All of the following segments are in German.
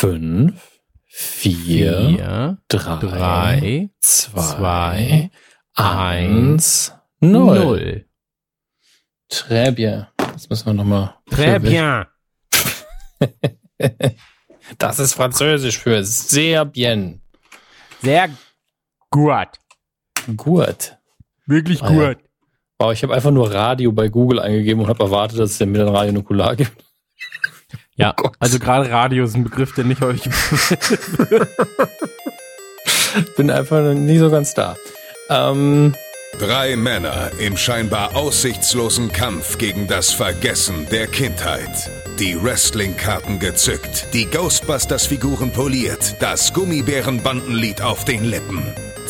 fünf, vier, Vier, drei, drei, zwei, zwei, eins, null. null. Très bien. Das müssen wir nochmal. Très bien. Das ist Französisch für sehr bien. Sehr gut. Gut. Wirklich Ah, ja. Wow, ich habe einfach nur Radio bei Google eingegeben und habe erwartet, dass es mir dann Radio Nukular gibt. Ja, Oh also gerade Radio ist ein Begriff, der nicht häufig Bin einfach nicht so ganz da. Ähm, Drei Männer im scheinbar aussichtslosen Kampf gegen das Vergessen der Kindheit. Die Wrestling-Karten gezückt, die Ghostbusters-Figuren poliert, das Gummibärenbandenlied auf den Lippen.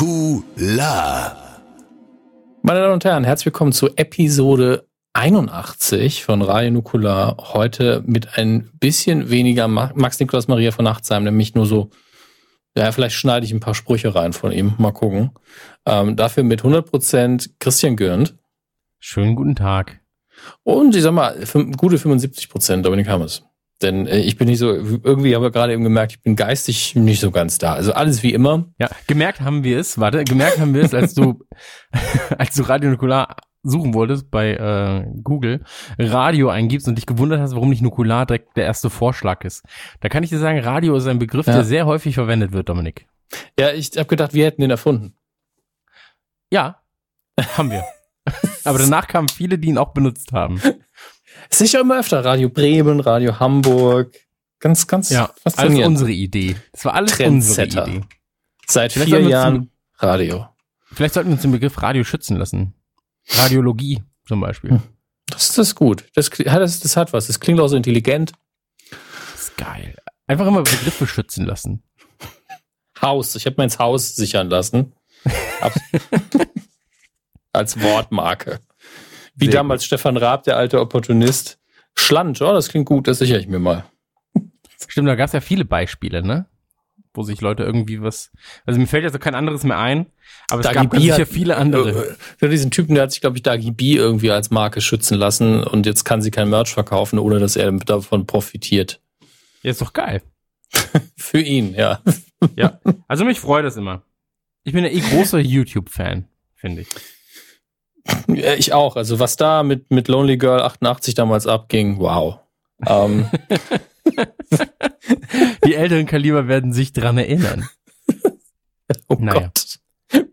Nukular. meine Damen und Herren, herzlich willkommen zu Episode 81 von Radio Nukular. Heute mit ein bisschen weniger Ma- Max Nikolaus Maria von Nachtsheim, nämlich nur so, ja, vielleicht schneide ich ein paar Sprüche rein von ihm. Mal gucken. Ähm, dafür mit 100% Christian Gürnt Schönen guten Tag. und ich sag mal, gute 75% Dominik Hammers. Denn äh, ich bin nicht so, irgendwie habe ich gerade eben gemerkt, ich bin geistig nicht so ganz da. Also alles wie immer. Ja, gemerkt haben wir es, warte, gemerkt haben wir es, als du, als du Radio Nukular suchen wolltest bei äh, Google, Radio eingibst und dich gewundert hast, warum nicht Nukular direkt der erste Vorschlag ist. Da kann ich dir sagen, Radio ist ein Begriff, Ja. der sehr häufig verwendet wird, Dominik. Ja, ich habe gedacht, wir hätten den erfunden. Ja, haben wir. Aber danach kamen viele, die ihn auch benutzt haben. Ja immer öfter. Radio Bremen, Radio Hamburg. Ganz, ganz Ja, alles faszinierend. unsere Idee. Das war alles unsere. Idee. Seit Vielleicht vier Jahren Radio. Vielleicht sollten wir uns den Begriff Radio schützen lassen. Radiologie zum Beispiel. Hm. Das, das ist gut. Das, das, das hat was. Das klingt auch so intelligent. Das ist geil. Einfach immer Begriffe schützen lassen. Haus. Ich habe mir ins Haus sichern lassen. Als Wortmarke. Wie Sehr damals Stefan Raab, der alte Opportunist. Schland, oh, das klingt gut, das sichere ich mir mal. Stimmt, da gab es ja viele Beispiele, ne? Wo sich Leute irgendwie was. Also mir fällt jetzt so kein anderes mehr ein, aber es Dagi gab ganz B sicher hat- viele andere. Äh, diesen Typen, der hat sich, glaube ich, Dagi B irgendwie als Marke schützen lassen und jetzt kann sie kein Merch verkaufen, ohne dass er davon profitiert. Ja, ist doch geil. Für ihn, ja. Ja. Also mich freut das immer. Ich bin ja eh großer YouTube-Fan, finde ich. Ja, Ich auch. Also was da mit, mit Lonely Girl 88 damals abging, wow. Ähm, Die älteren Kaliber werden sich dran erinnern. oh Naja. Gott.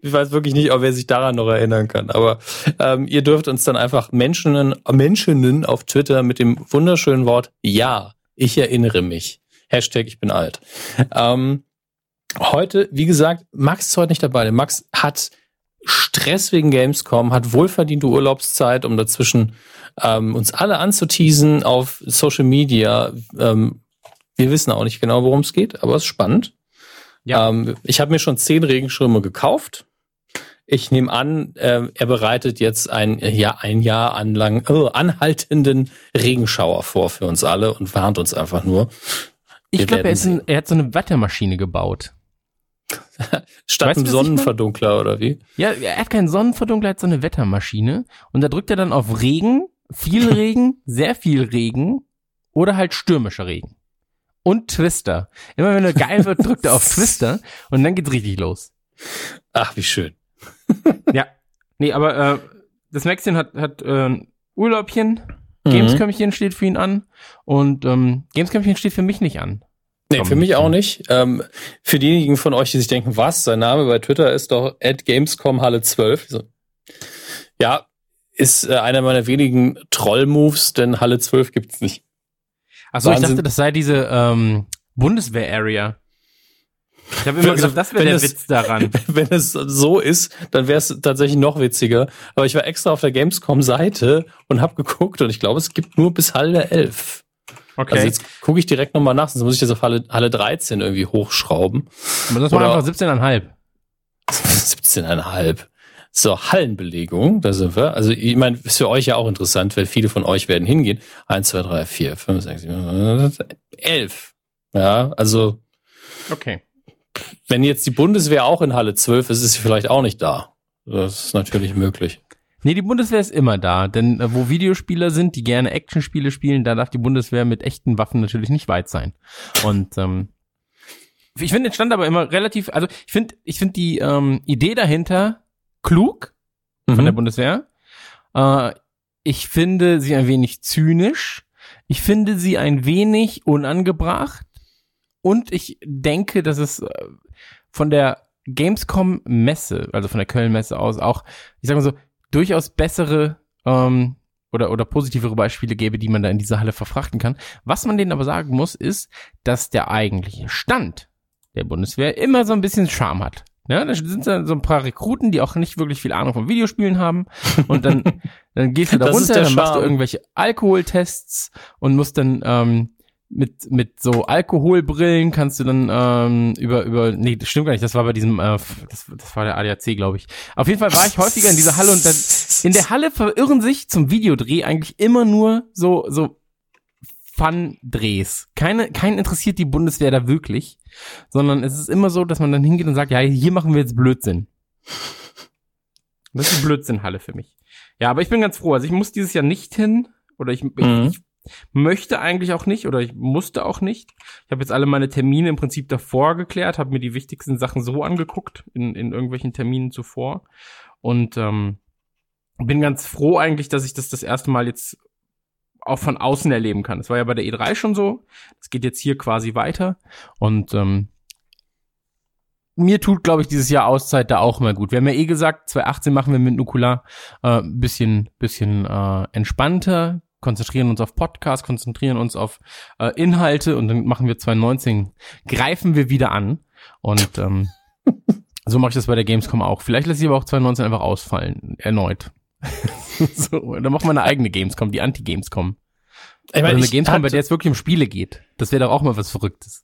Ich weiß wirklich nicht, ob wer sich daran noch erinnern kann. Aber ähm, ihr dürft uns dann einfach Menschen, Menschen auf Twitter mit dem wunderschönen Wort Ja, ich erinnere mich. Hashtag ich bin alt. Ähm, heute, wie gesagt, Max ist heute nicht dabei. Max hat Stress wegen Gamescom, hat wohlverdiente Urlaubszeit, um dazwischen ähm, uns alle anzuteasen auf Social Media. Ähm, wir wissen auch nicht genau, worum es geht, aber es ist spannend. Ja. Ähm, ich habe mir schon zehn Regenschirme gekauft. Ich nehme an, äh, er bereitet jetzt ein, ja, ein Jahr anlang, äh, anhaltenden Regenschauer vor für uns alle und warnt uns einfach nur. Ich glaube, er, er hat so eine Wettermaschine gebaut. Statt Weißt einem Sonnenverdunkler oder wie? Ja, er hat keinen Sonnenverdunkler, er hat so eine Wettermaschine. Und da drückt er dann auf Regen, viel Regen, sehr viel Regen oder halt stürmischer Regen. Und Twister. Immer wenn er geil wird, drückt er auf Twister und dann geht's richtig los. Ach, wie schön. Ja. Nee, aber äh, das Maxchen hat, hat äh, Urlaubchen, Mhm. Gameskömmchen steht für ihn an und ähm, Gameskömmchen steht für mich nicht an. Nee, für mich auch nicht. Ähm, für diejenigen von euch, die sich denken, was, sein Name bei Twitter ist doch at Gamescom Halle 12. So. Ja, ist äh, einer meiner wenigen Troll-Moves, denn Halle 12 gibt's nicht. Achso, ich dachte, das sei diese ähm, Bundeswehr-Area. Ich habe immer Also, gedacht, das wäre der es- Witz daran. Wenn es so ist, dann wäre es tatsächlich noch witziger. Aber ich war extra auf der Gamescom-Seite und habe geguckt und ich glaube, es gibt nur bis Halle 11. Okay. Also jetzt gucke ich direkt nochmal nach, sonst muss ich das auf Halle, Halle 13 irgendwie hochschrauben. Aber das war Oder- einfach 17,5. 17,5. So, Hallenbelegung, da sind wir. Also, ich meine, ist für euch ja auch interessant, weil viele von euch werden hingehen. Eins, zwei, drei, vier, fünf, sechs, sieben, elf. Ja, also, Okay. wenn jetzt die Bundeswehr auch in Halle 12 ist, ist sie vielleicht auch nicht da. Das ist natürlich möglich. Nee, die Bundeswehr ist immer da, denn äh, wo Videospieler sind, die gerne Actionspiele spielen, da darf die Bundeswehr mit echten Waffen natürlich nicht weit sein. Und ähm, ich finde den Stand aber immer relativ, also ich finde, ich finde die ähm, Idee dahinter klug von der Mhm. Bundeswehr. Äh, ich finde sie ein wenig zynisch. Ich finde sie ein wenig unangebracht. Und ich denke, dass es äh, von der Gamescom-Messe, also von der Köln-Messe aus, auch, ich sag mal so, durchaus bessere ähm, oder, oder positivere Beispiele gäbe, die man da in dieser Halle verfrachten kann. Was man denen aber sagen muss, ist, dass der eigentliche Stand der Bundeswehr immer so ein bisschen Charme hat. Ja, da sind dann so ein paar Rekruten, die auch nicht wirklich viel Ahnung von Videospielen haben. Und dann, dann gehst du da runter, dann machst du irgendwelche Alkoholtests und musst dann ähm, mit, mit so Alkoholbrillen kannst du dann ähm, über, über, nee, das stimmt gar nicht, das war bei diesem, äh, das, das war der ADAC, glaube ich. Auf jeden Fall war ich häufiger in dieser Halle und dann, in der Halle verirren sich zum Videodreh eigentlich immer nur so, so Fun-Drehs. Keine, keinen interessiert die Bundeswehr da wirklich, sondern es ist immer so, dass man dann hingeht und sagt, ja, hier machen wir jetzt Blödsinn. Das ist die Blödsinnhalle für mich. Ja, aber ich bin ganz froh. Also ich muss dieses Jahr nicht hin oder ich, Mhm. ich, ich möchte eigentlich auch nicht oder ich musste auch nicht. Ich habe jetzt alle meine Termine im Prinzip davor geklärt, habe mir die wichtigsten Sachen so angeguckt in, in irgendwelchen Terminen zuvor und ähm, bin ganz froh eigentlich, dass ich das das erste Mal jetzt auch von außen erleben kann. Das war ja bei der E3 schon so. Das geht jetzt hier quasi weiter und ähm, mir tut, glaube ich, dieses Jahr Auszeit da auch mal gut. Wir haben ja eh gesagt, 2018 machen wir mit Nukular äh, bisschen, bisschen äh, entspannter, konzentrieren uns auf Podcast, konzentrieren uns auf äh, Inhalte und dann machen wir 2019, greifen wir wieder an und ähm, so mache ich das bei der Gamescom auch. Vielleicht lasse ich aber auch 2019 einfach ausfallen, erneut. so, dann machen wir eine eigene Gamescom, die Anti-Gamescom. Ich Also meine, eine ich Gamescom, bei der es wirklich um Spiele geht. Das wäre doch auch mal was Verrücktes.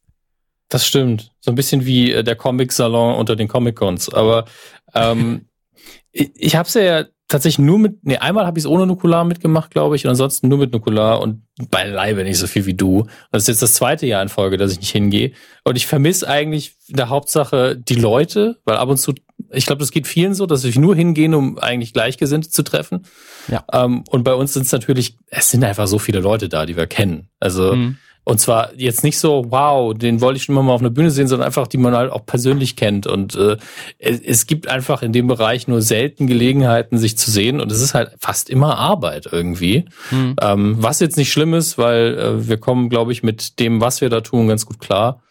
Das stimmt. So ein bisschen wie äh, der Comic-Salon unter den Comic-Cons. Aber ähm, ich, ich habe es ja tatsächlich nur mit, nee, einmal habe ich es ohne Nukular mitgemacht, glaube ich, und ansonsten nur mit Nukular und beileibe nicht so viel wie du. Das ist jetzt das zweite Jahr in Folge, dass ich nicht hingehe. Und ich vermisse eigentlich in der Hauptsache die Leute, weil ab und zu, ich glaube, das geht vielen so, dass ich nur hingehen, um eigentlich Gleichgesinnte zu treffen. Ja. Ähm, und bei uns sind es natürlich, es sind einfach so viele Leute da, die wir kennen. Also Mhm. Und zwar jetzt nicht so, wow, den wollte ich schon immer mal auf einer Bühne sehen, sondern einfach, die man halt auch persönlich kennt. Und äh, es, es gibt einfach in dem Bereich nur selten Gelegenheiten, sich zu sehen. Und es ist halt fast immer Arbeit irgendwie. Mhm. Ähm, was jetzt nicht schlimm ist, weil äh, wir kommen, glaube ich, mit dem, was wir da tun, ganz gut klar.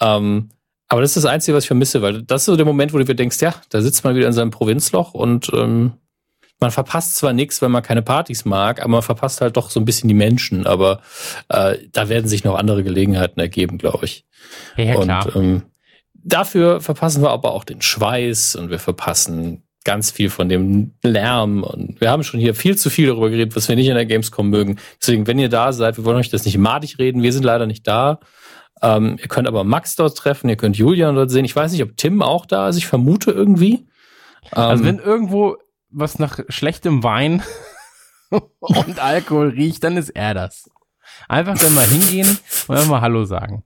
Ähm, aber das ist das Einzige, was ich vermisse, weil das ist so der Moment, wo du dir denkst, ja, da sitzt man wieder in seinem Provinzloch und ähm, man verpasst zwar nichts, wenn man keine Partys mag, aber man verpasst halt doch so ein bisschen die Menschen. Aber äh, da werden sich noch andere Gelegenheiten ergeben, glaube ich. Ja, ja, klar. Und ähm, dafür verpassen wir aber auch den Schweiß und wir verpassen ganz viel von dem Lärm. Und wir haben schon hier viel zu viel darüber geredet, was wir nicht in der Gamescom mögen. Deswegen, wenn ihr da seid, wir wollen euch das nicht madig reden. Wir sind leider nicht da. Ähm, ihr könnt aber Max dort treffen, ihr könnt Julian dort sehen. Ich weiß nicht, ob Tim auch da ist. Ich vermute irgendwie. Also Ähm, wenn irgendwo was nach schlechtem Wein und Alkohol riecht, dann ist er das. Einfach dann mal hingehen und einfach mal Hallo sagen.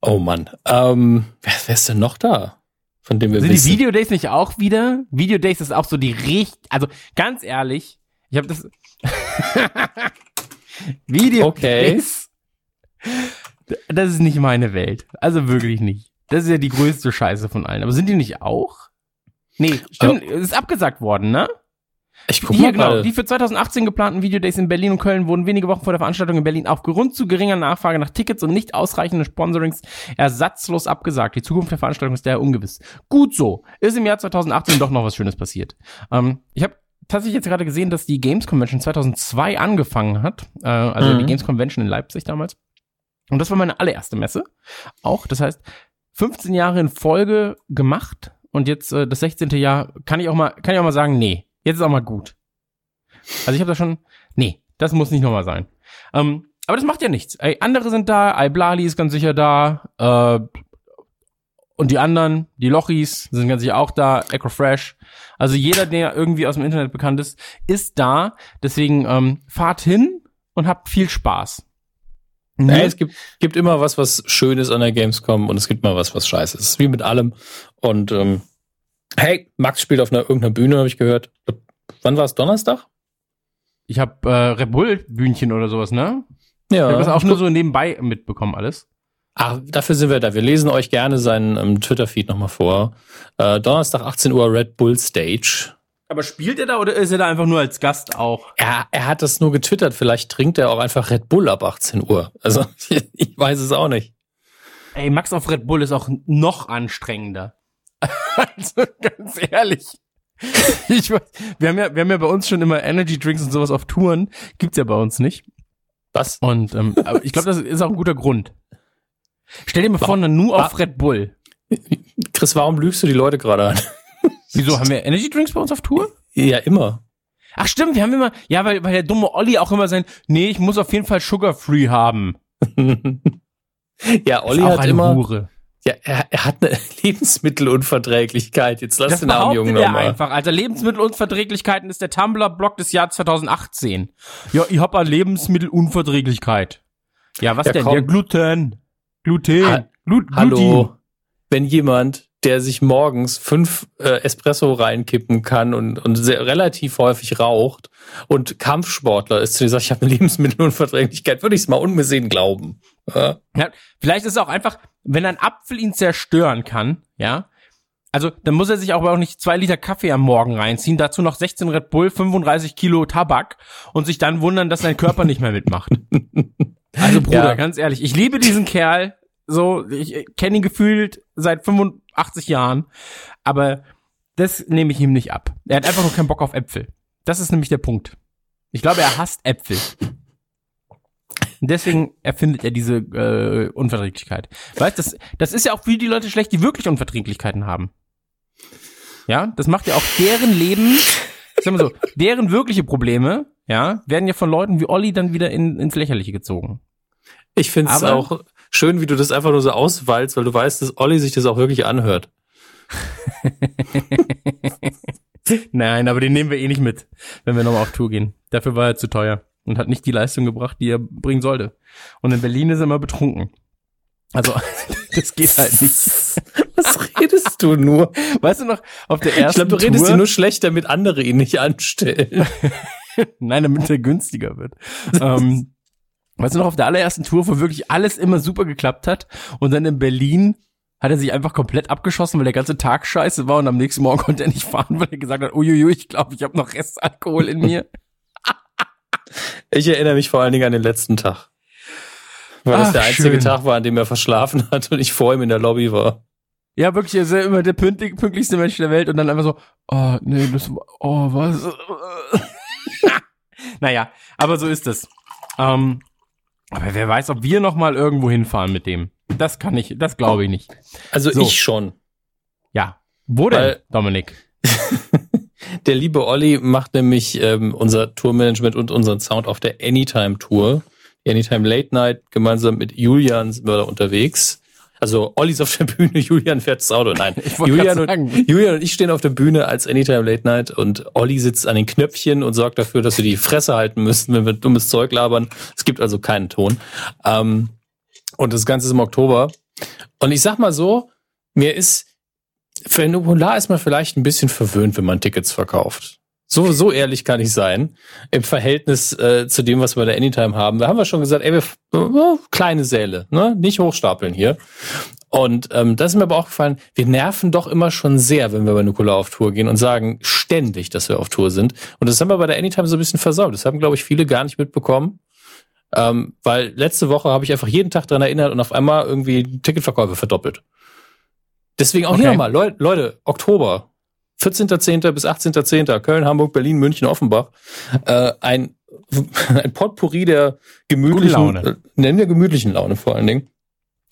oh Mann. Ähm, wer, wer ist denn noch da? Von dem wir Sind die wissen? Videodays nicht auch wieder? Videodays ist auch so die richt, also ganz ehrlich, ich habe das Videodays. Das ist nicht meine Welt. Also wirklich nicht. Das ist ja die größte Scheiße von allen. Aber sind die nicht auch? Nee, stimmt, es ist abgesagt worden, ne? ich guck Hier, mal genau. Die für 2018 geplanten Videodays in Berlin und Köln wurden wenige Wochen vor der Veranstaltung in Berlin aufgrund zu geringer Nachfrage nach Tickets und nicht ausreichenden Sponsorings ersatzlos abgesagt. Die Zukunft der Veranstaltung ist daher ungewiss. Gut so. Ist im Jahr 2018 doch noch was Schönes passiert. Ähm, ich habe tatsächlich jetzt gerade gesehen, dass die Games Convention 2002 angefangen hat. Äh, also Mhm. die Games Convention in Leipzig damals. Und das war meine allererste Messe. Auch, das heißt, 15 Jahre in Folge gemacht und jetzt äh, das 16. Jahr kann ich auch mal kann ich auch mal sagen, nee, jetzt ist auch mal gut. Also ich habe da schon nee, das muss nicht nochmal sein. Ähm, aber das macht ja nichts. Ey, andere sind da, Iblali ist ganz sicher da, äh, und die anderen, die Lochis, sind ganz sicher auch da, Ecrofresh. Also jeder, der irgendwie aus dem Internet bekannt ist, ist da. Deswegen ähm, fahrt hin und habt viel Spaß. Ja, es gibt, gibt immer was, was schön ist an der Gamescom und es gibt mal was, was scheiße ist. Es ist wie mit allem. Und ähm, hey, Max spielt auf einer irgendeiner Bühne, habe ich gehört. Wann war es? Donnerstag? Ich habe äh, Red Bull Bühnchen oder sowas, ne? Ja. Ich habe das auch nur so nebenbei mitbekommen alles. Ah, dafür sind wir da. Wir lesen euch gerne seinen ähm, Twitter-Feed nochmal vor. Äh, Donnerstag 18 Uhr Red Bull Stage. Aber spielt er da oder ist er da einfach nur als Gast auch? Er, er hat das nur getwittert. Vielleicht trinkt er auch einfach Red Bull ab 18 Uhr. Also ich weiß es auch nicht. Ey, Max auf Red Bull ist auch noch anstrengender. also ganz ehrlich. Ich wir haben ja, wir haben ja bei uns schon immer Energy Drinks und sowas auf Touren. Gibt's ja bei uns nicht. Was? Und ähm, aber ich glaube, das ist auch ein guter Grund. Stell dir mal vor, nur auf Red Bull. Chris, warum lügst du die Leute gerade an? Wieso haben wir Energy Drinks bei uns auf Tour? Ja, immer. Ach stimmt, wir haben immer, ja, weil, weil der dumme Olli auch immer sein, nee, ich muss auf jeden Fall Sugar Free haben. ja, Olli hat immer. Hure. Ja, er, er hat eine Lebensmittelunverträglichkeit. Jetzt lass Das den armen Jungen nochmal. einfach. Also Lebensmittelunverträglichkeiten ist der Tumblr-Blog des Jahres 2018. Ja, ich hab eine Lebensmittelunverträglichkeit. Ja, was Ja, denn? komm. Ja, Gluten. Gluten. Ha- Glu Hallo. Glutin. Wenn jemand, der sich morgens fünf äh, Espresso reinkippen kann und, und sehr, relativ häufig raucht und Kampfsportler ist, zu dir sagt, ich habe eine Lebensmittelunverträglichkeit, würde ich es mal unbesehen glauben. Ja? Ja, vielleicht ist es auch einfach, wenn ein Apfel ihn zerstören kann, ja, also dann muss er sich auch nicht zwei Liter Kaffee am Morgen reinziehen, dazu noch 16 Red Bull, 35 Kilo Tabak und sich dann wundern, dass sein Körper nicht mehr mitmacht. Also Bruder, Ja. ganz ehrlich, ich liebe diesen Kerl, so, ich kenne ihn gefühlt seit 85 Jahren, aber das nehme ich ihm nicht ab. Er hat einfach nur keinen Bock auf Äpfel. Das ist nämlich der Punkt. Ich glaube, er hasst Äpfel. Und deswegen erfindet er diese äh, Unverträglichkeit. Weißt das, das ist ja auch für die Leute schlecht, die wirklich Unverträglichkeiten haben. Ja, das macht ja auch deren Leben, sagen wir so, deren wirkliche Probleme, ja, werden ja von Leuten wie Olli dann wieder in, ins Lächerliche gezogen. Ich finde es auch schön, wie du das einfach nur so auswalzt, weil du weißt, dass Olli sich das auch wirklich anhört. Nein, aber den nehmen wir eh nicht mit, wenn wir nochmal auf Tour gehen. Dafür war er zu teuer und hat nicht die Leistung gebracht, die er bringen sollte. Und in Berlin ist er immer betrunken. Also, das geht halt nicht. Was redest du nur? Weißt du noch, auf der Ich ersten glaube, du redest Tour, dir nur schlecht, damit andere ihn nicht anstellen. Nein, damit er günstiger wird. ähm, weißt du noch, auf der allerersten Tour, wo wirklich alles immer super geklappt hat und dann in Berlin hat er sich einfach komplett abgeschossen, weil der ganze Tag scheiße war und am nächsten Morgen konnte er nicht fahren, weil er gesagt hat, uiuiui, ich glaube, ich habe noch Restalkohol in mir. Ich erinnere mich vor allen Dingen an den letzten Tag. Weil das Ach, der einzige schön. Tag war, an dem er verschlafen hat und ich vor ihm in der Lobby war. Ja, wirklich, er ist ja immer der pünktlich, pünktlichste Mensch der Welt und dann einfach so, oh, nee, das, oh, was? naja, aber so ist es. Ähm, aber wer weiß, ob wir noch mal irgendwo hinfahren mit dem. Das kann ich, das glaube ich nicht. Also So. ich schon. Ja. Wo denn, Weil- Dominik? Der liebe Olli macht nämlich ähm, unser Tourmanagement und unseren Sound auf der Anytime Tour. Anytime Late Night gemeinsam mit Julian sind wir da unterwegs. Also Olli ist auf der Bühne, Julian fährt das Auto. Nein, Julian und. Julian und ich stehen auf der Bühne als Anytime Late Night und Olli sitzt an den Knöpfchen und sorgt dafür, dass wir die Fresse halten müssen, wenn wir dummes Zeug labern. Es gibt also keinen Ton. Ähm, und das Ganze ist im Oktober. Und ich sag mal so, mir ist, für Nukular ist man vielleicht ein bisschen verwöhnt, wenn man Tickets verkauft. So, so ehrlich kann ich sein. Im Verhältnis äh, zu dem, was wir bei der Anytime haben. Da haben wir schon gesagt, ey, wir, äh, kleine Säle, ne? Nicht hochstapeln hier. Und ähm, das ist mir aber auch gefallen, wir nerven doch immer schon sehr, wenn wir bei Nukular auf Tour gehen und sagen ständig, dass wir auf Tour sind. Und das haben wir bei der Anytime so ein bisschen versäumt. Das haben, glaube ich, viele gar nicht mitbekommen. Ähm, weil letzte Woche habe ich einfach jeden Tag dran erinnert und auf einmal irgendwie Ticketverkäufe verdoppelt. Deswegen auch hier Okay. nochmal, Leute, Leute, Oktober, 14.10. bis 18.10. Köln, Hamburg, Berlin, München, Offenbach. Äh, ein, ein Potpourri der gemütlichen, Laune. Äh, nennen wir gemütlichen Laune vor allen Dingen.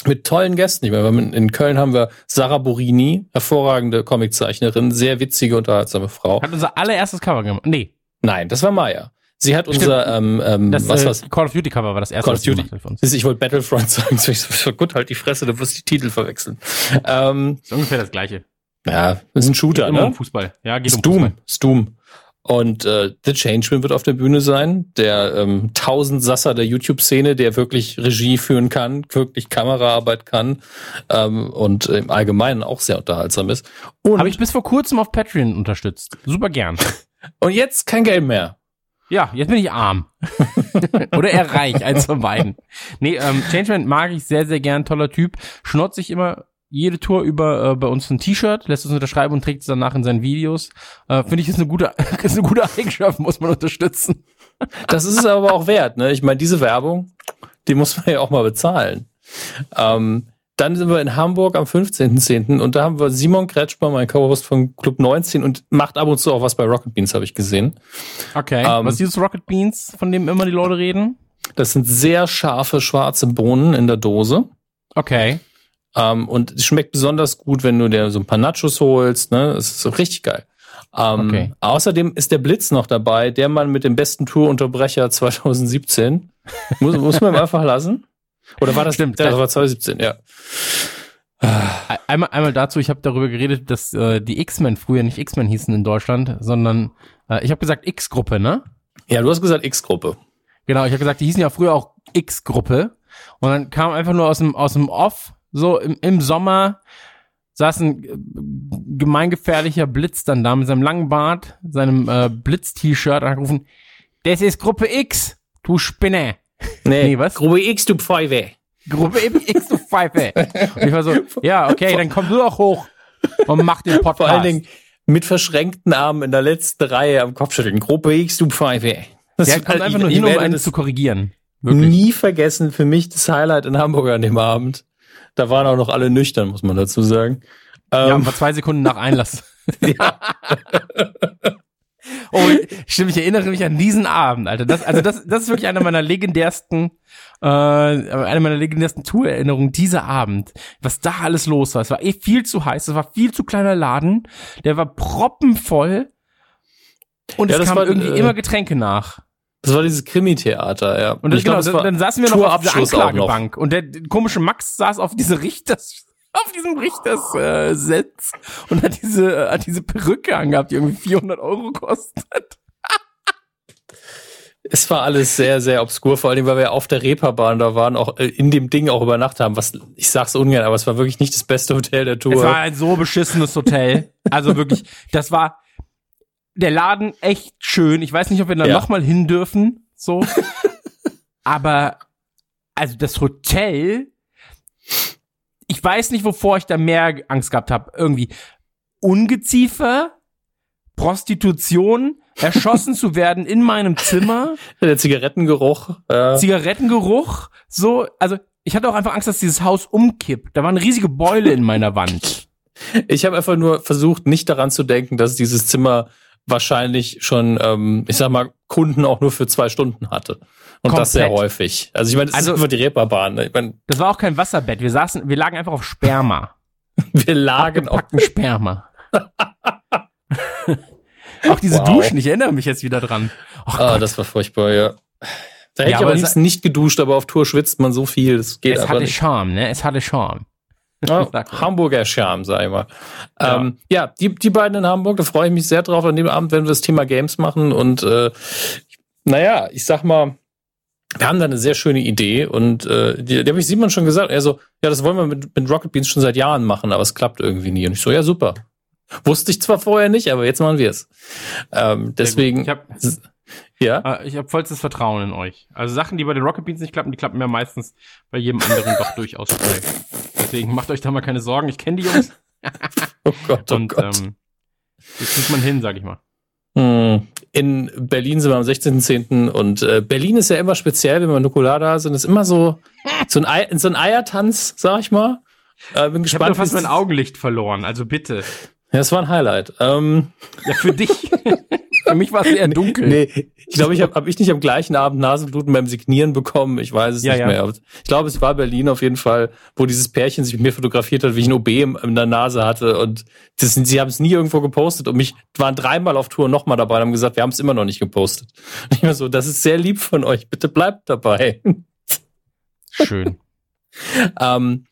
Mit tollen Gästen. Ich meine, in Köln haben wir Sarah Borini, hervorragende Comiczeichnerin, sehr witzige, unterhaltsame Frau. Hat unser allererstes Cover gemacht. Nee. Nein, das war Maya. Sie hat unser, ähm, ähm, Das was, äh, was, Call of Duty Cover war das erste, Call of Duty. für uns. Ich wollte Battlefront sagen, so ich so, gut, halt die Fresse, du wirst die Titel verwechseln. Ähm, ist ungefähr das gleiche. ja, ist ein Shooter, Immer um ne? Fußball. Ja, geht um Stoom, Fußball. Stoom. Und äh, The Changeman wird auf der Bühne sein, der ähm, Tausendsasser der YouTube-Szene, der wirklich Regie führen kann, wirklich Kameraarbeit kann ähm, und im Allgemeinen auch sehr unterhaltsam ist. Habe ich bis vor kurzem auf Patreon unterstützt. Super gern. und jetzt kein Geld mehr. Ja, jetzt bin ich arm. Oder er reich, eins von beiden. Nee, ähm, Changeman mag ich sehr, sehr gern, toller Typ. Schnort sich immer jede Tour über äh, bei uns ein T-Shirt, lässt uns unterschreiben und trägt es danach in seinen Videos. Äh, Finde ich, ist eine gute, ist eine gute Eigenschaft, muss man unterstützen. Das ist es aber auch wert. Ne? Ich meine, diese Werbung, die muss man ja auch mal bezahlen. Ähm, dann sind wir in Hamburg am 15.10. und da haben wir Simon Kretschmer, mein Co-Host von Club 19 und macht ab und zu auch was bei Rocket Beans, habe ich gesehen. Okay. Ähm, Was ist dieses Rocket Beans, von dem immer die Leute reden? Das sind sehr scharfe schwarze Bohnen in der Dose. Okay. Ähm, und es schmeckt besonders gut, wenn du dir so ein paar Nachos holst. Ne? Das ist so richtig geil. Ähm, Okay. Außerdem ist der Blitz noch dabei, der Mann mit dem besten Tourunterbrecher 2017. muss, muss man ihm einfach lassen? Oder war das, Stimmt. das war 2017, ja. Ein- Einmal, einmal dazu, ich habe darüber geredet, dass äh, die X-Men früher nicht X-Men hießen in Deutschland, sondern äh, ich habe gesagt X-Gruppe, ne? Ja, du hast gesagt X-Gruppe. Genau, ich habe gesagt, die hießen ja früher auch X-Gruppe. Und dann kam einfach nur aus dem, aus dem Off, so im, im Sommer, saß ein äh, gemeingefährlicher Blitz dann da mit seinem langen Bart, seinem äh, Blitz-T-Shirt, und hat gerufen, das ist Gruppe X, du Spinne. Nee, was? Gruppe X, du Pfeife. Gruppe X, du Pfeife. Und ich war so, ja, okay, dann komm du doch hoch und mach den Podcast. Vor allen Dingen mit verschränkten Armen in der letzten Reihe am Kopfschütteln. Gruppe X, du Pfeife. Das Der ist halt- einfach nur hin, um einen zu korrigieren. Wirklich. nie vergessen. Für mich das Highlight in Hamburg an dem Abend. Da waren auch noch alle nüchtern, muss man dazu sagen. Ja, Ähm, war zwei Sekunden nach Einlass. ja. Oh, stimmt, ich erinnere mich an diesen Abend, Alter. Das, also das, das ist wirklich einer meiner legendärsten, äh, eine meiner legendärsten Tour-Erinnerungen, dieser Abend. Was da alles los war. Es war eh viel zu heiß, es war viel zu kleiner Laden, der war proppenvoll und Ja, es kam war, irgendwie äh, immer Getränke nach. Das war dieses Krimi-Theater, ja. Und das, genau, dann, dann saßen wir noch auf dieser noch. Anklagebank und der komische Max saß auf diese Richters, auf diesem Richters äh, Sitz und hat diese, hat diese Perücke angehabt, die irgendwie 400 Euro kostet. Es war alles sehr, sehr obskur, vor allem, weil wir auf der Reeperbahn da waren, auch äh, in dem Ding auch übernachtet haben, was, ich sag's ungern, aber es war wirklich nicht das beste Hotel der Tour. Es war ein so beschissenes Hotel. Also wirklich, das war der Laden echt schön. Ich weiß nicht, ob wir da Ja. noch mal hin dürfen, so. Aber also das Hotel, ich weiß nicht, wovor ich da mehr Angst gehabt habe. Irgendwie Ungeziefer, Prostitution, erschossen zu werden in meinem Zimmer, der Zigarettengeruch. Äh, Zigarettengeruch, so, also ich hatte auch einfach Angst, dass dieses Haus umkippt. Da war eine riesige Beule in meiner Wand. ich habe einfach nur versucht, nicht daran zu denken, dass dieses Zimmer wahrscheinlich schon, ähm, ich sag mal, Kunden auch nur für zwei Stunden hatte. Und das sehr Komplett. häufig. Also ich meine, das Also- ist einfach die Reeperbahn. Ne? Ich meine, Das war auch kein Wasserbett. Wir saßen, wir lagen einfach auf Sperma. wir lagen. Packten Sperma. auch diese Wow. Duschen, ich erinnere mich jetzt wieder dran. Och Ah, Gott, das war furchtbar, ja. Da hätte Ja, ich aber am liebsten nicht geduscht, aber auf Tour schwitzt man so viel, das geht es hatte nicht. Charme, ne? Es hatte Charme. Ja. Hamburger Charme, sag ich mal. Ja. Ähm, ja, die, die beiden in Hamburg, da freue ich mich sehr drauf. An dem Abend werden wir das Thema Games machen und äh, naja, ich sag mal, wir haben da eine sehr schöne Idee und äh, die, die habe ich Simon schon gesagt. Er so, ja, das wollen wir mit, mit Rocket Beans schon seit Jahren machen, aber es klappt irgendwie nie. Und ich so, ja, super. Wusste ich zwar vorher nicht, aber jetzt machen wir es. Ähm, deswegen, Ich habe ja. äh, ich hab vollstes Vertrauen in euch. Also Sachen, die bei den Rocket Beans nicht klappen, die klappen mir meistens bei jedem anderen doch durchaus schnell. Deswegen macht euch da mal keine Sorgen. Ich kenne die Jungs Oh Gott, oh und Gott. ähm, jetzt kriegt man hin, sag ich mal. Hm. In Berlin sind wir am 16.10. und äh, Berlin ist ja immer speziell, wenn wir Nukular da sind. ist immer so, so ein, Ei, so ein Eiertanz, sag ich mal. Äh, bin Ich habe gespannt. fast mein Augenlicht verloren, also bitte. ja, das war ein Highlight. Ähm, Ja, für dich. Für mich war es eher dunkel. Nee, ich glaube, ich habe hab ich nicht am gleichen Abend Nasenbluten beim Signieren bekommen. Ich weiß es Ja, nicht ja. mehr. Ich glaube, es war Berlin auf jeden Fall, wo dieses Pärchen sich mit mir fotografiert hat, wie ich ein OB in der Nase hatte. Und das, sie haben es nie irgendwo gepostet. Und mich waren dreimal auf Tour nochmal dabei und haben gesagt, wir haben es immer noch nicht gepostet. Und ich war so, das ist sehr lieb von euch. Bitte bleibt dabei. Schön. Ähm,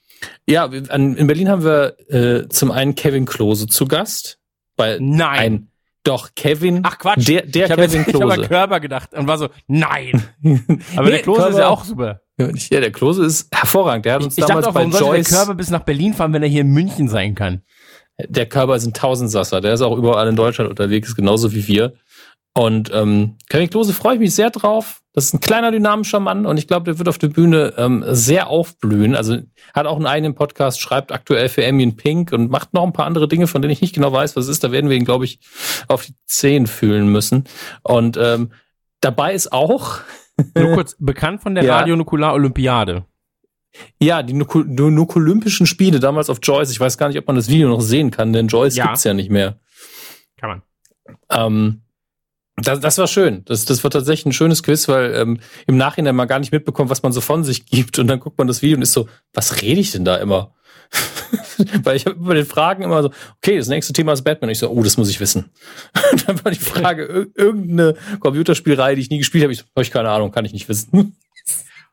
ja, in Berlin haben wir äh, zum einen Kevin Klose zu Gast. Weil Nein. ein doch Kevin, Ach Quatsch. der, der ich habe Kevin ich hab an Klose. Körper gedacht und war so, nein. Aber Nee, der Klose ist Körber- ja auch super. Ja, der Klose ist hervorragend. Der hat Ich, uns ich damals dachte auch, bei warum der Joyce. Körper bis nach Berlin fahren, wenn er hier in München sein kann? Der Körper ist ein Tausendsasser. Der ist auch überall in Deutschland unterwegs, genauso wie wir. Und ähm, Kevin Klose freue ich mich sehr drauf. Das ist ein kleiner dynamischer Mann und ich glaube, der wird auf der Bühne ähm, sehr aufblühen. Also hat auch einen eigenen Podcast, schreibt aktuell für Ambient Pink und macht noch ein paar andere Dinge, von denen ich nicht genau weiß, was es ist. Da werden wir ihn, glaube ich, auf die Zehen fühlen müssen. Und ähm, dabei ist auch Nur kurz, bekannt von der Ja. Radionukular Olympiade. Ja, die Nukulympischen Spiele damals auf Joyce. Ich weiß gar nicht, ob man das Video noch sehen kann, denn Joyce Ja. gibt's ja nicht mehr. Kann man. Ähm, das, das war schön. Das, das war tatsächlich ein schönes Quiz, weil ähm, im Nachhinein man gar nicht mitbekommt, was man so von sich gibt. Und dann guckt man das Video und ist so, was rede ich denn da immer? weil ich habe bei den Fragen immer so, okay, das nächste Thema ist Batman. Ich so, oh, das muss ich wissen. Und dann war die Frage, ir- irgendeine Computerspielreihe, die ich nie gespielt habe. Ich so, habe ich keine Ahnung, kann ich nicht wissen.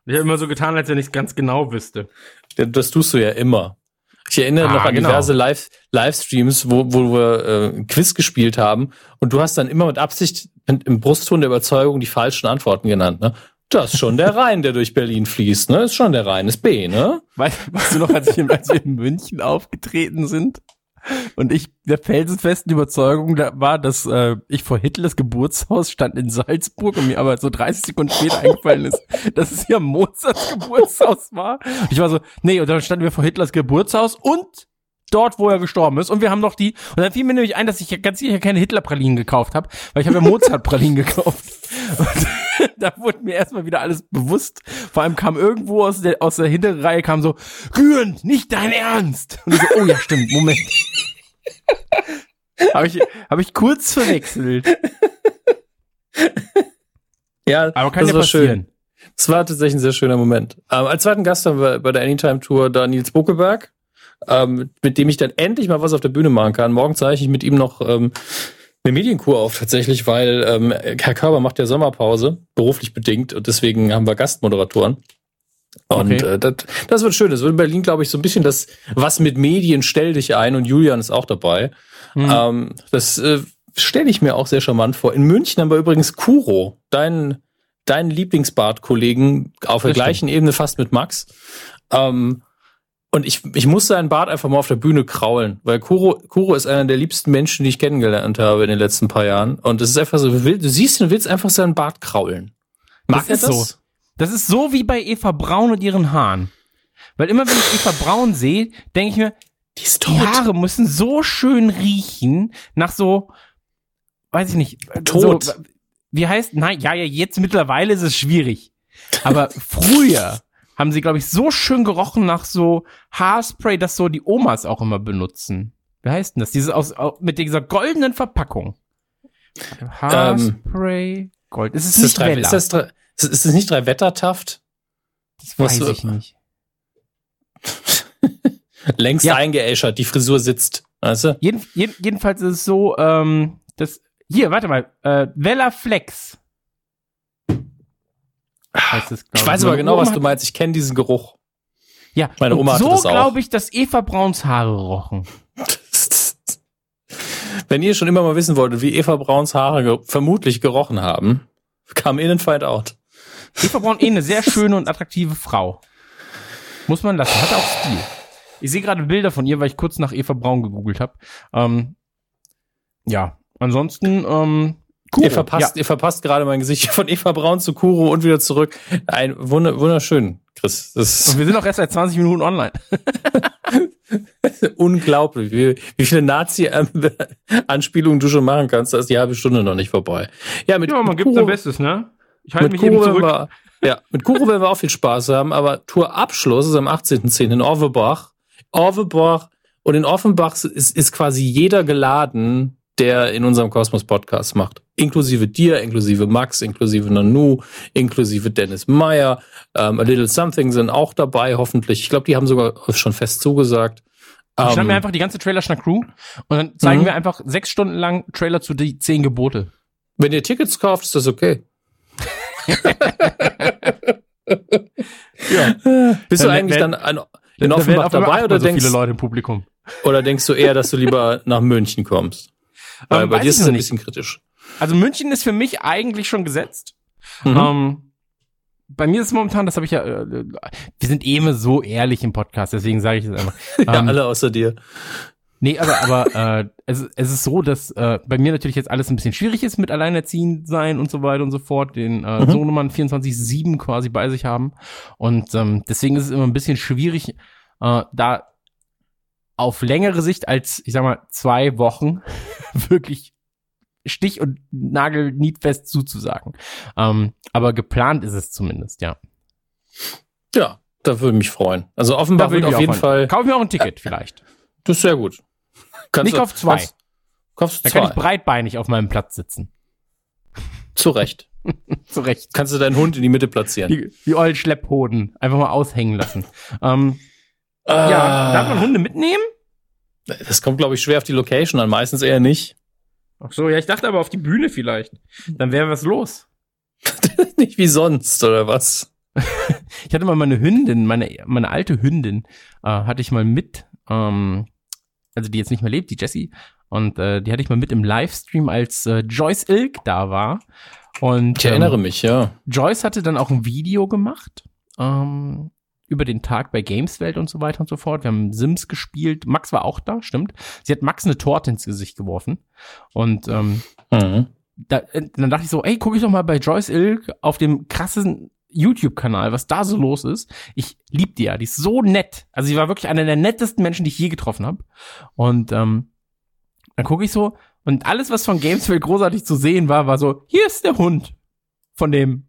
Ich habe immer so getan, als wenn ich es ganz genau wüsste. Das tust du ja immer. Ich erinnere Ah, noch an genau. diverse Live Livestreams, wo, wo wir äh, ein Quiz gespielt haben und du hast dann immer mit Absicht im Brustton der Überzeugung die falschen Antworten genannt. Ne? Das ist schon der Rhein, der durch Berlin fließt. Ne, ist schon der Rhein, ist B. Ne? Weißt, weißt du noch, als, ich als wir in München aufgetreten sind und ich der felsenfesten Überzeugung da war, dass äh, ich vor Hitlers Geburtshaus stand in Salzburg und mir aber so 30 Sekunden später eingefallen ist, dass es ja Mozarts Geburtshaus war. Ich war so, nee, und dann standen wir vor Hitlers Geburtshaus und dort, wo er gestorben ist. Und wir haben noch die, und dann fiel mir nämlich ein, dass ich ganz sicher keine Hitler-Pralinen gekauft habe, weil ich habe ja Mozart-Pralinen gekauft. Und da wurde mir erstmal wieder alles bewusst. Vor allem kam irgendwo aus der, aus der hinteren Reihe kam so, rührend, nicht dein Ernst. Und ich so, oh ja, stimmt, Moment. habe ich, hab ich kurz verwechselt. Ja, Aber kann das ja war passieren. schön. Das war tatsächlich ein sehr schöner Moment. Ähm, als zweiten Gast haben wir bei der Anytime Tour da Nils Buckelberg, ähm, mit dem ich dann endlich mal was auf der Bühne machen kann. Morgen zeige ich mit ihm noch ähm, eine Medienkur auf tatsächlich, weil ähm, Herr Körber macht ja Sommerpause, beruflich bedingt, und deswegen haben wir Gastmoderatoren. Und Okay. äh, das, das wird schön. Das wird in Berlin, glaube ich, so ein bisschen das, was mit Medien stell dich ein und Julian ist auch dabei. Hm. Ähm, das äh, stelle ich mir auch sehr charmant vor. In München haben wir übrigens Kuro, deinen deinen Lieblingsbart-Kollegen auf der Das gleichen Ebene fast mit Max. Ähm, und ich, ich muss seinen Bart einfach mal auf der Bühne kraulen, weil Kuro, Kuro ist einer der liebsten Menschen, die ich kennengelernt habe in den letzten paar Jahren. Und es ist einfach so, du, siehst ihn und willst einfach seinen Bart kraulen. Mag Das ist er so. Das ist so wie bei Eva Braun und ihren Haaren. Weil immer wenn ich Eva Braun sehe, denke ich mir, Die die Haare müssen so schön riechen nach so, weiß ich nicht, Tot. So, wie heißt, nein, ja, ja, jetzt mittlerweile ist es schwierig. Aber früher haben sie, glaube ich, so schön gerochen nach so Haarspray, das so die Omas auch immer benutzen. Wie heißt denn das? Dieses aus, au- mit dieser goldenen Verpackung. Haarspray, Gold. Es ist, Ist das, nicht drei, ist, das drei, ist, ist das nicht drei Wettertaft? das weiß was- ich nicht. Längst Ja. eingeäschert, die Frisur sitzt. Weißt du? Jeden, jeden, jedenfalls ist es so, ähm, das, hier, warte mal, äh, Vella Flex. Heißt es, glaub Ich weiß aber genau, Oma was du meinst. Ich kenne diesen Geruch. Ja, Meine Oma hatte so das auch. glaube ich, dass Eva Brauns Haare rochen. Wenn ihr schon immer mal wissen wolltet, wie Eva Brauns Haare ge vermutlich gerochen haben, kam in and find out. Eva Braun eh eine sehr schöne und attraktive Frau. Muss man lassen. Hat auch Stil. Ich sehe gerade Bilder von ihr, weil ich kurz nach Eva Braun gegoogelt habe. Ähm, ja, ansonsten, ähm, Kuro. Ihr verpasst, ihr verpasst gerade mein Gesicht von Eva Braun zu Kuro und wieder zurück. Ein wunder, wunderschön, Chris. Ja. Und wir sind auch erst seit 20 Minuten online. unglaublich, wie, wie viele Nazi-Anspielungen du schon machen kannst. Da ist die halbe Stunde noch nicht vorbei. Ja, mit, mit Kuro, Bestes, ne? Ich mit Kuro werden wir, ja, mit Kuro werden wir auch viel Spaß haben, aber Tourabschluss ist am 18.10. in Orvebach. Orvebach und in Offenbach ist, ist quasi jeder geladen, der in unserem Kosmos Podcast macht. Inklusive dir, inklusive Max, inklusive Nanu, inklusive Dennis Meyer. Ähm, A Little Something sind auch dabei, hoffentlich. Ich glaube, die haben sogar schon fest zugesagt. Ich schnapp mir Ähm, einfach die ganze Trailer-Schnack-Crew und dann zeigen Mhm. wir einfach sechs Stunden lang Trailer zu die zehn Gebote. wenn ihr Tickets kauft, ist das okay. Ja. Bist du Dann eigentlich dann an, in Offenbach dabei oder so denkst, viele Leute im Publikum. oder denkst du eher, dass du lieber nach München kommst? Ähm, bei dir ist es ein bisschen kritisch. Also München ist für mich eigentlich schon gesetzt. Mhm. Ähm, bei mir ist es momentan, das habe ich ja, äh, wir sind eh immer so ehrlich im Podcast, deswegen sage ich das einfach. ja, Ähm, alle außer dir. Nee, aber, aber äh, es, es ist so, dass äh, bei mir natürlich jetzt alles ein bisschen schwierig ist mit Alleinerziehend sein und so weiter und so fort, den äh, Mhm. Sohnemann 24-7 quasi bei sich haben. Und ähm, deswegen ist es immer ein bisschen schwierig, äh, da auf längere Sicht als, ich sag mal, zwei Wochen wirklich stich- und nagelnietfest zuzusagen. Ähm, aber geplant ist es zumindest, ja. Ja, da würde mich freuen. Also Offenbach Da wird würde ich auf jeden. Fall. Kauf mir auch ein Ticket vielleicht. Das ist sehr gut. Kannst Ich du- kauf zwei. Kannst, kaufst Da zwei. kann ich breitbeinig auf meinem Platz sitzen. Zu Recht. Zu Recht. Kannst du deinen Hund in die Mitte platzieren. Die, die ollen Schlepphoden. Einfach mal aushängen lassen. ähm, Ah, Ja, darf man Hunde mitnehmen? Das kommt, glaube ich, schwer auf die Location an. Meistens eher nicht. Ach so, ja, ich dachte aber auf die Bühne vielleicht. Dann wäre was los. nicht wie sonst, oder was? Ich hatte mal meine Hündin, meine, meine alte Hündin, äh, hatte ich mal mit, ähm, also die jetzt nicht mehr lebt, die Jessie. Und äh, die hatte ich mal mit im Livestream, als äh, Joyce Ilk da war. Und Ich erinnere ähm, mich, ja. Joyce hatte dann auch ein Video gemacht ähm, über den Tag bei Gameswelt und so weiter und so fort. Wir haben Sims gespielt. Max war auch da, stimmt. Sie hat Max eine Torte ins Gesicht geworfen. Und ähm, Mhm. da, äh, dann dachte ich so, ey, guck ich doch mal bei Joyce Ilk auf dem krassen YouTube-Kanal, was da so los ist. Ich lieb die ja, die ist so nett. Also sie war wirklich einer der nettesten Menschen, die ich je getroffen habe. Und ähm, dann gucke ich so und alles, was von Gamesville großartig zu sehen war, war so, hier ist der Hund von dem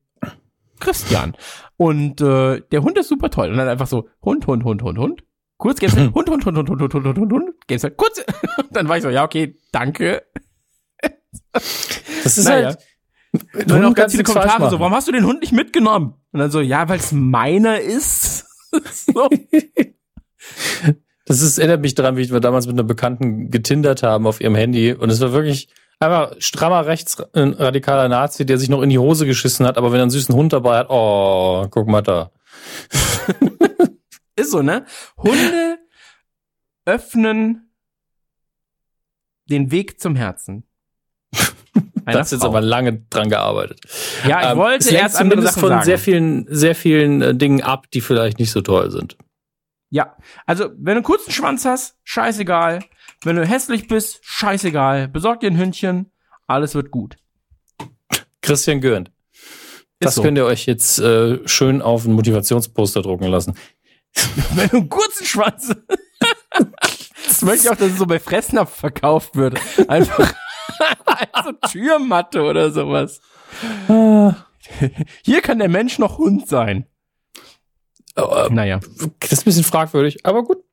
Christian. Und äh, der Hund ist super toll. Und dann einfach so, Hund, Hund, Hund, Hund, Hund. Kurz Gamesville, Hund, Hund, Hund, Hund, Hund, Hund, Hund, Hund, Hund, Hund, Gamesville, kurz. Und dann war ich so, ja, okay, danke. Das ist Naja. halt. Und dann auch ganz viele Kommentare so, warum hast du den Hund nicht mitgenommen? Und dann so, ja, weil es meiner ist. so. Das ist, erinnert mich daran, wie wir damals mit einer Bekannten getindert haben auf ihrem Handy. Und es war wirklich einfach strammer rechtsradikaler Nazi, der sich noch in die Hose geschissen hat, aber wenn er einen süßen Hund dabei hat, oh, guck mal da. Ist so, ne? Hunde öffnen den Weg zum Herzen. Da hast jetzt aber lange dran gearbeitet. ja, ich Ähm, wollte lenkt erst zumindest Sachen von sagen. sehr vielen, sehr vielen äh, Dingen ab, die vielleicht nicht so toll sind. Ja, also wenn du einen kurzen Schwanz hast, scheißegal. Wenn du hässlich bist, scheißegal. Besorg dir ein Hündchen, alles wird gut. Christian Gürnt. Das so. könnt ihr euch jetzt äh, schön auf ein Motivationsposter drucken lassen. Wenn du einen kurzen Schwanz. das möchte ich auch, dass es so bei Fressnapf verkauft wird. Einfach als so Türmatte oder sowas. Hier kann der Mensch noch Hund sein. Äh, Naja. Das ist ein bisschen fragwürdig, aber gut.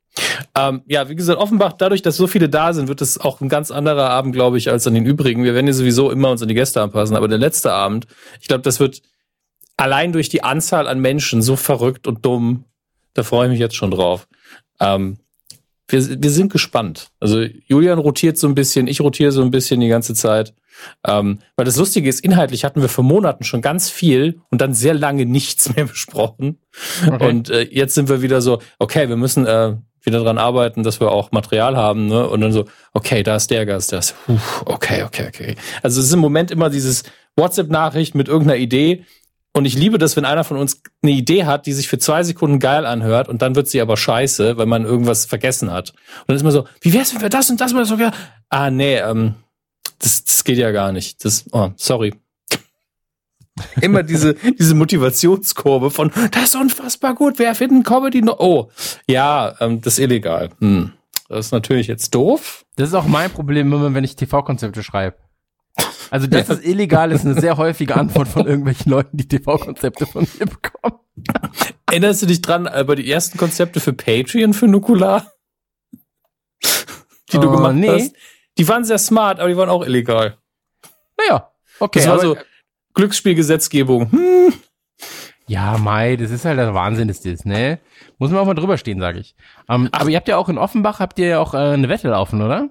Ähm, ja, wie gesagt, Offenbach, dadurch, dass so viele da sind, wird es auch ein ganz anderer Abend, glaube ich, als an den übrigen. Wir werden ja sowieso immer uns an die Gäste anpassen, aber der letzte Abend, ich glaube, das wird allein durch die Anzahl an Menschen so verrückt und dumm. Da freue ich mich jetzt schon drauf. Ähm, wir, wir sind gespannt. Also Julian rotiert so ein bisschen, ich rotiere so ein bisschen die ganze Zeit. Ähm, weil das Lustige ist, inhaltlich hatten wir vor Monaten schon ganz viel und dann sehr lange nichts mehr besprochen. Okay. Und äh, jetzt sind wir wieder so, okay, wir müssen äh, wieder dran arbeiten, dass wir auch Material haben, ne? Und dann so, okay, da ist der Gast, das, puh, okay, okay, okay. Also es ist im Moment immer dieses WhatsApp-Nachricht mit irgendeiner Idee. Und ich liebe das, wenn einer von uns eine Idee hat, die sich für zwei Sekunden geil anhört und dann wird sie aber scheiße, weil man irgendwas vergessen hat. Und dann ist man so, wie wär's, wenn wir das und das mal so, ah, nee, ähm, das, das geht ja gar nicht. Das, oh, sorry. Immer diese, diese Motivationskurve von, das ist unfassbar gut, wer findet Comedy noch? Oh, ja, ähm, das ist illegal. Hm. Das ist natürlich jetzt doof. Das ist auch mein Problem, immer wenn ich TV-Konzepte schreibe. Also, das ist illegal, ist eine sehr häufige Antwort von irgendwelchen Leuten, die TV-Konzepte von mir bekommen. Erinnerst du dich dran, bei die ersten Konzepte für Patreon für Nukular? Die du Oh, gemacht nee. hast? Die waren sehr smart, aber die waren auch illegal. Naja, okay. Das war aber- so Glücksspielgesetzgebung. Hm. Ja, Mai, das ist halt der Wahnsinn, ist das, ne? Muss man auch mal drüber stehen, sage ich. Ähm, aber ihr habt ja auch in Offenbach, habt ihr ja auch äh, eine Wette laufen, oder?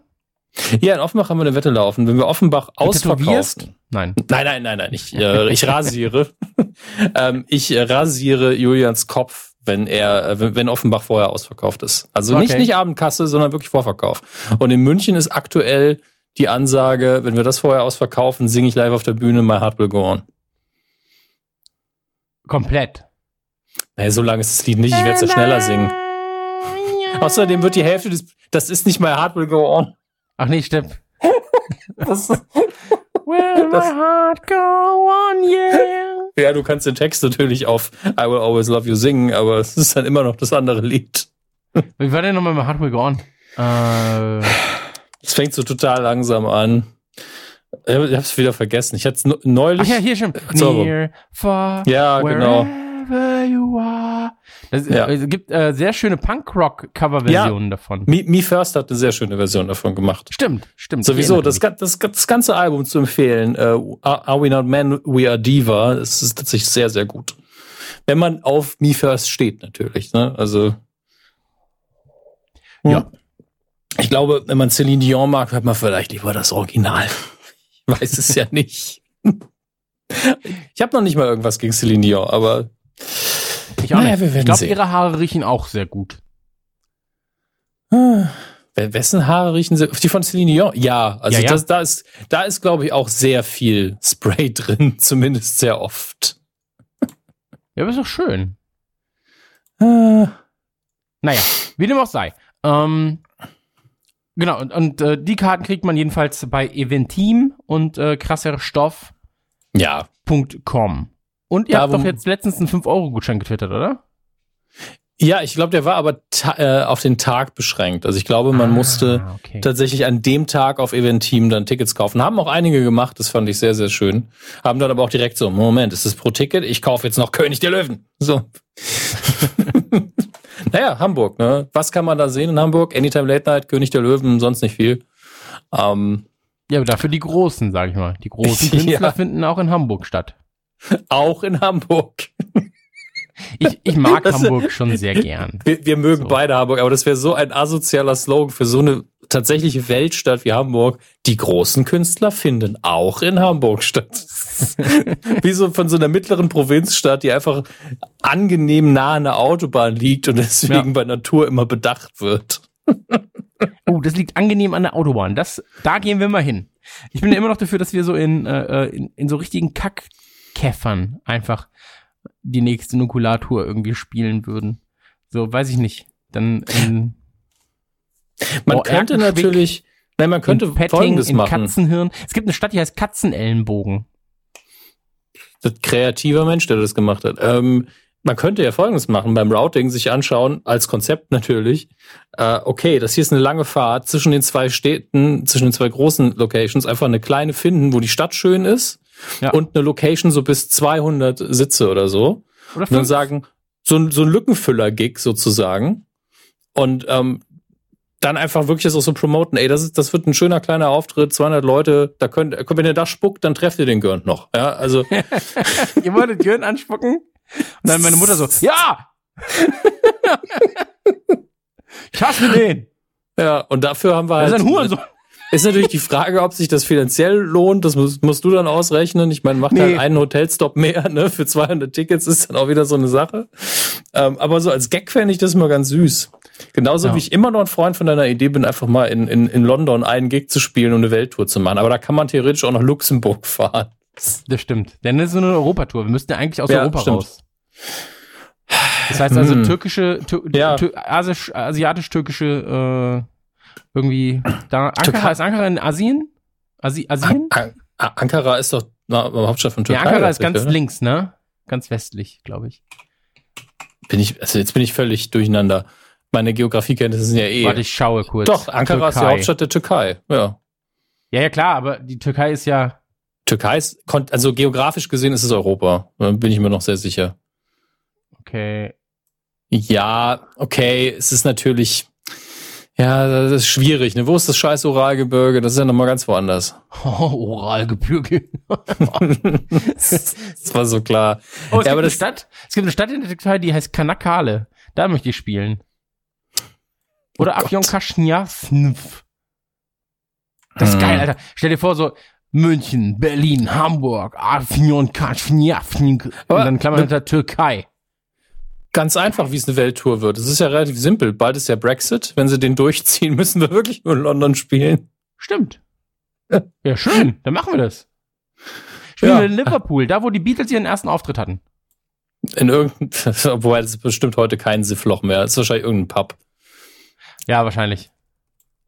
Ja, in Offenbach haben wir eine Wette laufen. Wenn wir Offenbach ausverkaufen. Nein. Nein, nein, nein, nein. Ich, äh, ich rasiere. ähm, ich rasiere Julians Kopf, wenn er, äh, wenn- Offenbach vorher ausverkauft ist. Also nicht, Okay. nicht Abendkasse, sondern wirklich Vorverkauf. Und in München ist aktuell die Ansage, wenn wir das vorher ausverkaufen, singe ich live auf der Bühne My Heart Will Go On. Komplett. Naja, so lange ist das Lied nicht, ich werde es ja schneller singen. Außerdem wird die Hälfte des, das ist nicht My Heart Will Go On. Ach nee, stimmt. Das, Will Das- my heart go on, yeah. Ja, du kannst den Text natürlich auf I Will Always Love You singen, aber es ist dann immer noch das andere Lied. Wie war denn nochmal my heart will go on? Äh, Es fängt so total langsam an. Ich hab's wieder vergessen. Ich hatte es neulich. ach ja, hier schon. Near, far, Ja, genau. Wherever you are. Ja. äh, Es gibt äh, sehr schöne Punk-Rock-Cover-Versionen davon. Me, Me First hat eine sehr schöne Version davon gemacht. Stimmt, stimmt. Sowieso, das, das, das ganze Album zu empfehlen, äh, Are We Not Men, We Are Diva, das ist tatsächlich sehr, sehr gut. Wenn man auf Me First steht, natürlich. Ne? Also. Ja. Ich glaube, wenn man Celine Dion mag, hört man vielleicht lieber das Original. Ich weiß es ja nicht. Ich habe noch nicht mal irgendwas gegen Celine Dion, aber. Ich, Naja, ich glaube, ihre Haare riechen auch sehr gut. Ah, Wessen Haare riechen sie? Die von Celine Dion? Ja, also Ja, ja. Das, da ist, da ist, glaube ich, auch sehr viel Spray drin, zumindest sehr oft. Ja, aber ist doch schön. Ah, Naja, wie dem auch sei. Ähm, genau, und, und äh, die Karten kriegt man jedenfalls bei Eventim und äh, krasserstoff.com. Ja, Und ihr Da, habt doch jetzt letztens einen 5-Euro-Gutschein getwittert, oder? ja, ich glaube, der war aber äh, auf den Tag beschränkt. Also ich glaube, man Ah, musste okay. tatsächlich an dem Tag auf Eventeam dann Tickets kaufen. Haben auch einige gemacht, das fand ich sehr, sehr schön. Haben dann aber auch direkt so, Moment, ist das pro Ticket? Ich kaufe jetzt noch König der Löwen. So. naja, Hamburg, ne? Was kann man da sehen in Hamburg? Anytime Late Night, König der Löwen, sonst nicht viel. Ähm, Ja, aber dafür die Großen, sag ich mal. Die großen Ja. Künstler finden auch in Hamburg statt. auch in Hamburg. Ich, ich mag Das- Hamburg schon sehr gern. Wir, wir mögen So. beide Hamburg, aber das wäre so ein asozialer Slogan für so eine tatsächliche Weltstadt wie Hamburg. Die großen Künstler finden auch in Hamburg statt. wie so von so einer mittleren Provinzstadt, die einfach angenehm nah an der Autobahn liegt und deswegen Ja. bei Natur immer bedacht wird. Oh, das liegt angenehm an der Autobahn. Das, da gehen wir mal hin. Ich bin ja immer noch dafür, dass wir so in, äh, in, in so richtigen Kackkäffern einfach die nächste Nukulatur irgendwie spielen würden. So, weiß ich nicht. Dann in, Man Oh, könnte natürlich, nein, man könnte in Petting, Folgendes in machen. Katzenhirn. Es gibt eine Stadt, die heißt Katzenellenbogen. Das kreativer Mensch, der das gemacht hat. Ähm, man könnte ja Folgendes machen, beim Routing sich anschauen, als Konzept natürlich, äh, okay, das hier ist eine lange Fahrt zwischen den zwei Städten, zwischen den zwei großen Locations, einfach eine kleine finden, wo die Stadt schön ist Ja. und eine Location so bis 200 Sitze oder so. Oder Und dann sagen, so ein, so ein Lückenfüller-Gig sozusagen. Und ähm, dann einfach wirklich das auch so promoten. Ey, das, ist, das wird ein schöner kleiner Auftritt, 200 Leute, da könnt, wenn ihr da spuckt, dann trefft ihr den Görnt noch. Ja, also Ihr wolltet Jörn anspucken? Und dann meine Mutter so, ja! ich hasse den! Ja, und dafür haben wir Das halt. ist ein Hurensohn. Ist natürlich die Frage, ob sich das finanziell lohnt. Das musst, musst du dann ausrechnen. Ich meine, macht Nee. halt einen Hotelstop mehr, ne? Für 200 Tickets ist dann auch wieder so eine Sache. Ähm, aber so als Gag fände ich das mal ganz süß. Genauso Ja. wie ich immer noch ein Freund von deiner Idee bin, einfach mal in, in, in London einen Gig zu spielen und eine Welttour zu machen. Aber da kann man theoretisch auch nach Luxemburg fahren. Das stimmt. Denn das ist so eine Europatour. Wir müssten ja eigentlich aus Ja, Europa stimmt. raus. Das heißt also Hm. türkische, tür, Ja. asiatisch-türkische, äh, irgendwie, da, Ankara, Türkei- ist Ankara in Asien? Asi, Asien? An An Ankara ist doch na, Hauptstadt von Ja, Türkei. Ankara ist ganz oder? links, ne? Ganz westlich, glaube ich. Bin ich, also jetzt bin ich völlig durcheinander. Meine Geografiekenntnisse sind ja eh. Warte, ich schaue kurz. Doch, Ankara ist die Türkei. Hauptstadt der Türkei. Ja. Ja, ja, klar, aber die Türkei ist ja, Türkei ist, also geografisch gesehen ist es Europa. Da bin ich mir noch sehr sicher. okay. Ja, okay, es ist natürlich, Ja, das ist schwierig. Ne? Wo ist das scheiß Oralgebirge? Das ist ja nochmal ganz woanders. Oh, Oralgebirge. das war so klar. Oh, es, Ja, gibt aber eine das- Stadt, es gibt eine Stadt in der Türkei, die heißt Kanakale. Da möchte ich spielen. Oder Oh. Afyonkarahisar. Das ist Hm. geil, Alter. Stell dir vor, so München, Berlin, Hamburg, Afyonkarahisar. Und dann Klammern hinter Türkei. Ganz einfach, wie es eine Welttour wird. Es ist ja relativ simpel. Bald ist ja Brexit. Wenn sie den durchziehen, müssen wir wirklich nur in London spielen. Stimmt. Ja, schön. Dann machen wir das. Spielen Ja. wir in Liverpool, da wo die Beatles ihren ersten Auftritt hatten. In irgendein, wobei das bestimmt heute kein Siffloch mehr. Das ist wahrscheinlich irgendein Pub. Ja, wahrscheinlich.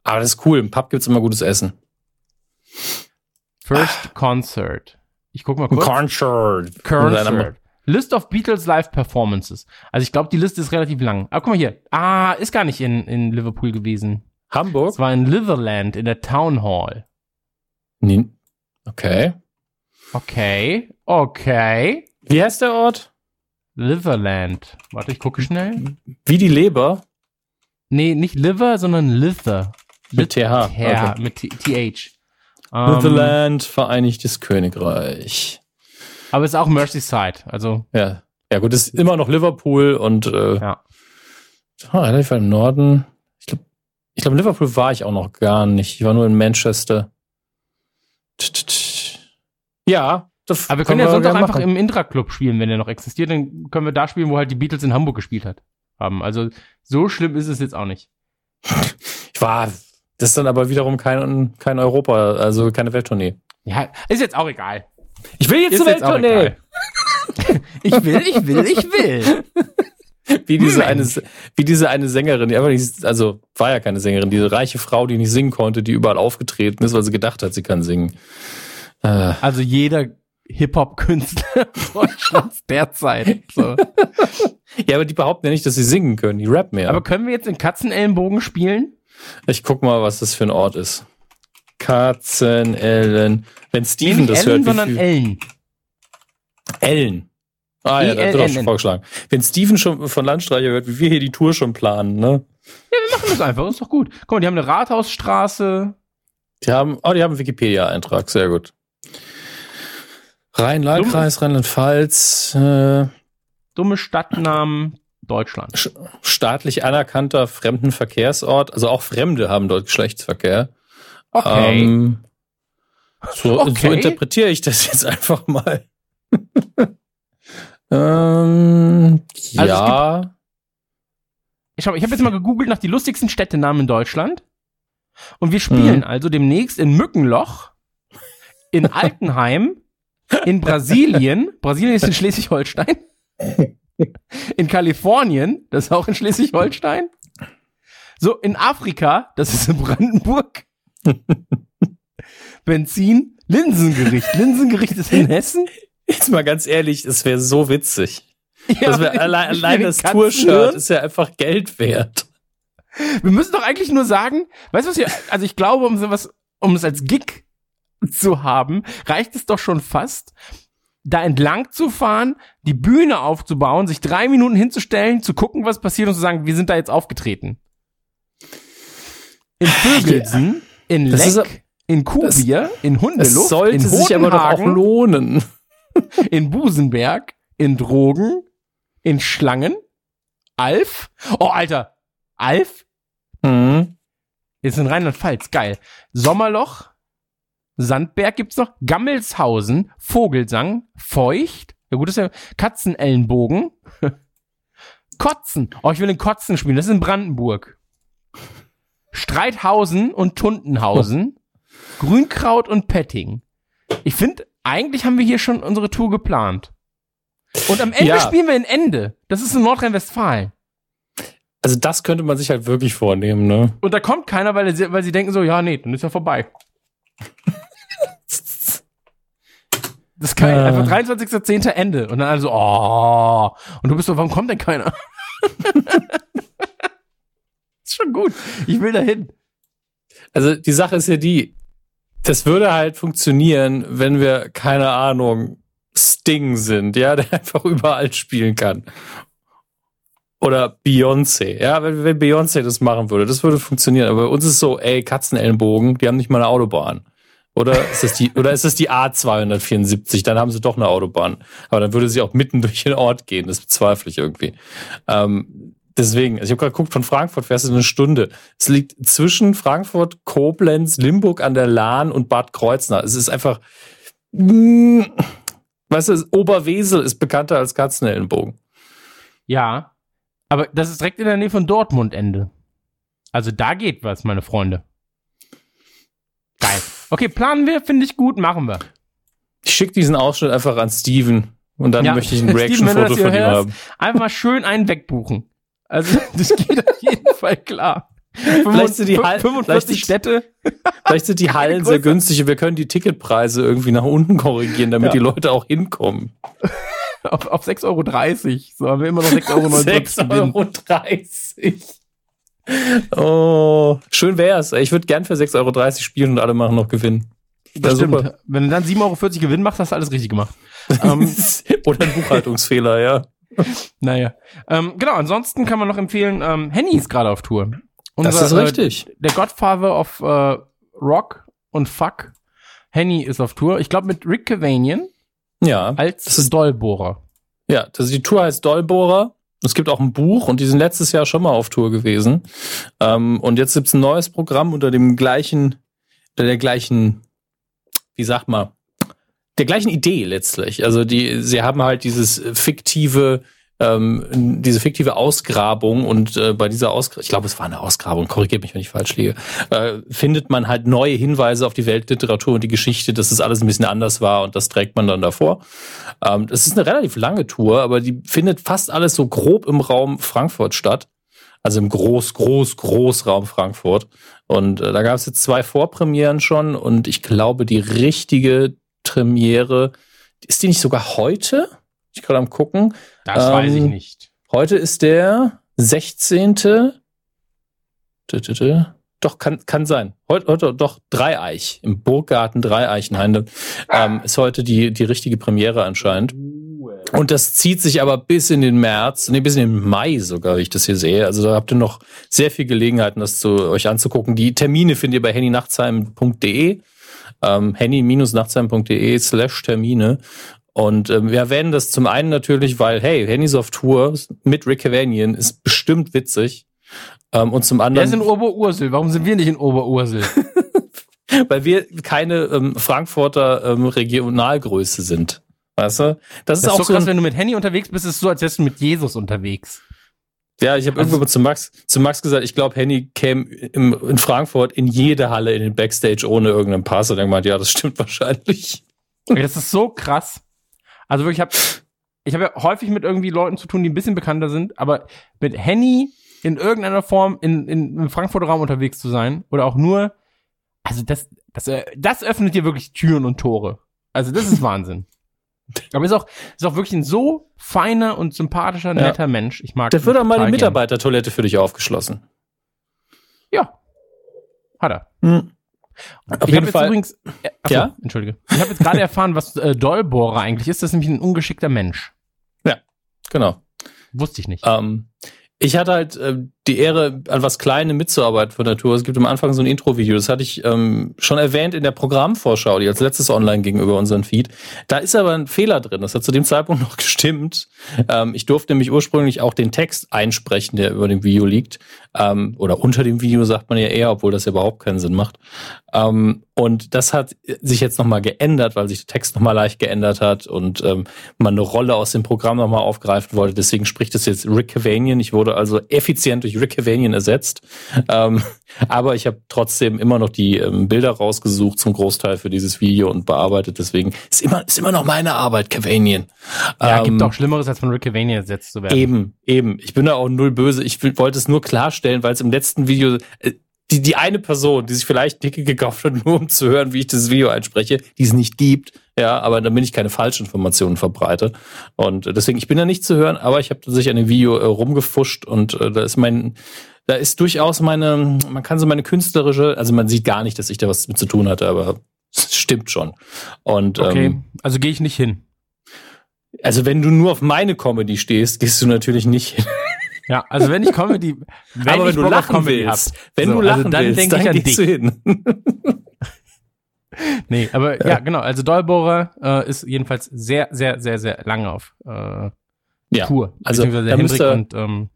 Aber das ist cool. Im Pub gibt's immer gutes Essen. First Concert. Ich guck mal kurz. Concert. Concert. List of Beatles Live Performances. Also ich glaube, die Liste ist relativ lang. Aber guck mal hier. Ah, ist gar nicht in, in Liverpool gewesen. Hamburg? Es war in Litherland in der Town Hall. Nee. Okay. Okay. Okay. Wie heißt der Ort? Litherland. Warte, ich gucke schnell. Wie die Leber? Nee, nicht Liver, sondern Lither. Mit TH. Ja, Okay. mit TH. Ähm, Netherland, Vereinigtes Königreich. Aber es ist auch Merseyside. Also, Ja. Ja, gut, ist immer noch Liverpool und äh, ja. ah, relativ weit im Norden. Ich glaube, ich glaub, Liverpool war ich auch noch gar nicht. Ich war nur in Manchester. Ja, das Aber wir können ja sonst auch einfach machen. im Intra-Club spielen, wenn der noch existiert. Dann können wir da spielen, wo halt die Beatles in Hamburg gespielt hat, haben. Also so schlimm ist es jetzt auch nicht. Ich war, das ist dann aber wiederum kein, kein Europa, also keine Welttournee. Ja, ist jetzt auch egal. Ich will jetzt Ist zur Welttournee! ich will, ich will, ich will. Wie diese, eine, wie diese eine Sängerin, die einfach nicht, also war ja keine Sängerin, diese reiche Frau, die nicht singen konnte, die überall aufgetreten ist, weil sie gedacht hat, sie kann singen. Äh, Also jeder Hip-Hop-Künstler Deutschlands derzeit. So. ja, aber die behaupten ja nicht, dass sie singen können, die rappen ja. Aber können wir jetzt in Katzenellenbogen spielen? ich guck mal, was das für ein Ort ist. Katzenellen. Wenn Steven Nicht das Ellen, hört, sondern viel? Ellen. Ellen. Ah ja, da hat er doch E-L-N-N. schon vorgeschlagen. Wenn Steven schon von Landstreicher hört, wie wir hier die Tour schon planen, ne? Machen wir es einfach, ist doch gut. Guck mal, die haben eine Rathausstraße. Die haben, oh, die haben einen Wikipedia-Eintrag, sehr gut. Rhein-Lahl-Kreis, Rheinland-Pfalz, äh, Dumme Stadtnamen Deutschland. sch- staatlich anerkannter Fremdenverkehrsort, also auch Fremde haben dort Geschlechtsverkehr. Okay. Ähm, so, Okay. so interpretiere ich das jetzt einfach mal. ähm, Also ja. Ich, schau, ich habe jetzt mal gegoogelt nach die lustigsten Städtenamen in Deutschland. Und wir spielen Mhm. also demnächst in Mückenloch, in Altenheim, in Brasilien, Brasilien ist in Schleswig-Holstein, in Kalifornien, das ist auch in Schleswig-Holstein, so in Afrika, das ist in Brandenburg, Benzin, Linsengericht, Linsengericht ist in Hessen. Jetzt mal ganz ehrlich, es wäre so witzig. Ja, Das wär, allein, allein das Tour-Shirt ist ja einfach Geld wert. Wir müssen doch eigentlich nur sagen, weißt du was wir, also ich glaube, um sowas, um es als Gig zu haben, reicht es doch schon fast, da entlang zu fahren, die Bühne aufzubauen, sich drei Minuten hinzustellen, zu gucken, was passiert und zu sagen, wir sind da jetzt aufgetreten. In Vögelsen, in Das ist- Leck, in Kuhbier, in Hundeluft, sollte in sich aber doch auch Hodenhagen, lohnen. in Busenberg, in Drogen, in Schlangen, Alf. Oh, Alter, Alf Mhm. Ist in Rheinland-Pfalz, geil. Sommerloch, Sandberg gibt's noch, Gammelshausen, Vogelsang, Feucht, ja gut, ist ja Katzenellenbogen, Kotzen, oh, ich will in Kotzen spielen, das ist in Brandenburg. Streithausen und Tuntenhausen, Grünkraut und Petting. Ich finde, eigentlich haben wir hier schon unsere Tour geplant. Und am Ende Ja. spielen wir in Ende. Das ist in Nordrhein-Westfalen. Also das könnte man sich halt wirklich vornehmen, ne? Und da kommt keiner, weil sie, weil sie denken so, ja, nee, dann ist ja vorbei. Das ist geil. Äh. Einfach 23.10. Ende. Und dann alle so, oh. Und du bist so, warum kommt denn keiner? ist schon gut. Ich will dahin. Also die Sache ist ja die, das würde halt funktionieren, wenn wir, keine Ahnung, Sting sind, ja, der einfach überall spielen kann. Oder Beyoncé. Ja, wenn, wenn Beyoncé das machen würde, das würde funktionieren. Aber bei uns ist so, ey, Katzenellenbogen, die haben nicht mal eine Autobahn. Oder ist es die, oder ist es die A274? Dann haben sie doch eine Autobahn. Aber dann würde sie auch mitten durch den Ort gehen. Das bezweifle ich irgendwie. Ähm, deswegen, also ich habe gerade geguckt, von Frankfurt fährst du eine Stunde. Es liegt zwischen Frankfurt, Koblenz, Limburg an der Lahn und Bad Kreuznach. Es ist einfach, mh, weißt du, Oberwesel ist bekannter als Katzenellenbogen. Ja, aber das ist direkt in der Nähe von Dortmund Ende. Also da geht was, meine Freunde. Geil. Okay, planen wir, finde ich gut, machen wir. Ich schicke diesen Ausschnitt einfach an Steven und dann Ja, möchte ich ein Reaction-Foto von ihm haben. Einfach mal schön einen wegbuchen. Also, das geht auf jeden Fall klar. Vielleicht sind die Hall- 45 vielleicht sind- Städte. Vielleicht sind die Hallen sehr günstig und wir können die Ticketpreise irgendwie nach unten korrigieren, damit Ja. die Leute auch hinkommen. Auf, auf 6,30 Euro. So haben wir immer noch 6,49 Euro 6,30 gewinnen. Euro. Oh, schön wär's. Ich würde gern für 6,30 Euro spielen und alle machen noch Gewinn. Das stimmt. super. Wenn du dann 7,40 Euro Gewinn machst, hast du alles richtig gemacht. ähm, Oder ein Buchhaltungsfehler, ja. naja. Ähm, genau, ansonsten kann man noch empfehlen, ähm, Henny ist gerade auf Tour. Das Unser, ist äh, richtig. der Godfather of äh, Rock und Fuck. Henny ist auf Tour. Ich glaube mit Rick Cavanian Ja. als Das ist- Dollbohrer. Ja, das, die Tour heißt Dollbohrer. Es gibt auch ein Buch und die sind letztes Jahr schon mal auf Tour gewesen. Ähm, und jetzt gibt's ein neues Programm unter dem gleichen, unter der gleichen, wie sagt man, der gleichen Idee letztlich. Also die, sie haben halt dieses fiktive, ähm, diese fiktive Ausgrabung und äh, bei dieser Ausgrabung, ich glaube, es war eine Ausgrabung, korrigiert mich, wenn ich falsch liege, äh, findet man halt neue Hinweise auf die Weltliteratur und die Geschichte, dass das alles ein bisschen anders war und das trägt man dann davor. Ähm, das ist eine relativ lange Tour, aber die findet fast alles so grob im Raum Frankfurt statt. Also im Groß, Groß, Großraum Frankfurt. Und äh, da gab es jetzt zwei Vorpremieren schon und ich glaube, die richtige Premiere, ist die nicht sogar heute? Ich gerade am gucken. Das Ähm, weiß ich nicht. Heute ist der 16. Tü, tü, tü. Doch, kann, kann sein. Heute, heute doch Dreieich im Burggarten Dreieichenheim ähm, ist heute die, die richtige Premiere anscheinend. Und das zieht sich aber bis in den März, nee, bis in den Mai sogar, wie ich das hier sehe. Also da habt ihr noch sehr viel Gelegenheiten, das zu euch anzugucken. Die Termine findet ihr bei hennynachtsheim.de, ähm, henny-nachtsheim.de slash Termine. Und ähm, wir erwähnen das zum einen natürlich, weil, hey, Henny's auf Tour mit Rick Cavanian ist bestimmt witzig. Ähm, und zum Der ist in anderen, Oberursel. Warum sind wir nicht in Oberursel? weil wir keine ähm, Frankfurter ähm, Regionalgröße sind. Weißt du? Das ist Das ist auch so so krass, wenn du mit Henny unterwegs bist, ist es so, als wärst du mit Jesus unterwegs. Ja, ich habe Also- irgendwann mal zu Max, zu Max gesagt, ich glaube, Henny käme im, in Frankfurt in jede Halle in den Backstage ohne irgendeinen Pass. Und er meint, ja, das stimmt wahrscheinlich. Das ist so krass. Also wirklich, ich habe ich hab ja häufig mit irgendwie Leuten zu tun, die ein bisschen bekannter sind, aber mit Henny in irgendeiner Form in, in, im Frankfurter Raum unterwegs zu sein oder auch nur, also das, das, äh, das öffnet dir wirklich Türen und Tore. Also das ist Wahnsinn. Aber ist auch, ist auch wirklich ein so feiner und sympathischer, Ja. netter Mensch. Ich mag Da wird auch mal die. Mitarbeitertoilette für dich aufgeschlossen. Ja. Hat er. Hm. Auf ich habe jetzt übrigens, äh, achso, Ja? entschuldige. Ich habe jetzt gerade erfahren, was äh, Dollbohrer eigentlich ist. Das ist nämlich ein ungeschickter Mensch. Genau. Wusste ich nicht. Ähm, ich hatte halt äh, die Ehre, an was Kleinem mitzuarbeiten von Tour. Es gibt am Anfang so ein Intro-Video, das hatte ich ähm, schon erwähnt in der Programmvorschau, die als letztes online ging über unseren Feed. Da ist aber ein Fehler drin. Das hat zu dem Zeitpunkt noch gestimmt. Ähm, ich durfte nämlich ursprünglich auch den Text einsprechen, der über dem Video liegt. Ähm, oder unter dem Video sagt man ja eher, obwohl das ja überhaupt keinen Sinn macht. Ähm, und das hat sich jetzt nochmal geändert, weil sich der Text nochmal leicht geändert hat und ähm, man eine Rolle aus dem Programm nochmal aufgreifen wollte. Deswegen spricht es jetzt Rick Cavanian. Ich wurde also effizient durch Rick Cavanian ersetzt. Ähm, aber ich habe trotzdem immer noch die ähm, Bilder rausgesucht zum Großteil für dieses Video und bearbeitet. Deswegen ist immer, ist immer noch meine Arbeit, Cavanian. Ja, Ähm, gibt auch Schlimmeres, als von Rick Cavanian ersetzt zu werden. Eben, eben. Ich bin da auch null böse. Ich wollte es nur klarstellen, weil es im letzten Video äh, die, die eine Person, die sich vielleicht Ticket gekauft hat, nur um zu hören, wie ich das Video einspreche, die es nicht gibt. Ja, aber damit ich keine Falschinformationen verbreite. Und äh, deswegen, ich bin da nicht zu hören, aber ich habe tatsächlich an dem Video äh, rumgefuscht und äh, da ist mein, da ist durchaus meine, man kann so meine künstlerische, also man sieht gar nicht, dass ich da was mit zu tun hatte, aber es stimmt schon. Und Okay, ähm, also gehe ich nicht hin. also wenn du nur auf meine Comedy stehst, gehst du natürlich nicht hin. Ja, also wenn ich Comedy, wenn Aber wenn ich du Bock lachen Comedy willst, hab, wenn so, du also lachen dann willst, denke dann ich an dich. hin. Nee, aber ja, genau. Also Dollbohrer äh, ist jedenfalls sehr, sehr, sehr, sehr lange auf äh, Ja, Tour. also Beziehungsweise Hendrik und ähm,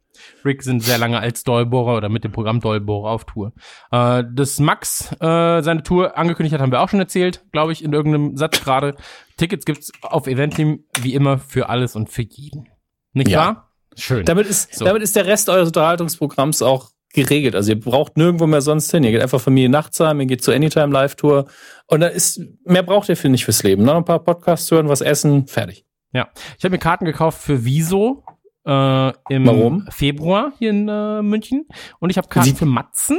Rick sind sehr lange als Dollbohrer oder mit dem Programm Dollbohrer auf Tour. Äh, dass Max äh, seine Tour angekündigt hat, haben wir auch schon erzählt, glaube ich, in irgendeinem Satz gerade. Tickets gibt's auf Eventim wie immer für alles und für jeden. Nicht Ja. wahr? Schön. Damit ist, So. damit ist der Rest eures Unterhaltungsprogramms auch geregelt. Also ihr braucht nirgendwo mehr sonst hin. Ihr geht einfach Familie Nachtsheim, ihr geht zur Anytime Live Tour und da ist mehr braucht ihr für nicht fürs Leben. Noch ein paar Podcasts hören, was essen, fertig. Ja, ich habe mir Karten gekauft für Wieso äh, im Warum? Februar hier in äh, München und ich habe Karten Sie- für Matzen.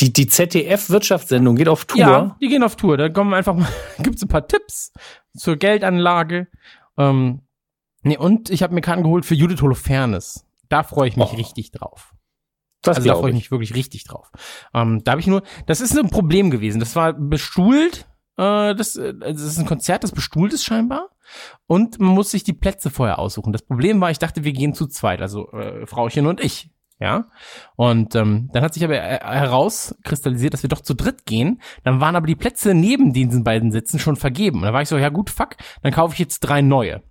Die, die ZDF Wirtschaftssendung geht auf Tour. Ja, die gehen auf Tour. Da kommen einfach mal, gibt's ein paar Tipps zur Geldanlage. Ähm, nee, und ich habe mir Karten geholt für Judith Holofernes. Da freue ich mich Oh. richtig drauf. das also da freue ich ich. mich wirklich richtig drauf. Ähm, da habe ich nur, das ist ein Problem gewesen. Das war bestuhlt. Äh, das, äh, das ist ein Konzert, das bestuhlt ist scheinbar. Und man muss sich die Plätze vorher aussuchen. Das Problem war, ich dachte, wir gehen zu zweit, also äh, Frauchen und ich. Ja. Und ähm, dann hat sich aber herauskristallisiert, dass wir doch zu dritt gehen. Dann waren aber die Plätze neben diesen beiden Sitzen schon vergeben. Und da war ich so, ja gut, fuck, dann kaufe ich jetzt drei neue.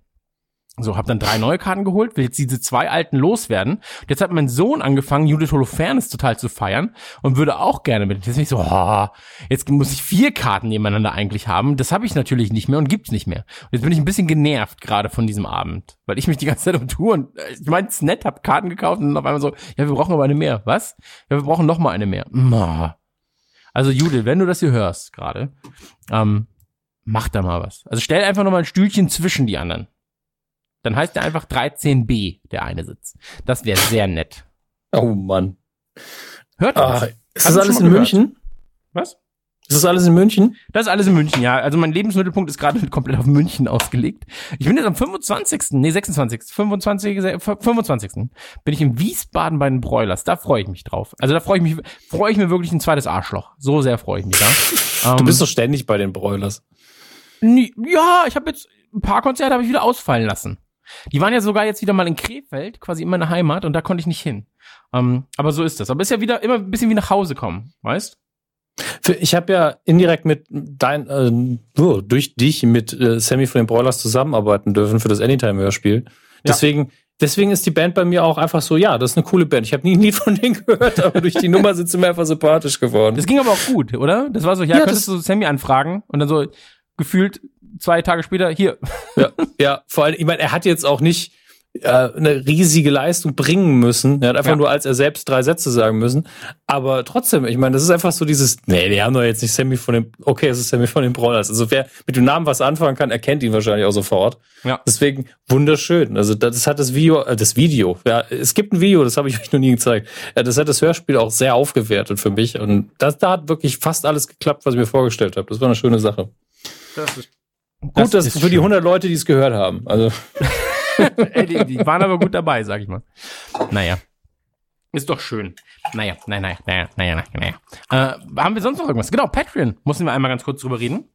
So, habe dann drei neue Karten geholt, will jetzt diese zwei alten loswerden. Jetzt hat mein Sohn angefangen, Judith Holofernes total zu feiern und würde auch gerne mit. Jetzt bin ich so, oh, jetzt muss ich vier Karten nebeneinander eigentlich haben. Das habe ich natürlich nicht mehr und gibt's nicht mehr. Und jetzt bin ich ein bisschen genervt gerade von diesem Abend, weil ich mich die ganze Zeit um und äh, ich meine, es nett, hab Karten gekauft und auf einmal so, ja, wir brauchen aber eine mehr. Was? Ja, wir brauchen noch mal eine mehr. Ma. Also Judith, wenn du das hier hörst gerade, ähm, mach da mal was. Also stell einfach noch mal ein Stühlchen zwischen die anderen. Dann heißt der einfach 13b, der eine Sitz. Das wäre sehr nett. Oh Mann. Hört Ah, das? ist das alles in gehört? München? Was? Ist das alles in München? Das ist alles in München, ja. Also mein Lebensmittelpunkt ist gerade komplett auf München ausgelegt. Ich bin jetzt am 25., nee, 26., 25., se- 25. bin ich in Wiesbaden bei den Broilers. Da freue ich mich drauf. Also da freue ich mich, freue ich mir wirklich ein zweites Arschloch. So sehr freue ich mich da. Du Ähm, bist doch ständig bei den Broilers. Ja, ich habe jetzt ein paar Konzerte habe ich wieder ausfallen lassen. Die waren ja sogar jetzt wieder mal in Krefeld, quasi in meiner Heimat, und da konnte ich nicht hin. Ähm, aber so ist das. Aber ist ja wieder immer ein bisschen wie nach Hause kommen, weißt? Ich habe ja indirekt mit dein, äh, oh, durch dich mit äh, Sammy von den Broilers zusammenarbeiten dürfen für das Anytime-Hörspiel. Deswegen, deswegen ist die Band bei mir auch einfach so, ja, das ist eine coole Band. Ich habe nie Lied von denen gehört, aber durch die Nummer sind sie mir einfach sympathisch geworden. Das ging aber auch gut, oder? Das war so, ja, Ja, könntest du Sammy anfragen und dann so gefühlt zwei Tage später, hier. Ja, ja, vor allem, ich meine, er hat jetzt auch nicht äh, eine riesige Leistung bringen müssen. Er hat einfach Ja. nur als er selbst drei Sätze sagen müssen. Aber trotzdem, ich meine, das ist einfach so dieses, nee, die haben doch jetzt nicht Sammy von dem, okay, es ist Sammy von den Broilers. Also wer mit dem Namen was anfangen kann, erkennt ihn wahrscheinlich auch sofort. Ja. Deswegen wunderschön. Also das hat das Video, äh, das Video, ja, es gibt ein Video, das habe ich euch noch nie gezeigt. Ja, das hat das Hörspiel auch sehr aufgewertet für mich. Und das, da hat wirklich fast alles geklappt, was ich mir vorgestellt habe. Das war eine schöne Sache. Das ist, Gut, dass für die 100 Leute, die es gehört haben. Also Ey, die, die waren aber gut dabei, sag ich mal. Naja. Ist doch schön. Naja, naja, naja, naja, naja, naja. Äh, haben wir sonst noch irgendwas? Genau, Patreon. Müssen wir einmal ganz kurz drüber reden.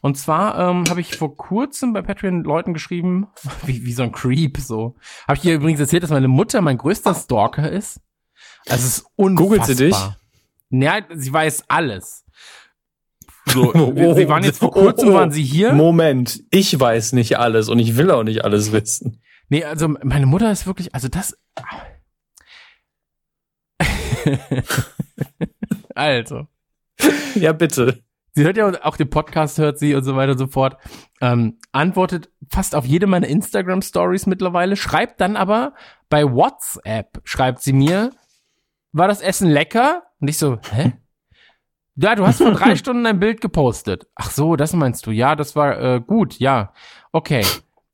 Und zwar ähm, habe ich vor kurzem bei Patreon Leuten geschrieben, wie, wie so ein Creep, so. Habe ich dir übrigens erzählt, dass meine Mutter mein größter Stalker ist? Also es ist unfassbar. Googelt sie dich? Ja, sie weiß alles. So, Oh, sie waren jetzt vor oh, kurzem, oh. waren sie hier. Moment, ich weiß nicht alles und ich will auch nicht alles wissen. Nee, also meine Mutter ist wirklich, also das. also, Ja, bitte. sie hört ja auch den Podcast, hört sie und so weiter und so fort. Ähm, antwortet fast auf jede meiner Instagram-Stories mittlerweile, schreibt dann aber bei WhatsApp, schreibt sie mir, war das Essen lecker? Und ich so, hä? Ja, du hast vor drei Stunden ein Bild gepostet. Ach so, das meinst du. Ja, das war äh, gut, ja. Okay.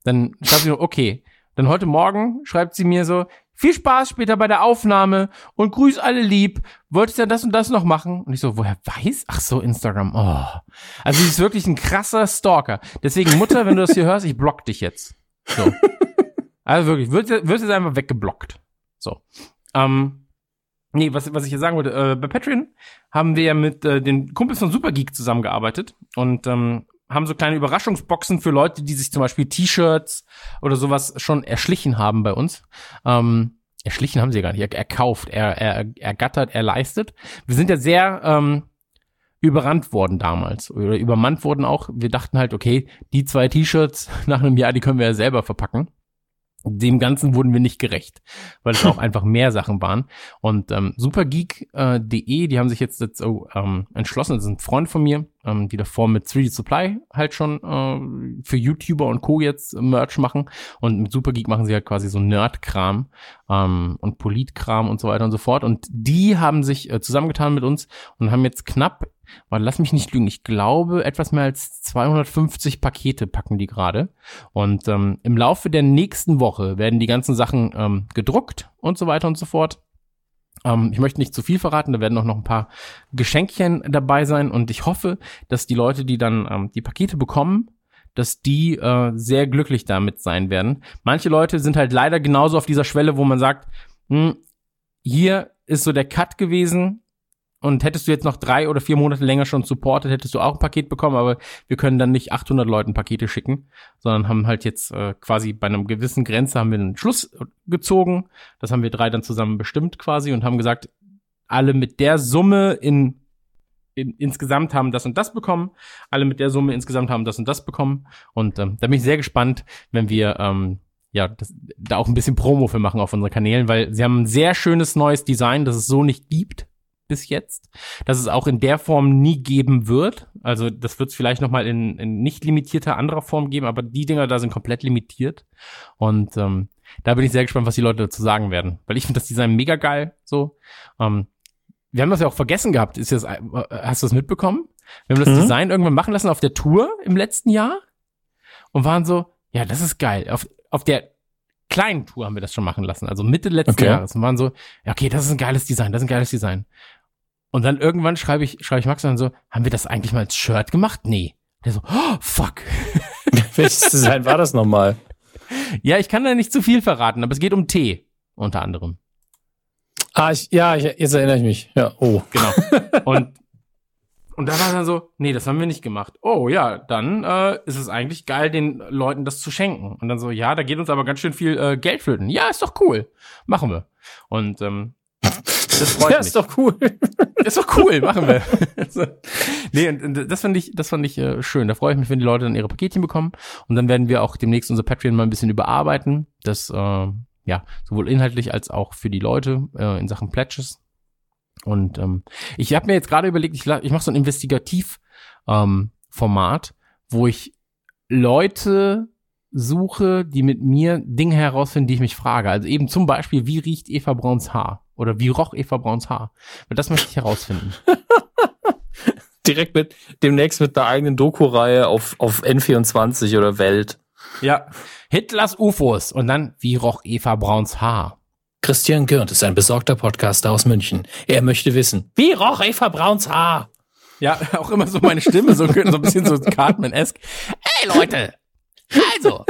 Dann schreibt sie nur, okay. Dann heute Morgen schreibt sie mir so, viel Spaß später bei der Aufnahme und grüß alle lieb. Wolltest ja das und das noch machen? Und ich so, woher weiß? Ach so, Instagram. Oh. Also sie ist wirklich ein krasser Stalker. Deswegen, Mutter, wenn du das hier hörst, ich block dich jetzt. So. Also wirklich, wird, wird jetzt einfach weggeblockt. So. Ähm, nee, was, was ich hier sagen wollte, äh, bei Patreon haben wir ja mit äh, den Kumpels von Supergeek zusammengearbeitet und ähm, haben so kleine Überraschungsboxen für Leute, die sich zum Beispiel T-Shirts oder sowas schon erschlichen haben bei uns. Ähm, erschlichen haben sie ja gar nicht, er, er kauft, er, er ergattert, er leistet. Wir sind ja sehr ähm, überrannt worden damals oder übermannt worden auch. Wir dachten halt, okay, die zwei T-Shirts nach einem Jahr, die können wir ja selber verpacken dem Ganzen wurden wir nicht gerecht, weil es auch einfach mehr Sachen waren. Und ähm, supergeek.de, äh, die haben sich jetzt, jetzt oh, ähm, entschlossen, das sind Freunde von mir, ähm, die davor mit 3D Supply halt schon äh, für YouTuber und Co. jetzt Merch machen. Und mit Supergeek machen sie halt quasi so Nerd-Kram ähm, und Polit-Kram und so weiter und so fort. Und die haben sich äh, zusammengetan mit uns und haben jetzt knapp weil lass mich nicht lügen, ich glaube, etwas mehr als 250 Pakete packen die gerade. Und ähm, im Laufe der nächsten Woche werden die ganzen Sachen ähm, gedruckt und so weiter und so fort. Ähm, ich möchte nicht zu viel verraten, da werden auch noch ein paar Geschenkchen dabei sein und ich hoffe, dass die Leute, die dann ähm, die Pakete bekommen, dass die äh, sehr glücklich damit sein werden. Manche Leute sind halt leider genauso auf dieser Schwelle, wo man sagt, hm, hier ist so der Cut gewesen, und hättest du jetzt noch drei oder vier Monate länger schon supportet, hättest du auch ein Paket bekommen, aber wir können dann nicht 800 Leuten Pakete schicken, sondern haben halt jetzt äh, quasi bei einem gewissen Grenze haben wir einen Schluss gezogen. Das haben wir drei dann zusammen bestimmt quasi und haben gesagt, alle mit der Summe in, in insgesamt haben das und das bekommen, alle mit der Summe insgesamt haben das und das bekommen. Und ähm, da bin ich sehr gespannt, wenn wir ähm, ja, das, da auch ein bisschen Promo für machen auf unseren Kanälen, weil sie haben ein sehr schönes neues Design, das es so nicht gibt bis jetzt, dass es auch in der Form nie geben wird. Also das wird es vielleicht noch mal in, in nicht limitierter anderer Form geben, aber die Dinger da sind komplett limitiert. Und ähm, da bin ich sehr gespannt, was die Leute dazu sagen werden, weil ich finde das Design mega geil. So, ähm, wir haben das ja auch vergessen gehabt. Ist das, äh, hast du das mitbekommen? Wir haben das mhm. Design irgendwann machen lassen auf der Tour im letzten Jahr und waren so, ja, das ist geil. Auf, auf der kleinen Tour haben wir das schon machen lassen, also Mitte letzten okay. Jahres und waren so, ja, okay, das ist ein geiles Design, das ist ein geiles Design. Und dann irgendwann schreibe ich, schreibe ich Max dann so, haben wir das eigentlich mal als Shirt gemacht? Nee. Der so, oh, fuck. Welches Design war das nochmal? Ja, ich kann da nicht zu viel verraten, aber es geht um Tee, unter anderem. Ah, ich, ja, ich, jetzt erinnere ich mich. Ja, oh. Genau. Und, und da war dann so, nee, das haben wir nicht gemacht. Oh ja, dann äh, ist es eigentlich geil, den Leuten das zu schenken. Und dann so, ja, da geht uns aber ganz schön viel äh, Geld flöten. Ja, ist doch cool. Machen wir. Und ähm, das freut ja, mich. ist doch cool. ist doch cool, machen wir. nee, und, und das fand ich, das fand ich äh, schön. Da freue ich mich, wenn die Leute dann ihre Paketchen bekommen. Und dann werden wir auch demnächst unser Patreon mal ein bisschen überarbeiten. Das, äh, ja, sowohl inhaltlich als auch für die Leute äh, in Sachen Pledges. Und ähm, ich habe mir jetzt gerade überlegt, ich, ich mache so ein Investigativ-Format, ähm, wo ich Leute suche, die mit mir Dinge herausfinden, die ich mich frage. Also eben zum Beispiel, wie riecht Eva Brauns Haar? Oder wie roch Eva Brauns Haar? Weil das möchte ich herausfinden. Direkt mit, demnächst mit der eigenen Doku-Reihe auf, auf N24 oder Welt. Ja. Hitlers UFOs. Und dann, wie roch Eva Brauns Haar? Christian Gürnt ist ein besorgter Podcaster aus München. Er möchte wissen, wie roch Eva Brauns Haar? Ja, auch immer so meine Stimme, so, so ein bisschen so Cartman-esque. Ey Leute, also,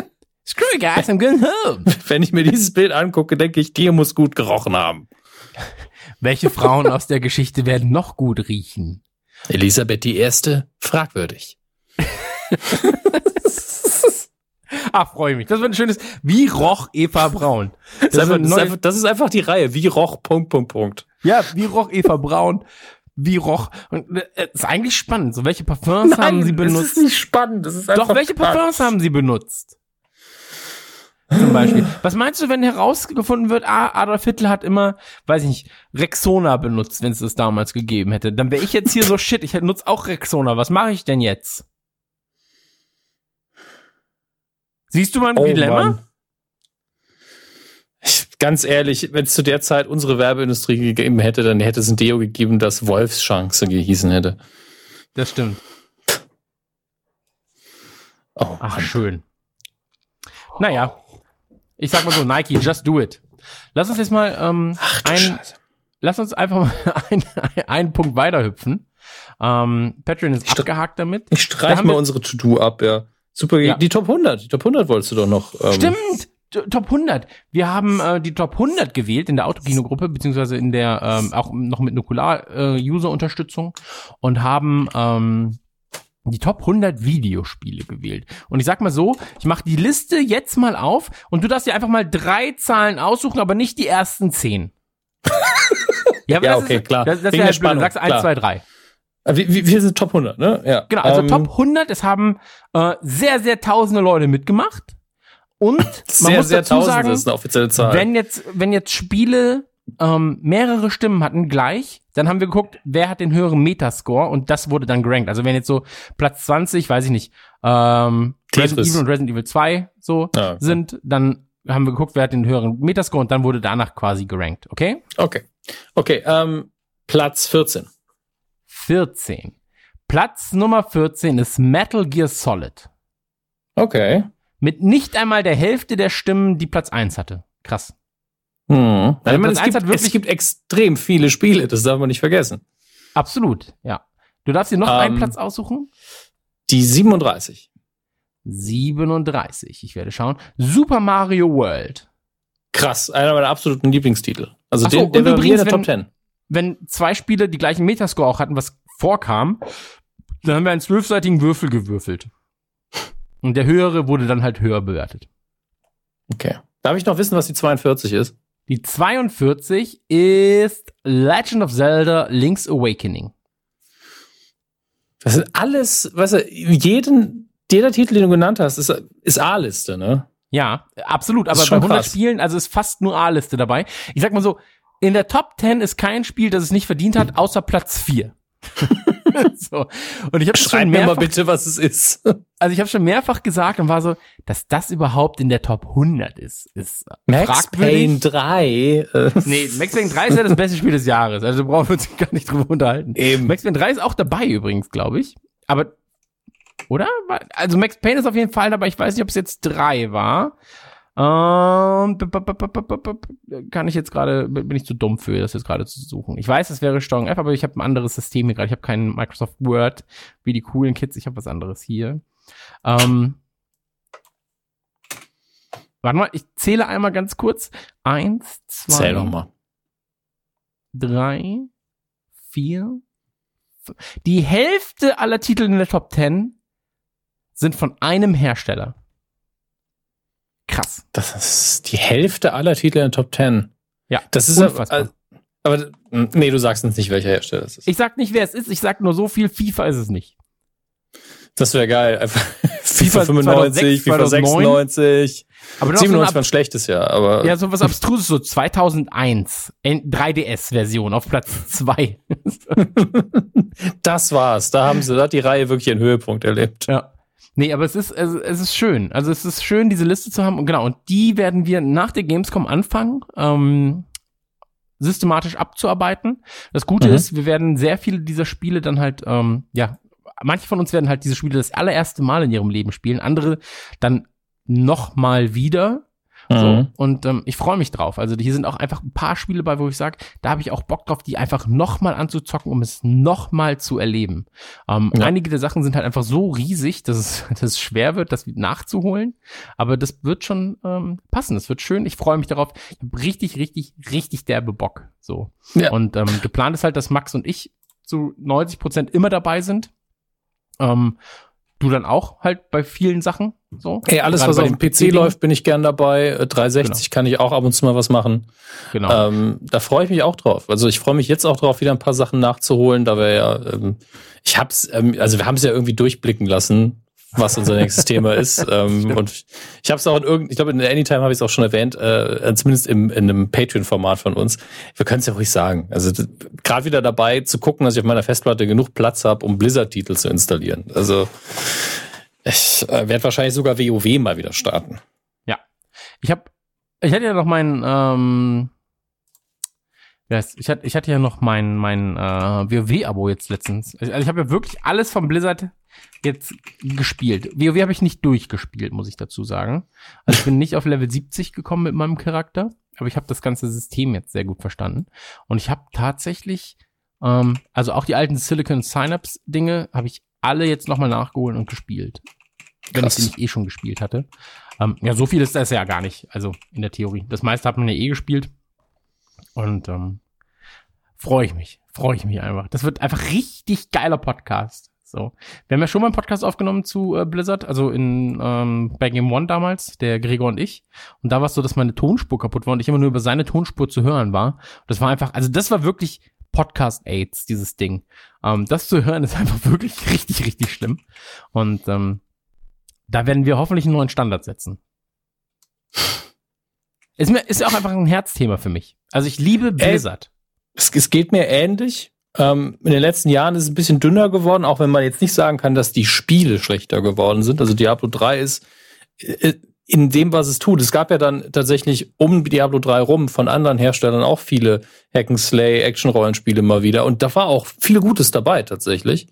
screw you guys, I'm going home. Wenn ich mir dieses Bild angucke, denke ich, dir muss gut gerochen haben. Welche Frauen aus der Geschichte werden noch gut riechen? Elisabeth die Erste, fragwürdig. Ach, freue mich. Das wird ein schönes, wie roch Eva Braun? Das, das, ist einfach, das, ist einfach, das, ist einfach, die Reihe, wie roch, Punkt, Punkt, Punkt. Ja, wie roch Eva Braun? Wie roch? Und, äh, ist eigentlich spannend. So, welche Parfums Nein, haben sie benutzt? Das ist nicht spannend. Das ist einfach Doch, welche Parfums haben sie benutzt? Zum Beispiel. Was meinst du, wenn herausgefunden wird, ah, Adolf Hitler hat immer, weiß ich nicht, Rexona benutzt, wenn es das damals gegeben hätte? Dann wäre ich jetzt hier so shit, ich nutze auch Rexona. Was mache ich denn jetzt? Siehst du mein oh, Dilemma? Mann. Ganz ehrlich, wenn es zu der Zeit unsere Werbeindustrie gegeben hätte, dann hätte es ein Deo gegeben, das Wolfschance gehießen hätte. Das stimmt. Oh, Ach, schön. Naja, ich sag mal so, Nike, just do it. Lass uns jetzt mal ähm, Ach, ein, lass uns einfach mal ein, einen Punkt weiterhüpfen. Ähm, Patreon ist ich abgehakt damit. Ich streich mal unsere To-Do ab, ja. Super, ja. die Top 100, die Top 100 wolltest du doch noch. Ähm, Stimmt, Top 100. Wir haben äh, die Top 100 gewählt in der Autokino-Gruppe, beziehungsweise in der, ähm, auch noch mit Nukular-User-Unterstützung und haben ähm, die Top 100 Videospiele gewählt. Und ich sag mal so, ich mache die Liste jetzt mal auf und du darfst dir einfach mal drei Zahlen aussuchen, aber nicht die ersten zehn. ja, aber das okay, ist, klar. Das, das wäre halt blöd. Du Spannung, sagst eins, klar. zwei, drei. Äh, Wir, wir wir sind Top 100, ne? Ja. Genau, also Ähm, Top 100, es haben äh, sehr, sehr tausende Leute mitgemacht. Und man Sehr, muss sehr dazu sagen, ist eine offizielle Zahl. wenn jetzt, wenn jetzt Spiele ähm, mehrere Stimmen hatten gleich, dann haben wir geguckt, wer hat den höheren Metascore und das wurde dann gerankt. Also wenn jetzt so Platz 20, weiß ich nicht, ähm, Resident. Evil und Resident Evil 2 so Ja, okay. sind, dann haben wir geguckt, wer hat den höheren Metascore und dann wurde danach quasi gerankt, okay? Okay. Okay, ähm, Platz 14. 14. Platz Nummer 14 ist Metal Gear Solid. Okay. Mit nicht einmal der Hälfte der Stimmen, die Platz 1 hatte. Krass. Hm. Also meine, es, eins gibt, hat wirklich- es gibt extrem viele Spiele, das darf man nicht vergessen. Absolut, ja. Du darfst dir noch Ähm, einen Platz aussuchen? Die 37. 37. Ich werde schauen. Super Mario World. Krass, einer meiner absoluten Lieblingstitel. Also so, den, der bei mir in übrigens, der Top wenn- 10. Wenn zwei Spiele die gleichen Metascore auch hatten, was vorkam, dann haben wir einen zwölfseitigen Würfel gewürfelt. Und der höhere wurde dann halt höher bewertet. Okay. Darf ich noch wissen, was die 42 ist? Die 42 ist Legend of Zelda Link's Awakening. Das ist alles, weißt du, jeden, jeder Titel, den du genannt hast, ist, ist A-Liste, ne? Ja, absolut. Aber bei schon 100 krass. Spielen, also ist fast nur A-Liste dabei. Ich sag mal so, in der Top 10 ist kein Spiel, das es nicht verdient hat, außer Platz 4. so. Und ich habe Schreib schon mir mal mehrfach, bitte, was es ist. also ich habe schon mehrfach gesagt und war so, dass das überhaupt in der Top 100 ist, ist Max. Payne 3. Äh, Nee, Max Payne 3 ist ja das beste Spiel des Jahres. Also brauchen wir uns gar nicht drüber unterhalten. eben. Max Payne 3 ist auch dabei übrigens, glaube ich. Aber, oder? Also Max Payne ist auf jeden Fall dabei. Ich weiß nicht, ob es jetzt 3 war. Ähm, kann ich jetzt gerade, bin ich zu dumm für, das jetzt gerade zu suchen. Ich weiß, es wäre Steuerung F, aber ich habe ein anderes System hier gerade. Ich habe kein Microsoft Word wie die coolen Kids. Ich habe was anderes hier. Ähm, warte mal, ich zähle einmal ganz kurz. Eins, zwei, Zähl doch mal. drei, vier. f- Die Hälfte aller Titel in der Top 10 sind von einem Hersteller. Krass. Das ist die Hälfte aller Titel in der Top 10. Ja. Das ist unfassbar. aber, aber nee, du sagst uns nicht, welcher Hersteller es ist. Ich sag nicht, wer es ist, ich sag nur so viel, FIFA ist es nicht. Das wäre geil. Einfach FIFA FIFA 95, 2006, FIFA 96. Aber noch 97 so war ein schlechtes Jahr, aber ja, so was Abstruses, so 2001, N- 3DS-Version auf Platz 2. das war's. Da haben sie, da hat die Reihe wirklich einen Höhepunkt erlebt. Ja. Nee, aber es ist, es, es ist schön. Also es ist schön, diese Liste zu haben. Und genau, und die werden wir nach der Gamescom anfangen, ähm, systematisch abzuarbeiten. Das Gute Mhm. ist, wir werden sehr viele dieser Spiele dann halt, ähm, ja, manche von uns werden halt diese Spiele das allererste Mal in ihrem Leben spielen, andere dann noch mal wieder. So, Mhm. und ähm, ich freue mich drauf. Also hier sind auch einfach ein paar Spiele bei, wo ich sage, da habe ich auch Bock drauf, die einfach nochmal anzuzocken, um es nochmal zu erleben. Ähm, Ja. Einige der Sachen sind halt einfach so riesig, dass es, dass es schwer wird, das nachzuholen. Aber das wird schon ähm, passen. Es wird schön. Ich freue mich darauf. Ich habe richtig, richtig, richtig derbe Bock. So. Ja. Und ähm, geplant ist halt, dass Max und ich zu 90 Prozent immer dabei sind. Ähm, du dann auch halt bei vielen Sachen. So. Ey, alles, Gerade was auf dem PC PC-Dingen. läuft, bin ich gern dabei. Äh, 360 kann ich auch ab und zu mal was machen. Genau. Ähm, da freue ich mich auch drauf. Also ich freue mich jetzt auch drauf, wieder ein paar Sachen nachzuholen, da wir ja, ähm, ich hab's, ähm, also wir haben es ja irgendwie durchblicken lassen, was unser nächstes Thema ist. Ähm, und ich habe es auch in irgendeinem, ich glaube in Anytime habe ich es auch schon erwähnt, äh, zumindest im, in einem Patreon-Format von uns. Wir können es ja ruhig sagen. Also gerade wieder dabei zu gucken, dass ich auf meiner Festplatte genug Platz habe, um Blizzard-Titel zu installieren. Also ich äh, werde wahrscheinlich sogar WoW mal wieder starten. Ich habe, ich hatte ja noch mein, ähm, heißt, ich hatte, ich hatte ja noch mein, mein äh, WoW-Abo jetzt letztens. Also ich habe ja wirklich alles von Blizzard jetzt gespielt. WoW habe ich nicht durchgespielt, muss ich dazu sagen. Also ich bin nicht auf Level 70 gekommen mit meinem Charakter, aber ich habe das ganze System jetzt sehr gut verstanden. Und ich habe tatsächlich, ähm, also auch die alten Silicon Synapse Dinge habe ich alle jetzt nochmal nachgeholt und gespielt. Wenn Krass. ich sie nicht eh schon gespielt hatte. Ähm, ja, so viel ist das ja gar nicht. Also in der Theorie. Das meiste hat man ja eh gespielt. Und ähm, freue ich mich. Freue ich mich einfach. Das wird einfach richtig geiler Podcast. So. Wir haben ja schon mal einen Podcast aufgenommen zu äh, Blizzard, also in ähm, bei Game One damals, der Gregor und ich. Und da war es so, dass meine Tonspur kaputt war und ich immer nur über seine Tonspur zu hören war. Das war einfach, also das war wirklich Podcast-Aids, dieses Ding. Ähm, das zu hören ist einfach wirklich richtig, richtig schlimm. Und ähm, da werden wir hoffentlich einen neuen Standard setzen. Ist mir ist auch einfach ein Herzthema für mich. Also ich liebe Blizzard. Es, es geht mir ähnlich. Ähm, in den letzten Jahren ist es ein bisschen dünner geworden, auch wenn man jetzt nicht sagen kann, dass die Spiele schlechter geworden sind. Also Diablo 3 ist äh, in dem, was es tut. Es gab ja dann tatsächlich um Diablo 3 rum von anderen Herstellern auch viele Hack'n'Slay, Action-Rollenspiele mal wieder. Und da war auch viel Gutes dabei tatsächlich.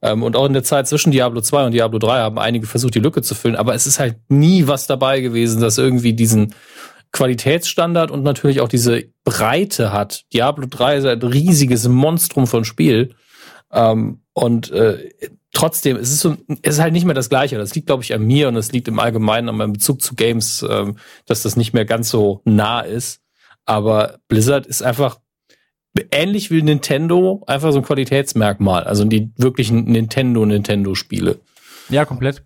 Ähm, und auch in der Zeit zwischen Diablo 2 und Diablo 3 haben einige versucht, die Lücke zu füllen. Aber es ist halt nie was dabei gewesen, das irgendwie diesen Qualitätsstandard und natürlich auch diese Breite hat. Diablo 3 ist ein riesiges Monstrum von Spiel. Ähm, und äh, trotzdem, es ist, so, es ist halt nicht mehr das Gleiche. Das liegt, glaube ich, an mir und es liegt im Allgemeinen an meinem Bezug zu Games, ähm, dass das nicht mehr ganz so nah ist. Aber Blizzard ist einfach ähnlich wie Nintendo, einfach so ein Qualitätsmerkmal. Also die wirklichen Nintendo-Nintendo-Spiele. Ja, komplett.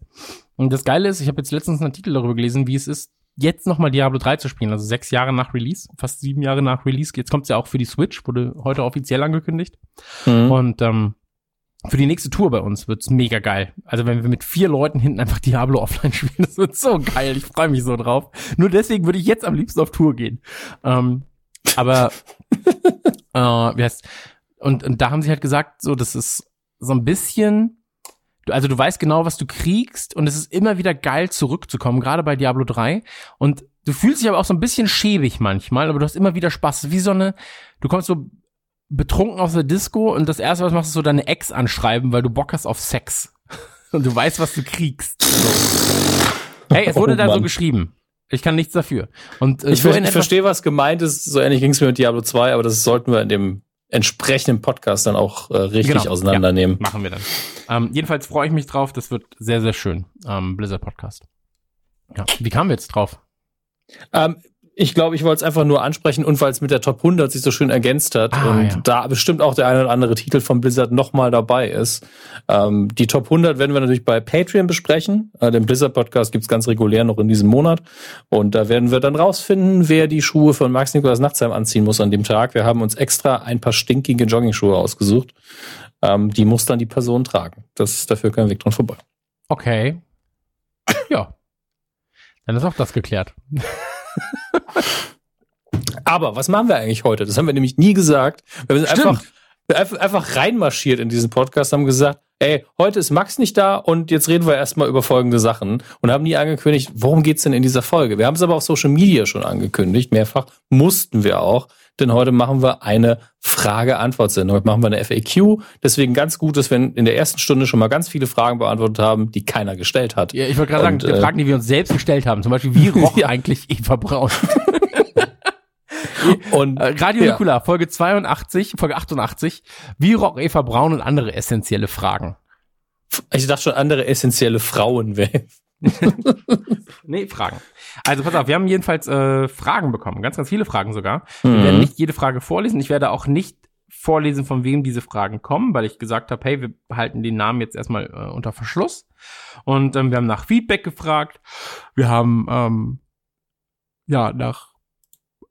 Und das Geile ist, ich habe jetzt letztens einen Artikel darüber gelesen, wie es ist, jetzt nochmal Diablo 3 zu spielen, also sechs Jahre nach Release, fast sieben Jahre nach Release. Jetzt kommt's ja auch für die Switch, wurde heute offiziell angekündigt. Mhm. Und ähm, für die nächste Tour bei uns wird's mega geil. Also wenn wir mit vier Leuten hinten einfach Diablo offline spielen, das wird so geil. Ich freue mich so drauf. Nur deswegen würde ich jetzt am liebsten auf Tour gehen. Ähm, aber äh, wie heißt und, und da haben sie halt gesagt, so das ist so ein bisschen also du weißt genau, was du kriegst und es ist immer wieder geil zurückzukommen, gerade bei Diablo 3 und du fühlst dich aber auch so ein bisschen schäbig manchmal, aber du hast immer wieder Spaß, wie so eine du kommst so betrunken aus der Disco und das erste was machst ist so deine Ex anschreiben, weil du Bock hast auf Sex und du weißt, was du kriegst. So. Hey, es wurde oh, da so geschrieben. Ich kann nichts dafür. Und äh, ich, so ich verstehe, was gemeint ist. So ähnlich ging es mir mit Diablo 2, aber das sollten wir in dem entsprechenden Podcast dann auch äh, richtig genau, auseinandernehmen. Ja, machen wir dann. Ähm, jedenfalls freue ich mich drauf. Das wird sehr, sehr schön. Ähm, Blizzard Podcast. Ja. Wie kamen wir jetzt drauf? Ähm, ich glaube, ich wollte es einfach nur ansprechen und weil es mit der Top 100 sich so schön ergänzt hat ah, und ja. da bestimmt auch der eine oder andere Titel von Blizzard nochmal dabei ist. Ähm, die Top 100 werden wir natürlich bei Patreon besprechen. Äh, den Blizzard Podcast gibt's ganz regulär noch in diesem Monat und da werden wir dann rausfinden, wer die Schuhe von Max Nikolaus Nachtsheim anziehen muss an dem Tag. Wir haben uns extra ein paar stinkige Jogging-Schuhe ausgesucht. Ähm, die muss dann die Person tragen. Das ist dafür kein Weg dran vorbei. Okay. Ja. Dann ist auch das geklärt. Aber was machen wir eigentlich heute? Das haben wir nämlich nie gesagt. Wir sind einfach, einfach, einfach reinmarschiert in diesen Podcast, haben gesagt, ey, heute ist Max nicht da und jetzt reden wir erstmal über folgende Sachen und haben nie angekündigt, worum geht's denn in dieser Folge? Wir haben es aber auf Social Media schon angekündigt, mehrfach mussten wir auch, denn heute machen wir eine Frage-Antwort-Sendung. Heute machen wir eine FAQ, deswegen ganz gut, dass wir in der ersten Stunde schon mal ganz viele Fragen beantwortet haben, die keiner gestellt hat. Ja, ich wollte gerade sagen, äh, Fragen, die wir uns selbst gestellt haben, zum Beispiel, wie roch eigentlich Eva Braun? Und äh, Radio ja. Nikola, Folge 82, Folge 88. Wie roch Eva Braun und andere essentielle Fragen? Ich dachte schon andere essentielle Frauen wären. nee, Fragen. Also pass auf, wir haben jedenfalls äh, Fragen bekommen, ganz, ganz viele Fragen sogar. Mhm. Wir werden nicht jede Frage vorlesen. Ich werde auch nicht vorlesen, von wem diese Fragen kommen, weil ich gesagt habe, hey, wir behalten den Namen jetzt erstmal äh, unter Verschluss. Und ähm, wir haben nach Feedback gefragt. Wir haben ähm, ja nach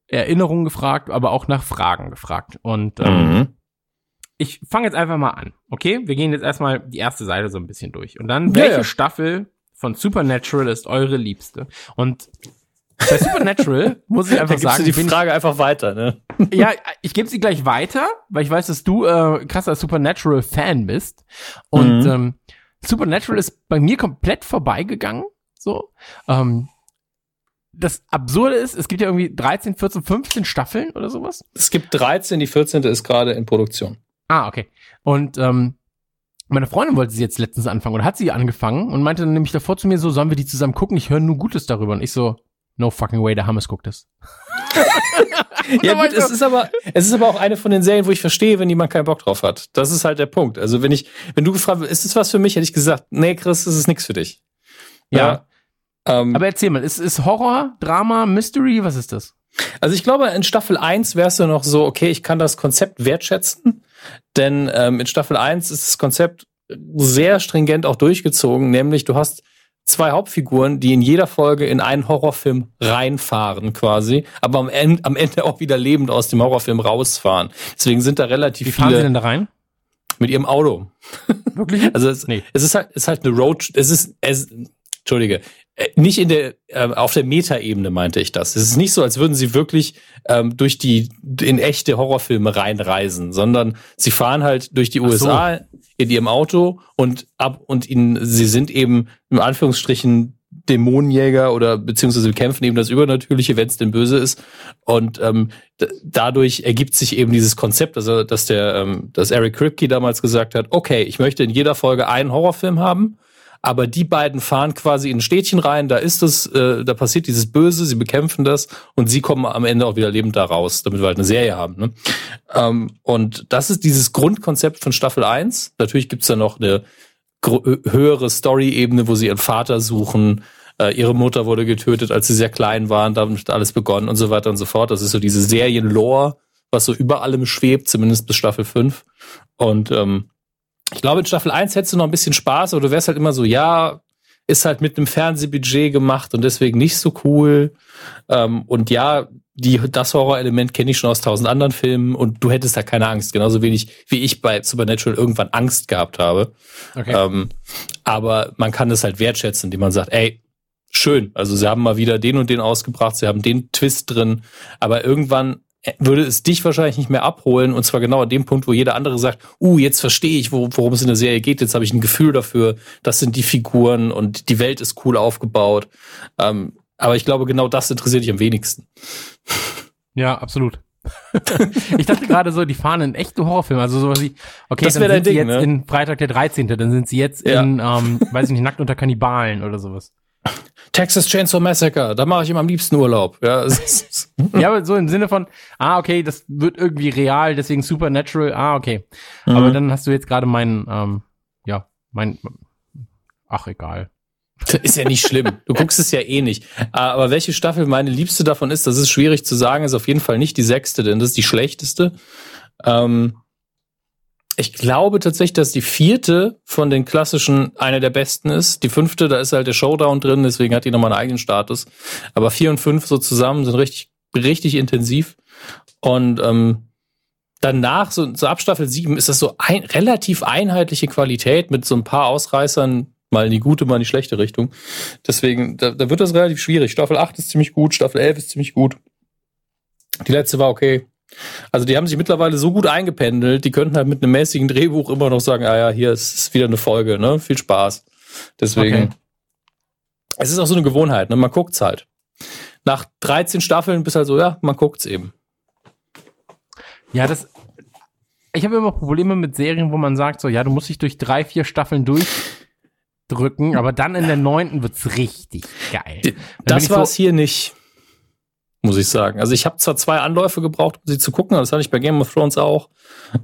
Erinnerungen gefragt, aber auch nach Fragen gefragt. Und ähm, mhm. ich fange jetzt einfach mal an. Okay, wir gehen jetzt erstmal die erste Seite so ein bisschen durch. Und dann, welche ja. Staffel von Supernatural ist eure liebste? Und bei Supernatural muss ich einfach sagen, du die Frage ich, einfach weiter, ne? Ja, ich gebe sie gleich weiter, weil ich weiß, dass du äh, krasser Supernatural-Fan bist. Und mhm. ähm, Supernatural ist bei mir komplett vorbeigegangen. So, ähm, das Absurde ist, es gibt ja irgendwie 13, 14, 15 Staffeln oder sowas. Es gibt 13, die 14. ist gerade in Produktion. Ah, okay. Und ähm, meine Freundin wollte sie jetzt letztens anfangen oder hat sie angefangen und meinte dann nämlich davor zu mir so, sollen wir die zusammen gucken? Ich höre nur Gutes darüber. Und ich so, no fucking way, der Hammes guckt es. ja gut, es ist aber, es ist aber auch eine von den Serien, wo ich verstehe, wenn jemand keinen Bock drauf hat. Das ist halt der Punkt. Also wenn ich, wenn du gefragt, ist es was für mich, hätte ich gesagt, nee, Chris, das ist nichts für dich. Ja. ja. Ähm, Aber erzähl mal, ist, ist Horror, Drama, Mystery, was ist das? Also ich glaube, in Staffel 1 wärst du noch so, okay, ich kann das Konzept wertschätzen, denn ähm, in Staffel 1 ist das Konzept sehr stringent auch durchgezogen, nämlich du hast zwei Hauptfiguren, die in jeder Folge in einen Horrorfilm reinfahren quasi, aber am Ende, am Ende auch wieder lebend aus dem Horrorfilm rausfahren. Deswegen sind da relativ Wie viele fahren sie denn da rein? mit ihrem Auto. Wirklich? Also es, Nee. es ist halt, es ist halt eine Road, es ist, es, Entschuldige, nicht in der, äh, auf der Metaebene meinte ich das. Es ist nicht so, als würden sie wirklich ähm, durch die, in echte Horrorfilme reinreisen, sondern sie fahren halt durch die Ach so. USA in ihrem Auto und ab, und ihnen, sie sind eben im Anführungsstrichen Dämonenjäger oder beziehungsweise kämpfen eben das Übernatürliche, wenn es denn böse ist. Und ähm, dadurch ergibt sich eben dieses Konzept, also dass der, ähm, dass Eric Kripke damals gesagt hat, okay, ich möchte in jeder Folge einen Horrorfilm haben, aber die beiden fahren quasi in ein Städtchen rein, da ist es, äh, da passiert dieses Böse, sie bekämpfen das und sie kommen am Ende auch wieder lebend da raus, damit wir halt eine Serie haben. Ne? Ähm, und das ist dieses Grundkonzept von Staffel 1. Natürlich gibt's da noch eine höhere Story-Ebene, wo sie ihren Vater suchen. Äh, ihre Mutter wurde getötet, als sie sehr klein waren. Damit alles begonnen und so weiter und so fort. Das ist so diese Serien-Lore, was so über allem schwebt, zumindest bis Staffel 5. Und ähm, ich glaube, in Staffel 1 hättest du noch ein bisschen Spaß, aber du wärst halt immer so, ja, ist halt mit einem Fernsehbudget gemacht und deswegen nicht so cool. Ähm, und ja, die, das Horrorelement kenne ich schon aus tausend anderen Filmen und du hättest da keine Angst. Genauso wenig wie ich bei Supernatural irgendwann Angst gehabt habe. Okay. Ähm, aber man kann es halt wertschätzen, indem man sagt, ey, schön, also sie haben mal wieder den und den ausgebracht, sie haben den Twist drin, aber irgendwann würde es dich wahrscheinlich nicht mehr abholen und zwar genau an dem Punkt, wo jeder andere sagt, uh, jetzt verstehe ich, wo, worum es in der Serie geht, jetzt habe ich ein Gefühl dafür, das sind die Figuren und die Welt ist cool aufgebaut. Ähm, aber ich glaube, genau das interessiert dich am wenigsten. Ja, absolut. ich dachte gerade so, die fahren in echte Horrorfilme, also sowas wie, okay, Das dann sind dein sie Ding, jetzt ne? in Freitag der 13., dann sind sie jetzt Ja. in, ähm, weiß ich nicht, Nackt unter Kannibalen oder sowas. Texas Chainsaw Massacre, da mache ich immer am liebsten Urlaub. Ja, Ja, aber so im Sinne von, ah, okay, das wird irgendwie real, deswegen Supernatural, ah, okay. Aber Mhm. dann hast du jetzt gerade meinen, ähm, ja, mein, ach, egal. Ist ja nicht schlimm. Du guckst es ja eh nicht. Aber welche Staffel meine liebste davon ist, das ist schwierig zu sagen, ist auf jeden Fall nicht die sechste, denn das ist die schlechteste. Ähm, ich glaube tatsächlich, dass die vierte von den klassischen eine der besten ist. Die fünfte, da ist halt der Showdown drin, deswegen hat die nochmal einen eigenen Status. Aber vier und fünf so zusammen sind richtig, richtig intensiv. Und ähm, danach, so, so ab Staffel sieben, ist das so ein, relativ einheitliche Qualität mit so ein paar Ausreißern, mal in die gute, mal in die schlechte Richtung. Deswegen, da, da wird das relativ schwierig. Staffel 8 ist ziemlich gut, Staffel 11 ist ziemlich gut. Die letzte war okay. Also die haben sich mittlerweile so gut eingependelt, die könnten halt mit einem mäßigen Drehbuch immer noch sagen, ah ja, hier ist, wieder eine Folge, ne? Viel Spaß. Deswegen. Okay. Es ist auch so eine Gewohnheit, ne? Man guckt's halt. Nach 13 Staffeln bist halt so, ja, man guckt's eben. Ja, das, ich habe immer Probleme mit Serien, wo man sagt so, ja, du musst dich durch drei, vier Staffeln durchdrücken, aber dann in der neunten wird's richtig geil. Dann Das ich war so- es hier nicht, muss ich sagen. Also ich habe zwar zwei Anläufe gebraucht, um sie zu gucken, aber das hatte ich bei Game of Thrones auch.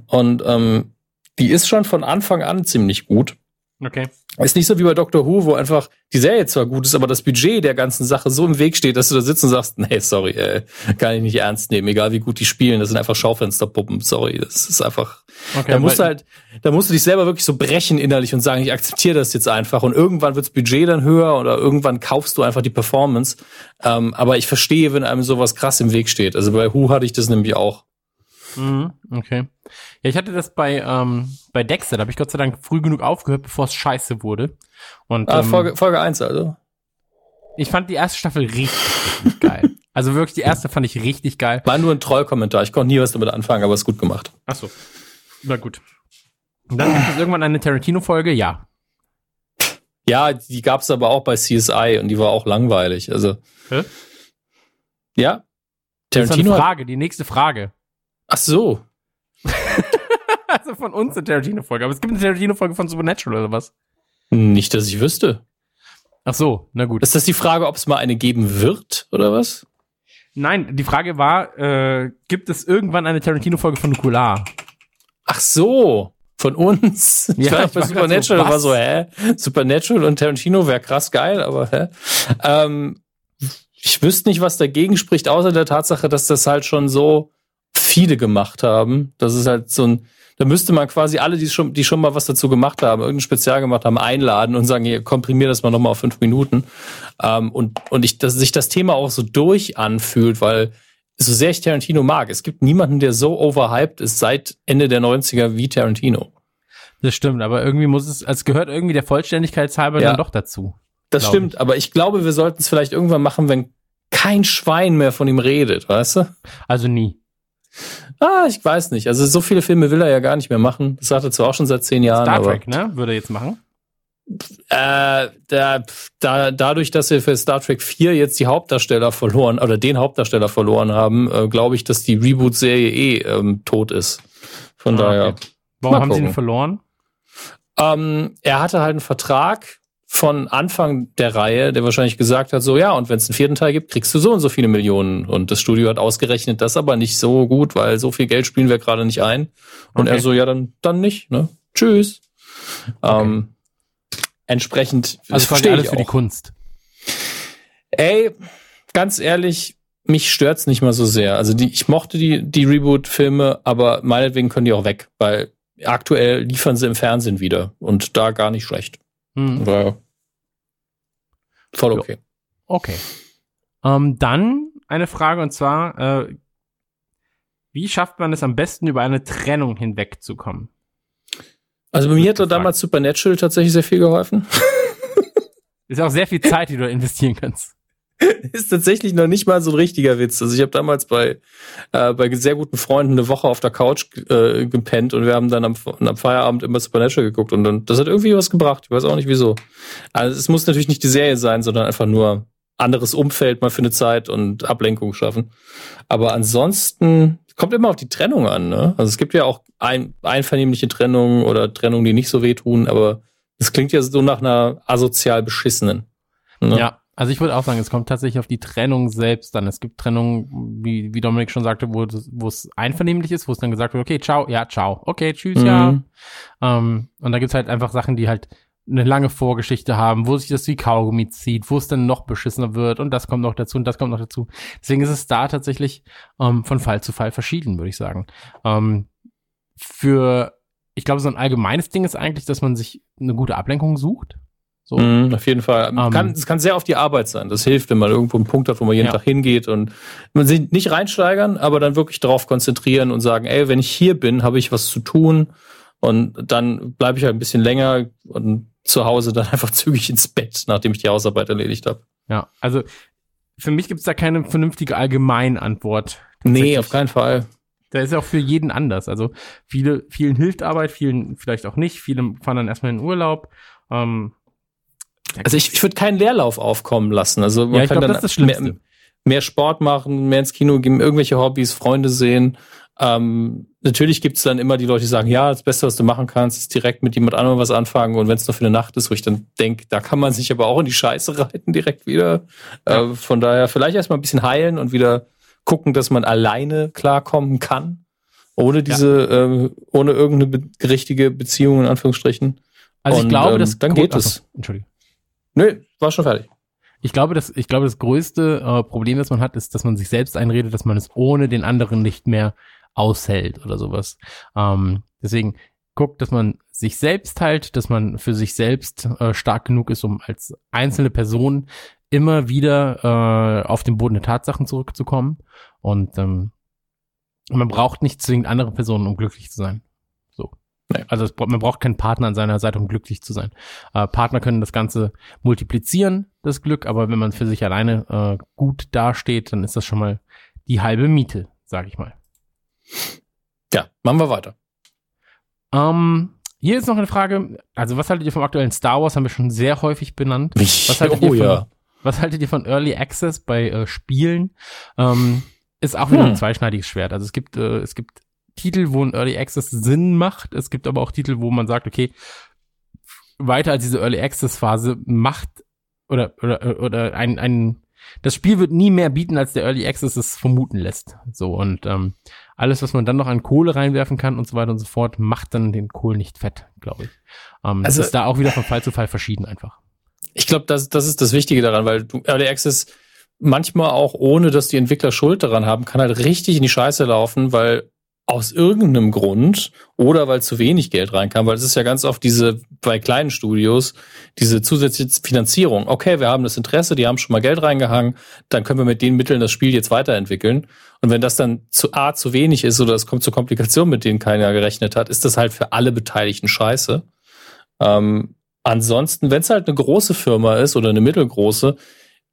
Und ähm, die ist schon von Anfang an ziemlich gut. Okay. Ist nicht so wie bei Doctor Who, wo einfach die Serie zwar gut ist, aber das Budget der ganzen Sache so im Weg steht, dass du da sitzt und sagst, nee, sorry, äh, kann ich nicht ernst nehmen, egal wie gut die spielen, das sind einfach Schaufensterpuppen, sorry, das ist einfach, okay da musst du halt, da musst du dich selber wirklich so brechen innerlich und sagen, ich akzeptiere das jetzt einfach und irgendwann wirds Budget dann höher oder irgendwann kaufst du einfach die Performance, ähm, aber ich verstehe, wenn einem sowas krass im Weg steht, also bei Who hatte ich das nämlich auch. Mhm, okay. Ja, ich hatte das bei, ähm, bei Dexter, da habe ich Gott sei Dank früh genug aufgehört, bevor es scheiße wurde. Und Ah, ähm, Folge, Folge 1 also. ich fand die erste Staffel richtig, geil. Also wirklich, die erste fand ich richtig geil. War nur ein Trollkommentar, ich konnte nie was damit anfangen, aber ist gut gemacht. Ach so. Na gut. Und dann gibt es irgendwann eine Tarantino-Folge, ja. Ja, die gab's aber auch bei CSI und die war auch langweilig. Also Hä? ja, Das ist Tarantino. eine Frage, die nächste Frage. Ach so, Also von uns eine Tarantino-Folge. Aber es gibt eine Tarantino-Folge von Supernatural oder was? nicht, dass ich wüsste. Ach so, na gut. Ist das die Frage, ob es mal eine geben wird oder was? Nein, die Frage war, äh, gibt es irgendwann eine Tarantino-Folge von Nukular? Ach so, von uns. Ja, ich war ich bei war Supernatural so, war so, hä? Supernatural und Tarantino wäre krass geil, aber hä? Ähm, ich wüsste nicht, was dagegen spricht, außer der Tatsache, dass das halt schon so viele gemacht haben. Das ist halt so ein, da müsste man quasi alle, die schon, die schon mal was dazu gemacht haben, irgendein Spezial gemacht haben, einladen und sagen, hier, komprimier das mal nochmal auf fünf Minuten. Ähm, und, und ich, dass sich das Thema auch so durch anfühlt, weil so sehr ich Tarantino mag, es gibt niemanden, der so overhyped ist seit Ende der 90er wie Tarantino. Das stimmt, aber irgendwie muss es, es gehört irgendwie der Vollständigkeit halber Ja. dann doch dazu. Das stimmt, aber ich glaube, wir sollten es vielleicht irgendwann machen, wenn kein Schwein mehr von ihm redet, weißt du? Also nie. Ah, ich weiß nicht. Also so viele Filme will er ja gar nicht mehr machen. Das sagt er zwar auch schon seit zehn Jahren. Star Trek, ne? Würde er jetzt machen. Äh, da, da, dadurch, dass wir für Star Trek 4 jetzt die Hauptdarsteller verloren oder den Hauptdarsteller verloren haben, äh, glaube ich, dass die Reboot-Serie eh ähm, tot ist. Von Ah, daher. okay. Warum haben sie ihn gucken. verloren? Ähm, er hatte halt einen Vertrag von Anfang der Reihe, der wahrscheinlich gesagt hat, so ja, und wenn es einen vierten Teil gibt, kriegst du so und so viele Millionen. Und das Studio hat ausgerechnet, das aber nicht so gut, weil so viel Geld spielen wir gerade nicht ein. Und Okay. er so, ja, dann, dann nicht, ne? Tschüss. Ähm, entsprechend, Also quasi verstehe alles ich für die. Kunst. Ey, ganz ehrlich, mich stört's nicht mal so sehr. Also die, ich mochte die, die Reboot-Filme, aber meinetwegen können die auch weg, weil aktuell liefern sie im Fernsehen wieder und da gar nicht schlecht. Hm. War voll okay. Okay. Ähm, dann eine Frage und zwar, äh, wie schafft man es am besten, über eine Trennung hinwegzukommen? Also bei mir hat da gefragt. damals Supernatural tatsächlich sehr viel geholfen. Ist auch sehr viel Zeit, die du investieren kannst. Ist tatsächlich noch nicht mal so ein richtiger Witz. Also ich habe damals bei, äh, bei sehr guten Freunden eine Woche auf der Couch äh, gepennt und wir haben dann am, am Feierabend immer Supernatural geguckt und dann, das hat irgendwie was gebracht. Ich weiß auch nicht wieso. Also es muss natürlich nicht die Serie sein, sondern einfach nur anderes Umfeld mal für eine Zeit und Ablenkung schaffen. Aber ansonsten kommt immer auf die Trennung an. Ne? Also es gibt ja auch ein, einvernehmliche Trennungen oder Trennungen, die nicht so wehtun, aber es klingt ja so nach einer asozial beschissenen. Ne? Ja, also ich würde auch sagen, es kommt tatsächlich auf die Trennung selbst an. Es gibt Trennungen, wie, wie Dominik schon sagte, wo, wo es einvernehmlich ist, wo es dann gesagt wird, okay, ciao, ja, ciao, okay, tschüss, ja. Mhm. Ähm, und da gibt's halt einfach Sachen, die halt eine lange Vorgeschichte haben, wo sich das wie Kaugummi zieht, wo es dann noch beschissener wird und das kommt noch dazu und das kommt noch dazu. Deswegen ist es da tatsächlich ähm, von Fall zu Fall verschieden, würde ich sagen. Ähm, für, ich glaube, so ein allgemeines Ding ist eigentlich, dass man sich eine gute Ablenkung sucht. So. Mhm, auf jeden Fall. Ähm, kann, es kann sehr auf die Arbeit sein. Das hilft, wenn man irgendwo einen Punkt hat, wo man jeden Ja. Tag hingeht und man sich nicht reinsteigern, aber dann wirklich darauf konzentrieren und sagen, ey, wenn ich hier bin, habe ich was zu tun und dann bleibe ich halt ein bisschen länger und zu Hause dann einfach zügig ins Bett, nachdem ich die Hausarbeit erledigt habe. Ja, also für mich gibt's da keine vernünftige Allgemeinantwort. Nee, auf keinen Fall. Da ist ja auch für jeden anders. Also viele, vielen hilft Arbeit, vielen vielleicht auch nicht. Viele fahren dann erstmal in Urlaub. Ähm, Also ich, ich würde keinen Leerlauf aufkommen lassen. Also man ja, ich kann glaube, dann mehr, mehr Sport machen, mehr ins Kino gehen, irgendwelche Hobbys, Freunde sehen. Ähm, natürlich gibt's dann immer die Leute, die sagen, ja, das Beste, was du machen kannst, ist direkt mit jemand anderem was anfangen. Und wenn es nur für eine Nacht ist, wo ich dann denke, da kann man sich aber auch in die Scheiße reiten direkt wieder. Äh, von daher vielleicht erstmal ein bisschen heilen und wieder gucken, dass man alleine klarkommen kann. Ohne diese, äh, ohne irgendeine be richtige Beziehung in Anführungsstrichen. Also ich und, glaube, ähm, das dann geht es. Entschuldigung. Nö, war schon fertig. Ich glaube, das, ich glaube, das größte äh, Problem, das man hat, ist, dass man sich selbst einredet, dass man es ohne den anderen nicht mehr aushält oder sowas. Ähm, deswegen guckt, dass man sich selbst halt, dass man für sich selbst äh, stark genug ist, um als einzelne Person immer wieder äh, auf den Boden der Tatsachen zurückzukommen. Und ähm, man braucht nicht zwingend andere Personen, um glücklich zu sein. Nee. Also es, man braucht keinen Partner an seiner Seite, um glücklich zu sein. Äh, Partner können das Ganze multiplizieren, das Glück, aber wenn man für sich alleine äh, gut dasteht, dann ist das schon mal die halbe Miete, sag ich mal. Ja, machen wir weiter. Ähm, hier ist noch eine Frage, also was haltet ihr vom aktuellen Star Wars, haben wir schon sehr häufig benannt. Was haltet, oh ihr, von, ja. was haltet ihr von Early Access bei äh, Spielen? Ähm, ist auch wieder Hm. ein zweischneidiges Schwert. Also es gibt, äh, es gibt Titel, wo ein Early Access Sinn macht. Es gibt aber auch Titel, wo man sagt, okay, weiter als diese Early Access Phase macht oder oder oder ein ein das Spiel wird nie mehr bieten, als der Early Access es vermuten lässt. So und ähm, alles, was man dann noch an Kohle reinwerfen kann und so weiter und so fort, macht dann den Kohl nicht fett, glaube ich. Ähm, das Also- ist da auch wieder von Fall zu Fall verschieden einfach. Ich glaube, das, das ist das Wichtige daran, weil du Early Access manchmal auch ohne, dass die Entwickler Schuld daran haben, kann halt richtig in die Scheiße laufen, weil aus irgendeinem Grund oder weil zu wenig Geld reinkam, weil es ist ja ganz oft diese bei kleinen Studios diese zusätzliche Finanzierung. Okay, wir haben das Interesse, die haben schon mal Geld reingehangen, dann können wir mit den Mitteln das Spiel jetzt weiterentwickeln. Und wenn das dann zu A zu wenig ist oder es kommt zu Komplikationen, mit denen keiner gerechnet hat, ist das halt für alle Beteiligten scheiße. Ähm, ansonsten, wenn es halt eine große Firma ist oder eine mittelgroße,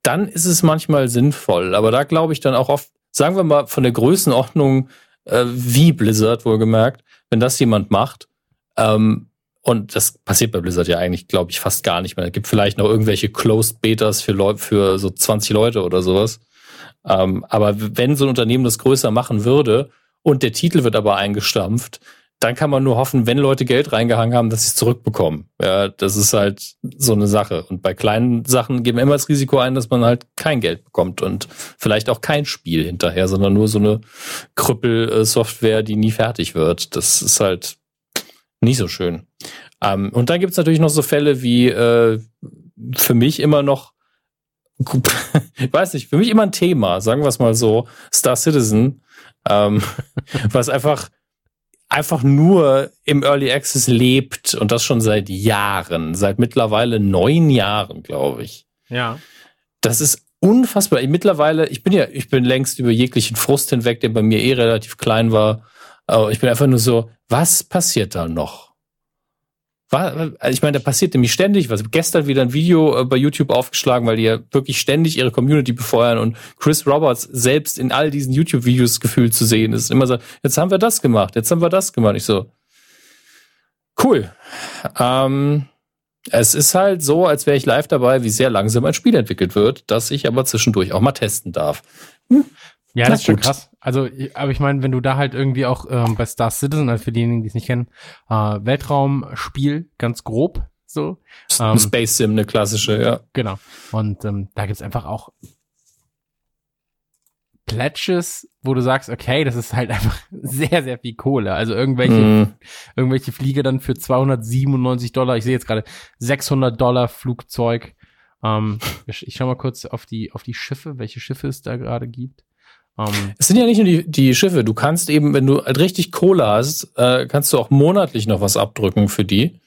dann ist es manchmal sinnvoll. Aber da glaube ich dann auch oft, sagen wir mal, von der Größenordnung äh, wie Blizzard wohlgemerkt, wenn das jemand macht, ähm, und das passiert bei Blizzard ja eigentlich, glaube ich, fast gar nicht mehr. Es gibt vielleicht noch irgendwelche Closed Betas für, Leute, für so 20 Leute oder sowas. Ähm, aber wenn so ein Unternehmen das größer machen würde und der Titel wird aber eingestampft, dann kann man nur hoffen, wenn Leute Geld reingehangen haben, dass sie es zurückbekommen. Ja, das ist halt so eine Sache. Und bei kleinen Sachen geben wir immer das Risiko ein, dass man halt kein Geld bekommt und vielleicht auch kein Spiel hinterher, sondern nur so eine Krüppel-Software, die nie fertig wird. Das ist halt nicht so schön. Ähm, und dann gibt's natürlich noch so Fälle wie äh, für mich immer noch ich weiß nicht, für mich immer ein Thema, sagen wir es mal so, Star Citizen, ähm, was einfach einfach nur im Early Access lebt und das schon seit Jahren, seit mittlerweile neun Jahren, glaube ich. Ja. Das ist unfassbar. Mittlerweile, ich bin ja, ich bin längst über jeglichen Frust hinweg, der bei mir eh relativ klein war. Aber ich bin einfach nur so, was passiert da noch? War, also ich meine, da passiert nämlich ständig was. Gestern wieder ein Video äh, bei YouTube aufgeschlagen, weil die ja wirklich ständig ihre Community befeuern und Chris Roberts selbst in all diesen YouTube-Videos gefühlt zu sehen ist. Immer so, jetzt haben wir das gemacht, jetzt haben wir das gemacht. Ich so, cool. Ähm, es ist halt so, als wäre ich live dabei, wie sehr langsam ein Spiel entwickelt wird, das ich aber zwischendurch auch mal testen darf. Hm, ja, das ist schon krass. Also, aber ich meine, wenn du da halt irgendwie auch ähm, bei Star Citizen, also für diejenigen, die es nicht kennen, äh, Weltraumspiel, ganz grob so. Ähm, Space Sim, eine klassische, ja. Genau. Und ähm, da gibt's einfach auch Pledges, wo du sagst, okay, das ist halt einfach sehr, sehr viel Kohle. Also irgendwelche, mm. irgendwelche Flieger dann für 297 Dollar. Ich sehe jetzt gerade 600 Dollar Flugzeug. Ähm, ich schau mal kurz auf die, auf die Schiffe, welche Schiffe es da gerade gibt. Um, ähm, es sind ja nicht nur die, die Schiffe. Du kannst eben, wenn du halt richtig Kohle hast, äh, kannst du auch monatlich noch was abdrücken für die.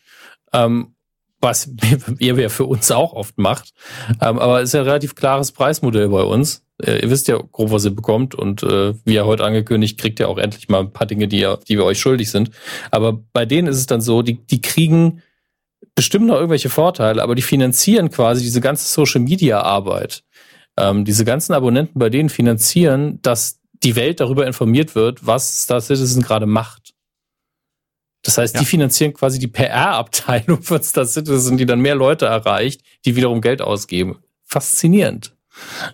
Ähm, was ihr ja für uns auch oft macht. Ähm, aber es ist ja ein relativ klares Preismodell bei uns. Äh, ihr wisst ja grob, was ihr bekommt. Und äh, wie ja heute angekündigt, kriegt ihr auch endlich mal ein paar Dinge, die, ihr, die wir euch schuldig sind. Aber bei denen ist es dann so, die, die kriegen bestimmt noch irgendwelche Vorteile, aber die finanzieren quasi diese ganze Social Media Arbeit ähm, diese ganzen Abonnenten bei denen finanzieren, dass die Welt darüber informiert wird, was Star Citizen gerade macht. Das heißt, ja. die finanzieren quasi die PR-Abteilung von Star Citizen, die dann mehr Leute erreicht, die wiederum Geld ausgeben. Faszinierend.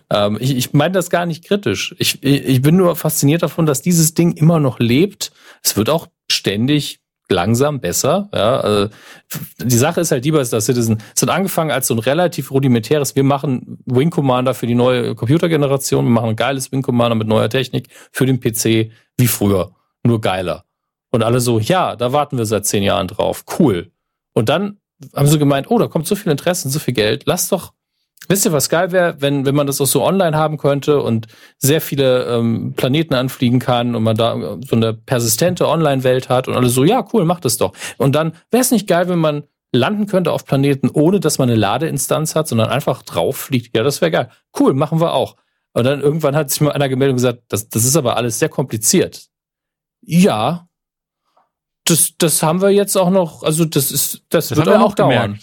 Ähm, ich ich meine das gar nicht kritisch. Ich, ich bin nur fasziniert davon, dass dieses Ding immer noch lebt. Es wird auch ständig langsam besser. Ja, also die Sache ist halt die bei Star Citizen. Es hat angefangen als so ein relativ rudimentäres, wir machen Wing Commander für die neue Computergeneration, wir machen ein geiles Wing Commander mit neuer Technik für den PC wie früher, nur geiler. Und alle so, ja, da warten wir seit zehn Jahren drauf. Cool. Und dann haben sie gemeint, oh, da kommt so viel Interesse und so viel Geld. Lass doch Wisst ihr, was geil wäre, wenn, wenn man das auch so online haben könnte und sehr viele ähm, Planeten anfliegen kann und man da so eine persistente Online-Welt hat und alle so, ja, cool, mach das doch. Und dann wäre es nicht geil, wenn man landen könnte auf Planeten, ohne dass man eine Ladeinstanz hat, sondern einfach drauf fliegt. Ja, das wäre geil. Cool, machen wir auch. Und dann irgendwann hat sich mal einer gemeldet und gesagt, das, das ist aber alles sehr kompliziert. Ja, das, das haben wir jetzt auch noch, also das ist, das, das wird auch noch dauern.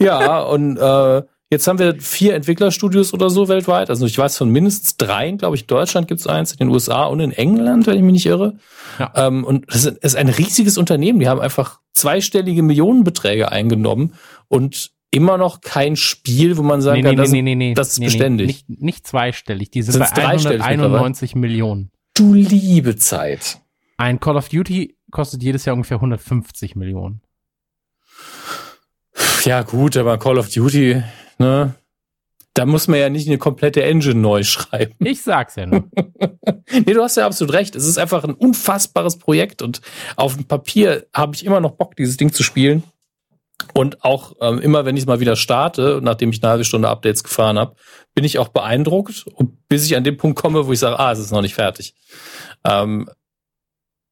ja, und äh, Jetzt haben wir vier Entwicklerstudios oder so weltweit. Also ich weiß von mindestens dreien, glaube ich, in Deutschland gibt es eins, in den USA und in England, wenn ich mich nicht irre. Ja. Ähm, und es ist ein riesiges Unternehmen. Die haben einfach zweistellige Millionenbeträge eingenommen und immer noch kein Spiel, wo man sagen nee, kann, nee, das, nee, nee, das ist beständig. Nicht, nicht zweistellig, die sind Sind's bei 191 Millionen. Du liebe Zeit. Ein Call of Duty kostet jedes Jahr ungefähr 150 Millionen. Ja gut, aber Call of Duty ne? Da muss man ja nicht eine komplette Engine neu schreiben. Ich sag's ja nur. nee, du hast ja absolut recht. Es ist einfach ein unfassbares Projekt und auf dem Papier habe ich immer noch Bock, dieses Ding zu spielen. Und auch ähm, immer, wenn ich es mal wieder starte, nachdem ich eine halbe Stunde Updates gefahren habe, bin ich auch beeindruckt, bis ich an den Punkt komme, wo ich sage, ah, es ist noch nicht fertig. Ähm,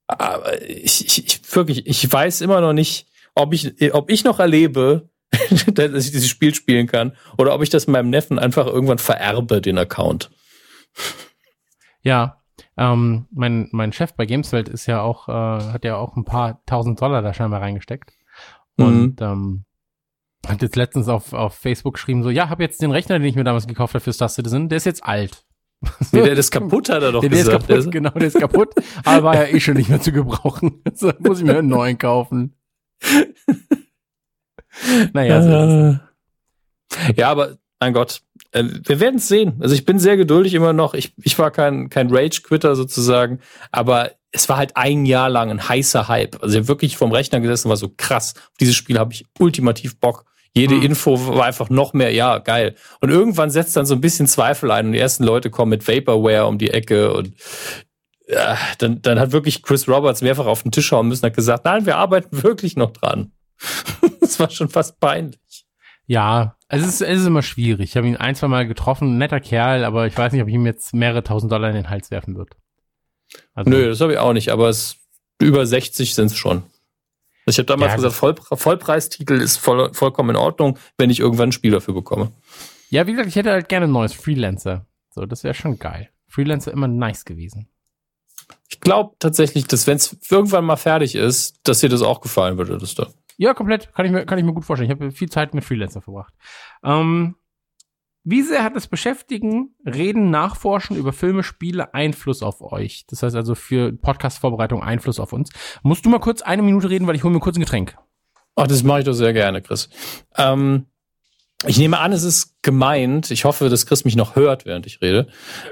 aber ich, ich, ich wirklich, ich weiß immer noch nicht, ob ich, ob ich noch erlebe, dass ich dieses Spiel spielen kann, oder ob ich das meinem Neffen einfach irgendwann vererbe, den Account. Ja, ähm, mein, mein Chef bei Gameswelt ist ja auch, äh, hat ja auch ein paar tausend Dollar da scheinbar reingesteckt. Mhm. Und mhm. ähm, hat jetzt letztens auf, auf Facebook geschrieben, so, ja, hab jetzt den Rechner, den ich mir damals gekauft habe für Star Citizen, der ist jetzt alt. Nee, der ist kaputt, hat er doch der, gesagt. Der ist kaputt, genau, der ist kaputt, aber war ja eh schon nicht mehr zu gebrauchen. So muss ich mir einen neuen kaufen. naja, so äh, Ja, aber mein Gott, äh, wir werden es sehen. Also ich bin sehr geduldig immer noch. Ich, ich war kein, kein Rage-Quitter sozusagen, aber es war halt ein Jahr lang ein heißer Hype. Also ich wirklich vom Rechner gesessen, war so krass. Auf dieses Spiel habe ich ultimativ Bock. Jede hm. Info war einfach noch mehr, ja, geil. Und irgendwann setzt dann so ein bisschen Zweifel ein und die ersten Leute kommen mit Vaporware um die Ecke und ja, dann, dann hat wirklich Chris Roberts mehrfach auf den Tisch hauen müssen und hat gesagt, nein, wir arbeiten wirklich noch dran. das war schon fast peinlich. Ja, es ist, es ist immer schwierig. Ich habe ihn ein, zwei Mal getroffen, netter Kerl, aber ich weiß nicht, ob ich ihm jetzt mehrere tausend Dollar in den Hals werfen wird. Also, Nö, das habe ich auch nicht, aber es über 60 sind es schon. Ich habe damals ja, gesagt, Voll, Vollpreistitel ist voll, vollkommen in Ordnung, wenn ich irgendwann ein Spiel dafür bekomme. Ja, wie gesagt, ich hätte halt gerne ein neues Freelancer. So, das wäre schon geil. Freelancer immer nice gewesen. Ich glaube tatsächlich, dass wenn es irgendwann mal fertig ist, dass dir das auch gefallen würde, das da. Ja, komplett. Kann ich mir, kann ich mir gut vorstellen. Ich habe viel Zeit mit Freelancer verbracht. Ähm, wie sehr hat das Beschäftigen, Reden, Nachforschen über Filme, Spiele Einfluss auf euch? Das heißt also für Podcast-Vorbereitung Einfluss auf uns. Musst du mal kurz eine Minute reden, weil ich hole mir kurz ein Getränk. Ach, das mache ich doch sehr gerne, Chris. Ähm, ich nehme an, es ist gemeint. Ich hoffe, dass Chris mich noch hört, während ich rede.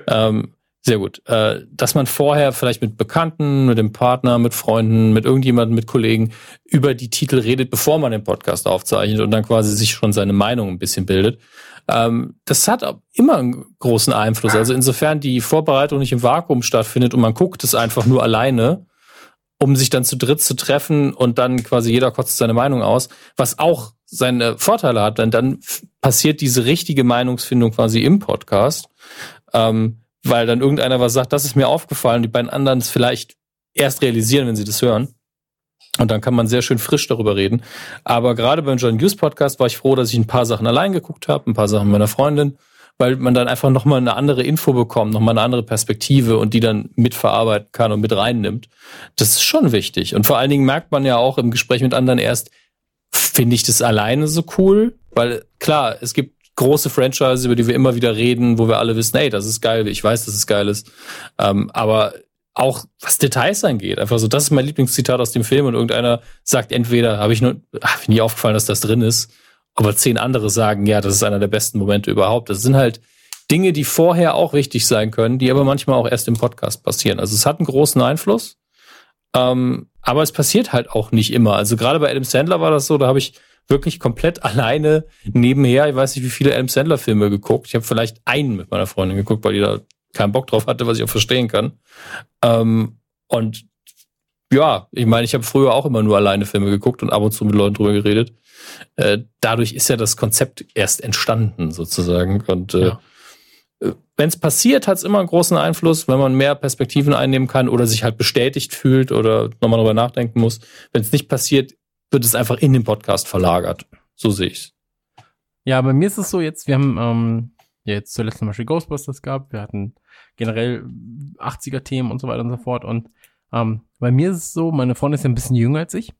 Ähm, sehr gut. Äh, dass man vorher vielleicht mit Bekannten, mit dem Partner, mit Freunden, mit irgendjemandem, mit Kollegen über die Titel redet, bevor man den Podcast aufzeichnet und dann quasi sich schon seine Meinung ein bisschen bildet. Ähm, das hat immer einen großen Einfluss. Also insofern die Vorbereitung nicht im Vakuum stattfindet und man guckt es einfach nur alleine, um sich dann zu dritt zu treffen und dann quasi jeder kotzt seine Meinung aus, was auch seine Vorteile hat, denn dann passiert diese richtige Meinungsfindung quasi im Podcast. Ähm, weil dann irgendeiner was sagt, das ist mir aufgefallen, die beiden anderen es vielleicht erst realisieren, wenn sie das hören. Und dann kann man sehr schön frisch darüber reden. Aber gerade beim John Hughes Podcast war ich froh, dass ich ein paar Sachen allein geguckt habe, ein paar Sachen meiner Freundin, weil man dann einfach nochmal eine andere Info bekommt, nochmal eine andere Perspektive und die dann mitverarbeiten kann und mit reinnimmt. Das ist schon wichtig. Und vor allen Dingen merkt man ja auch im Gespräch mit anderen erst, finde ich das alleine so cool? Weil klar, es gibt große Franchise, über die wir immer wieder reden, wo wir alle wissen, ey, das ist geil, ich weiß, dass es geil ist. Ähm, aber auch was Details angeht, einfach so, das ist mein Lieblingszitat aus dem Film und irgendeiner sagt entweder, habe ich nur, ach, nie aufgefallen, dass das drin ist, aber zehn andere sagen, ja, das ist einer der besten Momente überhaupt. Das sind halt Dinge, die vorher auch wichtig sein können, die aber manchmal auch erst im Podcast passieren. Also es hat einen großen Einfluss, ähm, aber es passiert halt auch nicht immer. Also gerade bei Adam Sandler war das so, da habe ich wirklich komplett alleine nebenher, ich weiß nicht, wie viele Adam Sandler Filme geguckt. Ich habe vielleicht einen mit meiner Freundin geguckt, weil die da keinen Bock drauf hatte, was ich auch verstehen kann. Ähm, und ja, ich meine, ich habe früher auch immer nur alleine Filme geguckt und ab und zu mit Leuten drüber geredet. Äh, dadurch ist ja das Konzept erst entstanden, sozusagen. Und äh, ja. Wenn es passiert, hat es immer einen großen Einfluss, wenn man mehr Perspektiven einnehmen kann oder sich halt bestätigt fühlt oder nochmal drüber nachdenken muss. Wenn es nicht passiert, wird es einfach in den Podcast verlagert. So sehe ich's. Ja, bei mir ist es so jetzt, wir haben ähm, ja jetzt zuletzt zum Beispiel Ghostbusters gehabt, wir hatten generell 80er-Themen und so weiter und so fort. Und ähm, bei mir ist es so, meine Freundin ist ja ein bisschen jünger als ich.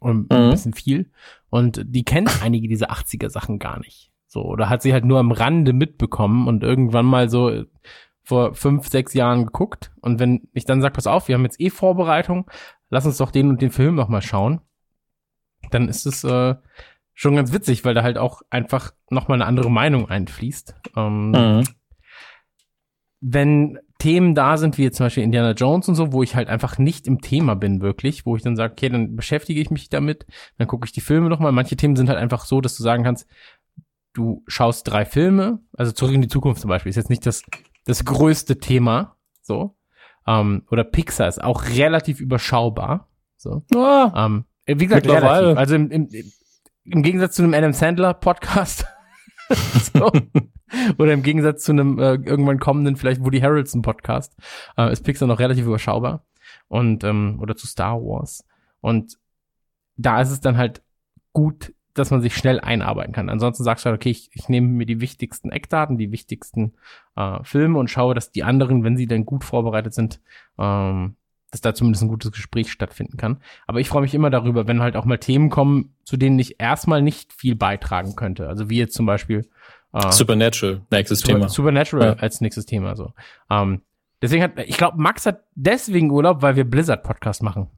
Und mhm. ein bisschen viel. Und die kennt einige dieser 80er-Sachen gar nicht. So, oder hat sie halt nur am Rande mitbekommen und irgendwann mal so vor fünf, sechs Jahren geguckt. Und wenn ich dann sage, pass auf, wir haben jetzt eh Vorbereitung, lass uns doch den und den Film noch mal schauen dann ist es äh, schon ganz witzig, weil da halt auch einfach nochmal eine andere Meinung einfließt. Ähm, mhm. Wenn Themen da sind, wie jetzt zum Beispiel Indiana Jones und so, wo ich halt einfach nicht im Thema bin, wirklich, wo ich dann sage, okay, dann beschäftige ich mich damit, dann gucke ich die Filme nochmal. Manche Themen sind halt einfach so, dass du sagen kannst, du schaust drei Filme, also zurück in die Zukunft zum Beispiel, ist jetzt nicht das, das größte Thema, so. Ähm, oder Pixar ist auch relativ überschaubar. So. Oh. Ähm, äh, wie gesagt, relativ. Also im, im, im Gegensatz zu einem Adam Sandler Podcast so. oder im Gegensatz zu einem äh, irgendwann kommenden vielleicht Woody Harrelson Podcast äh, ist Pixar noch relativ überschaubar und ähm, oder zu Star Wars und da ist es dann halt gut, dass man sich schnell einarbeiten kann. Ansonsten sagst du halt, okay, ich, ich nehme mir die wichtigsten Eckdaten, die wichtigsten äh, Filme und schaue, dass die anderen, wenn sie dann gut vorbereitet sind, ähm, dass da zumindest ein gutes Gespräch stattfinden kann. Aber ich freue mich immer darüber, wenn halt auch mal Themen kommen, zu denen ich erstmal nicht viel beitragen könnte. Also wie jetzt zum Beispiel äh, Supernatural, nächstes Super, Thema. Supernatural ja. als nächstes Thema. So. Ähm, deswegen hat, ich glaube, Max hat deswegen Urlaub, weil wir Blizzard Podcast machen.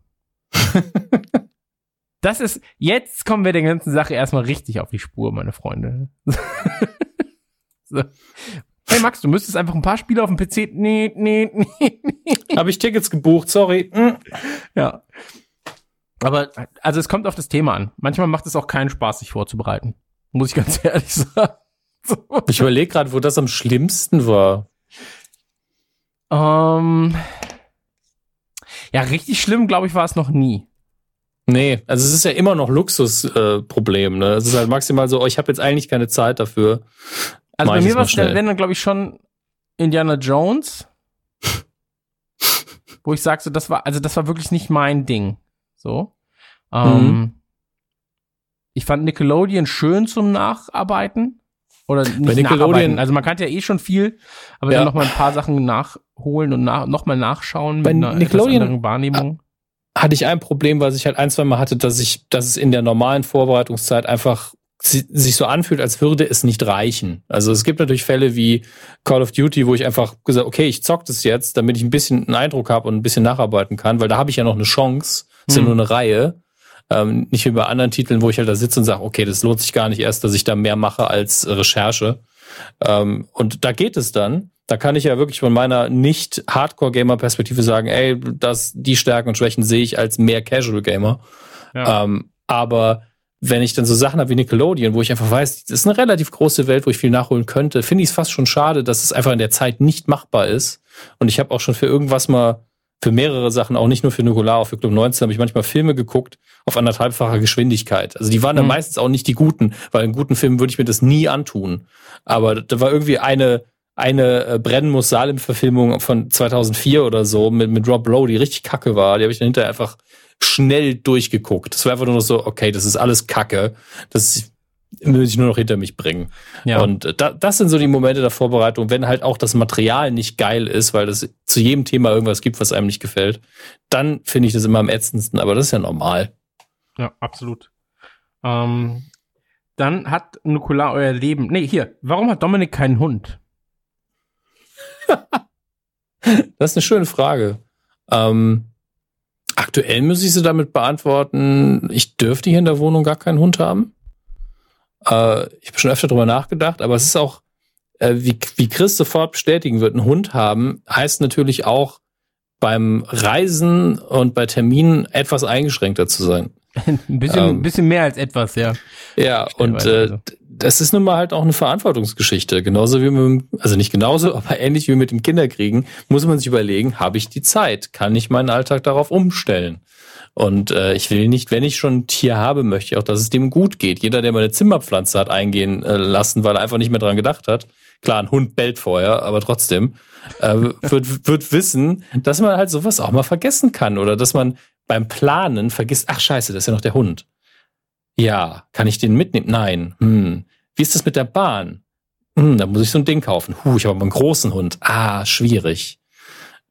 das ist, jetzt kommen wir der ganzen Sache erstmal richtig auf die Spur, meine Freunde. so. Hey Max, du müsstest einfach ein paar Spiele auf dem PC. Nee, nee, nee. nee. Habe ich Tickets gebucht, sorry. Hm. Ja. Aber, also es kommt auf das Thema an. Manchmal macht es auch keinen Spaß, sich vorzubereiten. Muss ich ganz ehrlich sagen. So. Ich überlege gerade, wo das am schlimmsten war. Ähm, ja, richtig schlimm, glaube ich, war es noch nie. Nee, also es ist ja immer noch Luxusproblem. Äh, ne? Es ist halt maximal so, oh, ich habe jetzt eigentlich keine Zeit dafür. Also bei mir war es dann, dann glaube ich, schon Indiana Jones. wo ich sag so, das war, also das war wirklich nicht mein Ding. So. Ähm, mhm. Ich fand Nickelodeon schön zum Nacharbeiten. Oder nicht bei Nickelodeon, Also man kannte ja eh schon viel, aber ja. dann noch mal ein paar Sachen nachholen und nach, noch mal nachschauen bei mit einer Nickelodeon Wahrnehmung. Hatte ich ein Problem, weil ich halt ein, zwei Mal hatte, dass ich, dass es in der normalen Vorbereitungszeit einfach sich so anfühlt, als würde es nicht reichen. Also es gibt natürlich Fälle wie Call of Duty, wo ich einfach gesagt, okay, ich zock das jetzt, damit ich ein bisschen einen Eindruck habe und ein bisschen nacharbeiten kann, weil da habe ich ja noch eine Chance. Das ist hm. ja nur eine Reihe. Ähm, nicht wie bei anderen Titeln, wo ich halt da sitze und sage, okay, das lohnt sich gar nicht erst, dass ich da mehr mache als Recherche. Ähm, und da geht es dann. Da kann ich ja wirklich von meiner nicht Hardcore-Gamer-Perspektive sagen, ey, das, die Stärken und Schwächen sehe ich als mehr Casual-Gamer. Ja. Ähm, aber wenn ich dann so Sachen habe wie Nickelodeon, wo ich einfach weiß, das ist eine relativ große Welt, wo ich viel nachholen könnte, finde ich es fast schon schade, dass es einfach in der Zeit nicht machbar ist. Und ich habe auch schon für irgendwas mal, für mehrere Sachen, auch nicht nur für Nukular, auch für Club 19, habe ich manchmal Filme geguckt auf anderthalbfacher Geschwindigkeit. Also die waren dann mhm. meistens auch nicht die guten, weil in guten Filmen würde ich mir das nie antun. Aber da war irgendwie eine, eine äh, Brennen muss Salem-Verfilmung von 2004 oder so mit, mit Rob Lowe, die richtig kacke war. Die habe ich dann hinterher einfach schnell durchgeguckt. Das war einfach nur noch so, okay, das ist alles Kacke. Das muss ich nur noch hinter mich bringen. Ja. Und äh, da, das sind so die Momente der Vorbereitung, wenn halt auch das Material nicht geil ist, weil es zu jedem Thema irgendwas gibt, was einem nicht gefällt, dann finde ich das immer am ätzendsten, aber das ist ja normal. Ja, absolut. Ähm, dann hat Nukular euer Leben. Nee, hier, warum hat Dominik keinen Hund? das ist eine schöne Frage. Ähm, Aktuell muss ich sie damit beantworten, ich dürfte hier in der Wohnung gar keinen Hund haben. Äh, ich habe schon öfter drüber nachgedacht, aber es ist auch, äh, wie, wie Chris sofort bestätigen wird, ein Hund haben, heißt natürlich auch beim Reisen und bei Terminen etwas eingeschränkter zu sein. ein bisschen, ähm, bisschen mehr als etwas, ja. Ja, und äh, also das ist nun mal halt auch eine Verantwortungsgeschichte. Genauso wie mit, also nicht genauso, aber ähnlich wie mit dem Kinderkriegen, muss man sich überlegen, habe ich die Zeit? Kann ich meinen Alltag darauf umstellen? Und äh, ich will nicht, wenn ich schon ein Tier habe, möchte ich auch, dass es dem gut geht. Jeder, der mal eine Zimmerpflanze hat eingehen äh, lassen, weil er einfach nicht mehr dran gedacht hat. Klar, ein Hund bellt vorher, aber trotzdem äh, wird, wird wissen, dass man halt sowas auch mal vergessen kann oder dass man beim Planen vergisst, ach scheiße, das ist ja noch der Hund. Ja, kann ich den mitnehmen? Nein. Hm. Wie ist das mit der Bahn? Hm, da muss ich so ein Ding kaufen. Huh, ich habe aber einen großen Hund. Ah, schwierig.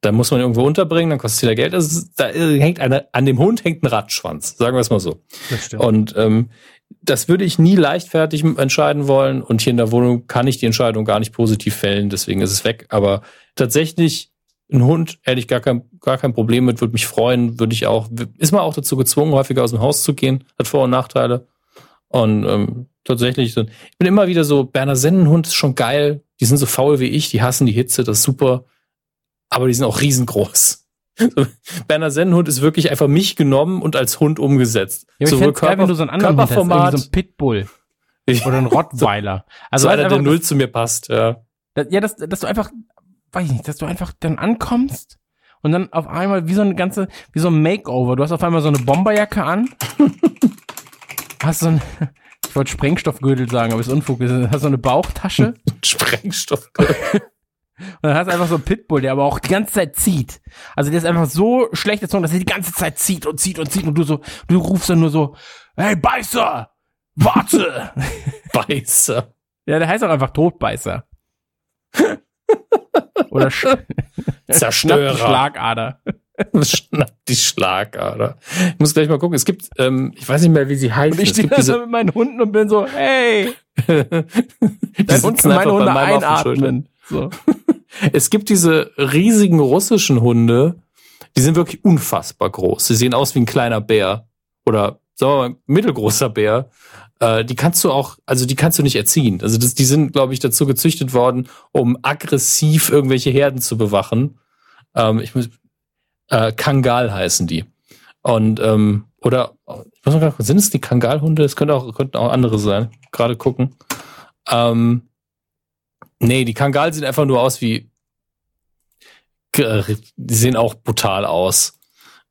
Da muss man irgendwo unterbringen, dann kostet es wieder Geld. Also, da hängt eine, an dem Hund hängt ein Radschwanz, sagen wir es mal so. Und ähm, das würde ich nie leichtfertig entscheiden wollen. Und hier in der Wohnung kann ich die Entscheidung gar nicht positiv fällen, deswegen ist es weg. Aber tatsächlich ein Hund hätte ich gar kein, gar kein Problem mit, würde mich freuen, würde ich auch, ist man auch dazu gezwungen, häufiger aus dem Haus zu gehen, hat Vor- und Nachteile. Und ähm, tatsächlich, ich bin immer wieder so, Berner Sennenhund ist schon geil, die sind so faul wie ich, die hassen die Hitze, das ist super, aber die sind auch riesengroß. Berner Sennenhund ist wirklich einfach mich genommen und als Hund umgesetzt. Ja, so Körper, geil, wenn du so einen anderen Körperformat, so ein Pitbull oder ein Rottweiler. Also so einer, der null zu mir passt, ja. Ja, dass, dass du einfach weiß ich nicht, dass du einfach dann ankommst und dann auf einmal wie so eine ganze, wie so ein Makeover. Du hast auf einmal so eine Bomberjacke an, hast so ein, Ich wollte Sprengstoffgürtel sagen, aber ist Unfug. Du hast so eine Bauchtasche Sprengstoffgürtel. und dann hast du einfach so einen Pitbull, der aber auch die ganze Zeit zieht. Also der ist einfach so schlecht erzogen, dass er die ganze Zeit zieht und zieht und zieht und du so, du rufst dann nur so, hey Beißer, warte! Beißer. ja, der heißt auch einfach Todbeißer. Oder Sch Zerstörer. Schlagader. Schnappt die Schlagader. Ich muss gleich mal gucken. Es gibt, ähm, ich weiß nicht mehr, wie sie heißen. Und ich stehe da so mit meinen Hunden und bin so, hey, dein Hund meine Hunde einatmen. So. Es gibt diese riesigen russischen Hunde, die sind wirklich unfassbar groß. Sie sehen aus wie ein kleiner Bär oder sagen wir mal ein mittelgroßer Bär. Äh, die kannst du auch, also die kannst du nicht erziehen. Also das, die sind, glaube ich, dazu gezüchtet worden, um aggressiv irgendwelche Herden zu bewachen. Ähm, ich muss, äh, Kangal heißen die. Und ähm, oder ich muss mal gerade, sind es die Kangalhunde? Es könnte auch könnten auch andere sein. Gerade gucken. Ähm, nee, die Kangal sehen einfach nur aus wie Ge- die sehen auch brutal aus.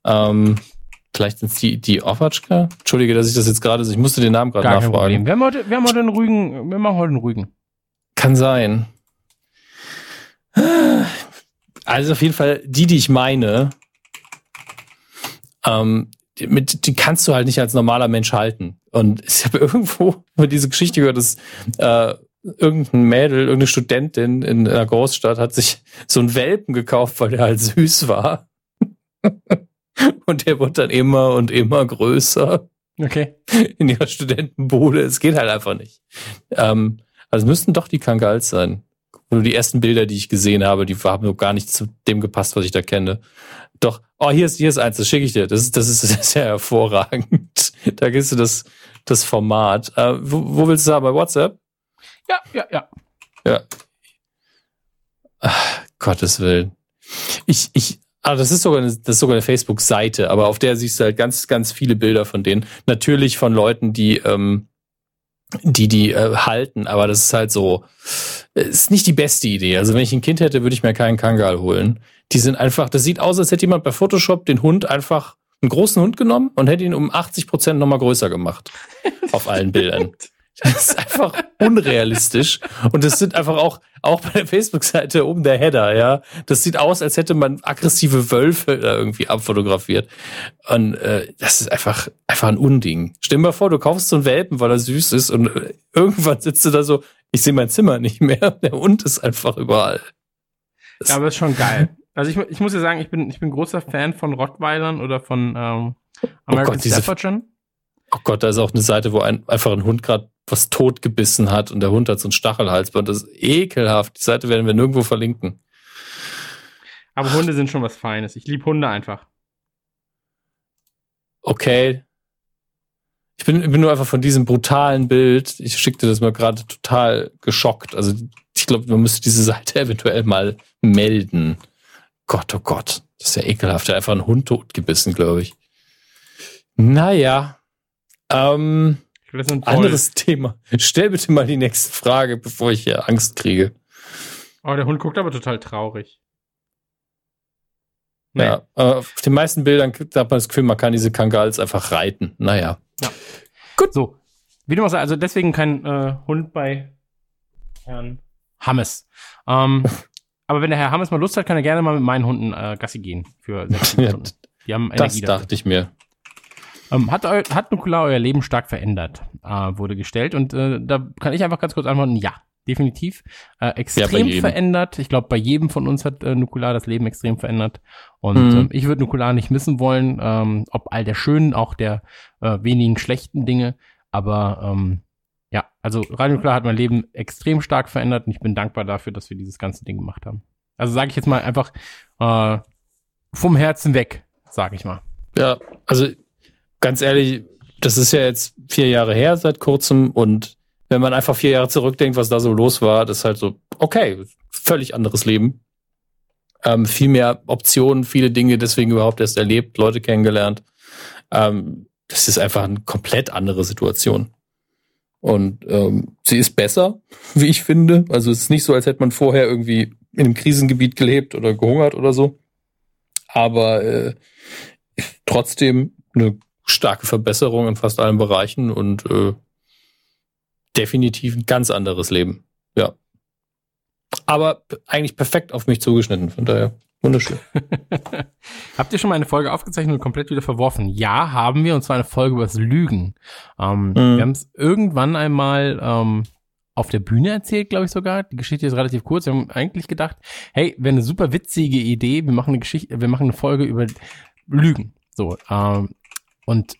Ähm, vielleicht sind es die, die Ovatschka? Entschuldige, dass ich das jetzt gerade, ich musste den Namen gerade nachfragen. Problem. Wir haben heute, wir haben heute einen ruhigen, wir machen heute einen ruhigen. Kann sein. Also auf jeden Fall die, die ich meine, ähm, die, mit, die kannst du halt nicht als normaler Mensch halten. Und ich habe irgendwo über diese Geschichte gehört, dass äh, irgendein Mädel, irgendeine Studentin in einer Großstadt hat sich so einen Welpen gekauft, weil der halt süß war. und der wurde dann immer und immer größer Okay. in ihrer Studentenbude. Es geht halt einfach nicht. Ähm, also es müssten doch die Kangals sein. Nur die ersten Bilder, die ich gesehen habe, die haben so gar nicht zu dem gepasst, was ich da kenne. Doch, oh, hier ist, hier ist eins, das schicke ich dir. Das ist, das ist sehr hervorragend. Da gehst du das, das Format. Äh, wo, wo willst du haben? Bei WhatsApp? Ja, ja, ja. Ja. Ach, Gottes Willen. Ich, ich, ah, das ist sogar eine, das ist sogar eine Facebook-Seite, aber auf der siehst du halt ganz, ganz viele Bilder von denen. Natürlich von Leuten, die, ähm, die die äh, halten, aber das ist halt so, äh, ist nicht die beste Idee. Also wenn ich ein Kind hätte, würde ich mir keinen Kangal holen. Die sind einfach, das sieht aus, als hätte jemand bei Photoshop den Hund einfach einen großen Hund genommen und hätte ihn um 80 Prozent nochmal größer gemacht. auf allen Bildern. Das ist einfach unrealistisch. Und das sind einfach auch, auch bei der Facebook-Seite oben der Header, ja. Das sieht aus, als hätte man aggressive Wölfe da irgendwie abfotografiert. Und äh, das ist einfach, einfach ein Unding. Stell dir mal vor, du kaufst so einen Welpen, weil er süß ist und äh, irgendwann sitzt du da so, ich sehe mein Zimmer nicht mehr. Der Hund ist einfach überall. Das- Ja, aber ist schon geil. Also ich, ich muss ja sagen, ich bin, ich bin großer Fan von Rottweilern oder von ähm, American Gott, diese- Staffordshire. Oh Gott, da ist auch eine Seite, wo ein, einfach ein Hund gerade was totgebissen hat und der Hund hat so ein Stachelhalsband. Das ist ekelhaft. Die Seite werden wir nirgendwo verlinken. Aber Hunde sind schon was Feines. Ich liebe Hunde einfach. okay. Ich bin, bin nur einfach von diesem brutalen Bild, ich schickte das mal gerade total geschockt. Also ich glaube, man müsste diese Seite eventuell mal melden. Gott, oh Gott. Das ist ja ekelhaft. Der hat einfach einen Hund totgebissen, glaube ich. Naja. Ähm, Das anderes Thema. Stell bitte mal die nächste Frage, bevor ich hier Angst kriege. Oh, der Hund guckt aber total traurig. Nee. Ja, äh, auf den meisten Bildern hat man das Gefühl, man kann diese Kangals einfach reiten. Naja. So. Wie du auch sagst, also deswegen kein äh, Hund bei Herrn Hammes. Ähm, aber wenn der Herr Hammes mal Lust hat, kann er gerne mal mit meinen Hunden äh, Gassi gehen für sechs Ja, Stunden. Die haben Das Energie dafür. dachte ich mir. Ähm, hat, hat Nukular euer Leben stark verändert, äh, wurde gestellt. Und äh, da kann ich einfach ganz kurz antworten, ja, definitiv. Äh, extrem jedem. verändert. Ich glaube, bei jedem von uns hat äh, Nukular das Leben extrem verändert. Und Mhm. ähm, ich würde Nukular nicht missen wollen, ähm, ob all der schönen, auch der äh, wenigen schlechten Dinge. Aber ähm, ja, also Radio Nukular hat mein Leben extrem stark verändert und ich bin dankbar dafür, dass wir dieses ganze Ding gemacht haben. Also sage ich jetzt mal einfach äh, vom Herzen weg, sage ich mal. Ja, also ganz ehrlich, das ist ja jetzt vier Jahre her seit kurzem und wenn man einfach vier Jahre zurückdenkt, was da so los war, das ist halt so, okay, völlig anderes Leben. Ähm, viel mehr Optionen, viele Dinge deswegen überhaupt erst erlebt, Leute kennengelernt. Ähm, das ist einfach eine komplett andere Situation. Und ähm, sie ist besser, wie ich finde. Also es ist nicht so, als hätte man vorher irgendwie in einem Krisengebiet gelebt oder gehungert oder so. Aber äh, trotzdem eine starke Verbesserung in fast allen Bereichen und äh, definitiv ein ganz anderes Leben. Ja. Aber eigentlich perfekt auf mich zugeschnitten, von daher wunderschön. Habt ihr schon mal eine Folge aufgezeichnet und komplett wieder verworfen? Ja, haben wir, und zwar eine Folge über das Lügen. Ähm, mhm. Wir haben es irgendwann einmal ähm, auf der Bühne erzählt, glaube ich sogar. Die Geschichte ist relativ kurz. Wir haben eigentlich gedacht, hey, wäre eine super witzige Idee. Wir machen eine Geschichte, wir machen eine Folge über Lügen. So, ähm, und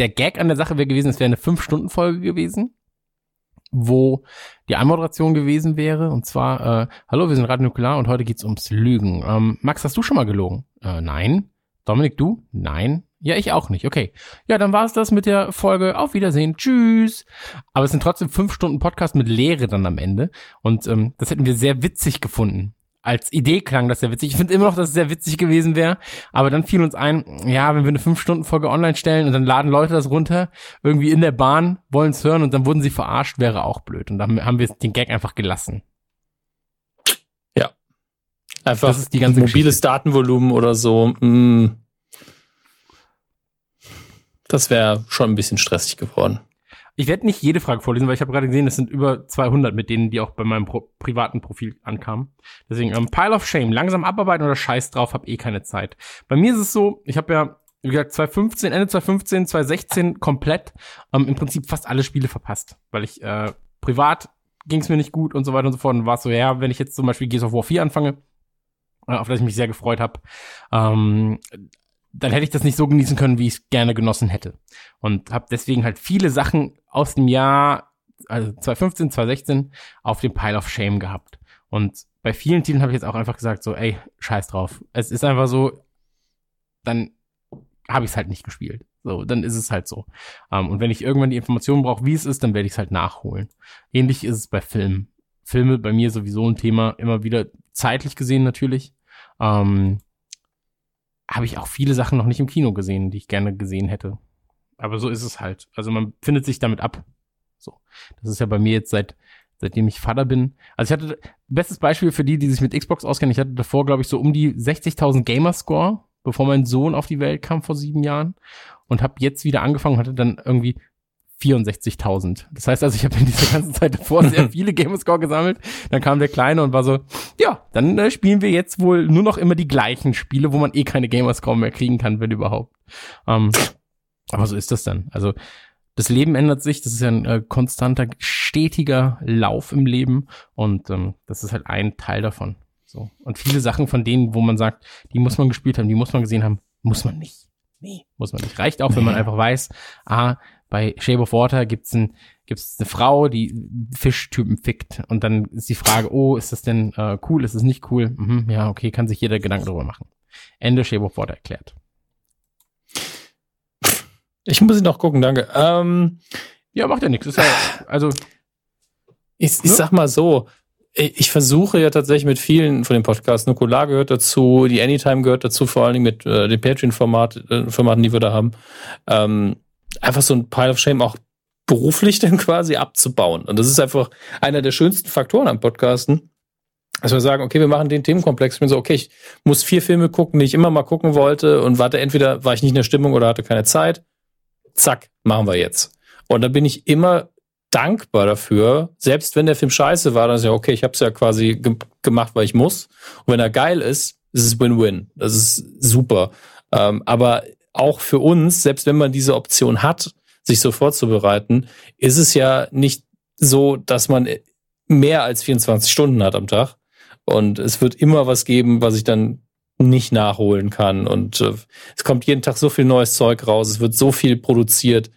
der Gag an der Sache wäre gewesen, es wäre eine Fünf-Stunden-Folge gewesen, wo die Anmoderation gewesen wäre. Und zwar, äh, hallo, wir sind Radio Nukular und heute geht's ums Lügen. Ähm, Max, hast du schon mal gelogen? Äh, nein. Dominik, du? Nein. Ja, ich auch nicht. Okay. Ja, dann war's das mit der Folge. Auf Wiedersehen. Tschüss. Aber es sind trotzdem fünf Stunden Podcast mit Lehre dann am Ende. Und ähm, das hätten wir sehr witzig gefunden als Idee klang das sehr witzig. Ich finde immer noch, dass es sehr witzig gewesen wäre. Aber dann fiel uns ein, ja, wenn wir eine 5-Stunden-Folge online stellen und dann laden Leute das runter, irgendwie in der Bahn, wollen es hören und dann wurden sie verarscht, wäre auch blöd. Und dann haben wir den Gag einfach gelassen. Ja. Einfach das ist die ganze mobiles Geschichte. Datenvolumen oder so. Mh, mm. das wäre schon ein bisschen stressig geworden. Ich werde nicht jede Frage vorlesen, weil ich habe gerade gesehen, es sind über 200 mit denen, die auch bei meinem Pro privaten Profil ankamen. Deswegen, ähm, Pile of Shame, langsam abarbeiten oder Scheiß drauf, hab eh keine Zeit. Bei mir ist es so, ich habe ja, wie gesagt, 2015, Ende 2015, 2016 komplett ähm, im Prinzip fast alle Spiele verpasst, weil ich äh, privat ging es mir nicht gut und so weiter und so fort. Und war so, ja, wenn ich jetzt zum Beispiel Gears of War 4 anfange, äh, auf das ich mich sehr gefreut habe, ähm, dann hätte ich das nicht so genießen können, wie ich es gerne genossen hätte. Und habe deswegen halt viele Sachen aus dem Jahr, also 2015, 2016, auf dem Pile of Shame gehabt. Und bei vielen Titeln habe ich jetzt auch einfach gesagt, so, ey, scheiß drauf. Es ist einfach so, dann habe ich es halt nicht gespielt. So, dann ist es halt so. Um, ähm, und wenn ich irgendwann die Informationen brauche, wie es ist, dann werde ich es halt nachholen. Ähnlich ist es bei Filmen. Filme bei mir sowieso ein Thema, immer wieder zeitlich gesehen natürlich. Ähm, habe ich auch viele Sachen noch nicht im Kino gesehen, die ich gerne gesehen hätte. Aber so ist es halt. Also man findet sich damit ab. So. Das ist ja bei mir jetzt seit, seitdem ich Vater bin. Also ich hatte, bestes Beispiel für die, die sich mit Xbox auskennen, ich hatte davor, glaube ich, so um die 60.000 Gamerscore, bevor mein Sohn auf die Welt kam vor sieben Jahren. Und habe jetzt wieder angefangen, hatte dann irgendwie 64.000. Das heißt also, ich habe in dieser ganzen Zeit davor sehr viele Gamerscore gesammelt. Dann kam der Kleine und war so, ja, dann äh, spielen wir jetzt wohl nur noch immer die gleichen Spiele, wo man eh keine Gamerscore mehr kriegen kann, wenn überhaupt. Ähm, aber so ist das dann. Also das Leben ändert sich, das ist ja ein äh, konstanter, stetiger Lauf im Leben und ähm, das ist halt ein Teil davon. So. Und viele Sachen von denen, wo man sagt, die muss man gespielt haben, die muss man gesehen haben, muss man nicht. Nee, muss man nicht. Reicht auch, wenn man einfach weiß, ah, bei Shape of Water gibt's ein, gibt's eine Frau, die Fischtypen fickt. Und dann ist die Frage, oh, ist das denn äh, cool, ist es nicht cool? Mhm, ja, okay, kann sich jeder Gedanken darüber machen. Ende Shape of Water erklärt. Ich muss ihn noch gucken, danke. Ähm, ja, macht ja nichts. Ja, also. Ich, ich ne? sag mal so, ich versuche ja tatsächlich mit vielen von den Podcasts, Nukular gehört dazu, die Anytime gehört dazu, vor allen Dingen mit äh, den Patreon-Format, äh, Formaten, die wir da haben, ähm, einfach so ein Pile of Shame auch beruflich dann quasi abzubauen. Und das ist einfach einer der schönsten Faktoren am Podcasten, dass wir sagen, okay, wir machen den Themenkomplex. Ich bin so, okay, ich muss vier Filme gucken, die ich immer mal gucken wollte und warte, entweder war ich nicht in der Stimmung oder hatte keine Zeit. Zack, machen wir jetzt. Und da bin ich immer dankbar dafür, selbst wenn der Film scheiße war, dann ist ja okay, ich habe es ja quasi ge gemacht, weil ich muss. Und wenn er geil ist, ist es Win-Win. Das ist super. Ähm, aber auch für uns, selbst wenn man diese Option hat, sich so vorzubereiten, ist es ja nicht so, dass man mehr als 24 Stunden hat am Tag. Und es wird immer was geben, was ich dann nicht nachholen kann. Und äh, es kommt jeden Tag so viel neues Zeug raus, es wird so viel produziert.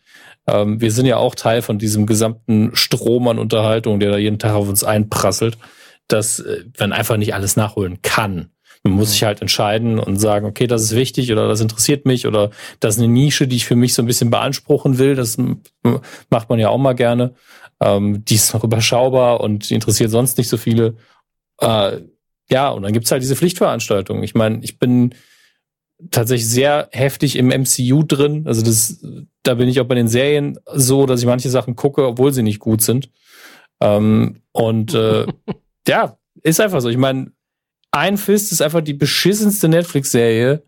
Ähm, wir sind ja auch Teil von diesem gesamten Strom an Unterhaltung, der da jeden Tag auf uns einprasselt, dass äh, man einfach nicht alles nachholen kann. Man muss sich halt entscheiden und sagen, okay, das ist wichtig oder das interessiert mich oder das ist eine Nische, die ich für mich so ein bisschen beanspruchen will. Das macht man ja auch mal gerne. Ähm, die ist noch überschaubar und die interessiert sonst nicht so viele. Äh, ja, und dann gibt's halt diese Pflichtveranstaltungen. Ich meine, ich bin tatsächlich sehr heftig im MCU drin. Also das, da bin ich auch bei den Serien so, dass ich manche Sachen gucke, obwohl sie nicht gut sind. Ähm, und äh, ja, ist einfach so. Ich meine, ein Fist ist einfach die beschissenste Netflix-Serie,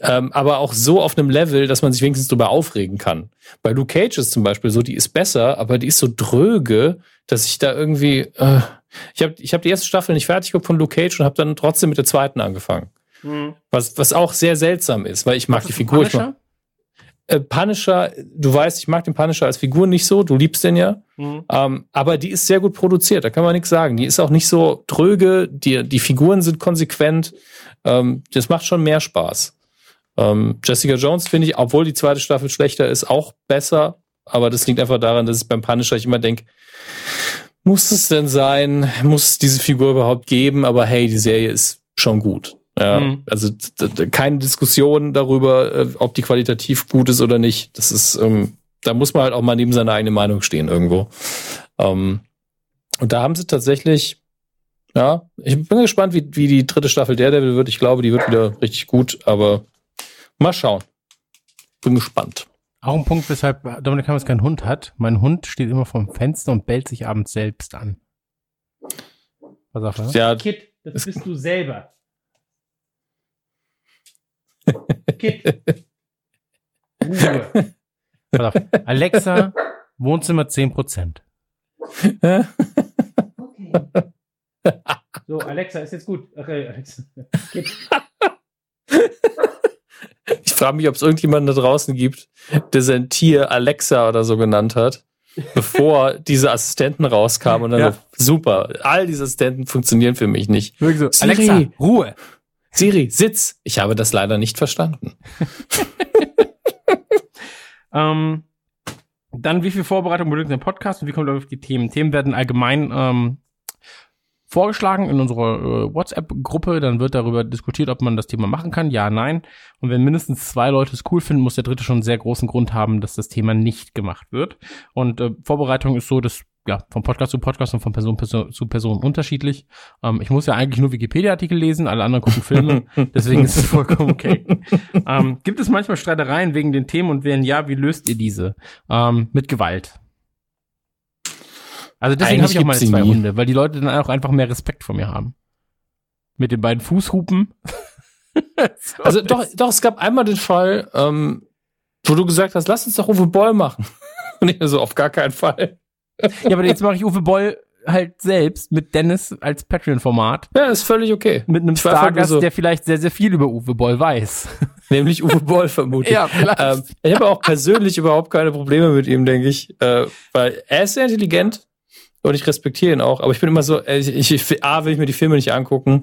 Ähm, aber auch so auf einem Level, dass man sich wenigstens drüber aufregen kann. Bei Luke Cage ist zum Beispiel so, die ist besser, aber die ist so dröge, dass ich da irgendwie. Äh, ich habe ich hab die erste Staffel nicht fertig geguckt von Luke Cage und habe dann trotzdem mit der zweiten angefangen. Mhm. Was, was auch sehr seltsam ist, weil ich mag die Figur. Ich mag, äh, Punisher, du weißt, ich mag den Punisher als Figur nicht so, du liebst den ja. Mhm. Ähm, aber die ist sehr gut produziert, da kann man nichts sagen. Die ist auch nicht so tröge, die, die Figuren sind konsequent. Ähm, das macht schon mehr Spaß. Ähm, Jessica Jones finde ich, obwohl die zweite Staffel schlechter ist, auch besser. Aber das liegt einfach daran, dass ich beim Punisher ich immer denke, muss es denn sein? Muss es diese Figur überhaupt geben? Aber hey, die Serie ist schon gut. Ja, mhm. Also keine Diskussion darüber, äh, ob die qualitativ gut ist oder nicht. Das ist, ähm, da muss man halt auch mal neben seiner eigenen Meinung stehen irgendwo. Ähm, und da haben sie tatsächlich, ja, ich bin gespannt, wie, wie die dritte Staffel Daredevil wird. Ich glaube, die wird wieder richtig gut, aber mal schauen. Bin gespannt. Auch ein Punkt, weshalb Dominik Hammers keinen Hund hat. Mein Hund steht immer vorm Fenster und bellt sich abends selbst an. Was sagt er? Ja, Kid, das bist du selber. Ruhe. Pass auf. Alexa, Wohnzimmer 10%. okay. So, Alexa, ist jetzt gut. Okay, Alexa. Ich frage mich, ob es irgendjemanden da draußen gibt, der sein Tier Alexa oder so genannt hat, bevor diese Assistenten rauskamen und dann ja. so, super, all diese Assistenten funktionieren für mich nicht. So, Alexa, Ruhe. Siri, Sitz. Ich habe das leider nicht verstanden. ähm, dann, wie viel Vorbereitung benötigt ein Podcast und wie kommt er auf die Themen? Themen werden allgemein ähm, vorgeschlagen in unserer äh, WhatsApp-Gruppe. Dann wird darüber diskutiert, ob man das Thema machen kann. Ja, nein. Und wenn mindestens zwei Leute es cool finden, muss der dritte schon einen sehr großen Grund haben, dass das Thema nicht gemacht wird. Und äh, Vorbereitung ist so, dass ja, vom Podcast zu Podcast und von Person, Person zu Person unterschiedlich. Ähm, ich muss ja eigentlich nur Wikipedia-Artikel lesen, alle anderen gucken Filme, deswegen ist es vollkommen okay. ähm, gibt es manchmal Streitereien wegen den Themen und wenn ja, wie löst ihr diese? Ähm, mit Gewalt. Also deswegen habe ich auch meine zwei nie. Hunde, weil die Leute dann auch einfach mehr Respekt vor mir haben. Mit den beiden Fußhupen. so also doch, doch, es gab einmal den Fall, ähm, wo du gesagt hast, lass uns doch Uwe Boll machen. Und ich so, auf gar keinen Fall ja, aber jetzt mache ich Uwe Boll halt selbst mit Dennis als Patreon-Format. Ja, ist völlig okay. Mit einem Stargast, so. der vielleicht sehr, sehr viel über Uwe Boll weiß. Nämlich Uwe Boll vermutlich. ja, vielleicht. Ähm, ich habe auch persönlich überhaupt keine Probleme mit ihm, denke ich. Äh, weil er ist sehr intelligent und ich respektiere ihn auch. Aber ich bin immer so, äh, ich, ich, A, will ich mir die Filme nicht angucken.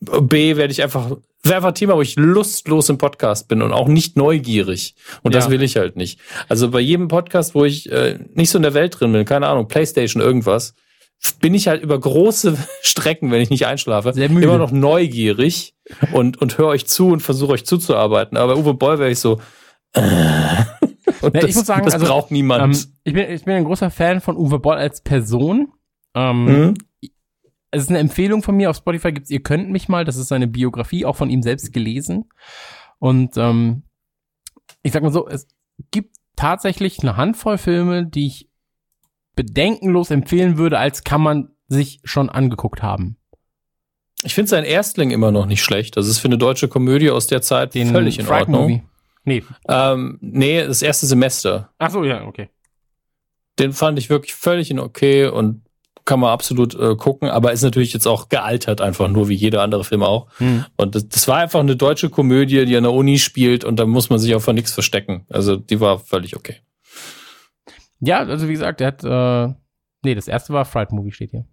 B, werde ich einfach, wäre einfach ein Thema, wo ich lustlos im Podcast bin und auch nicht neugierig. Und ja. das will ich halt nicht. Also bei jedem Podcast, wo ich äh, nicht so in der Welt drin bin, keine Ahnung, Playstation, irgendwas, bin ich halt über große Strecken, wenn ich nicht einschlafe, immer noch neugierig und, und höre euch zu und versuche euch zuzuarbeiten. Aber bei Uwe Boll wäre ich so, äh, und ja, das, ich muss sagen, das also, braucht niemand. Ähm, ich, bin, ich bin ein großer Fan von Uwe Boll als Person. Ähm, mhm es ist eine Empfehlung von mir auf Spotify gibt's ihr könnt mich mal, das ist seine Biografie, auch von ihm selbst gelesen. Und ähm, ich sag mal so, es gibt tatsächlich eine Handvoll Filme, die ich bedenkenlos empfehlen würde, als kann man sich schon angeguckt haben. Ich finde sein Erstling immer noch nicht schlecht. Das ist für eine deutsche Komödie aus der Zeit Den völlig in Ordnung. Movie. Nee. Ähm, nee, das erste Semester. Ach so, ja, okay. Den fand ich wirklich völlig in okay und kann man absolut äh, gucken, aber ist natürlich jetzt auch gealtert einfach nur wie jeder andere Film auch. Hm. Und das, das war einfach eine deutsche Komödie, die an der Uni spielt und da muss man sich auch von nichts verstecken. Also die war völlig okay. Ja, also wie gesagt, er hat, äh, nee, das erste war Fright Movie steht hier.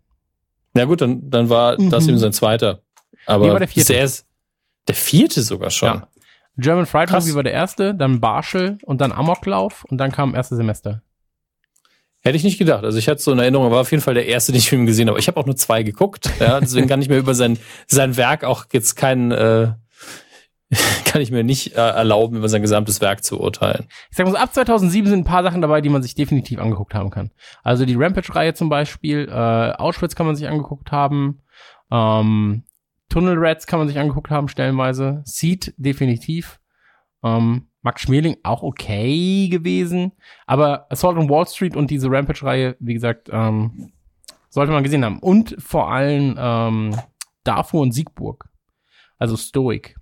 Ja gut, dann, dann war mhm. das eben sein zweiter. Aber nee, war der vierte. Der, ist, der vierte sogar schon. Ja. German Fright Krass. Movie war der erste, dann Barschel und dann Amoklauf und dann kam erste Semester. Hätte ich nicht gedacht. Also ich hatte so eine Erinnerung, war auf jeden Fall der erste, den ich Film gesehen habe. Ich habe auch nur zwei geguckt. Ja, deswegen kann ich mir über sein, sein Werk auch jetzt kein, äh, kann ich mir nicht äh, erlauben, über sein gesamtes Werk zu urteilen. Ich sag mal so, ab 2007 sind ein paar Sachen dabei, die man sich definitiv angeguckt haben kann. Also die Rampage-Reihe zum Beispiel, äh, Auschwitz kann man sich angeguckt haben, ähm, Tunnel Rats kann man sich angeguckt haben, stellenweise, Seed definitiv, ähm, Max Schmeling auch okay gewesen. Aber Assault on Wall Street und diese Rampage-Reihe, wie gesagt, ähm, sollte man gesehen haben. Und vor allem ähm, Darfur und Siegburg. Also Stoic.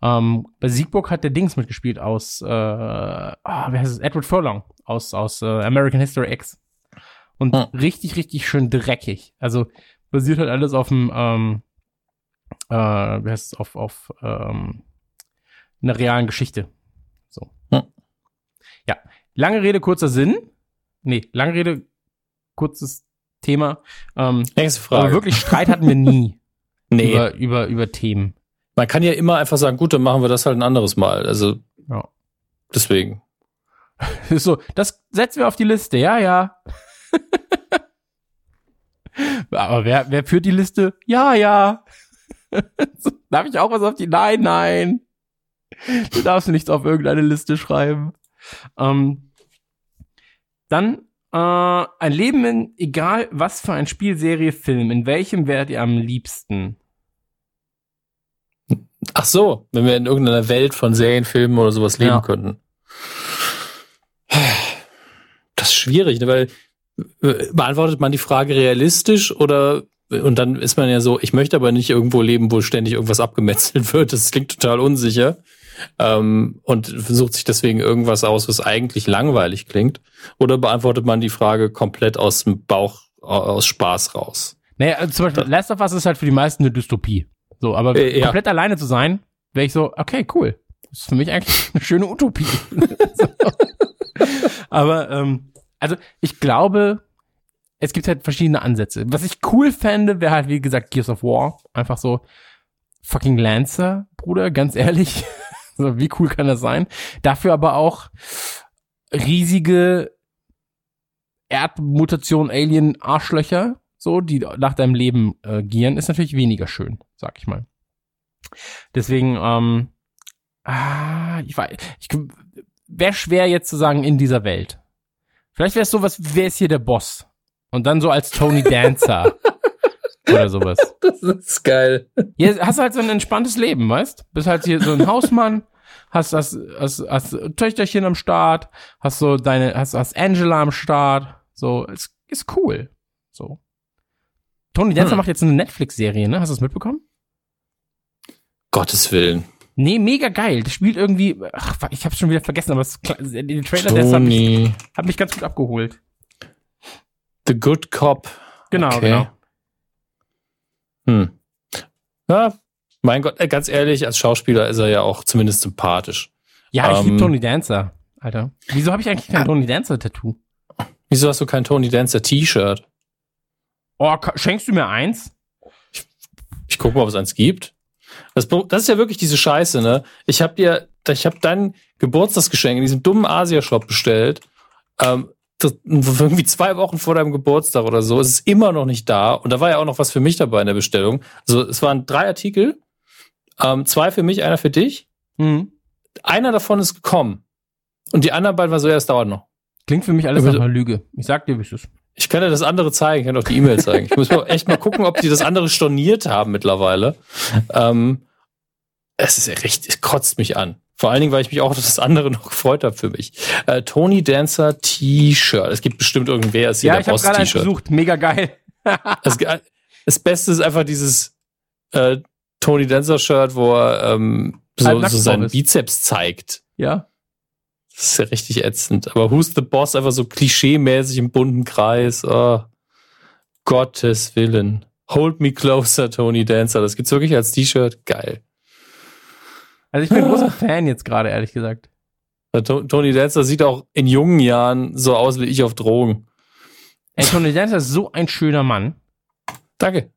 Ähm, bei Siegburg hat der Dings mitgespielt aus, äh, ah, wer heißt es? Edward Furlong aus, aus äh, American History X. Und Hm. richtig, richtig schön dreckig. Also basiert halt alles auf dem, ähm, äh, wie heißt es, auf, auf ähm, einer realen Geschichte. Ja. Lange Rede, kurzer Sinn. Nee, lange Rede, kurzes Thema. Ähm, Nächste aber Frage. wirklich Streit hatten wir nie nee, über, über, über Themen. man kann ja immer einfach sagen, gut, dann machen wir das halt ein anderes Mal. Also Ja. deswegen. So, das setzen wir auf die Liste, ja, ja. Aber wer, wer führt die Liste? Ja, ja. Darf ich auch was auf die? Nein, nein. Du darfst nichts auf irgendeine Liste schreiben. Ähm, dann äh, ein Leben in, egal was für ein Spiel, Serie, Film, in welchem wärt ihr am liebsten? Ach so, wenn wir in irgendeiner Welt von Serien, Filmen oder sowas leben Ja. könnten. Das ist schwierig, ne? weil äh, beantwortet man die Frage realistisch oder und dann ist man ja so, ich möchte aber nicht irgendwo leben, wo ständig irgendwas abgemetzelt wird. Das klingt total unsicher. Ähm, und sucht sich deswegen irgendwas aus, was eigentlich langweilig klingt. Oder beantwortet man die Frage komplett aus dem Bauch, aus Spaß raus? Naja, also zum Beispiel Last of Us ist halt für die meisten eine Dystopie. So, aber Äh, ja. komplett alleine zu sein, wäre ich so, okay, cool. Das ist für mich eigentlich eine schöne Utopie. so. Aber, ähm, also ich glaube, es gibt halt verschiedene Ansätze. Was ich cool fände, wäre halt, wie gesagt, Gears of War. Einfach so, fucking Lancer, Bruder, ganz ehrlich. So, wie cool kann das sein? Dafür aber auch riesige Erdmutation, Alien, Arschlöcher, so, die nach deinem Leben äh, gieren, ist natürlich weniger schön, sag ich mal. Deswegen, ähm, ah, ich weiß, ich wäre schwer jetzt zu sagen in dieser Welt. Vielleicht wäre es sowas, wer ist hier der Boss? Und dann so als Tony Dancer oder sowas. Das ist geil. Hier hast du halt so ein entspanntes Leben, weißt? Bist halt hier so ein Hausmann, hast das, hast, hast Töchterchen am Start, hast so deine, hast, hast Angela am Start, so, ist, ist cool, so. Tony Dancer Hm. macht jetzt eine Netflix-Serie, ne? Hast du das mitbekommen? Gottes Willen. Nee, mega geil. Das spielt irgendwie, ach, ich hab's schon wieder vergessen, aber der Trailer, der hat mich, Tony. hat mich ganz gut abgeholt. The Good Cop. Genau, Okay. genau. Hm. Ja, mein Gott, äh, ganz ehrlich, als Schauspieler ist er ja auch zumindest sympathisch. Ja, ich Ähm, lieb Tony Dancer, Alter. Wieso habe ich eigentlich kein Tony Dancer-Tattoo? Wieso hast du kein Tony Dancer T-Shirt? Oh, schenkst du mir eins? Ich guck mal, ob es eins gibt. Das, das ist ja wirklich diese Scheiße, ne? Ich habe dir, ich habe dein Geburtstagsgeschenk in diesem dummen Asia-Shop bestellt. Ähm, das, irgendwie zwei Wochen vor deinem Geburtstag oder so. Es ist immer noch nicht da. Und da war ja auch noch was für mich dabei in der Bestellung. Also es waren drei Artikel. Ähm, zwei für mich, einer für dich. Hm. Einer davon ist gekommen. Und die anderen beiden war so, ja, es dauert noch. Klingt für mich alles nach einer Lüge. Ich sag dir, wie es ist. Ich kann dir das andere zeigen, ich kann auch die E-Mail zeigen. Ich muss mal echt mal gucken, ob die das andere storniert haben mittlerweile. Ähm, es ist ja recht, es kotzt mich an. Vor allen Dingen, weil ich mich auch auf das andere noch gefreut habe für mich. Äh, Tony Dancer T-Shirt. Es gibt bestimmt irgendwer, ist hier Ja, der ich habe gerade eins Boss-T-Shirt. gesucht. Mega geil. Das, das Beste ist einfach dieses äh, Tony Dancer Shirt, wo er ähm, so, so seinen. Bizeps zeigt. Ja. Das ist ja richtig ätzend. Aber Who's the Boss einfach so klischee-mäßig im bunten Kreis. Oh, Gottes Willen. Hold me closer, Tony Dancer. Das gibt's wirklich als T-Shirt. Geil. Also ich bin ein großer Fan jetzt gerade, ehrlich gesagt. Tony Dancer sieht auch in jungen Jahren so aus wie ich auf Drogen. Ey, Tony Dancer ist so ein schöner Mann. Danke.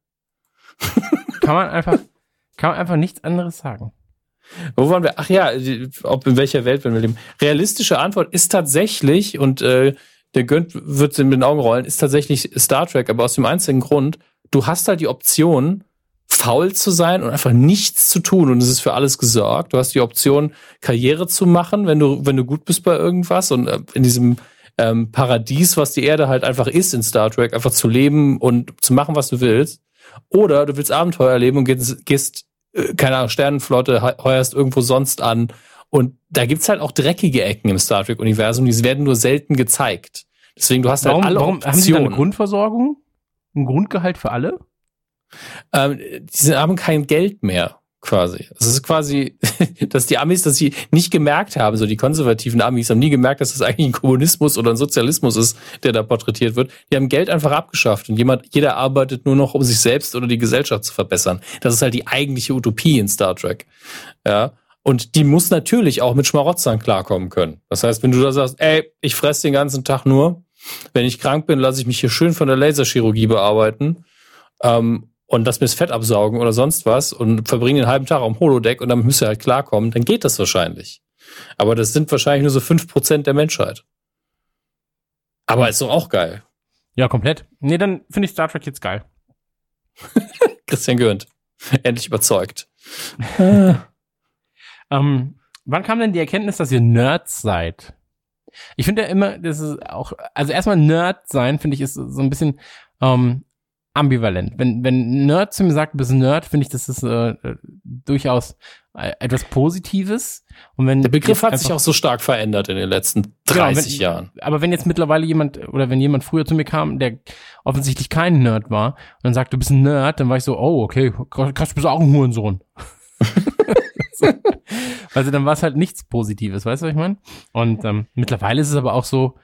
Kann man einfach, kann man einfach nichts anderes sagen. Wo waren wir? Ach ja, ob in welcher Welt wir leben. Realistische Antwort ist tatsächlich, und äh, der Gönnt wird in den Augen rollen, ist tatsächlich Star Trek, aber aus dem einzigen Grund, du hast halt die Option, faul zu sein und einfach nichts zu tun und es ist für alles gesorgt. Du hast die Option, Karriere zu machen, wenn du, wenn du gut bist bei irgendwas und äh, in diesem ähm, Paradies, was die Erde halt einfach ist in Star Trek, einfach zu leben und zu machen, was du willst. Oder du willst Abenteuer erleben und gehst, gehst keine Ahnung, Sternenflotte, he- heuerst irgendwo sonst an. Und da gibt's halt auch dreckige Ecken im Star Trek-Universum, die werden nur selten gezeigt. Deswegen, du hast Warum, halt alle warum haben sie eine Optionen. Grundversorgung? Ein Grundgehalt für alle? ähm, die haben kein Geld mehr, quasi. Es ist quasi, dass die Amis, dass sie nicht gemerkt haben, so die konservativen Amis haben nie gemerkt, dass das eigentlich ein Kommunismus oder ein Sozialismus ist, der da porträtiert wird. Die haben Geld einfach abgeschafft und jemand, jeder arbeitet nur noch, um sich selbst oder die Gesellschaft zu verbessern. Das ist halt die eigentliche Utopie in Star Trek. Ja. Und die muss natürlich auch mit Schmarotzern klarkommen können. Das heißt, wenn du da sagst, ey, ich fress den ganzen Tag nur, wenn ich krank bin, lasse ich mich hier schön von der Laserchirurgie bearbeiten. Ähm, und das mir das Fett absaugen oder sonst was und verbringen den halben Tag am Holodeck und damit müsst ihr halt klarkommen, dann geht das wahrscheinlich. Aber das sind wahrscheinlich nur so fünf Prozent der Menschheit. Aber ist doch auch geil. Ja, komplett. Nee, dann finde ich Star Trek jetzt geil. Christian Gürnt. Endlich überzeugt. ähm, wann kam denn die Erkenntnis, dass ihr Nerds seid? Ich finde ja immer, das ist auch, also erstmal Nerd sein, finde ich, ist so ein bisschen ähm, ambivalent. Wenn, wenn Nerd zu mir sagt, du bist ein Nerd, finde ich, das ist äh, durchaus äh, etwas Positives. Und wenn Der Begriff hat sich auch so stark verändert in den letzten 30 genau, Jahren. Aber wenn jetzt mittlerweile jemand, oder wenn jemand früher zu mir kam, der offensichtlich kein Nerd war, und dann sagt, du bist ein Nerd, dann war ich so, oh, okay, krass, du bist auch ein Hurensohn. so. Also dann war es halt nichts Positives, weißt du, was ich meine? Und ähm, mittlerweile ist es aber auch so,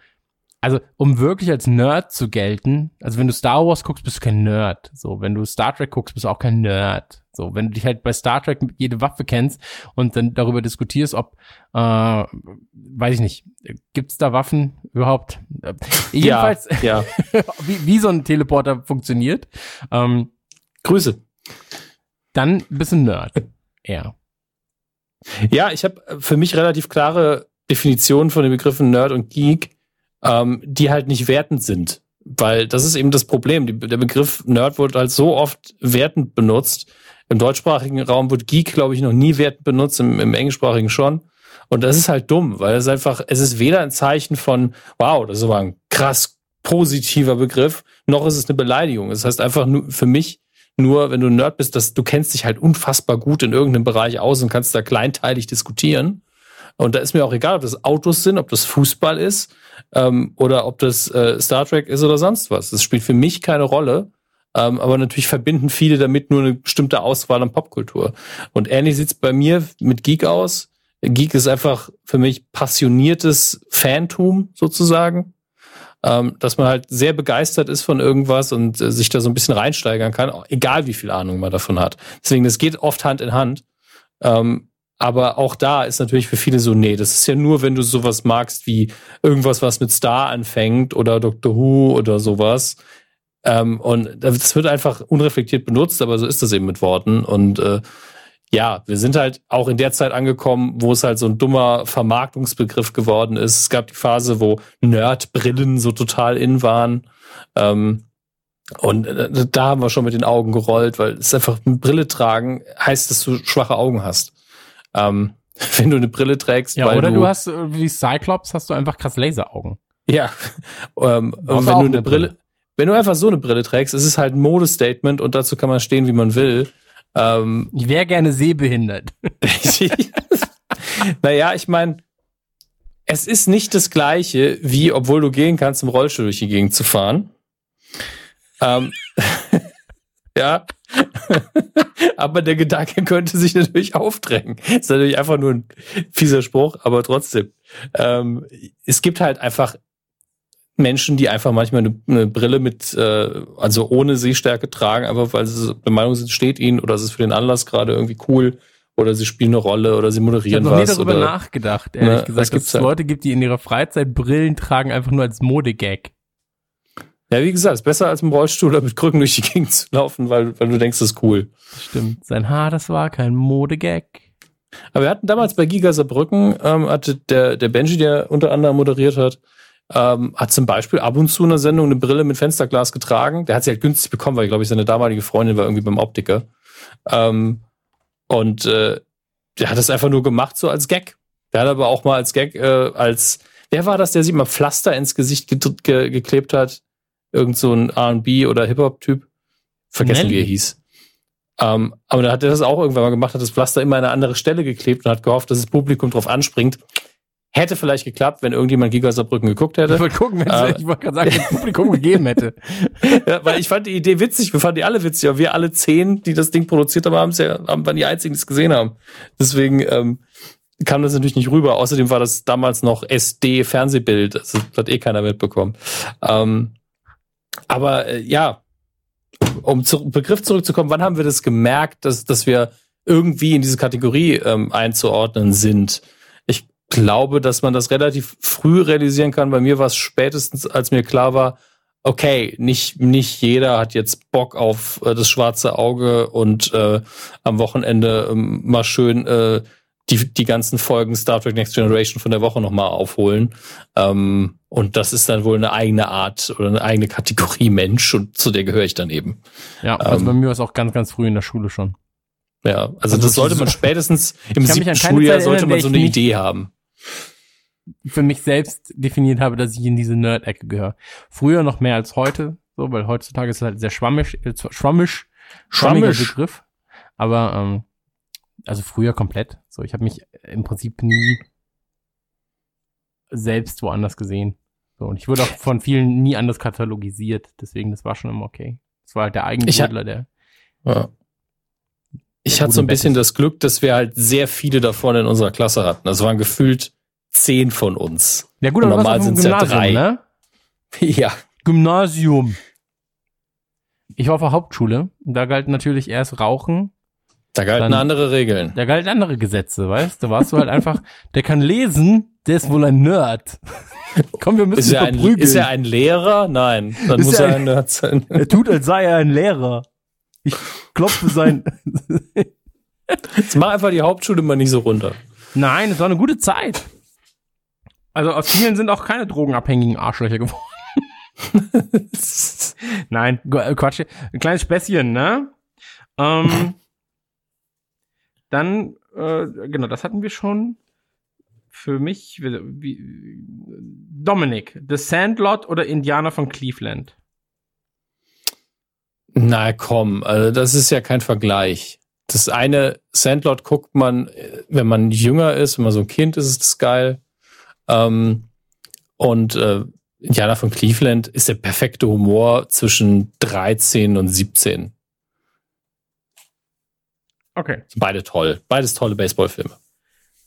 also um wirklich als Nerd zu gelten, also wenn du Star Wars guckst, bist du kein Nerd. So, wenn du Star Trek guckst, bist du auch kein Nerd. So, wenn du dich halt bei Star Trek jede Waffe kennst und dann darüber diskutierst, ob, äh, weiß ich nicht, gibt's da Waffen überhaupt? Äh, jedenfalls, ja, ja. wie, wie so ein Teleporter funktioniert. Ähm, Grüße. Dann bist du ein Nerd. Ja. Ja, ich habe für mich relativ klare Definitionen von den Begriffen Nerd und Geek ähm, die halt nicht wertend sind. Weil das ist eben das Problem. Die, der Begriff Nerd wird halt so oft wertend benutzt. Im deutschsprachigen Raum wird Geek, glaube ich, noch nie wertend benutzt, im, im englischsprachigen schon. Und das ist halt dumm, weil es einfach, es ist weder ein Zeichen von, wow, das ist aber ein krass positiver Begriff, noch ist es eine Beleidigung. Das heißt einfach nur für mich nur, wenn du ein Nerd bist, dass du kennst dich halt unfassbar gut in irgendeinem Bereich aus und kannst da kleinteilig diskutieren. Und da ist mir auch egal, ob das Autos sind, ob das Fußball ist ähm, oder ob das äh, Star Trek ist oder sonst was. Das spielt für mich keine Rolle. Ähm, aber natürlich verbinden viele damit nur eine bestimmte Auswahl an Popkultur. Und ähnlich sieht's bei mir mit Geek aus. Geek ist einfach für mich passioniertes Fantum sozusagen. Ähm, dass man halt sehr begeistert ist von irgendwas und äh, sich da so ein bisschen reinsteigern kann, egal wie viel Ahnung man davon hat. Deswegen, das geht oft Hand in Hand. Ähm, aber auch da ist natürlich für viele so, nee, das ist ja nur, wenn du sowas magst wie irgendwas, was mit Star anfängt oder Doctor Who oder sowas. Ähm, und das wird einfach unreflektiert benutzt, aber so ist das eben mit Worten. Und äh, ja, wir sind halt auch in der Zeit angekommen, wo es halt so ein dummer Vermarktungsbegriff geworden ist. Es gab die Phase, wo Nerdbrillen so total in waren. Ähm, und äh, da haben wir schon mit den Augen gerollt, weil es einfach Brille tragen heißt, dass du schwache Augen hast. Ähm, wenn du eine Brille trägst, ja, weil oder du, du hast äh, wie Cyclops hast du einfach krass Laseraugen. Ja, ähm, und wenn du eine Brille, Brille, wenn du einfach so eine Brille trägst, ist es halt ein Modestatement und dazu kann man stehen, wie man will. Ähm, ich wäre gerne sehbehindert. naja, ich meine, es ist nicht das gleiche, wie obwohl du gehen kannst, im Rollstuhl durch die Gegend zu fahren. Ähm, ja. aber der Gedanke könnte sich natürlich aufdrängen. Das ist natürlich einfach nur ein fieser Spruch, aber trotzdem. Ähm, es gibt halt einfach Menschen, die einfach manchmal eine, eine Brille mit, äh, also ohne Sehstärke tragen, einfach weil sie der Meinung sind, steht ihnen oder es ist für den Anlass gerade irgendwie cool oder sie spielen eine Rolle oder sie moderieren was. Ich habe noch nie darüber oder, nachgedacht, ehrlich ne, gesagt, dass es halt. Leute gibt, die in ihrer Freizeit Brillen tragen, einfach nur als Modegag. Ja, wie gesagt, ist besser als im Rollstuhl oder mit Krücken durch die Gegend zu laufen, weil, weil du denkst, das ist cool. Stimmt. Sein Haar, das war kein Modegag. Aber wir hatten damals bei Giga Saarbrücken, ähm, hatte der, der Benji, der unter anderem moderiert hat, ähm, hat zum Beispiel ab und zu in einer Sendung eine Brille mit Fensterglas getragen. Der hat sie halt günstig bekommen, weil, glaube ich, seine damalige Freundin war irgendwie beim Optiker. Ähm, und äh, der hat das einfach nur gemacht, so als Gag. Der hat aber auch mal als Gag, äh, als, wer war das, der sich mal Pflaster ins Gesicht ge ge geklebt hat? Irgend so ein R&B oder Hip-Hop-Typ. Vergessen, Nelly. wie er hieß. Ähm, aber da hat er das auch irgendwann mal gemacht, hat das Pflaster immer an eine andere Stelle geklebt und hat gehofft, dass das Publikum drauf anspringt. Hätte vielleicht geklappt, wenn irgendjemand Giga Saarbrücken geguckt hätte. Ich wollte gucken, wenn Äh, ich wollte gerade sagen, wenn es Publikum gegeben hätte. ja, weil ich fand die Idee witzig, wir fanden die alle witzig, aber wir alle zehn, die das Ding produziert haben, haben es ja, haben, waren die einzigen, die es gesehen haben. Deswegen ähm, kam das natürlich nicht rüber. Außerdem war das damals noch SD-Fernsehbild, also das hat eh keiner mitbekommen. Ähm, aber äh, ja, um zu Begriff zurückzukommen, wann haben wir das gemerkt, dass, dass wir irgendwie in diese Kategorie ähm, einzuordnen sind? Ich glaube, dass man das relativ früh realisieren kann. Bei mir war es spätestens, als mir klar war, okay, nicht, nicht jeder hat jetzt Bock auf äh, das schwarze Auge und äh, am Wochenende ähm, mal schön äh, die, die ganzen Folgen Star Trek Next Generation von der Woche nochmal aufholen. Ähm, und das ist dann wohl eine eigene Art oder eine eigene Kategorie Mensch und zu der gehöre ich dann eben. Ja, also Ähm, bei mir war es auch ganz, ganz früh in der Schule schon. Ja, also, Also das sollte so- man spätestens im siebten Schuljahr sollte man so eine Idee haben. Für mich selbst definiert habe, dass ich in diese Nerd-Ecke gehöre. Früher noch mehr als heute, so, weil heutzutage ist es halt sehr schwammisch, äh, schwammisch, schwammiger Schwammisch. Begriff. Aber ähm, also früher komplett. So, ich habe mich im Prinzip nie selbst woanders gesehen. So, und ich wurde auch von vielen nie anders katalogisiert. Deswegen, das war schon immer okay. Das war halt der eigene Buddler, der. Ja. Ich hatte so ein bisschen das Glück, dass wir halt sehr viele davon in unserer Klasse hatten. Das waren gefühlt zehn von uns. Ja gut, aber normal dem sind's ja drei. ne? Ja. Gymnasium. Ich war auf der Hauptschule. Da galt natürlich erst Rauchen. Da galten Dann- andere Regeln. Da galten andere Gesetze, weißt du? Da warst du halt einfach, der kann lesen, der ist wohl ein Nerd. Komm, wir müssen Ist ihn er, ein, ist er ein Lehrer? Nein. Dann Ist muss er ein- ein Nerd sein. er tut, als sei er ein Lehrer. Ich klopfe sein. Jetzt mach einfach die Hauptschule mal nicht so runter. Nein, es war eine gute Zeit. Also aus vielen sind auch keine drogenabhängigen Arschlöcher geworden. Nein, äh, Quatsch. Ein kleines Späßchen, ne? Ähm, dann, äh, genau, das hatten wir schon. Für mich, wie, wie, Dominic, The Sandlot oder Indianer von Cleveland? Na komm, also das ist ja kein Vergleich. Das eine Sandlot guckt man, äh, wenn man jünger ist, wenn man so ein Kind ist, ist das geil. Ähm, und äh, Indianer von Cleveland ist der perfekte Humor zwischen 13 und 17. Okay. Beide toll. Beides tolle Baseballfilme.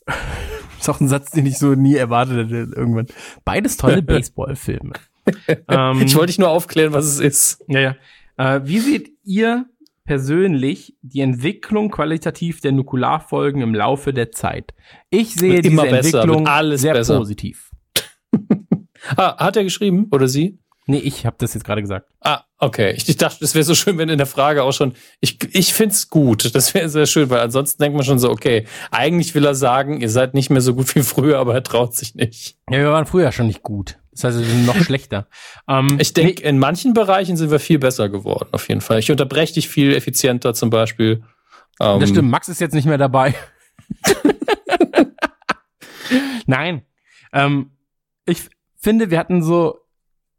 ist auch ein Satz, den ich so nie erwartet hätte irgendwann. Beides tolle Baseballfilme. ähm, Ich wollte dich nur aufklären, was es ist. Ja, ja. Äh, wie seht ihr persönlich die Entwicklung qualitativ der Nukularfolgen im Laufe der Zeit? Ich sehe diese besser, Entwicklung sehr besser. positiv. Ah, hat er geschrieben oder sie? Nee, ich habe das jetzt gerade gesagt. Ah, okay. Ich, ich dachte, es wäre so schön, wenn in der Frage auch schon. Ich, ich find's gut. Das wäre sehr schön, weil ansonsten denkt man schon so, okay, eigentlich will er sagen, ihr seid nicht mehr so gut wie früher, aber er traut sich nicht. Ja, wir waren früher schon nicht gut. Das heißt, wir sind noch schlechter. Ähm, Ich denke, in manchen Bereichen sind wir viel besser geworden, auf jeden Fall. Ich unterbreche dich viel effizienter zum Beispiel. Ähm, Das stimmt, Max ist jetzt nicht mehr dabei. Nein. Ähm, ich finde, wir hatten so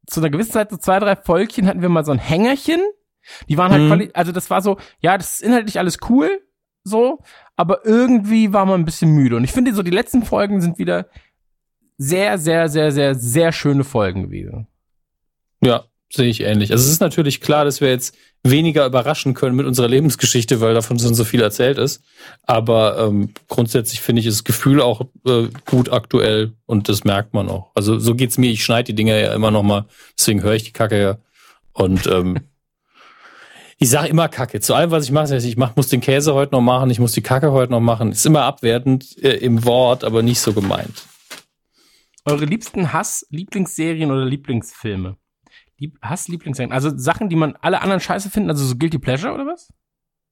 zu einer gewissen Zeit, so zwei, drei Volkchen, hatten wir mal so ein Hängerchen. Die waren halt Mhm. also das war so, ja, das ist inhaltlich alles cool, so, aber irgendwie war man ein bisschen müde. Und ich finde, so die letzten Folgen sind wieder sehr, sehr, sehr, sehr, sehr schöne Folgen gewesen. Ja, sehe ich ähnlich. Also es ist natürlich klar, dass wir jetzt weniger überraschen können mit unserer Lebensgeschichte, weil davon schon so viel erzählt ist. Aber ähm, grundsätzlich finde ich das Gefühl auch äh, gut aktuell und das merkt man auch. Also so geht's mir. Ich schneide die Dinger ja immer noch mal, deswegen höre ich die Kacke ja. Und ähm, ich sage immer Kacke. Zu allem, was ich mache, ich mach, muss den Käse heute noch machen, ich muss die Kacke heute noch machen. Ist immer abwertend äh, im Wort, aber nicht so gemeint. Eure liebsten Hass, Lieblingsserien oder Lieblingsfilme? Lieb Hass, Lieblingsserien. Also Sachen, die man alle anderen scheiße finden, also so Guilty Pleasure oder was?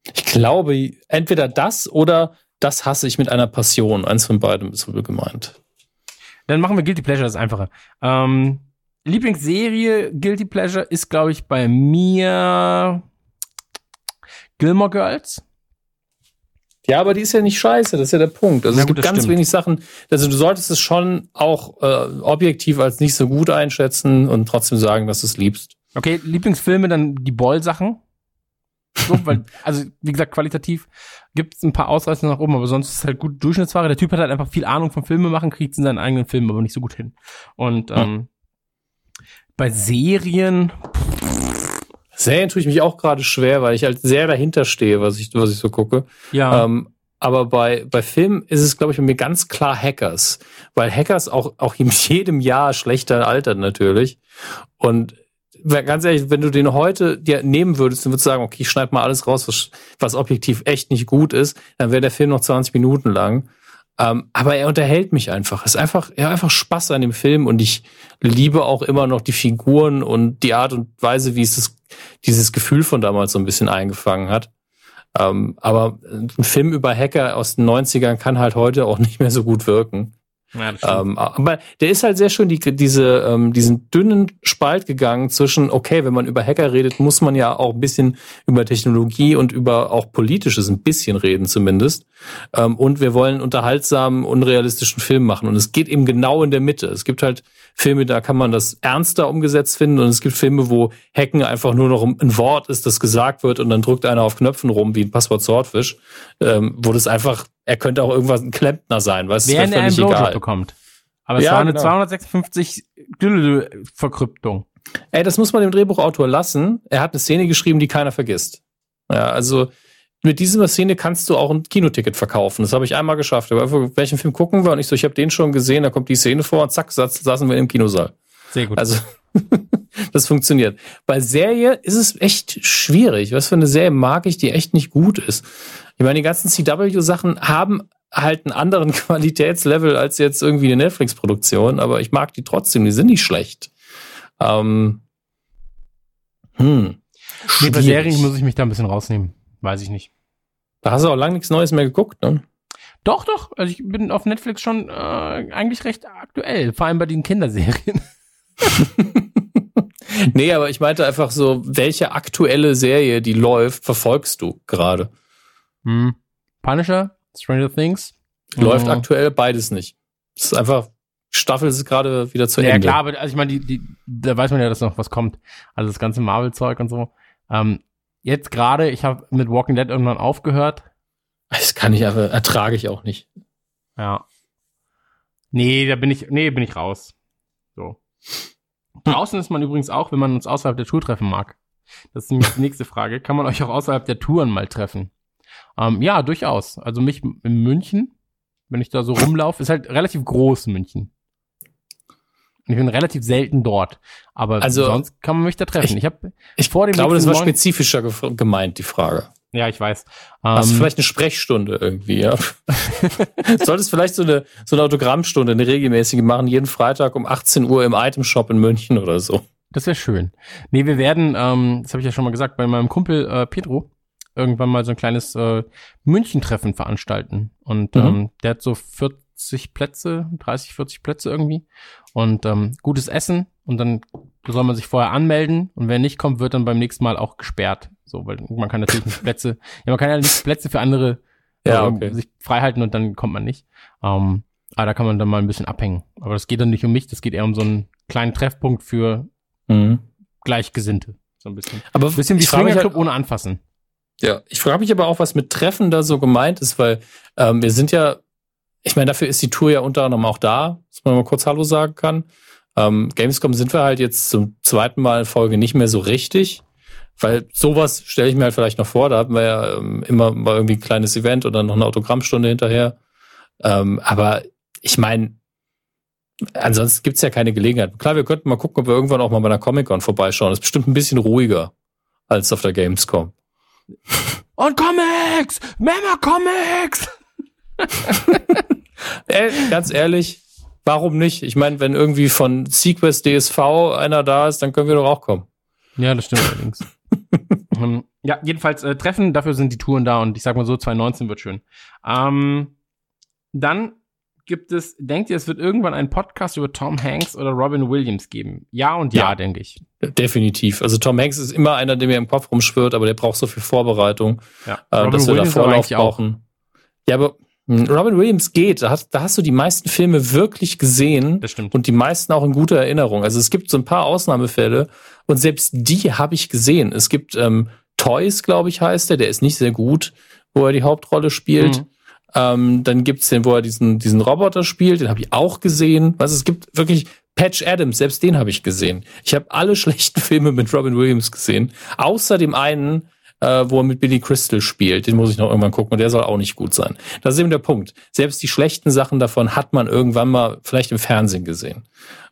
Ich glaube, entweder das oder das hasse ich mit einer Passion. Eins von beidem ist wohl gemeint. Dann machen wir Guilty Pleasure, das ist einfacher. Ähm, Lieblingsserie Guilty Pleasure ist, glaube ich, bei mir Gilmore Girls. Ja, aber die ist ja nicht scheiße, das ist ja der Punkt. Also Na es gut, gibt ganz stimmt. wenig Sachen. Also du solltest es schon auch äh, objektiv als nicht so gut einschätzen und trotzdem sagen, dass du es liebst. Okay, Lieblingsfilme, dann die Ball-Sachen. ist doof, weil, also wie gesagt, qualitativ gibt es ein paar Ausreißer nach oben, aber sonst ist es halt gut Durchschnittsware. Der Typ hat halt einfach viel Ahnung vom Filme machen, kriegt es in seinen eigenen Filmen aber nicht so gut hin. Und ähm, bei Serien, Serien tue ich mich auch gerade schwer, weil ich halt sehr dahinter stehe, was ich, was ich so gucke. ja, Ähm, aber bei, bei Filmen ist es, glaube ich, bei mir ganz klar Hackers. Weil Hackers auch, auch in jedem Jahr schlechter altert natürlich. Und ganz ehrlich, wenn du den heute dir nehmen würdest und würdest sagen, okay, ich schneide mal alles raus, was, was objektiv echt nicht gut ist, dann wäre der Film noch 20 Minuten lang. Ähm, aber er unterhält mich einfach. Es ist einfach, er hat einfach Spaß an dem Film und ich liebe auch immer noch die Figuren und die Art und Weise, wie es das, dieses Gefühl von damals so ein bisschen eingefangen hat. Ähm, aber ein Film über Hacker aus den 90ern kann halt heute auch nicht mehr so gut wirken. Ja. Ähm, aber der ist halt sehr schön die, diese, ähm, diesen dünnen Spalt gegangen zwischen, okay, wenn man über Hacker redet, muss man ja auch ein bisschen über Technologie und über auch Politisches ein bisschen reden zumindest. Ähm, und wir wollen unterhaltsamen, unrealistischen Film machen. Und es geht eben genau in der Mitte. Es gibt halt Filme, da kann man das ernster umgesetzt finden. Und es gibt Filme, wo Hacken einfach nur noch ein Wort ist, das gesagt wird und dann drückt einer auf Knöpfen rum, wie ein Passwort Swordfish, ähm, wo das einfach, er könnte auch irgendwas ein Klempner sein, du, Während er einen völlig Blowjob egal. bekommt. Aber es Ja, war eine genau. 256 Verkryptung. Ey, das muss man dem Drehbuchautor lassen. Er hat eine Szene geschrieben, die keiner vergisst. Ja, also mit dieser Szene kannst du auch ein Kinoticket verkaufen. Das habe ich einmal geschafft. Aber einfach, welchen Film gucken wir? Und ich so, ich habe den schon gesehen, da kommt die Szene vor und zack, saß- saßen wir im Kinosaal. Sehr gut. Also das funktioniert. Bei Serie ist es echt schwierig. Was für eine Serie mag ich, die echt nicht gut ist? Ich meine, die ganzen CW-Sachen haben halt einen anderen Qualitätslevel als jetzt irgendwie eine Netflix-Produktion, aber ich mag die trotzdem, die sind nicht schlecht. Ähm, hm. nee, bei. Serien muss ich mich da ein bisschen rausnehmen. Weiß ich nicht. Da hast du auch lange nichts Neues mehr geguckt, ne? Doch, doch. Also ich bin auf Netflix schon äh, eigentlich recht aktuell. Vor allem bei den Kinderserien. nee, aber ich meinte einfach so, welche aktuelle Serie, die läuft, verfolgst du gerade? Hm. Punisher, Stranger Things. Läuft Mhm. aktuell beides nicht. Es ist einfach, Staffel ist gerade wieder zu Ja, Ende. klar, aber also ich meine, die, die, da weiß man ja, dass noch was kommt. Also das ganze Marvel-Zeug und so. Ähm, jetzt gerade, ich habe mit Walking Dead irgendwann aufgehört. Das kann ich aber, ertrage ich auch nicht. Ja. Nee, da bin ich, nee, bin ich raus. So. Draußen ist man übrigens auch, wenn man uns außerhalb der Tour treffen mag. Das ist nämlich die nächste Frage. Kann man euch auch außerhalb der Touren mal treffen? Ähm, ja, durchaus. Also mich in München, wenn ich da so rumlaufe, ist halt relativ groß München. Und Ich bin relativ selten dort. Aber Also, sonst kann man mich da treffen. Ich, habe Ich vor dem glaube, das war Morgen- spezifischer gemeint, die Frage. Ja, ich weiß. Hast du Ähm, vielleicht eine Sprechstunde irgendwie, ja? Solltest vielleicht so eine, so eine Autogrammstunde, eine regelmäßige machen, jeden Freitag um 18 Uhr im Item-Shop in München oder so. Das wäre schön. Nee, wir werden, ähm, das habe ich ja schon mal gesagt, bei meinem Kumpel äh, Pedro irgendwann mal so ein kleines äh, München-Treffen veranstalten. Und Mhm. ähm, der hat so 40 Plätze, 30, 40 Plätze irgendwie. Und ähm, gutes Essen. Und dann soll man sich vorher anmelden. Und wer nicht kommt, wird dann beim nächsten Mal auch gesperrt. So, weil man kann natürlich nicht Plätze, ja, man kann ja nicht Plätze für andere Ja, äh, okay. sich frei halten und dann kommt man nicht. Ähm, aber da kann man dann mal ein bisschen abhängen. Aber das geht dann nicht um mich, das geht eher um so einen kleinen Treffpunkt für Mhm. Gleichgesinnte. So ein bisschen. Aber Ein bisschen wie Swingerclub halt, ohne Anfassen. Ja, ich frage mich aber auch, was mit Treffen da so gemeint ist, weil ähm, wir sind ja, ich meine, dafür ist die Tour ja unter anderem auch da, dass man mal kurz Hallo sagen kann. Ähm, Gamescom sind wir halt jetzt zum zweiten Mal in Folge nicht mehr so richtig, weil sowas stelle ich mir halt vielleicht noch vor, da hatten wir ja ähm, immer mal irgendwie ein kleines Event oder noch eine Autogrammstunde hinterher. Ähm, aber ich meine, ansonsten gibt's ja keine Gelegenheit. Klar, wir könnten mal gucken, ob wir irgendwann auch mal bei einer Comic-Con vorbeischauen. Das ist bestimmt ein bisschen ruhiger als auf der Gamescom. Und Comics! Mama Comics! Ey, ganz ehrlich, warum nicht? Ich meine, wenn irgendwie von Sequest DSV einer da ist, dann können wir doch auch kommen. Ja, das stimmt allerdings. ähm, ja, jedenfalls äh, Treffen, dafür sind die Touren da und ich sag mal so, 2019 wird schön. Ähm, dann gibt es, denkt ihr, es wird irgendwann einen Podcast über Tom Hanks oder Robin Williams geben? Ja und ja, Ja. denke ich. Definitiv. Also Tom Hanks ist immer einer, der mir im Kopf rumschwirrt, aber der braucht so viel Vorbereitung, Ja. äh, dass wir da Vorlauf eigentlich auch. brauchen. Ja, aber mh, Robin Williams geht. Da hast, da hast du die meisten Filme wirklich gesehen. Das stimmt. Und die meisten auch in guter Erinnerung. Also es gibt so ein paar Ausnahmefälle und selbst die habe ich gesehen. Es gibt ähm, Toys, glaube ich, heißt der. Der ist nicht sehr gut, wo er die Hauptrolle spielt. Mhm. Ähm, dann gibt's den, wo er diesen, diesen Roboter spielt, den habe ich auch gesehen. Was es gibt wirklich Patch Adams, selbst den habe ich gesehen. Ich habe alle schlechten Filme mit Robin Williams gesehen, außer dem einen, äh, wo er mit Billy Crystal spielt. Den muss ich noch irgendwann gucken und der soll auch nicht gut sein. Das ist eben der Punkt. Selbst die schlechten Sachen davon hat man irgendwann mal vielleicht im Fernsehen gesehen.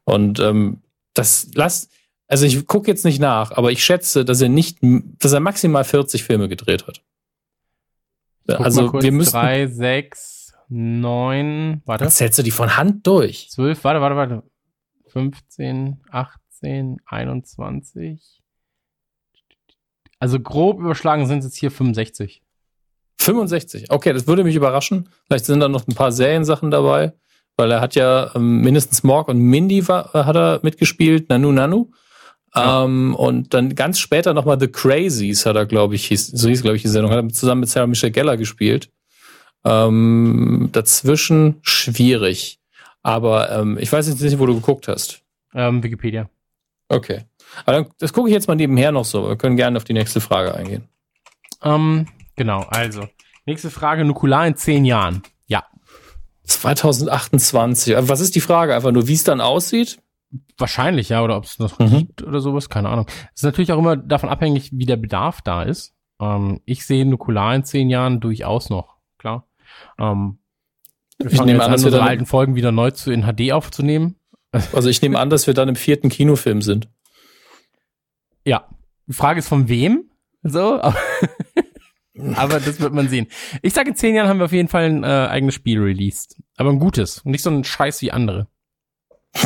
Und ähm, das lasst, also ich gucke jetzt nicht nach, aber ich schätze, dass er nicht, dass er maximal 40 Filme gedreht hat. Also kurz, wir müssen. Drei, sechs, neun, warte. Zählst du die von Hand durch? Zwölf, warte, warte, warte. 15, 18, 21. Also grob überschlagen sind es jetzt hier 65. 65, okay, das würde mich überraschen. Vielleicht sind da noch ein paar Seriensachen dabei, weil er hat ja ähm, mindestens Morg und Mindy war, hat er mitgespielt, Nanu Nanu. Ja. Ähm, und dann ganz später nochmal The Crazies hat er, glaube ich, hieß, so hieß, glaube ich, die Sendung, hat er zusammen mit Sarah Michelle Geller gespielt. Ähm, dazwischen schwierig. Aber ähm, ich weiß jetzt nicht, wo du geguckt hast. Ähm, Wikipedia. Okay. Aber dann, das gucke ich jetzt mal nebenher noch so. Wir können gerne auf die nächste Frage eingehen. Ähm, genau, also. Nächste Frage, Nukular in zehn Jahren. Ja. 2028. Was ist die Frage? Einfach nur, wie es dann aussieht? Wahrscheinlich, ja, oder ob es noch mhm. gibt oder sowas, keine Ahnung. Es ist natürlich auch immer davon abhängig, wie der Bedarf da ist. Ähm, ich sehe Nukular in zehn Jahren durchaus noch, klar. Ähm, wir ich nehme an, unsere alten Folgen wieder neu zu in HD aufzunehmen. Also ich nehme an, dass wir dann im vierten Kinofilm sind. Ja. Die Frage ist von wem? So, aber, aber das wird man sehen. Ich sage, in zehn Jahren haben wir auf jeden Fall ein äh, eigenes Spiel released. Aber ein gutes. Nicht so ein Scheiß wie andere.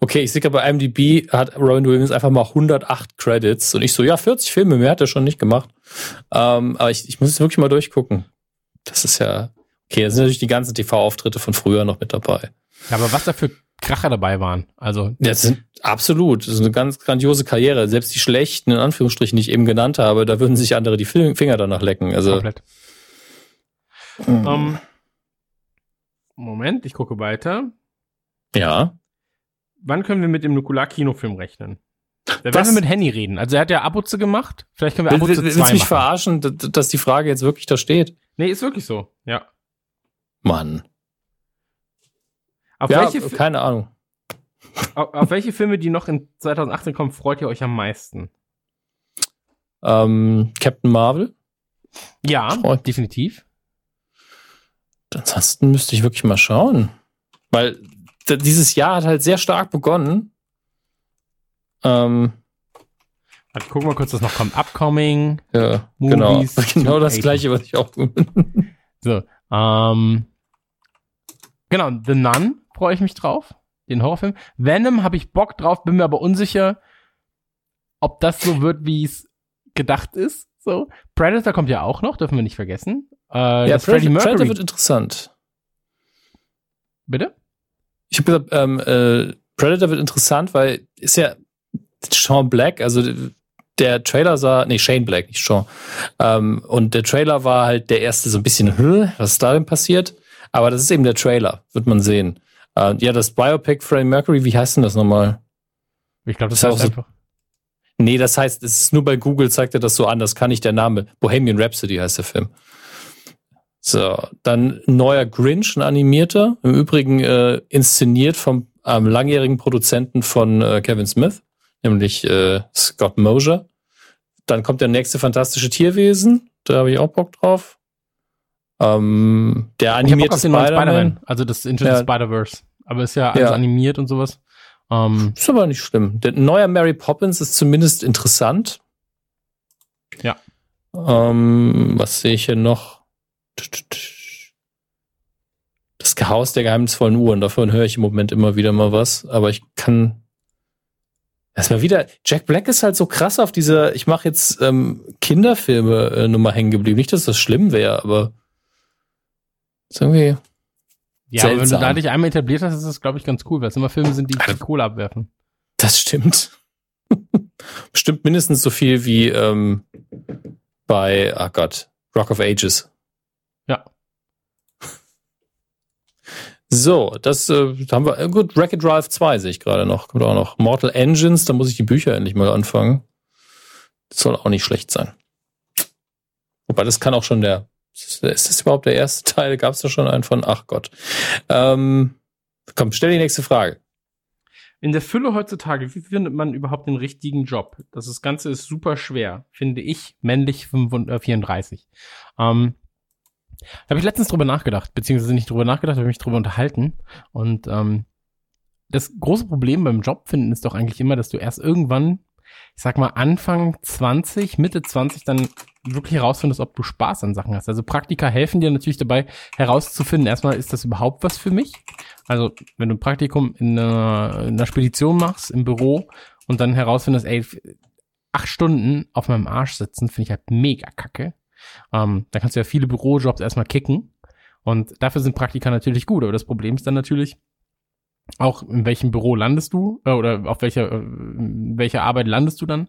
Okay, ich sehe gerade bei IMDb hat Robin Williams einfach mal 108 Credits und ich so, ja, 40 Filme, mehr hat er schon nicht gemacht. Ähm, aber ich, ich muss es wirklich mal durchgucken. Das ist ja, okay, da sind natürlich die ganzen TV-Auftritte von früher noch mit dabei. Ja, aber was da für Kracher dabei waren, also. Das sind absolut, das ist eine ganz grandiose Karriere. Selbst die schlechten, in Anführungsstrichen, die ich eben genannt habe, da würden sich andere die Finger danach lecken. Also. Komplett. Mhm. Um, Moment, ich gucke weiter. Ja wann können wir mit dem Nukular-Kinofilm rechnen? Da werden wir mit Henny reden. Also er hat ja Abuze gemacht. Vielleicht können wir Abuze Willst du mich verarschen, dass die Frage jetzt wirklich da steht? Nee, ist wirklich so. Ja. Mann. Auf ja, welche keine Ahnung. Auf, auf, welche Filme, die noch in 2018 kommen, freut ihr euch am meisten? Ähm, Captain Marvel. Ja, freut. definitiv. Ansonsten müsste ich wirklich mal schauen. Weil dieses Jahr hat halt sehr stark begonnen. Ähm, ich guck mal kurz, was noch kommt. Upcoming. Ja, genau. Movies, genau. Genau das gleiche, was ich auch tue. so, ähm, genau, The Nun freue ich mich drauf. Den Horrorfilm. Venom habe ich Bock drauf, bin mir aber unsicher, ob das so wird, wie es gedacht ist. So. Predator kommt ja auch noch, dürfen wir nicht vergessen. Äh, ja, Predator, Predator wird interessant. Bitte? Ich habe gesagt, ähm, äh, Predator wird interessant, weil ist ja Sean Black, also der Trailer sah, nee, Shane Black, nicht Sean. Ähm, und der Trailer war halt der erste so ein bisschen, was ist da denn passiert? Aber das ist eben der Trailer, wird man sehen. Äh, ja, das Biopic Freddie Mercury, wie heißt denn das nochmal? Ich glaube, das, das heißt so, einfach. Nee, das heißt, es ist nur bei Google zeigt er das so an, das kann nicht der Name. Bohemian Rhapsody heißt der Film. So, dann neuer Grinch, ein animierter, im Übrigen äh, inszeniert vom ähm, langjährigen Produzenten von äh, Kevin Smith, nämlich äh, Scott Mosier. Dann kommt der nächste fantastische Tierwesen, da habe ich auch Bock drauf. Ähm, der animierte Spider-Man. Spider also das Into ja. Spider-Verse. Aber ist ja alles ja. animiert und sowas. Ähm, ist aber nicht schlimm. Der neue Mary Poppins ist zumindest interessant. Ja. Ähm, was sehe ich hier noch? Das Haus der geheimnisvollen Uhren, davon höre ich im Moment immer wieder mal was, aber ich kann. Erstmal wieder, Jack Black ist halt so krass auf dieser, ich mache jetzt ähm, Kinderfilme äh, Nummer hängen geblieben. Nicht, dass das schlimm wäre, aber ist irgendwie. Ja, seltsam. aber wenn du da dich einmal etabliert hast, ist das, glaube ich, ganz cool, weil es immer Filme sind, die die Kohle abwerfen. Das stimmt. Bestimmt mindestens so viel wie ähm, bei, ach Gott, Rock of Ages. Ja. So, das äh, haben wir. Äh, gut, Wreck-It Drive 2 sehe ich gerade noch. Kommt auch noch. Mortal Engines, da muss ich die Bücher endlich mal anfangen. Das soll auch nicht schlecht sein. Wobei das kann auch schon der, ist das überhaupt der erste Teil? Gab es da schon einen von? Ach Gott. Ähm, komm, stell die nächste Frage. In der Fülle heutzutage, wie findet man überhaupt den richtigen Job? Das, das Ganze ist super schwer, finde ich, männlich 34. Ähm, da habe ich letztens drüber nachgedacht, beziehungsweise nicht drüber nachgedacht, habe mich drüber unterhalten. Und ähm, das große Problem beim Job finden ist doch eigentlich immer, dass du erst irgendwann, ich sag mal Anfang 20, Mitte 20 dann wirklich herausfindest, ob du Spaß an Sachen hast. Also Praktika helfen dir natürlich dabei herauszufinden, erstmal ist das überhaupt was für mich? Also wenn du ein Praktikum in einer, in einer Spedition machst, im Büro und dann herausfindest, ey, acht Stunden auf meinem Arsch sitzen, finde ich halt mega kacke. Ähm, da kannst du ja viele Bürojobs erstmal kicken. Und dafür sind Praktika natürlich gut. Aber das Problem ist dann natürlich, auch in welchem Büro landest du äh, oder auf welcher, äh, welcher Arbeit landest du dann.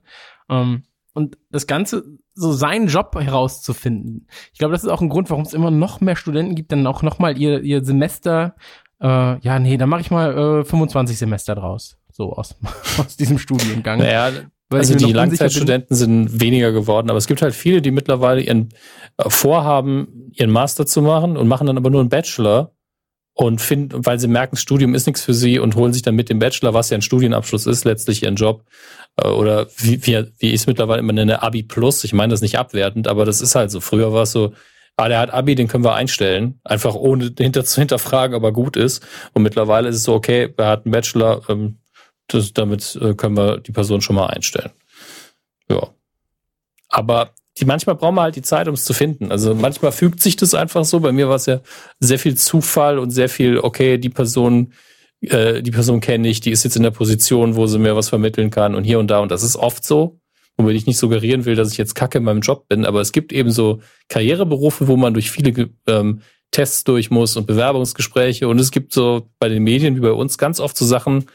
Ähm, und das Ganze, so seinen Job herauszufinden. Ich glaube, das ist auch ein Grund, warum es immer noch mehr Studenten gibt, dann auch nochmal ihr, ihr Semester, äh, ja, nee, dann mache ich mal äh, 25 Semester draus. So aus, aus diesem Studiengang. Naja, weil also die Langzeitstudenten sind weniger geworden, aber es gibt halt viele, die mittlerweile ihren äh, Vorhaben, ihren Master zu machen und machen dann aber nur einen Bachelor und finden, weil sie merken, Studium ist nichts für sie und holen sich dann mit dem Bachelor, was ja ein Studienabschluss ist, letztlich ihren Job. Äh, oder wie, wie, wie ich es mittlerweile immer nenne, Abi Plus. Ich meine das nicht abwertend, aber das ist halt so. Früher war es so, ah, der hat Abi, den können wir einstellen. Einfach ohne hinter zu hinterfragen, aber gut ist. Und mittlerweile ist es so, okay, er hat einen Bachelor, ähm, das, damit äh, können wir die Person schon mal einstellen. Ja. Aber die manchmal brauchen wir halt die Zeit, um es zu finden. Also manchmal fügt sich das einfach so. Bei mir war es ja sehr viel Zufall und sehr viel, okay, die Person, äh, die Person kenne ich, die ist jetzt in der Position, wo sie mir was vermitteln kann und hier und da. Und das ist oft so, womit ich nicht suggerieren will, dass ich jetzt kacke in meinem Job bin. Aber es gibt eben so Karriereberufe, wo man durch viele ähm, Tests durch muss und Bewerbungsgespräche. Und es gibt so bei den Medien wie bei uns ganz oft so Sachen,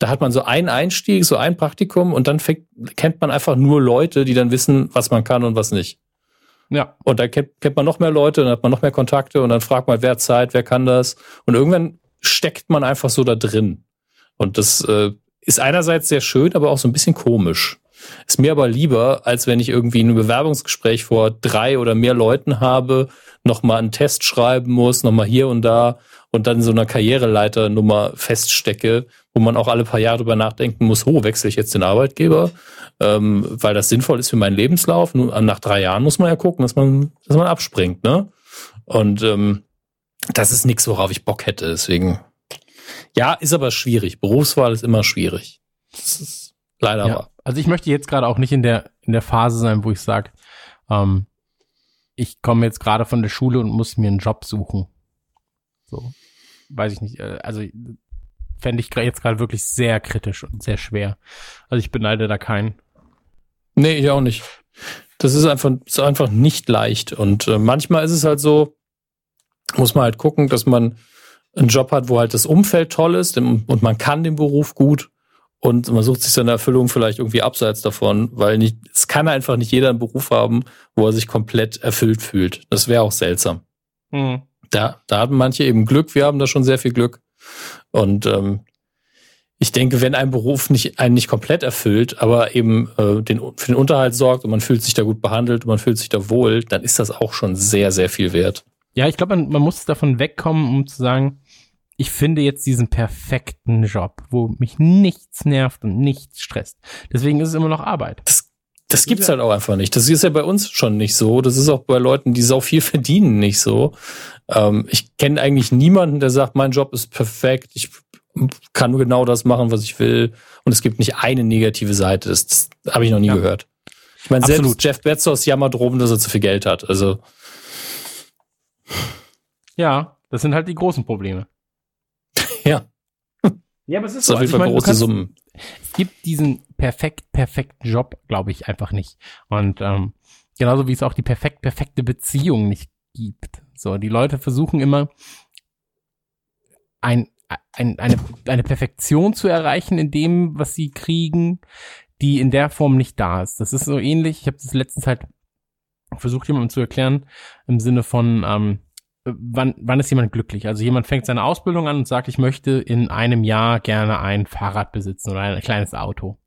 da hat man so einen Einstieg, so ein Praktikum und dann fängt, kennt man einfach nur Leute, die dann wissen, was man kann und was nicht. Ja. Und dann kennt, kennt man noch mehr Leute, dann hat man noch mehr Kontakte und dann fragt man, wer hat Zeit, wer kann das. Und irgendwann steckt man einfach so da drin. Und das äh, ist einerseits sehr schön, aber auch so ein bisschen komisch. Ist mir aber lieber, als wenn ich irgendwie ein Bewerbungsgespräch vor drei oder mehr Leuten habe, nochmal einen Test schreiben muss, nochmal hier und da und dann so einer Karriereleiternummer feststecke, wo man auch alle paar Jahre drüber nachdenken muss, oh, wechsle ich jetzt den Arbeitgeber, ähm, weil das sinnvoll ist für meinen Lebenslauf. Nur nach drei Jahren muss man ja gucken, dass man, dass man abspringt, ne? Und ähm, das ist nichts, worauf ich Bock hätte. Deswegen, ja, ist aber schwierig. Berufswahl ist immer schwierig. Das ist leider ja, wahr. Also ich möchte jetzt gerade auch nicht in der in der Phase sein, wo ich sage, ähm, ich komme jetzt gerade von der Schule und muss mir einen Job suchen. So, weiß ich nicht. Äh, also fände ich jetzt gerade wirklich sehr kritisch und sehr schwer. Also ich beneide da keinen. Nee, ich auch nicht. Das ist einfach, ist einfach nicht leicht. Und äh, manchmal ist es halt so, muss man halt gucken, dass man einen Job hat, wo halt das Umfeld toll ist und man kann den Beruf gut und man sucht sich seine Erfüllung vielleicht irgendwie abseits davon, weil nicht, es kann einfach nicht jeder einen Beruf haben, wo er sich komplett erfüllt fühlt. Das wäre auch seltsam. Mhm. Da, da haben manche eben Glück, wir haben da schon sehr viel Glück. Und ähm, ich denke, wenn ein Beruf nicht einen nicht komplett erfüllt, aber eben äh, den, für den Unterhalt sorgt und man fühlt sich da gut behandelt und man fühlt sich da wohl, dann ist das auch schon sehr, sehr viel wert. Ja, ich glaube, man, man muss davon wegkommen, um zu sagen, ich finde jetzt diesen perfekten Job, wo mich nichts nervt und nichts stresst. Deswegen ist es immer noch Arbeit. Das, das gibt's halt auch einfach nicht. Das ist ja bei uns schon nicht so. Das ist auch bei Leuten, die so viel verdienen, nicht so. Ähm, ich kenne eigentlich niemanden, der sagt, mein Job ist perfekt. Ich kann nur genau das machen, was ich will. Und es gibt nicht eine negative Seite. Das, das habe ich noch nie ja. gehört. Ich meine, selbst Jeff Bezos jammert drum, dass er zu viel Geld hat. Also. Ja, das sind halt die großen Probleme. ja. Ja, aber es ist so. Auf jeden Fall große Summen. Es gibt diesen perfekt, perfekten Job, glaube ich, einfach nicht. Und ähm, genauso wie es auch die perfekt, perfekte Beziehung nicht gibt. So, die Leute versuchen immer ein, ein, eine, eine Perfektion zu erreichen in dem, was sie kriegen, die in der Form nicht da ist. Das ist so ähnlich. Ich habe das letztens halt versucht, jemandem zu erklären, im Sinne von, ähm, äh, wann, wann ist jemand glücklich? Also jemand fängt seine Ausbildung an und sagt, ich möchte in einem Jahr gerne ein Fahrrad besitzen oder ein kleines Auto.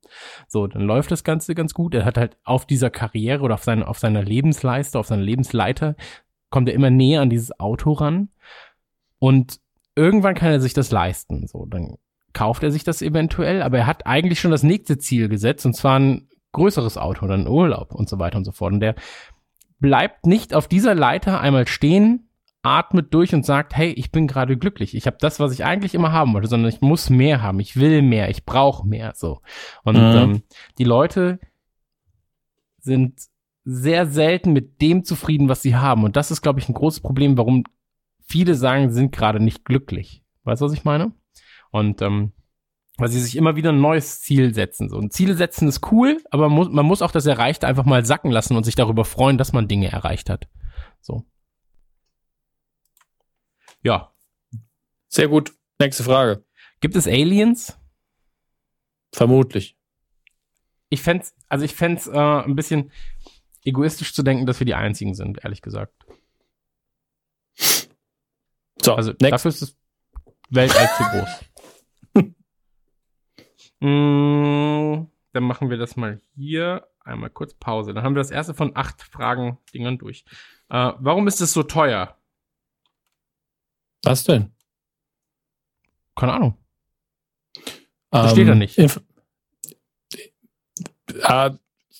So, dann läuft das Ganze ganz gut. Er hat halt auf dieser Karriere oder auf, seine, auf seiner Lebensleiste, auf seiner Lebensleiter, kommt er immer näher an dieses Auto ran. Und irgendwann kann er sich das leisten. So, dann kauft er sich das eventuell, aber er hat eigentlich schon das nächste Ziel gesetzt, und zwar ein größeres Auto, dann Urlaub und so weiter und so fort. Und der bleibt nicht auf dieser Leiter einmal stehen, atmet durch und sagt, hey, ich bin gerade glücklich. Ich habe das, was ich eigentlich immer haben wollte, sondern ich muss mehr haben. Ich will mehr. Ich brauche mehr. So. Und mhm. ähm, die Leute sind sehr selten mit dem zufrieden, was sie haben. Und das ist, glaube ich, ein großes Problem, warum viele sagen, sind gerade nicht glücklich. Weißt du, was ich meine? Und ähm, weil sie sich immer wieder ein neues Ziel setzen. So ein Ziel setzen ist cool, aber man muss, man muss auch das Erreichte einfach mal sacken lassen und sich darüber freuen, dass man Dinge erreicht hat. So. Ja. Sehr gut. Nächste Frage. Gibt es Aliens? Vermutlich. Ich fände also ich fände äh, ein bisschen egoistisch zu denken, dass wir die Einzigen sind, ehrlich gesagt. So, also next. dafür ist das Weltall zu groß. mm, dann machen wir das mal hier. Einmal kurz Pause. Dann haben wir das erste von acht Fragen-Dingern durch. Äh, warum ist es so teuer? Was denn? Keine Ahnung. Ähm, steht da nicht. Inf äh,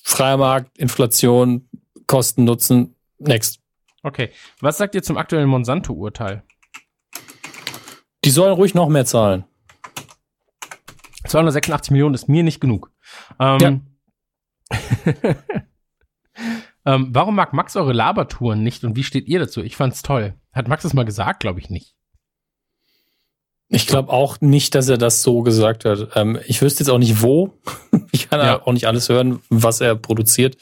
freier Markt, Inflation, Kosten, Nutzen. Next. Okay. Was sagt ihr zum aktuellen Monsanto-Urteil? Die sollen ruhig noch mehr zahlen. 286 Millionen ist mir nicht genug. Ähm, ja. ähm, warum mag Max eure Labertouren nicht und wie steht ihr dazu? Ich fand's toll. Hat Max das mal gesagt? Glaube ich nicht. Ich glaube auch nicht, dass er das so gesagt hat. Ähm, ich wüsste jetzt auch nicht wo. ich kann ja. auch nicht alles hören, was er produziert.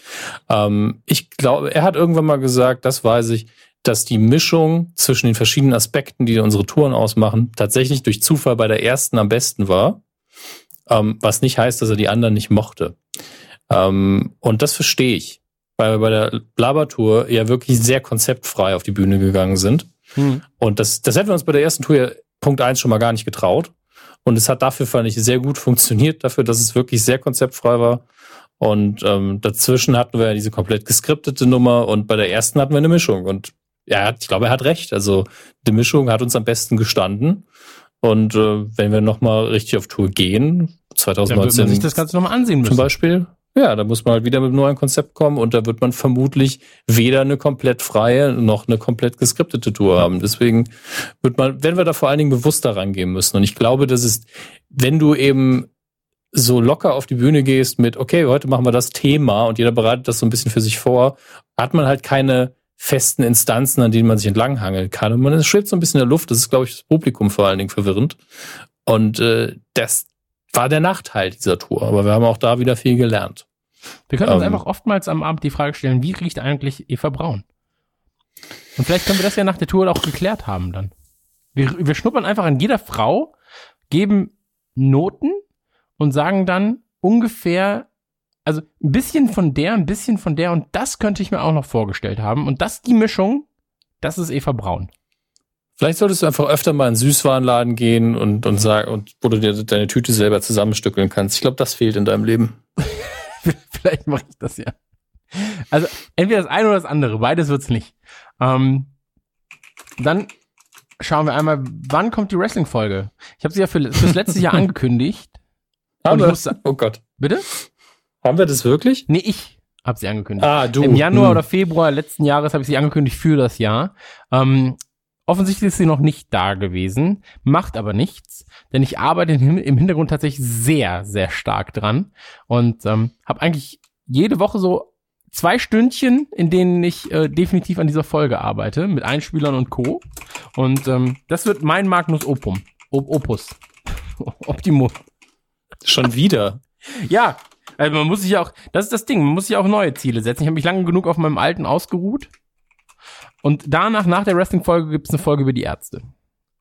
Ähm, ich glaube, er hat irgendwann mal gesagt, das weiß ich, dass die Mischung zwischen den verschiedenen Aspekten, die unsere Touren ausmachen, tatsächlich durch Zufall bei der ersten am besten war. Ähm, was nicht heißt, dass er die anderen nicht mochte. Ähm, und das verstehe ich, weil wir bei der Blabber-Tour ja wirklich sehr konzeptfrei auf die Bühne gegangen sind. Hm. Und das, das hätten wir uns bei der ersten Tour ja Punkt eins schon mal gar nicht getraut. Und es hat dafür, fand ich, sehr gut funktioniert, dafür, dass es wirklich sehr konzeptfrei war. Und ähm, dazwischen hatten wir ja diese komplett geskriptete Nummer und bei der ersten hatten wir eine Mischung. Und er hat, ich glaube, er hat recht. Also die Mischung hat uns am besten gestanden. Und äh, wenn wir nochmal richtig auf Tour gehen, 2019 Dann man sich das Ganze nochmal ansehen müssen. Zum Beispiel, ja, da muss man halt wieder mit einem neuen Konzept kommen und da wird man vermutlich weder eine komplett freie noch eine komplett geskriptete Tour haben. Deswegen wird man, werden wir da vor allen Dingen bewusster rangehen müssen. Und ich glaube, das ist, wenn du eben so locker auf die Bühne gehst mit, okay, heute machen wir das Thema und jeder bereitet das so ein bisschen für sich vor, hat man halt keine festen Instanzen, an denen man sich entlanghangeln kann. Und man schwebt so ein bisschen in der Luft. Das ist, glaube ich, das Publikum vor allen Dingen verwirrend. Und äh, das war der Nachteil dieser Tour. Aber wir haben auch da wieder viel gelernt. Wir können uns ähm, einfach oftmals am Abend die Frage stellen, wie riecht eigentlich Eva Braun? Und vielleicht können wir das ja nach der Tour auch geklärt haben dann. Wir, wir schnuppern einfach an jeder Frau, geben Noten und sagen dann ungefähr, also ein bisschen von der, ein bisschen von der und das könnte ich mir auch noch vorgestellt haben. Und das, die Mischung, das ist Eva Braun. Vielleicht solltest du einfach öfter mal in einen Süßwarenladen gehen und, und sagen, und wo du dir deine Tüte selber zusammenstückeln kannst. Ich glaube, das fehlt in deinem Leben. Vielleicht mache ich das ja. Also entweder das eine oder das andere, beides wird's nicht. Ähm, dann schauen wir einmal, wann kommt die Wrestling-Folge? Ich habe sie ja für, fürs letzte Jahr angekündigt. Haben wir? Oh Gott. Bitte? Haben wir das wirklich? Nee, ich habe sie angekündigt. Ah, du. Im Januar hm. oder Februar letzten Jahres habe ich sie angekündigt für das Jahr. Ähm, offensichtlich ist sie noch nicht da gewesen, macht aber nichts, denn ich arbeite im Hintergrund tatsächlich sehr, sehr stark dran und ähm, habe eigentlich jede Woche so zwei Stündchen, in denen ich äh, definitiv an dieser Folge arbeite, mit Einspielern und Co. Und ähm, das wird mein Magnus Opum. Op Opus. Optimum. Schon wieder. ja, also man muss sich ja auch, das ist das Ding, man muss sich auch neue Ziele setzen. Ich habe mich lange genug auf meinem alten ausgeruht. Und danach, nach der Wrestling-Folge, gibt es eine Folge über die Ärzte.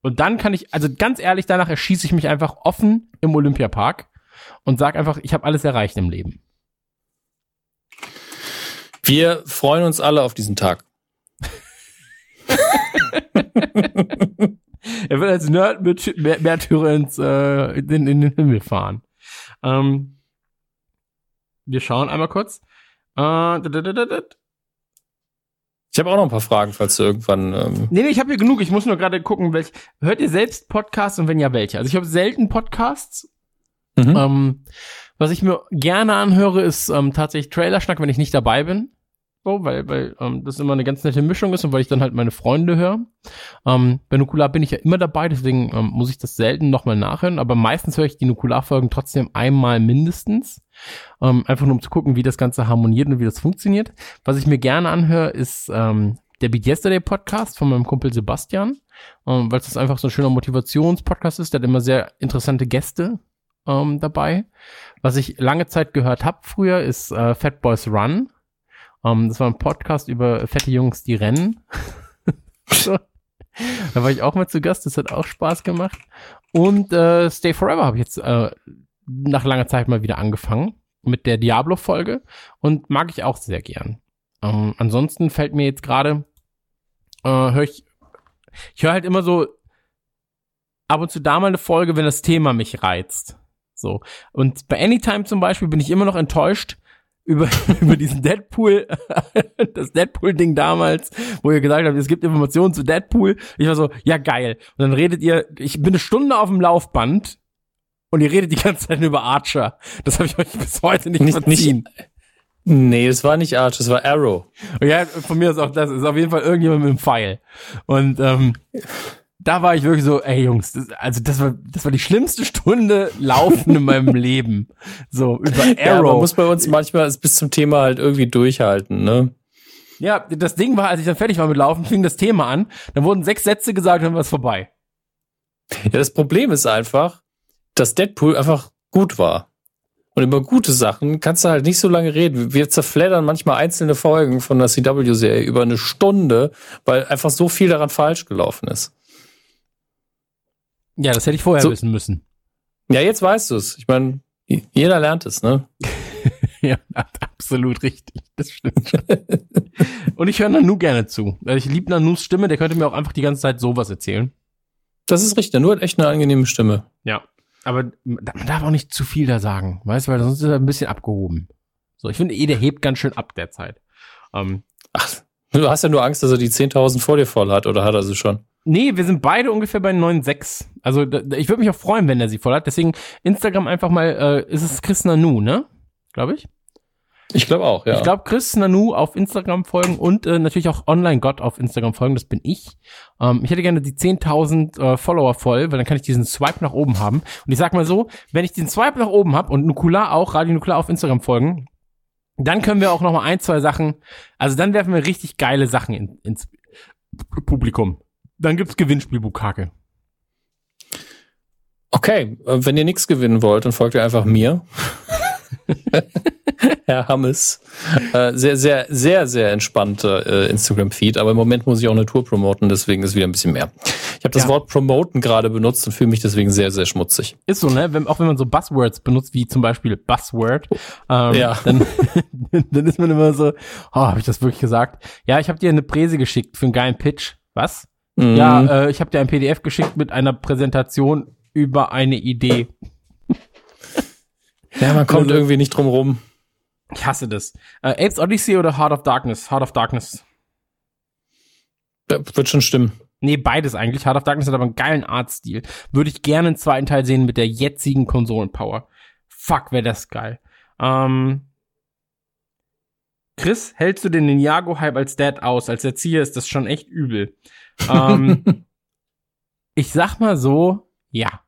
Und dann kann ich, also ganz ehrlich, danach erschieße ich mich einfach offen im Olympiapark und sag einfach, ich habe alles erreicht im Leben. Wir freuen uns alle auf diesen Tag. er wird als Nerd mit Märtyrer ins, äh, in, in den Himmel fahren. Ähm, wir schauen einmal kurz. Äh. Ich habe auch noch ein paar Fragen, falls du irgendwann. Ähm Nee, nee, ich habe hier genug. Ich muss nur gerade gucken, welche. Hört ihr selbst Podcasts und wenn ja, welche? Also ich habe selten Podcasts. mhm. Ähm, was ich mir gerne anhöre, ist ähm, tatsächlich Trailerschnack, wenn ich nicht dabei bin. So, weil, weil ähm, das immer eine ganz nette Mischung ist und weil ich dann halt meine Freunde höre. Ähm, bei Nukular bin ich ja immer dabei, deswegen ähm, muss ich das selten nochmal nachhören, aber meistens höre ich die Nukular-Folgen trotzdem einmal mindestens. Ähm, einfach nur um zu gucken, wie das Ganze harmoniert und wie das funktioniert. Was ich mir gerne anhöre, ist ähm, der Beat Yesterday Podcast von meinem Kumpel Sebastian, ähm, weil es einfach so ein schöner Motivationspodcast ist. Der hat immer sehr interessante Gäste ähm, dabei. Was ich lange Zeit gehört habe früher, ist äh, Fat Boys Run. Ähm, das war ein Podcast über fette Jungs, die rennen. so. Da war ich auch mal zu Gast, das hat auch Spaß gemacht. Und äh, Stay Forever habe ich jetzt äh, nach langer Zeit mal wieder angefangen mit der Diablo-Folge und mag ich auch sehr gern. Ähm, ansonsten fällt mir jetzt gerade, äh, höre ich, ich höre halt immer so ab und zu da mal eine Folge, wenn das Thema mich reizt. So. Und bei Anytime zum Beispiel bin ich immer noch enttäuscht über, über diesen Deadpool, das Deadpool-Ding damals, wo ihr gesagt habt, es gibt Informationen zu Deadpool. Ich war so, ja geil. Und dann redet ihr, ich bin eine Stunde auf dem Laufband und ihr redet die ganze Zeit über Archer. Das habe ich euch bis heute nicht, Nicht- verziehen. Nee, es war nicht Arch, es war Arrow. Ja, von mir ist auch das, ist auf jeden Fall irgendjemand mit einem Pfeil. Und ähm, da war ich wirklich so, ey Jungs, das, also das war, das war die schlimmste Stunde Laufen in meinem Leben. So, über Ja, man Arrow. muss bei uns manchmal bis zum Thema halt irgendwie durchhalten, ne? Ja, das Ding war, als ich dann fertig war mit Laufen, fing das Thema an. Dann wurden sechs Sätze gesagt, dann war es vorbei. Ja, das Problem ist einfach, dass Deadpool einfach gut war. Und über gute Sachen kannst du halt nicht so lange reden. Wir zerfleddern manchmal einzelne Folgen von der CW-Serie über eine Stunde, weil einfach so viel daran falsch gelaufen ist. Ja, das hätte ich vorher So- wissen müssen. Ja, jetzt weißt du es. Ich meine, jeder lernt es, ne? Ja, absolut richtig. Das stimmt schon. Und ich höre Nanu gerne zu. Ich liebe Nanus Stimme, der könnte mir auch einfach die ganze Zeit sowas erzählen. Das ist richtig. Nur hat echt eine angenehme Stimme. Ja. Aber man darf auch nicht zu viel da sagen, weißt du, weil sonst ist er ein bisschen abgehoben. So, ich finde eh, der hebt ganz schön ab derzeit. Ähm, Ach, du hast ja nur Angst, dass er die 10.000 vor dir voll hat, oder hat er sie schon? Nee, wir sind beide ungefähr bei 9,6. Also da, ich würde mich auch freuen, wenn er sie voll hat. Deswegen Instagram einfach mal, äh, ist es Chris Nanu, ne? Glaube ich. Ich glaube auch, ja. Ich glaube, Chris Nanu auf Instagram folgen und äh, natürlich auch Online-Gott auf Instagram folgen, das bin ich. Ähm, ich hätte gerne die 10.000 äh, Follower voll, weil dann kann ich diesen Swipe nach oben haben. Und ich sag mal so, wenn ich den Swipe nach oben habe und Nukular auch, Radio Nukular auf Instagram folgen, dann können wir auch noch mal ein, zwei Sachen, also dann werfen wir richtig geile Sachen in, ins Publikum. Dann gibt's Gewinnspiel-Bukake. Okay, äh, wenn ihr nichts gewinnen wollt, dann folgt ihr einfach mir. Herr Hammes. Äh, sehr, sehr, sehr, sehr entspannter äh, Instagram-Feed, aber im Moment muss ich auch eine Tour promoten, deswegen ist wieder ein bisschen mehr. Ich habe das Ja. Wort promoten gerade benutzt und fühle mich deswegen sehr, sehr schmutzig. Ist so, ne? Wenn, auch wenn man so Buzzwords benutzt, wie zum Beispiel Buzzword, ähm, Ja. dann, dann ist man immer so, oh, habe ich das wirklich gesagt? Ja, ich habe dir eine Präse geschickt für einen geilen Pitch. Was? Mhm. Ja, äh, ich habe dir ein PDF geschickt mit einer Präsentation über eine Idee. ja, man kommt Also- irgendwie nicht drum rum. Ich hasse das. Äh, Apes Odyssey oder Heart of Darkness? Heart of Darkness. Das wird schon stimmen. Nee, beides eigentlich. Heart of Darkness hat aber einen geilen Artstil. Würde ich gerne einen zweiten Teil sehen mit der jetzigen Konsolenpower. Fuck, wäre das geil. Ähm, Chris, hältst du den Ninjago-Hype als Dad aus? Als Erzieher ist das schon echt übel. Ähm, ich sag mal so, ja.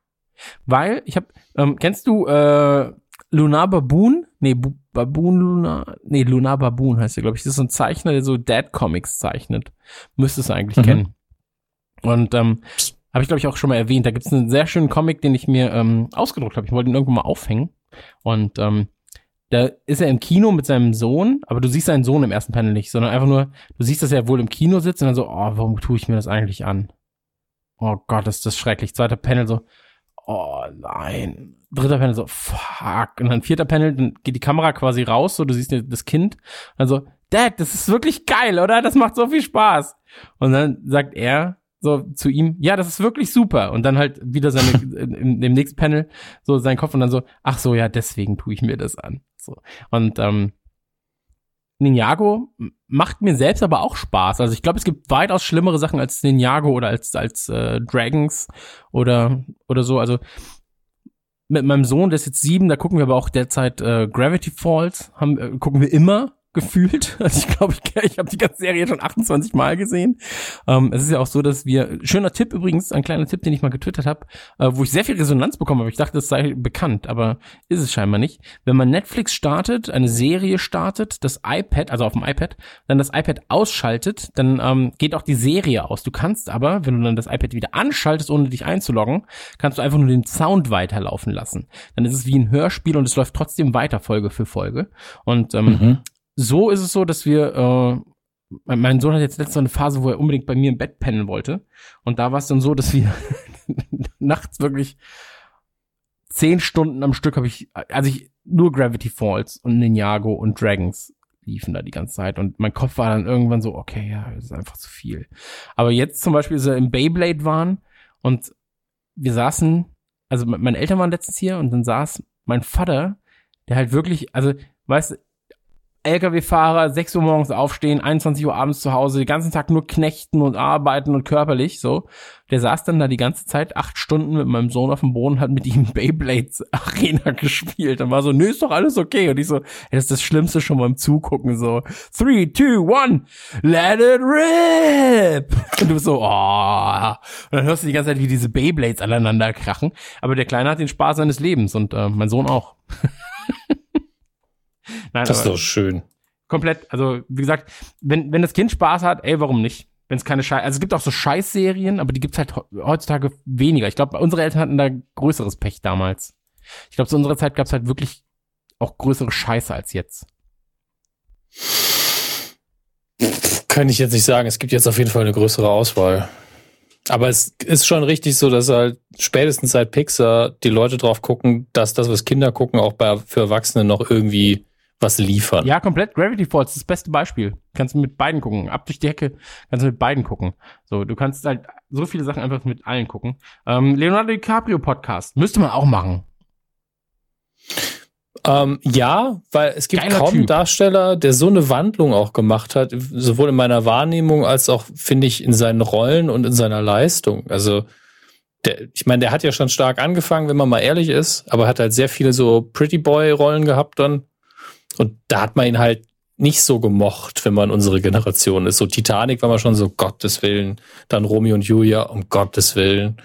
Weil, ich hab, ähm, kennst du äh, Lunar Baboon? Nee, Bu Baboon Lunar, nee, Lunar Baboon heißt er, glaube ich. Das ist so ein Zeichner, der so Dad-Comics zeichnet. Müsstest du eigentlich Mhm. kennen. Und ähm, habe ich, glaube ich, auch schon mal erwähnt. Da gibt's einen sehr schönen Comic, den ich mir ähm, ausgedruckt habe. Ich wollte ihn irgendwo mal aufhängen. Und ähm, da ist er im Kino mit seinem Sohn, aber du siehst seinen Sohn im ersten Panel nicht, sondern einfach nur, du siehst, dass er wohl im Kino sitzt und dann so, oh, warum tue ich mir das eigentlich an? Oh Gott, ist das schrecklich. Zweiter Panel so, oh nein. Dritter Panel so, fuck. Und dann vierter Panel, dann geht die Kamera quasi raus, so du siehst das Kind. Also, Dad, das ist wirklich geil, oder? Das macht so viel Spaß. Und dann sagt er, so zu ihm, ja, das ist wirklich super. Und dann halt wieder seine, in, dem nächsten Panel, so sein Kopf und dann so, ach so, ja, deswegen tue ich mir das an. So. Und ähm, Ninjago macht mir selbst aber auch Spaß. Also ich glaube, es gibt weitaus schlimmere Sachen als Ninjago oder als als äh, Dragons oder oder so. Also mit meinem Sohn, der ist jetzt sieben, da gucken wir aber auch derzeit äh, Gravity Falls, haben, äh, gucken wir immer gefühlt. Also ich glaube, ich, ich habe die ganze Serie schon 28 Mal gesehen. Ähm, es ist ja auch so, dass wir, schöner Tipp übrigens, ein kleiner Tipp, den ich mal getwittert habe, äh, wo ich sehr viel Resonanz bekommen habe. Ich dachte, das sei bekannt, aber ist es scheinbar nicht. Wenn man Netflix startet, eine Serie startet, das iPad, also auf dem iPad, dann das iPad ausschaltet, dann ähm, geht auch die Serie aus. Du kannst aber, wenn du dann das iPad wieder anschaltest, ohne dich einzuloggen, kannst du einfach nur den Sound weiterlaufen lassen. Dann ist es wie ein Hörspiel und es läuft trotzdem weiter Folge für Folge. Und ähm, mhm so ist es so, dass wir, äh, mein Sohn hat jetzt letzte eine Phase, wo er unbedingt bei mir im Bett pennen wollte. Und da war es dann so, dass wir nachts wirklich zehn Stunden am Stück habe ich, also ich nur Gravity Falls und Ninjago und Dragons liefen da die ganze Zeit und mein Kopf war dann irgendwann so, okay, ja, das ist einfach zu viel. Aber jetzt zum Beispiel, als wir im Beyblade waren und wir saßen, also meine Eltern waren letztens hier und dann saß mein Vater, der halt wirklich, also, weißt du, LKW-Fahrer, 6 Uhr morgens aufstehen, 21 Uhr abends zu Hause, den ganzen Tag nur knechten und arbeiten und körperlich, so. Der saß dann da die ganze Zeit acht Stunden mit meinem Sohn auf dem Boden, hat mit ihm Beyblades Arena gespielt und war so, nö, ist doch alles okay. Und ich so, ey, das ist das Schlimmste schon beim Zugucken, so, three, two, one, let it rip! Und du bist so, oh. Und dann hörst du die ganze Zeit, wie diese Beyblades aneinander krachen. Aber der Kleine hat den Spaß seines Lebens und äh, mein Sohn auch. Nein, das ist doch schön. Komplett, also wie gesagt, wenn, wenn das Kind Spaß hat, ey, warum nicht? Wenn es keine Scheiß, also es gibt auch so Scheißserien, aber die gibt's halt heutzutage weniger. Ich glaube, unsere Eltern hatten da größeres Pech damals. Ich glaube, zu unserer Zeit gab's halt wirklich auch größere Scheiße als jetzt. Kann ich jetzt nicht sagen. Es gibt jetzt auf jeden Fall eine größere Auswahl. Aber es ist schon richtig so, dass halt spätestens seit Pixar die Leute drauf gucken, dass das, was Kinder gucken, auch bei, für Erwachsene noch irgendwie was liefern. Ja, komplett. Gravity Falls ist das beste Beispiel. Kannst du mit beiden gucken. Ab durch die Hecke kannst du mit beiden gucken. So, du kannst halt so viele Sachen einfach mit allen gucken. Ähm, Leonardo DiCaprio Podcast. Müsste man auch machen. Ähm, ja, weil es gibt Geiler kaum einen Darsteller, der so eine Wandlung auch gemacht hat, sowohl in meiner Wahrnehmung als auch, finde ich, in seinen Rollen und in seiner Leistung. Also, der, ich meine, der hat ja schon stark angefangen, wenn man mal ehrlich ist, aber hat halt sehr viele so Pretty Boy-Rollen gehabt dann. Und da hat man ihn halt nicht so gemocht, wenn man unsere Generation ist. So Titanic war man schon so, Gottes Willen. Dann Romeo und Julia, um Gottes Willen.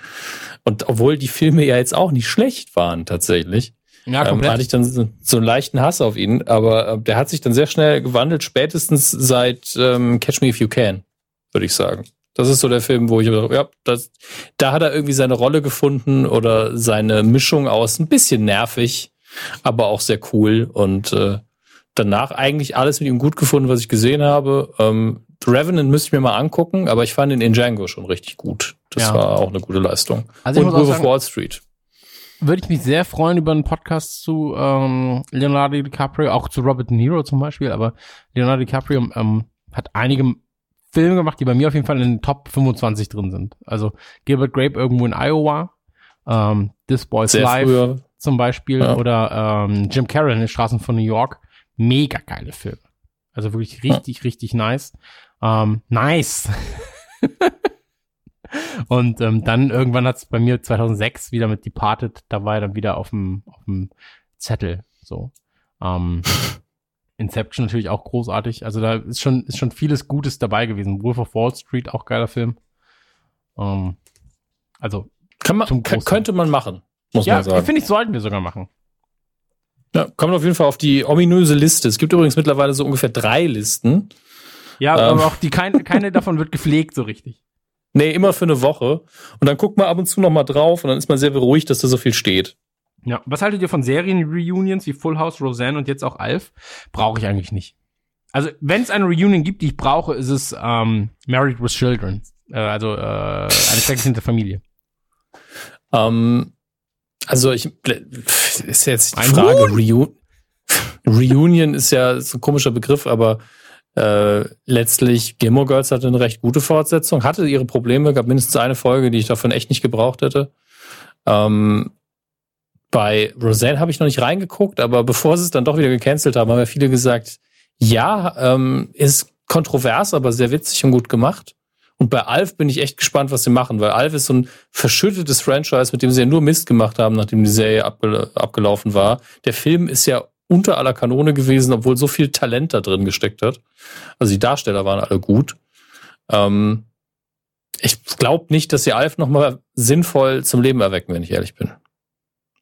Und obwohl die Filme ja jetzt auch nicht schlecht waren, tatsächlich. Ja, ähm, komplett. Ähm, hatte ich dann so, so, einen leichten Hass auf ihn, aber äh, der hat sich dann sehr schnell gewandelt, spätestens seit ähm, Catch Me If You Can, würde ich sagen. Das ist so der Film, wo ich ja, das, da hat er irgendwie seine Rolle gefunden oder seine Mischung aus ein bisschen nervig, aber auch sehr cool und äh, danach eigentlich alles mit ihm gut gefunden, was ich gesehen habe. Ähm, Revenant müsste ich mir mal angucken, aber ich fand ihn in Django schon richtig gut. Das ja. war auch eine gute Leistung. Also und Wolf of Wall Street. Würde ich mich sehr freuen über einen Podcast zu ähm, Leonardo DiCaprio, auch zu Robert De Niro zum Beispiel, aber Leonardo DiCaprio ähm, hat einige Filme gemacht, die bei mir auf jeden Fall in den Top 25 drin sind. Also Gilbert Grape irgendwo in Iowa, ähm, This Boy's Life zum Beispiel ja. oder ähm, Jim Carroll in den Straßen von New York mega geile Filme. Also wirklich richtig, richtig nice. Ähm, nice. und ähm, dann irgendwann hat es bei mir 2006 wieder mit Departed, da war er dann wieder auf dem, auf dem Zettel. So. Ähm, Inception natürlich auch großartig. Also da ist schon, ist schon vieles Gutes dabei gewesen. Wolf of Wall Street, auch geiler Film. Ähm, also. Kann man, könnte man machen, muss ja, man sagen. Ja, finde ich, sollten wir sogar machen. Ja, kommt auf jeden Fall auf die ominöse Liste. Es gibt übrigens mittlerweile so ungefähr drei Listen. Ja, ähm. aber auch die keine, keine davon wird gepflegt so richtig. Nee, immer für eine Woche. Und dann guckt man ab und zu noch mal drauf und dann ist man sehr beruhigt, dass da so viel steht. Ja, was haltet ihr von Serien-Reunions wie Full House, Roseanne und jetzt auch Alf? Brauche ich eigentlich nicht. Also, wenn es eine Reunion gibt, die ich brauche, ist es ähm, Married with Children. Äh, also äh, eine der Familie. Ähm, also ich ist jetzt die Frage, Reun Reunion ist ja so ein komischer Begriff, aber äh, letztlich Gilmore Girls hatte eine recht gute Fortsetzung, hatte ihre Probleme, gab mindestens eine Folge, die ich davon echt nicht gebraucht hätte. Ähm, bei Roseanne habe ich noch nicht reingeguckt, aber bevor sie es dann doch wieder gecancelt haben, haben ja viele gesagt, ja, ähm, ist kontrovers, aber sehr witzig und gut gemacht. Und bei Alf bin ich echt gespannt, was sie machen, weil Alf ist so ein verschüttetes Franchise, mit dem sie ja nur Mist gemacht haben, nachdem die Serie abgel abgelaufen war. Der Film ist ja unter aller Kanone gewesen, obwohl so viel Talent da drin gesteckt hat. Also die Darsteller waren alle gut. Ähm, ich glaube nicht, dass sie Alf nochmal sinnvoll zum Leben erwecken, wenn ich ehrlich bin.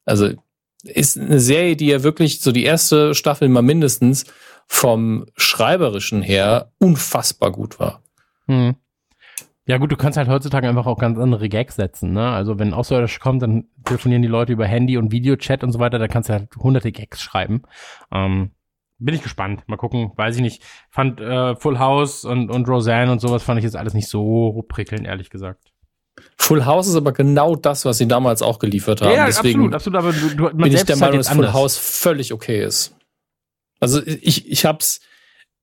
Also ist eine Serie, die ja wirklich so die erste Staffel mal mindestens vom Schreiberischen her unfassbar gut war. Hm. Ja gut, du kannst halt heutzutage einfach auch ganz andere Gags setzen, ne? Also wenn Außerirdische kommt, dann telefonieren die Leute über Handy und Videochat und so weiter, da kannst du halt hunderte Gags schreiben. Ähm, bin ich gespannt. Mal gucken, weiß ich nicht. Fand äh, Full House und, und Roseanne und sowas fand ich jetzt alles nicht so prickelnd, ehrlich gesagt. Full House ist aber genau das, was sie damals auch geliefert haben. Ja, Deswegen absolut, absolut. Aber du, du, bin ich der halt Meinung, jetzt dass Full anders. House völlig okay ist. Also ich, ich hab's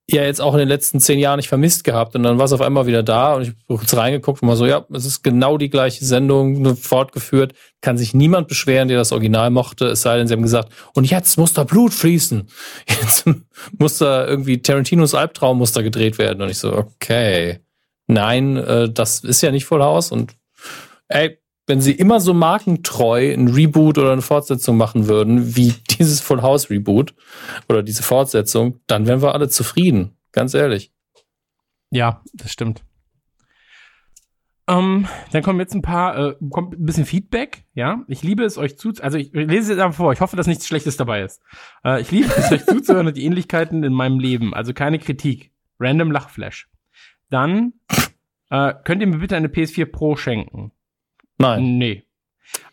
ja jetzt auch in den letzten zehn Jahren nicht vermisst gehabt und dann war es auf einmal wieder da und ich habe kurz reingeguckt und mal so, ja, es ist genau die gleiche Sendung, nur fortgeführt, kann sich niemand beschweren, der das Original mochte, es sei denn, sie haben gesagt, und jetzt muss da Blut fließen. Jetzt muss da irgendwie Tarantinos Albtraum muss da gedreht werden und ich so, okay. Nein, äh, das ist ja nicht Full House und ey, wenn sie immer so markentreu ein Reboot oder eine Fortsetzung machen würden, wie dieses Full House Reboot oder diese Fortsetzung, dann wären wir alle zufrieden. Ganz ehrlich. Ja, das stimmt. Ähm, dann kommen jetzt ein paar, äh, kommt ein bisschen Feedback, ja. Ich liebe es, euch zu, also ich lese es jetzt einfach vor, ich hoffe, dass nichts Schlechtes dabei ist. Äh, ich liebe es, euch zuzuhören und die Ähnlichkeiten in meinem Leben, also keine Kritik. Random Lachflash. Dann, äh, könnt ihr mir bitte eine PS4 Pro schenken? Nein. Nee.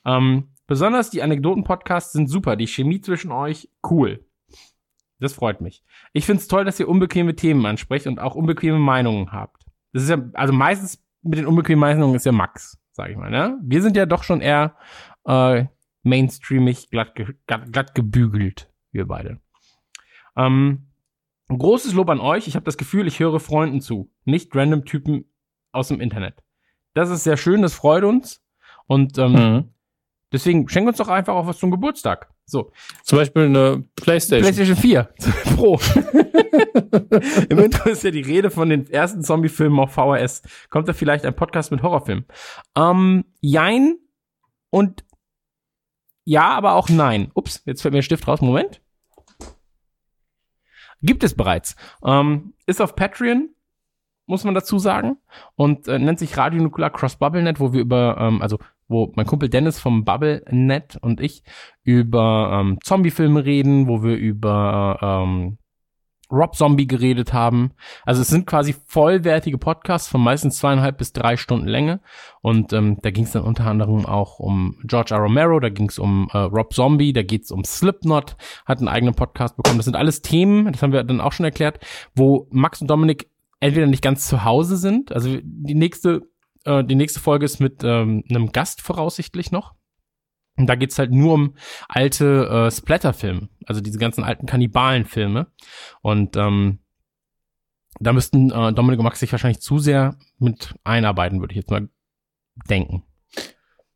Ähm, besonders die Anekdoten-Podcasts sind super. Die Chemie zwischen euch, cool. Das freut mich. Ich find's toll, dass ihr unbequeme Themen ansprecht und auch unbequeme Meinungen habt. Das ist ja, also meistens mit den unbequemen Meinungen ist ja Max, sag ich mal, ne? Wir sind ja doch schon eher äh, mainstreamig glatt, ge glatt, glatt gebügelt, wir beide. Ähm, großes Lob an euch. Ich habe das Gefühl, ich höre Freunden zu, nicht random Typen aus dem Internet. Das ist sehr schön, das freut uns. Und ähm, Mhm. deswegen schenk uns doch einfach auch was zum Geburtstag. So, Zum Beispiel eine Playstation. PlayStation 4 Pro. Im Intro ist ja die Rede von den ersten Zombie-Filmen auf VHS. Kommt da vielleicht ein Podcast mit Horrorfilmen? Ähm, jein und ja, aber auch nein. Ups, jetzt fällt mir der Stift raus. Moment. Gibt es bereits. Ähm, ist auf Patreon, muss man dazu sagen. Und äh, nennt sich Radio Nukular Cross BubbleNet, wo wir über, ähm, also wo mein Kumpel Dennis vom BubbleNet und ich über ähm, Zombie-Filme reden, wo wir über ähm, Rob Zombie geredet haben. Also es sind quasi vollwertige Podcasts von meistens zweieinhalb bis drei Stunden Länge. Und ähm, da ging es dann unter anderem auch um George R. Romero, da ging es um äh, Rob Zombie, da geht es um Slipknot, hat einen eigenen Podcast bekommen. Das sind alles Themen, das haben wir dann auch schon erklärt, wo Max und Dominik entweder nicht ganz zu Hause sind. Also die nächste, äh, die nächste Folge ist mit ähm, einem Gast voraussichtlich noch. Und da geht's halt nur um alte äh, Splatter-Filme, also diese ganzen alten Kannibalen-Filme. Und ähm, da müssten äh, Dominik und Max sich wahrscheinlich zu sehr mit einarbeiten, würde ich jetzt mal denken.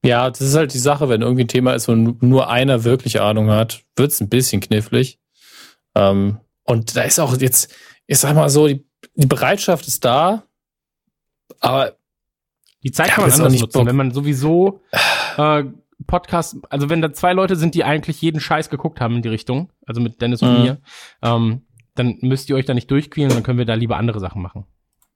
Ja, das ist halt die Sache, wenn irgendwie ein Thema ist, wo nur einer wirklich Ahnung hat, wird's ein bisschen knifflig. Ähm, und da ist auch jetzt, ich sag mal so, die, die Bereitschaft ist da, aber Die Zeit Ja, kann man anders nicht nutzen, Bock. wenn man sowieso äh, Podcast, also wenn da zwei Leute sind, die eigentlich jeden Scheiß geguckt haben in die Richtung, also mit Dennis und Mhm. mir, ähm, dann müsst ihr euch da nicht durchquälen, dann können wir da lieber andere Sachen machen.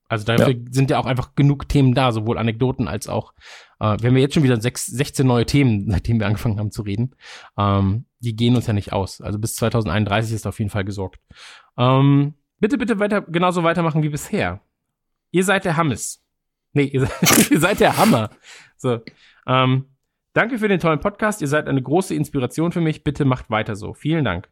Also dafür sind ja auch einfach genug Themen da, sowohl Anekdoten als auch, äh, wir haben ja jetzt schon wieder sechs, 16 neue Themen, seitdem wir angefangen haben zu reden. Ähm, die gehen uns ja nicht aus. Also bis 2031 ist auf jeden Fall gesorgt. Ähm, bitte, bitte weiter, genauso weitermachen wie bisher. Ihr seid der Hammes. Nee, ihr seid, ihr seid der Hammer. So. Ähm, danke für den tollen Podcast. Ihr seid eine große Inspiration für mich. Bitte macht weiter so. Vielen Dank.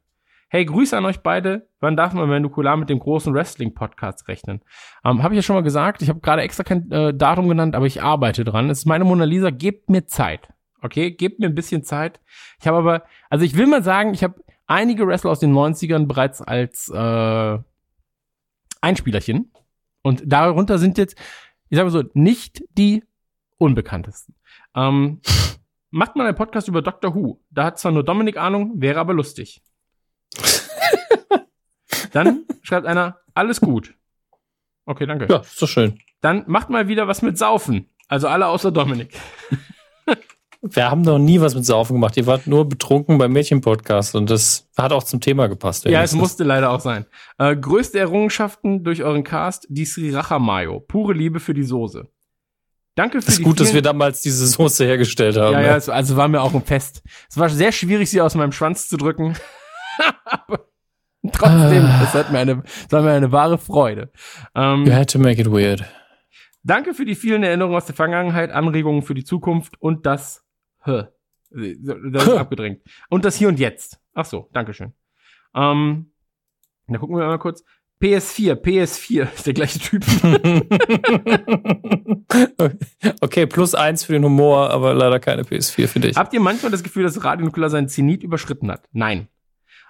Hey, Grüße an euch beide. Wann darf man bei Nukular mit dem großen Wrestling-Podcast rechnen? Ähm, habe ich ja schon mal gesagt. Ich habe gerade extra kein äh, Datum genannt, aber ich arbeite dran. Es ist meine Mona Lisa. Gebt mir Zeit. Okay? Gebt mir ein bisschen Zeit. Ich habe aber, also ich will mal sagen, ich habe einige Wrestler aus den 90ern bereits als, äh, Einspielerchen. Und darunter sind jetzt, ich sage mal so, nicht die unbekanntesten. Ähm, macht mal einen Podcast über Doctor Who. Da hat zwar nur Dominik Ahnung, wäre aber lustig. Dann schreibt einer, alles gut. Okay, danke. Ja, ist doch schön. Dann macht mal wieder was mit Saufen. Also alle außer Dominik. Wir haben noch nie was mit Saufen gemacht. Ihr wart nur betrunken beim Mädchen-Podcast und das hat auch zum Thema gepasst. Ja, es musste leider auch sein. Äh, größte Errungenschaften durch euren Cast, die Sriracha Mayo. Pure Liebe für die Soße. Danke für Es ist die gut, dass wir damals diese Soße hergestellt haben. Ja, ja, es, also war mir auch ein Fest. Es war sehr schwierig, sie aus meinem Schwanz zu drücken. Aber trotzdem, Ah. es hat mir eine, es war mir eine wahre Freude. Ähm, You had to make it weird. Danke für die vielen Erinnerungen aus der Vergangenheit, Anregungen für die Zukunft und das Hä. Das ist abgedrängt. Und das Hier und Jetzt. Ach so, Dankeschön. Ähm, da gucken wir mal kurz. PS4, PS4 ist der gleiche Typ. okay, plus eins für den Humor, aber leider keine PS4 für dich. Habt ihr manchmal das Gefühl, dass Radio Nukular seinen Zenit überschritten hat? Nein.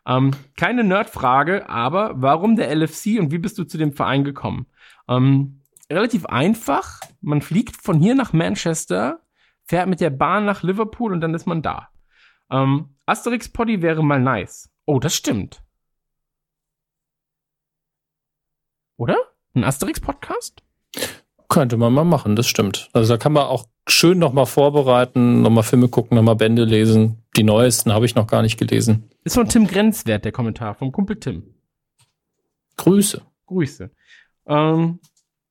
Ähm, keine Nerdfrage, aber warum der LFC und wie bist du zu dem Verein gekommen? Ähm, relativ einfach. Man fliegt von hier nach Manchester, fährt mit der Bahn nach Liverpool und dann ist man da. Ähm, Asterix Poddy wäre mal nice. Oh, das stimmt. Oder? Ein Asterix Podcast? Könnte man mal machen, das stimmt. Also da kann man auch schön nochmal vorbereiten, nochmal Filme gucken, nochmal Bände lesen. Die neuesten habe ich noch gar nicht gelesen. Ist von Tim Grenzwert der Kommentar, vom Kumpel Tim. Grüße. Grüße. Ähm,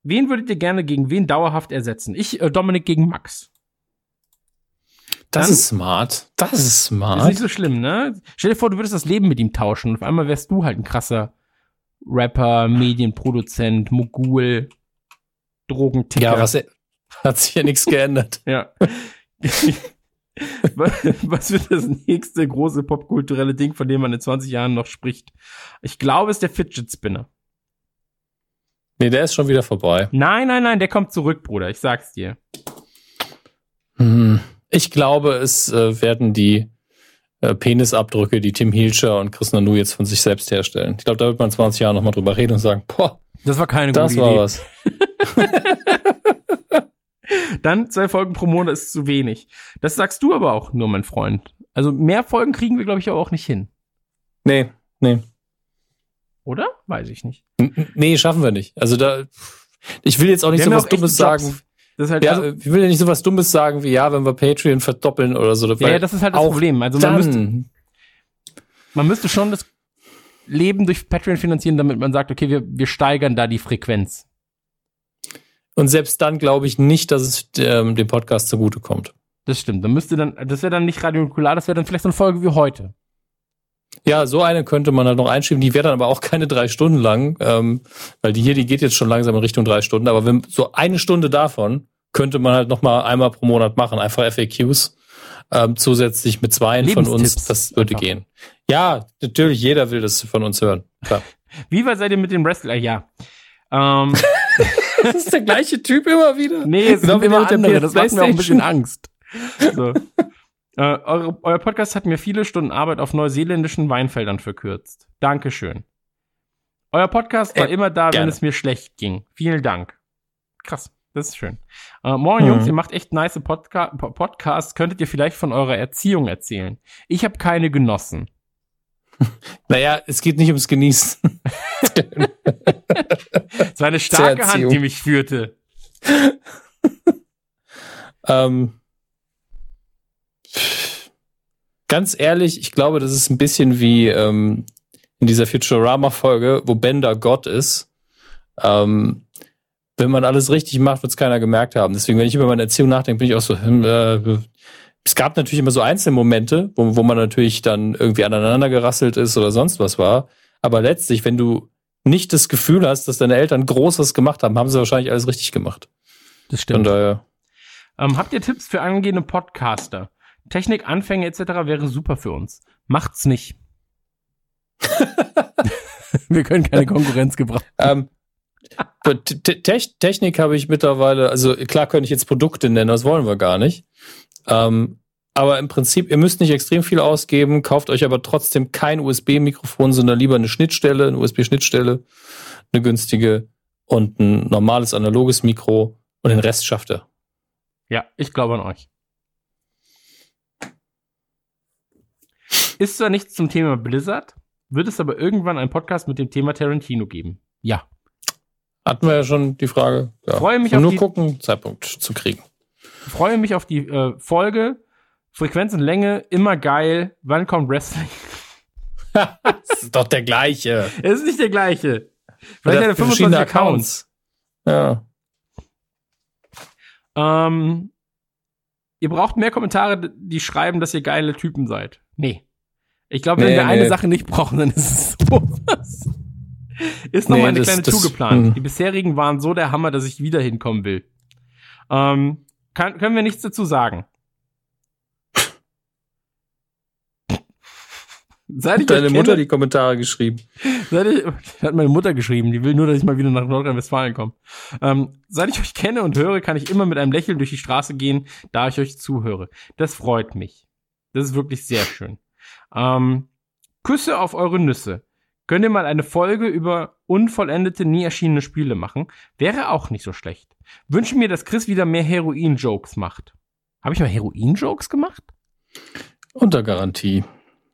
wen würdet ihr gerne gegen wen dauerhaft ersetzen? Ich, äh, Dominik gegen Max. Das ist smart. Das ist Ist smart. nicht so schlimm, ne? Stell dir vor, du würdest das Leben mit ihm tauschen. Auf einmal wärst du halt ein krasser Rapper, Medienproduzent, Mogul, Drogenticker. ja, was hat sich ja nichts geändert. Ja. was was wird das nächste große popkulturelle Ding, von dem man in 20 Jahren noch spricht? Ich glaube, es ist der Fidget Spinner. Nee, der ist schon wieder vorbei. Nein, nein, nein, der kommt zurück, Bruder. Ich sag's dir. Hm. Ich glaube, es äh, werden die äh, Penisabdrücke, die Tim Hilscher und Chris Nanu jetzt von sich selbst herstellen. Ich glaube, da wird man in 20 Jahren nochmal drüber reden und sagen, boah, Das war keine das gute war Idee. was. Dann zwei Folgen pro Monat ist zu wenig. Das sagst du aber auch nur, mein Freund. Also mehr Folgen kriegen wir, glaube ich, aber auch nicht hin. Nee, nee. Oder? Weiß ich nicht. Nee, schaffen wir nicht. Also da, ich will jetzt auch nicht Wir so was Dummes sagen. Das ist halt, Ja, also, ich will ja nicht so was Dummes sagen wie, ja, wenn wir Patreon verdoppeln oder so. ja, das ist halt das Problem. Also man müsste, man müsste schon das Leben durch Patreon finanzieren, damit man sagt, okay, wir, wir steigern da die Frequenz. und selbst dann glaube ich nicht, dass es ähm, dem Podcast zugutekommt. Das stimmt. Dann müsste dann, das wäre dann nicht Radio Nukular, das wäre dann vielleicht so eine Folge wie heute. Ja, so eine könnte man halt noch einschieben. Die wäre dann aber auch keine drei Stunden lang, ähm, weil die hier, die geht jetzt schon langsam in Richtung drei Stunden. Aber wenn so eine Stunde davon könnte man halt noch mal einmal pro Monat machen, einfach FAQs ähm, zusätzlich mit zweien von uns. Das würde einfach. gehen. Ja, natürlich, jeder will das von uns hören. Klar. Wie weit seid ihr mit dem Wrestler? Ja. Ähm, das ist der gleiche Typ immer wieder. nee, es Genau sind immer andere. Das macht mir auch ein bisschen. Angst. So. äh, eure, euer Podcast hat mir viele Stunden Arbeit auf neuseeländischen Weinfeldern verkürzt. Dankeschön. Euer Podcast war Äh, immer da, wenn gerne. es mir schlecht ging. Vielen Dank. Krass, das ist schön. Äh, moin Mhm. Jungs, ihr macht echt nice Podca Po- Podcasts. Könntet ihr vielleicht von eurer Erziehung erzählen? Ich habe keine genossen. Naja, es geht nicht ums Genießen. Es war eine starke Hand, die mich führte. Ähm, ganz ehrlich, ich glaube, das ist ein bisschen wie ähm, in dieser Futurama-Folge, wo Bender Gott ist. Ähm, wenn man alles richtig macht, wird es keiner gemerkt haben. Deswegen, wenn ich über meine Erziehung nachdenke, bin ich auch so, hm, äh, es gab natürlich immer so einzelne Momente, wo, wo man natürlich dann irgendwie aneinander gerasselt ist oder sonst was war. Aber letztlich, wenn du nicht das Gefühl hast, dass deine Eltern Großes gemacht haben, haben sie wahrscheinlich alles richtig gemacht. Das Von daher. Ähm, habt ihr Tipps für angehende Podcaster? Technik, Anfänge etc. wäre super für uns. Macht's nicht. Wir können keine Konkurrenz gebrauchen. Ähm, Te- Te- Technik habe ich mittlerweile, also klar könnte ich jetzt Produkte nennen, das wollen wir gar nicht. Ähm, aber im Prinzip, ihr müsst nicht extrem viel ausgeben, kauft euch aber trotzdem kein USB-Mikrofon, sondern lieber eine Schnittstelle, eine USB-Schnittstelle, eine günstige und ein normales analoges Mikro und den Rest schafft er. Ja, ich glaube an euch. Ist zwar nichts zum Thema Blizzard, wird es aber irgendwann einen Podcast mit dem Thema Tarantino geben. Ja. Hatten wir ja schon die Frage. Ja. Freue mich Und auf nur die- gucken, Zeitpunkt zu kriegen. Freue mich auf die äh, Folge. Frequenz und Länge, immer geil. Wann kommt Wrestling? Das ist doch der gleiche. Es ist nicht der gleiche. Vielleicht hat er 25 verschiedene Accounts. Ja. Ähm, ihr braucht mehr Kommentare, die schreiben, dass ihr geile Typen seid. Nee. Ich glaube, wenn Nee, wir eine nee. Sache nicht brauchen, dann ist es sowas. Ist noch Nee, eine das- kleine das- Tour geplant. hm. Die bisherigen waren so der Hammer, dass ich wieder hinkommen will. Ähm, kann, können wir nichts dazu sagen. Seit ich Deine Mutter die Kommentare geschrieben. Seit ich, hat meine Mutter geschrieben, die will nur, dass ich mal wieder nach Nordrhein-Westfalen komme. Ähm, seit ich euch kenne und höre, kann ich immer mit einem Lächeln durch die Straße gehen, da ich euch zuhöre. Das freut mich. Das ist wirklich sehr schön. Ähm, Küsse auf eure Nüsse. Könnt ihr mal eine Folge über unvollendete, nie erschienene Spiele machen? Wäre auch nicht so schlecht. Wünsche mir, dass Chris wieder mehr Heroin-Jokes macht. Habe ich mal Heroin-Jokes gemacht? Unter Garantie.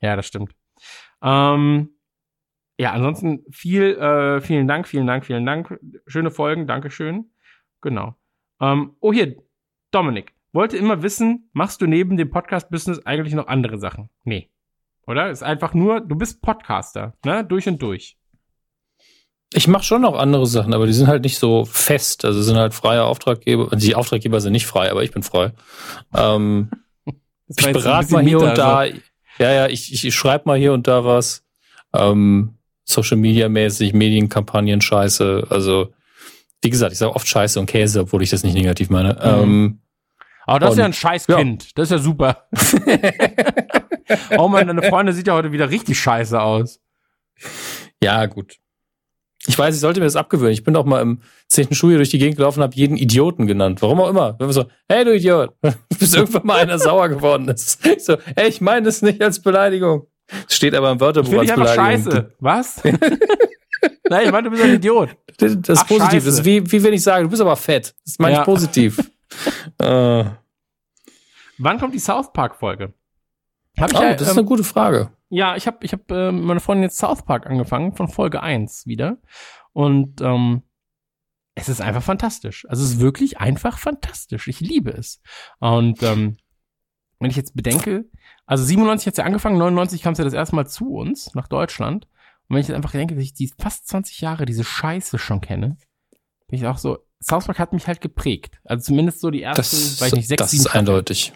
Ja, das stimmt. Ähm, ja, ansonsten viel, äh, vielen Dank, vielen Dank, vielen Dank. Schöne Folgen, Dankeschön. Genau. Ähm, oh, hier, Dominik. Wollte immer wissen, machst du neben dem Podcast-Business eigentlich noch andere Sachen? Nee. Oder? Ist einfach nur, du bist Podcaster, ne? Durch und durch. Ich mache schon noch andere Sachen, aber die sind halt nicht so fest. Also sind halt freie Auftraggeber. Die Auftraggeber sind nicht frei, aber ich bin frei. Ähm, ich berate mal hier und da. also. Ja, ja, ich, ich, ich schreibe mal hier und da was. Ähm, Social Media mäßig, Medienkampagnen, Scheiße. Also, wie gesagt, ich sage oft Scheiße und Käse, obwohl ich das nicht negativ meine. Ähm, Aber das ist ja Und- ein Scheißkind. Das ist ja super. oh Mann, deine Freundin sieht ja heute wieder richtig scheiße aus. ja, gut. Ich weiß, ich sollte mir das abgewöhnen. Ich bin auch mal im zehnten Schuljahr durch die Gegend gelaufen und habe jeden Idioten genannt. Warum auch immer. Wenn wir so, hey du Idiot, bis irgendwann mal einer sauer geworden ist. Ich so, hey, ich meine das nicht als Beleidigung. Es steht aber im Wörterbuch Finde als ich Beleidigung. scheiße. Was? Nein, ich meine, du bist ein Idiot. Das das ist Ach, positiv. scheiße. Das ist wie, wie wenn ich sage, du bist aber fett. Das meine Ja. ich positiv. äh, Wann kommt die South Park Folge? Hab ich oh, ja, das ist ähm, eine gute Frage. ja, ich habe ich hab, äh, mit meiner Freundin jetzt South Park angefangen, von Folge 1 wieder. Und ähm, es ist einfach fantastisch. Also es ist wirklich einfach fantastisch. Ich liebe es. Und ähm, wenn ich jetzt bedenke, also 97 hat's ja angefangen, 99 kam es ja das erste Mal zu uns, nach Deutschland. Und wenn ich jetzt einfach denke, dass ich die fast 20 Jahre diese Scheiße schon kenne, bin ich auch so, South Park hat mich halt geprägt. Also zumindest so die ersten, Das, weiß ich nicht, sechs, das sieben ist eindeutig.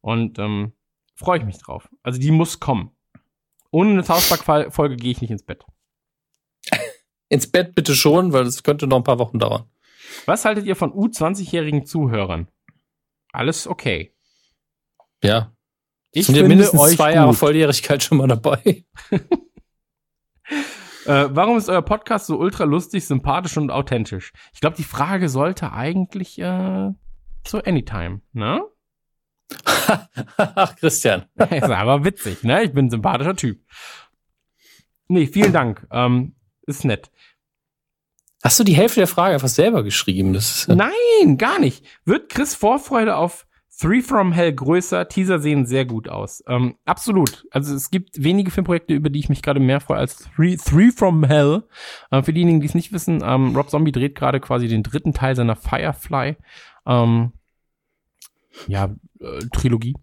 und ähm, freue ich mich drauf. Also die muss kommen. Ohne eine South Park Folge gehe ich nicht ins Bett. Ins Bett bitte schon, weil das könnte noch ein paar Wochen dauern. Was haltet ihr von U20-jährigen Zuhörern? Alles okay. Ja. Ich Sind finde mindestens euch zwei Jahre gut. Volljährigkeit schon mal dabei. Äh, warum ist euer Podcast so ultra lustig, sympathisch und authentisch? Ich glaube, die Frage sollte eigentlich äh, so Anytime, ne? Ach, Christian. ist aber witzig, ne? Ich bin ein sympathischer Typ. Nee, vielen Dank. Ähm, ist nett. Hast du die Hälfte der Frage einfach selber geschrieben? Ist, Nein, gar nicht. Wird Chris Vorfreude auf Three from Hell größer? Teaser sehen sehr gut aus. Ähm, absolut. Also es gibt wenige Filmprojekte, über die ich mich gerade mehr freue als Three, Three from Hell. Äh, für diejenigen, die es nicht wissen, ähm, Rob Zombie dreht gerade quasi den dritten Teil seiner Firefly. Ähm, ja, äh, Trilogie.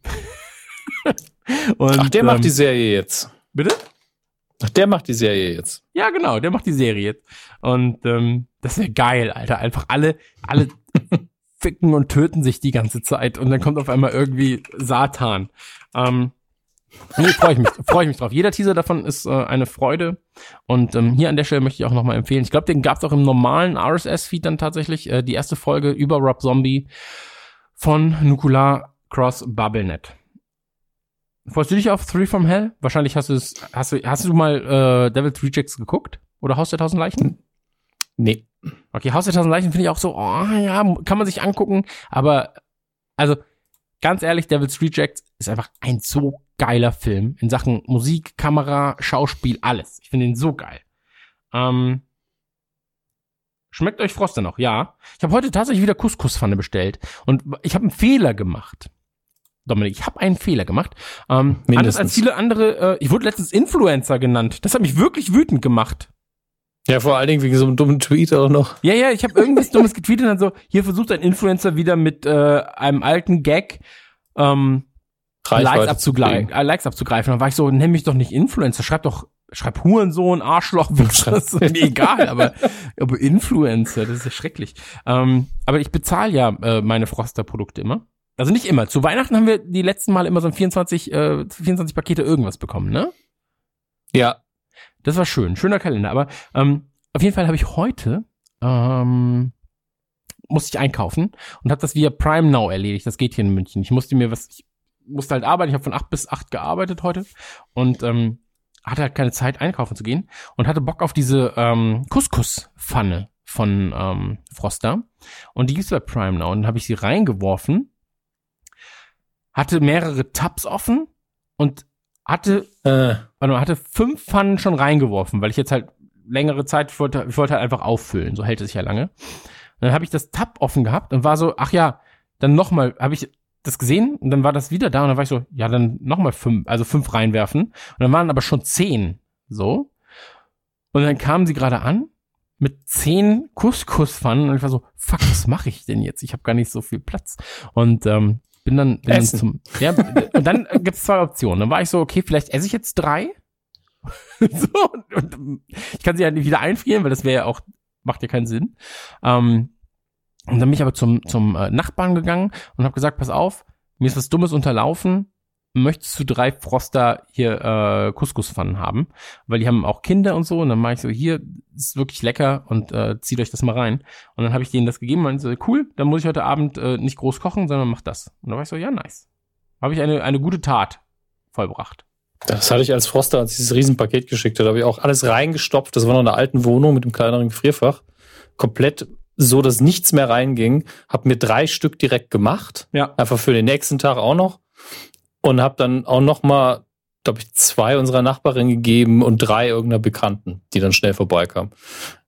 Und, Ach, der ähm, macht die Serie jetzt. Bitte? Ach, der macht die Serie jetzt. Ja, genau, der macht die Serie jetzt. Und ähm, das wäre geil, Alter. Einfach alle, alle ficken und töten sich die ganze Zeit und dann kommt auf einmal irgendwie Satan. Ähm, nee, freue ich mich, freue ich mich drauf. Jeder Teaser davon ist äh, eine Freude. Und ähm, hier an der Stelle möchte ich auch nochmal empfehlen. Ich glaube, den gab es auch im normalen RSS-Feed dann tatsächlich. Äh, die erste Folge über Rob Zombie von Nukular Cross BubbleNet. Freust du dich auf Three from Hell? Wahrscheinlich hast du es, hast du, hast du mal äh, Devil's Rejects geguckt? Oder Haus der Tausend Leichen? Nee. Okay, Haus der Tausend Leichen finde ich auch so, oh ja, kann man sich angucken, aber also ganz ehrlich, Devil's Rejects ist einfach ein so geiler Film in Sachen Musik, Kamera, Schauspiel, alles. Ich finde ihn so geil. Ähm, Schmeckt euch Froster noch? Ja. Ich habe heute tatsächlich wieder Couscous-Pfanne bestellt. Und ich habe einen Fehler gemacht. Dominik, ich habe einen Fehler gemacht. Ähm, anders Mindestens. als viele andere, äh, ich wurde letztens Influencer genannt. Das hat mich wirklich wütend gemacht. Ja, vor allen Dingen wegen so einem dummen Tweet auch noch. Ja, ja, ich habe irgendwas Dummes getweetet und dann so, hier versucht ein Influencer wieder mit äh, einem alten Gag ähm, Likes, Reichweite abzugreifen, äh, Likes abzugreifen. Dann war ich so, nenn mich doch nicht Influencer, schreib doch, schreib Hurensohn, Arschloch, Wichser, das ist mir egal, aber, aber Influencer, das ist ja schrecklich. Ähm, aber ich bezahle ja äh, meine Froster-Produkte immer. Also nicht immer. Zu Weihnachten haben wir die letzten Mal immer so ein 24, äh, 24 Pakete irgendwas bekommen, ne? Ja, Das war schön, schöner Kalender. Aber ähm, auf jeden Fall habe ich heute ähm, musste ich einkaufen und habe das via Prime Now erledigt. Das geht hier in München. Ich musste mir was, ich musste halt arbeiten. Ich habe von acht bis acht gearbeitet heute und ähm, hatte halt keine Zeit einkaufen zu gehen und hatte Bock auf diese ähm, Couscous-Pfanne von ähm, Froster. Und die gibt's bei Prime Now. Und dann habe ich sie reingeworfen, hatte mehrere Tabs offen und hatte äh, Warte mal, hatte fünf Pfannen schon reingeworfen, weil ich jetzt halt längere Zeit, wollte, ich wollte halt einfach auffüllen, so hält es sich ja lange. Und dann habe ich das Tab offen gehabt und war so, ach ja, dann nochmal, habe ich das gesehen und dann war das wieder da und dann war ich so, ja, dann nochmal fünf, also fünf reinwerfen. Und dann waren aber schon zehn, so. Und dann kamen sie gerade an mit zehn Couscous-Pfannen und ich war so, fuck, was mache ich denn jetzt? Ich habe gar nicht so viel Platz. Und ähm, bin dann, bin dann zum, ja, und dann gibt's zwei Optionen. Dann war ich so, okay, vielleicht esse ich jetzt drei. so, und, und ich kann sie ja nicht wieder einfrieren, weil das wäre ja auch, macht ja keinen Sinn. Ähm, und dann bin ich aber zum, zum äh, Nachbarn gegangen und habe gesagt, pass auf, mir ist was Dummes unterlaufen. Möchtest du drei Froster hier äh, Couscous-Pfannen haben? Weil die haben auch Kinder und so. Und dann mache ich so, hier, ist wirklich lecker und äh, zieht euch das mal rein. Und dann habe ich denen das gegeben und so, cool, dann muss ich heute Abend äh, nicht groß kochen, sondern mach das. Und dann war ich so, ja, nice. Habe ich eine, eine gute Tat vollbracht. das hatte ich als Froster, als ich dieses Riesenpaket geschickt hat, habe ich auch alles reingestopft. Das war noch in der alten Wohnung mit dem kleineren Gefrierfach. Komplett so, dass nichts mehr reinging. Hab mir drei Stück direkt gemacht. Ja. Einfach für den nächsten Tag auch noch. Und habe dann auch noch mal, glaube ich, zwei unserer Nachbarin gegeben und drei irgendeiner Bekannten, die dann schnell vorbeikamen.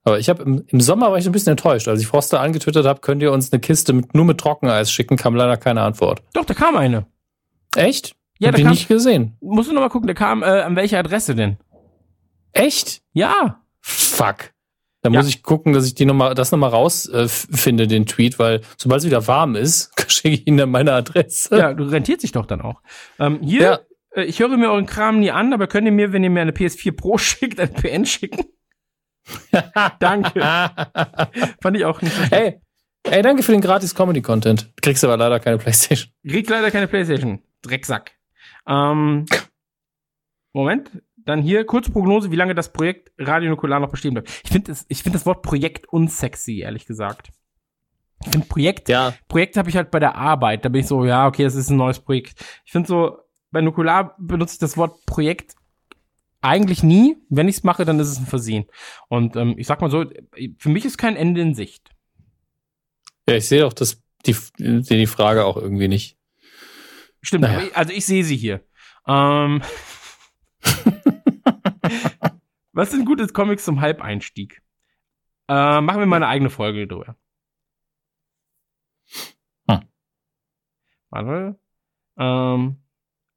Aber ich habe im, im Sommer war ich ein bisschen enttäuscht. Als ich Froster angetwittert habe, könnt ihr uns eine Kiste mit, nur mit Trockeneis schicken, kam leider keine Antwort. Doch, da kam eine. Echt? Ja, hab da kam, nicht gesehen. musst du noch mal gucken, der kam, äh, an welche Adresse denn? Echt? Ja. Fuck. Dann Ja. muss ich gucken, dass ich die noch mal, das nochmal rausfinde, äh, den Tweet, weil sobald es wieder warm ist, schicke ich Ihnen dann meine Adresse. Ja, du rentiert sich doch dann auch. Ähm, hier, Ja. äh, ich höre mir euren Kram nie an, aber könnt ihr mir, wenn ihr mir eine PS4 Pro schickt, ein PN schicken? Danke. Fand ich auch nicht schlecht. Ey, danke für den gratis Comedy-Content. Kriegst aber leider keine Playstation. Kriegt leider keine Playstation. Drecksack. Ähm, Moment. Dann hier, kurze Prognose, wie lange das Projekt Radio Nukular noch bestehen bleibt. Ich finde das, ich finde das Wort Projekt unsexy, ehrlich gesagt. Ich finde Projekt, Ja. Projekt habe ich halt bei der Arbeit. Da bin ich so, ja, okay, das ist ein neues Projekt. Ich finde so, bei Nukular benutze ich das Wort Projekt eigentlich nie. Wenn ich es mache, dann ist es ein Versehen. Und ähm, ich sag mal so, für mich ist kein Ende in Sicht. Ja, ich sehe auch das, die, die Frage auch irgendwie nicht. Stimmt, Naja. also ich sehe sie hier. Ähm, was sind gute Comics zum Halbeinstieg? Äh, machen wir mal eine eigene Folge drüber. Hm. Warte. Ähm,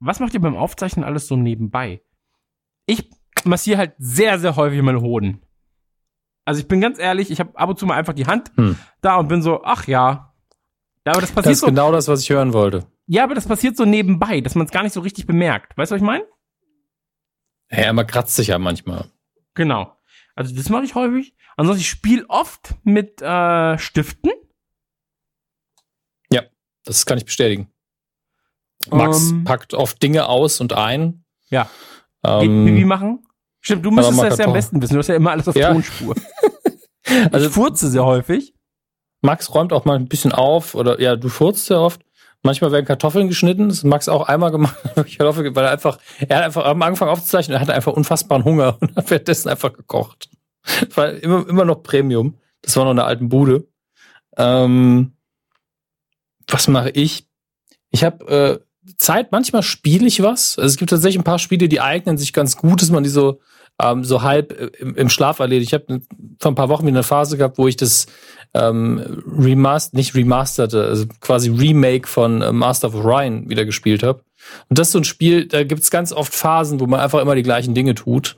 was macht ihr beim Aufzeichnen alles so nebenbei? Ich massiere halt sehr, sehr häufig meine Hoden. Also ich bin ganz ehrlich, ich habe ab und zu mal einfach die Hand Hm. da und bin so, ach ja. Ja, aber das Das passiert ist so. genau das, was ich hören wollte. Ja, aber das passiert so nebenbei, dass man es gar nicht so richtig bemerkt. Weißt du, was ich meine? Ja, man kratzt sich ja manchmal. Genau. Also das mache ich häufig. Ansonsten ich spiele oft mit äh, Stiften. Das kann ich bestätigen. Max Ähm. packt oft Dinge aus und ein. Ja. Ähm, Pipi machen. Stimmt, du müsstest das ja am besten wissen. Du hast ja immer alles auf Ja. Tonspur. Also- ich furze sehr häufig. Max räumt auch mal ein bisschen auf oder ja, du furzt sehr oft. Manchmal werden Kartoffeln geschnitten. Das hat Max auch einmal gemacht, weil er einfach, er hat einfach am Anfang aufzuzeichnen, er hatte einfach unfassbaren Hunger und hat währenddessen einfach gekocht. Das war immer, immer noch Premium. Das war noch in der alten Bude. Ähm, was mache ich? Ich habe äh, Zeit, manchmal spiele ich was. Also es gibt tatsächlich ein paar Spiele, die eignen sich ganz gut, dass man die so ähm, so halb äh, im, im Schlaf erledigt. Ich habe vor ein paar Wochen wieder eine Phase gehabt, wo ich das ähm, Remaster, nicht remasterte, also quasi Remake von äh, Master of Orion wieder gespielt habe. Und das ist so ein Spiel, da gibt's ganz oft Phasen, wo man einfach immer die gleichen Dinge tut.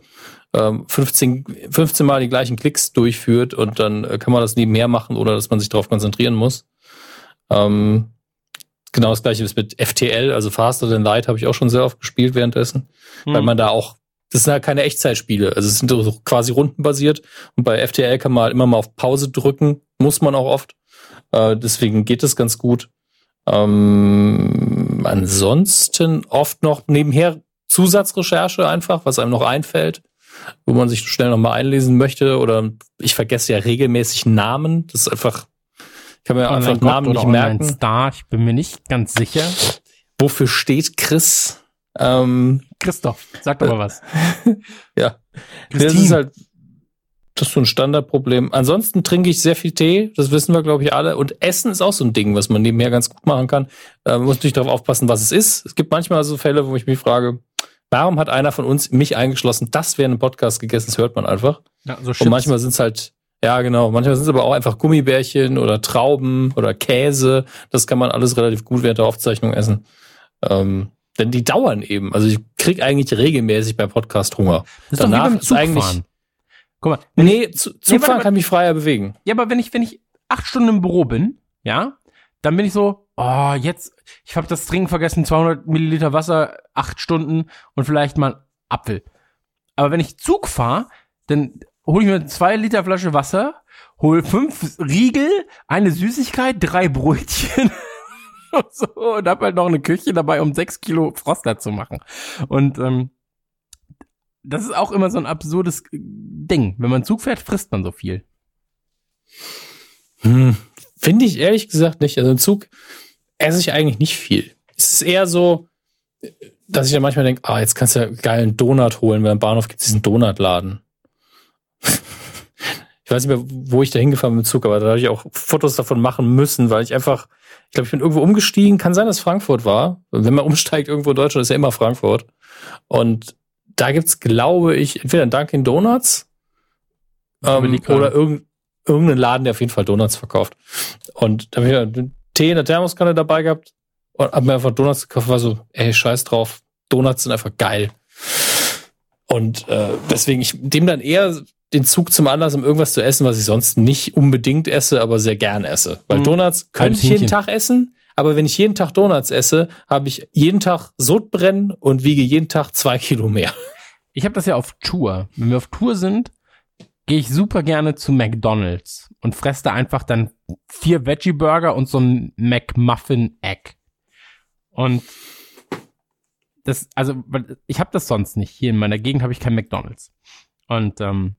Ähm, 15, 15 Mal die gleichen Klicks durchführt und dann äh, kann man das nebenher machen, oder dass man sich darauf konzentrieren muss. Ähm, genau das gleiche ist mit FTL, also Faster Than Light, habe ich auch schon sehr oft gespielt währenddessen, mhm. weil man da auch das sind halt keine Echtzeitspiele. Also es sind so quasi rundenbasiert. Und bei FTL kann man halt immer mal auf Pause drücken. Muss man auch oft. Äh, deswegen geht es ganz gut. Ähm, ansonsten oft noch nebenher Zusatzrecherche einfach, was einem noch einfällt, wo man sich schnell nochmal einlesen möchte. Oder ich vergesse ja regelmäßig Namen. Das ist einfach, ich kann mir Online einfach Namen nicht merken. Star, ich bin mir nicht ganz sicher. Wofür steht Chris? Ähm, Christoph, sag doch mal was. ja. Christine. Das ist halt das ist so ein Standardproblem. Ansonsten trinke ich sehr viel Tee, das wissen wir, glaube ich, alle. Und Essen ist auch so ein Ding, was man nebenher ganz gut machen kann. Äh, man muss natürlich darauf aufpassen, was es ist. Es gibt manchmal so Fälle, wo ich mich frage, warum hat einer von uns mich eingeschlossen, das wäre ein Podcast gegessen, das hört man einfach. Ja, so Und manchmal sind es halt, ja genau, manchmal sind es aber auch einfach Gummibärchen oder Trauben oder Käse. Das kann man alles relativ gut während der Aufzeichnung essen. Ähm, denn die dauern eben. Also ich krieg eigentlich regelmäßig beim Podcast Hunger. Das ist Danach ist eigentlich. Guck mal. Nee, zu, Zugfahren nee, kann mich freier bewegen. Ja, aber wenn ich, wenn ich acht Stunden im Büro bin, ja, dann bin ich so, oh, jetzt, ich habe das Trinken vergessen, 200 Milliliter Wasser, acht Stunden und vielleicht mal Apfel. Aber wenn ich Zug fahre, dann hole ich mir zwei Liter Flasche Wasser, hole fünf Riegel, eine Süßigkeit, drei Brötchen und so und hab halt noch eine Küche dabei, um sechs Kilo Froster zu machen. Und ähm, das ist auch immer so ein absurdes Ding. Wenn man Zug fährt, frisst man so viel. Hm, Finde ich ehrlich gesagt nicht. Also im Zug esse ich eigentlich nicht viel. Es ist eher so, dass ich dann manchmal denke, ah, jetzt kannst du ja geilen Donut holen, weil am Bahnhof gibt es diesen Donutladen. ich weiß nicht mehr, wo ich da hingefahren bin dem Zug, aber da habe ich auch Fotos davon machen müssen, weil ich einfach ich glaube, ich bin irgendwo umgestiegen. Kann sein, dass Frankfurt war. Wenn man umsteigt irgendwo in Deutschland, ist ja immer Frankfurt. Und da gibt's, glaube ich, entweder ein Dunkin' Donuts ähm, oder irgend, irgendeinen Laden, der auf jeden Fall Donuts verkauft. Und da habe ich einen Tee in der Thermoskanne dabei gehabt und habe mir einfach Donuts gekauft. War so, ey, scheiß drauf. Donuts sind einfach geil. Und äh, deswegen ich dem dann eher den Zug zum Anlass, um irgendwas zu essen, was ich sonst nicht unbedingt esse, aber sehr gern esse. Weil mhm. Donuts könnte ich jeden Tag essen, aber wenn ich jeden Tag Donuts esse, habe ich jeden Tag Sodbrennen und wiege jeden Tag zwei Kilo mehr. Ich habe das ja auf Tour. Wenn wir auf Tour sind, gehe ich super gerne zu McDonald's und fresse da einfach dann vier Veggie Burger und so ein McMuffin Egg. Und das, also ich habe das sonst nicht. Hier in meiner Gegend habe ich kein McDonald's. Und ähm,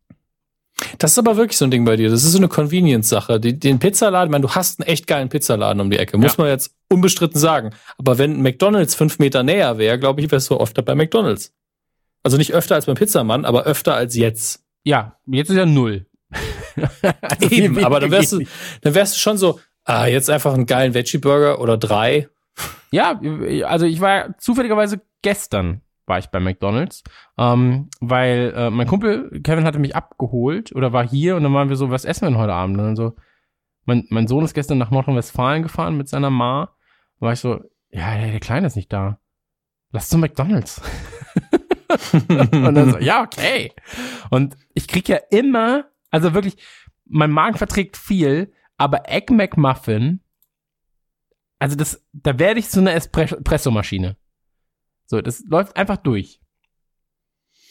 das ist aber wirklich so ein Ding bei dir. Das ist so eine Convenience-Sache. Den Pizzaladen, ich meine, du hast einen echt geilen Pizzaladen um die Ecke, muss ja. man jetzt unbestritten sagen. Aber wenn McDonalds fünf Meter näher wäre, glaube ich, wärst du öfter bei McDonalds. Also nicht öfter als beim Pizzamann, aber öfter als jetzt. Ja, jetzt ist ja null. also Eben, aber dann wärst du, dann wärst du schon so, ah, jetzt einfach einen geilen Veggie-Burger oder drei. Ja, also ich war zufälligerweise gestern war ich bei McDonalds, ähm, weil äh, mein Kumpel Kevin hatte mich abgeholt oder war hier und dann waren wir so, was essen wir denn heute Abend? Und dann so, mein, mein Sohn ist gestern nach Nordrhein-Westfalen gefahren mit seiner Ma. Da war ich so, ja, der, der Kleine ist nicht da. Lass zu McDonalds. und dann so, ja, okay. Und ich krieg ja immer, also wirklich, mein Magen verträgt viel, aber Egg McMuffin, also das, da werde ich zu einer Espressomaschine. So, das läuft einfach durch.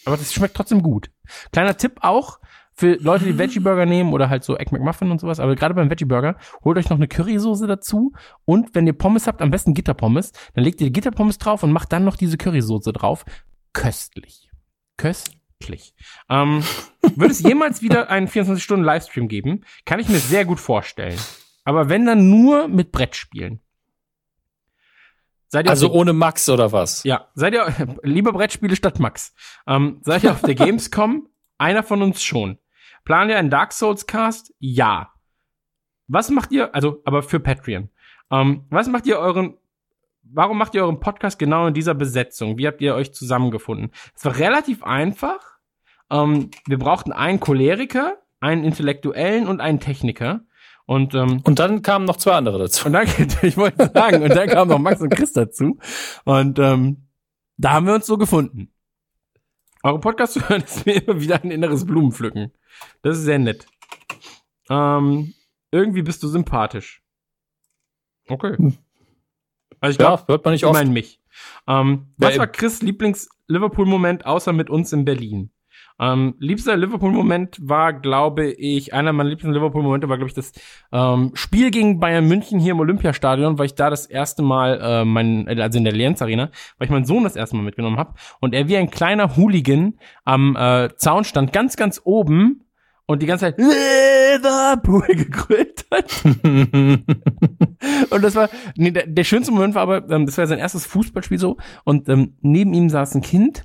Aber das schmeckt trotzdem gut. Kleiner Tipp auch für Leute, die Veggie Burger nehmen oder halt so Egg McMuffin und sowas. Aber gerade beim Veggie Burger holt euch noch eine Currysoße dazu. Und wenn ihr Pommes habt, am besten Gitterpommes, dann legt ihr die Gitterpommes drauf und macht dann noch diese Currysoße drauf. Köstlich. Köstlich. Ähm, wird es jemals wieder einen 24-Stunden-Livestream geben? Kann ich mir sehr gut vorstellen. Aber wenn dann nur mit Brettspielen. Seid ihr also ohne Max oder was? Ja, seid ihr lieber Brettspiele statt Max. Ähm, seid ihr auf der Gamescom? Einer von uns schon. Planen ihr einen Dark Souls Cast? Ja. Was macht ihr, also, aber für Patreon. Ähm, was macht ihr euren, warum macht ihr euren Podcast genau in dieser Besetzung? Wie habt ihr euch zusammengefunden? Es war relativ einfach. ähm, wir brauchten einen Choleriker, einen Intellektuellen und einen Techniker. Und, ähm, Und dann kamen noch zwei andere dazu. und dann, ich wollte sagen, und dann kamen noch Max und Chris dazu. Und ähm, da haben wir uns so gefunden. Eure Podcasts zu hören ist mir immer wieder ein inneres Blumenpflücken. Das ist sehr nett. Ähm, irgendwie bist du sympathisch. Okay. Also ich glaube, Ja, hört man nicht ich oft. meine mich. Ähm, Ja, was war. Chris Lieblings-Liverpool-Moment außer mit uns in Berlin? Ähm, liebster Liverpool-Moment war, glaube ich, einer meiner liebsten Liverpool-Momente war, glaube ich, das ähm, Spiel gegen Bayern München hier im Olympiastadion, weil ich da das erste Mal, äh, mein, also in der Lienz Arena, weil ich meinen Sohn das erste Mal mitgenommen habe und er wie ein kleiner Hooligan am äh, Zaun stand, ganz, ganz oben und die ganze Zeit Liverpool gegrölt hat. Und das war, nee, der, der schönste Moment war aber, ähm, das war sein erstes Fußballspiel so. Und ähm, neben ihm saß ein Kind,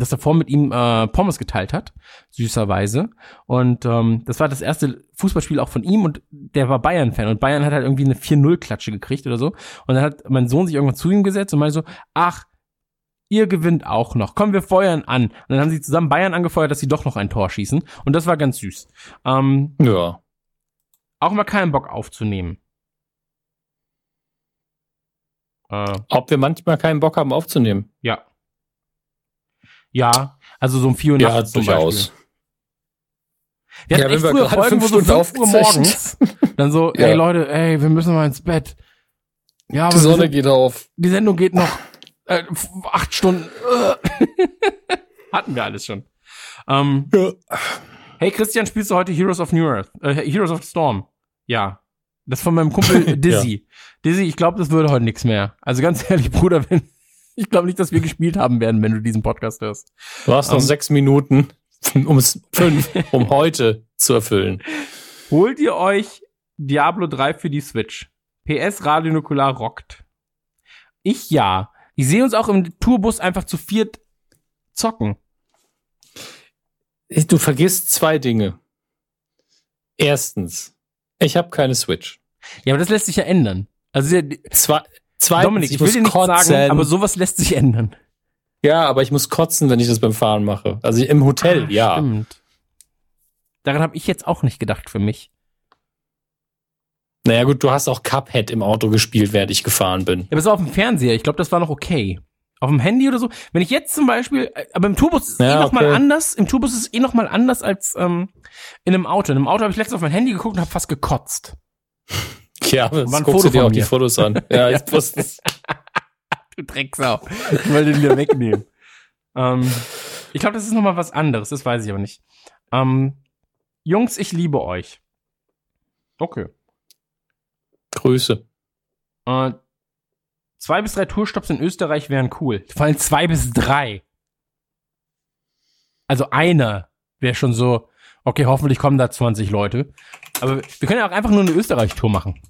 das davor mit ihm äh, Pommes geteilt hat, süßerweise. Und ähm, das war das erste Fußballspiel auch von ihm und der war Bayern-Fan und Bayern hat halt irgendwie eine 4-0-Klatsche gekriegt oder so. Und dann hat mein Sohn sich irgendwann zu ihm gesetzt und meinte so, ach, ihr gewinnt auch noch. Komm, wir feuern an. Und dann haben sie zusammen Bayern angefeuert, dass sie doch noch ein Tor schießen. Und das war ganz süß. Ähm, ja. auch mal keinen Bock aufzunehmen. Äh, Ob wir manchmal keinen Bock haben aufzunehmen. ja. Ja, also so um 4 Uhr Ja, nachts zum durchaus. Beispiel. Wir Ja, wenn wir Folgen, wo fünf so Stunden 5 Uhr morgens dann so, Ja. ey Leute, ey, wir müssen mal ins Bett. Ja, aber Die Sonne sind, geht auf. die Sendung geht noch äh, acht Stunden. Hatten wir alles schon. Ähm, Ja. Hey Christian, spielst du heute Heroes of New Earth? Äh, Heroes of the Storm? Ja. Das von meinem Kumpel Dizzy. Dizzy, ich glaube, das würde heute nichts mehr. Also ganz ehrlich, Bruder, wenn ich glaube nicht, dass wir gespielt haben werden, wenn du diesen Podcast hörst. Du hast noch Ähm. sechs Minuten, um es fünf, um heute zu erfüllen. Holt ihr euch Diablo 3 für die Switch? PS Radio Nukular rockt. Ich ja. Ich sehe uns auch im Tourbus einfach zu viert zocken. Du vergisst zwei Dinge. Erstens, ich habe keine Switch. Ja, aber das lässt sich ja ändern. Also Zwei, zweitens, Dominik, ich, muss will dir nichts kotzen. sagen, aber sowas lässt sich ändern. ja, aber ich muss kotzen, wenn ich das beim Fahren mache. Also im Hotel, ja. Ah, Stimmt. Daran habe ich jetzt auch nicht gedacht für mich. Naja gut, du hast auch Cuphead im Auto gespielt, während ich gefahren bin. Ja, aber so auf dem Fernseher, ich glaube, das war noch okay. Auf dem Handy oder so. Wenn ich jetzt zum Beispiel, äh, aber im Tourbus ist es Ja, eh noch mal okay. anders. Im Tourbus ist es eh noch mal anders als ähm, in einem Auto. In einem Auto habe ich letztens auf mein Handy geguckt und habe fast gekotzt. Ja, das guckst du dir auch die mir. Fotos an. Ja, ich wusste es. Du Drecksau. Ich wollte den wieder wegnehmen. ähm, ich glaube, das ist noch mal was anderes. Das weiß ich aber nicht. Ähm, Jungs, ich liebe euch. Okay. Grüße. Äh, zwei bis drei Tourstops in Österreich wären cool. Vor allem zwei bis drei. Also einer wäre schon so, okay, hoffentlich kommen da 20 Leute. Aber wir können ja auch einfach nur eine Österreich-Tour machen.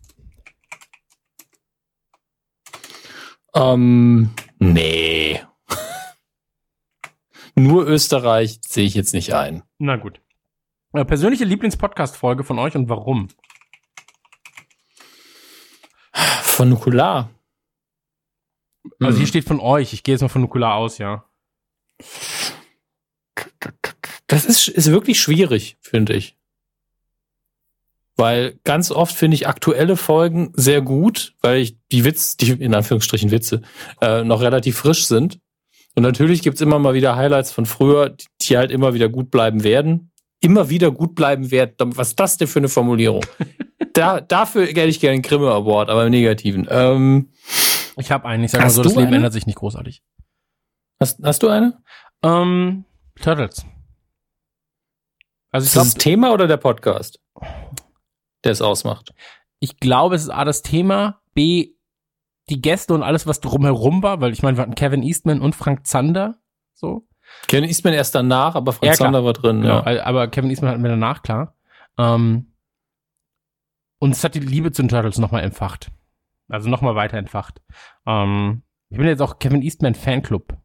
Ähm, nee. Nur Österreich sehe ich jetzt nicht ein. Na gut. Äh, persönliche Lieblings-Podcast-Folge von euch und warum? Von Nukular. Also Hm. hier steht von euch. Ich gehe jetzt mal von Nukular aus, ja. Das ist, ist wirklich schwierig, finde ich. Weil ganz oft finde ich aktuelle Folgen sehr gut, weil ich die Witz, die in Anführungsstrichen Witze, äh, noch relativ frisch sind. Und natürlich gibt's immer mal wieder Highlights von früher, die- halt immer wieder gut bleiben werden. Immer wieder gut bleiben werden. Was ist das denn für eine Formulierung? da, dafür hätte ich gerne einen Grimme Award, aber im Negativen. Ähm, Ich habe einen. Ich sag mal so, das Leben eine? ändert sich nicht großartig. hast, hast du eine? Ähm, Turtles. Also ich Ist das glaube, das Thema oder der Podcast, der es ausmacht? ich glaube, es ist A, das Thema, B, die Gäste und alles, was drumherum war, weil ich meine, wir hatten Kevin Eastman und Frank Zander, so. Kevin Eastman erst danach, aber Frank Ja. Zander war drin. Genau, Ja. aber Kevin Eastman hatten wir danach, klar. Ähm, und es hat die Liebe zu den Turtles nochmal entfacht. Also nochmal weiter entfacht. Ähm, ich bin jetzt auch Kevin Eastman Fanclub.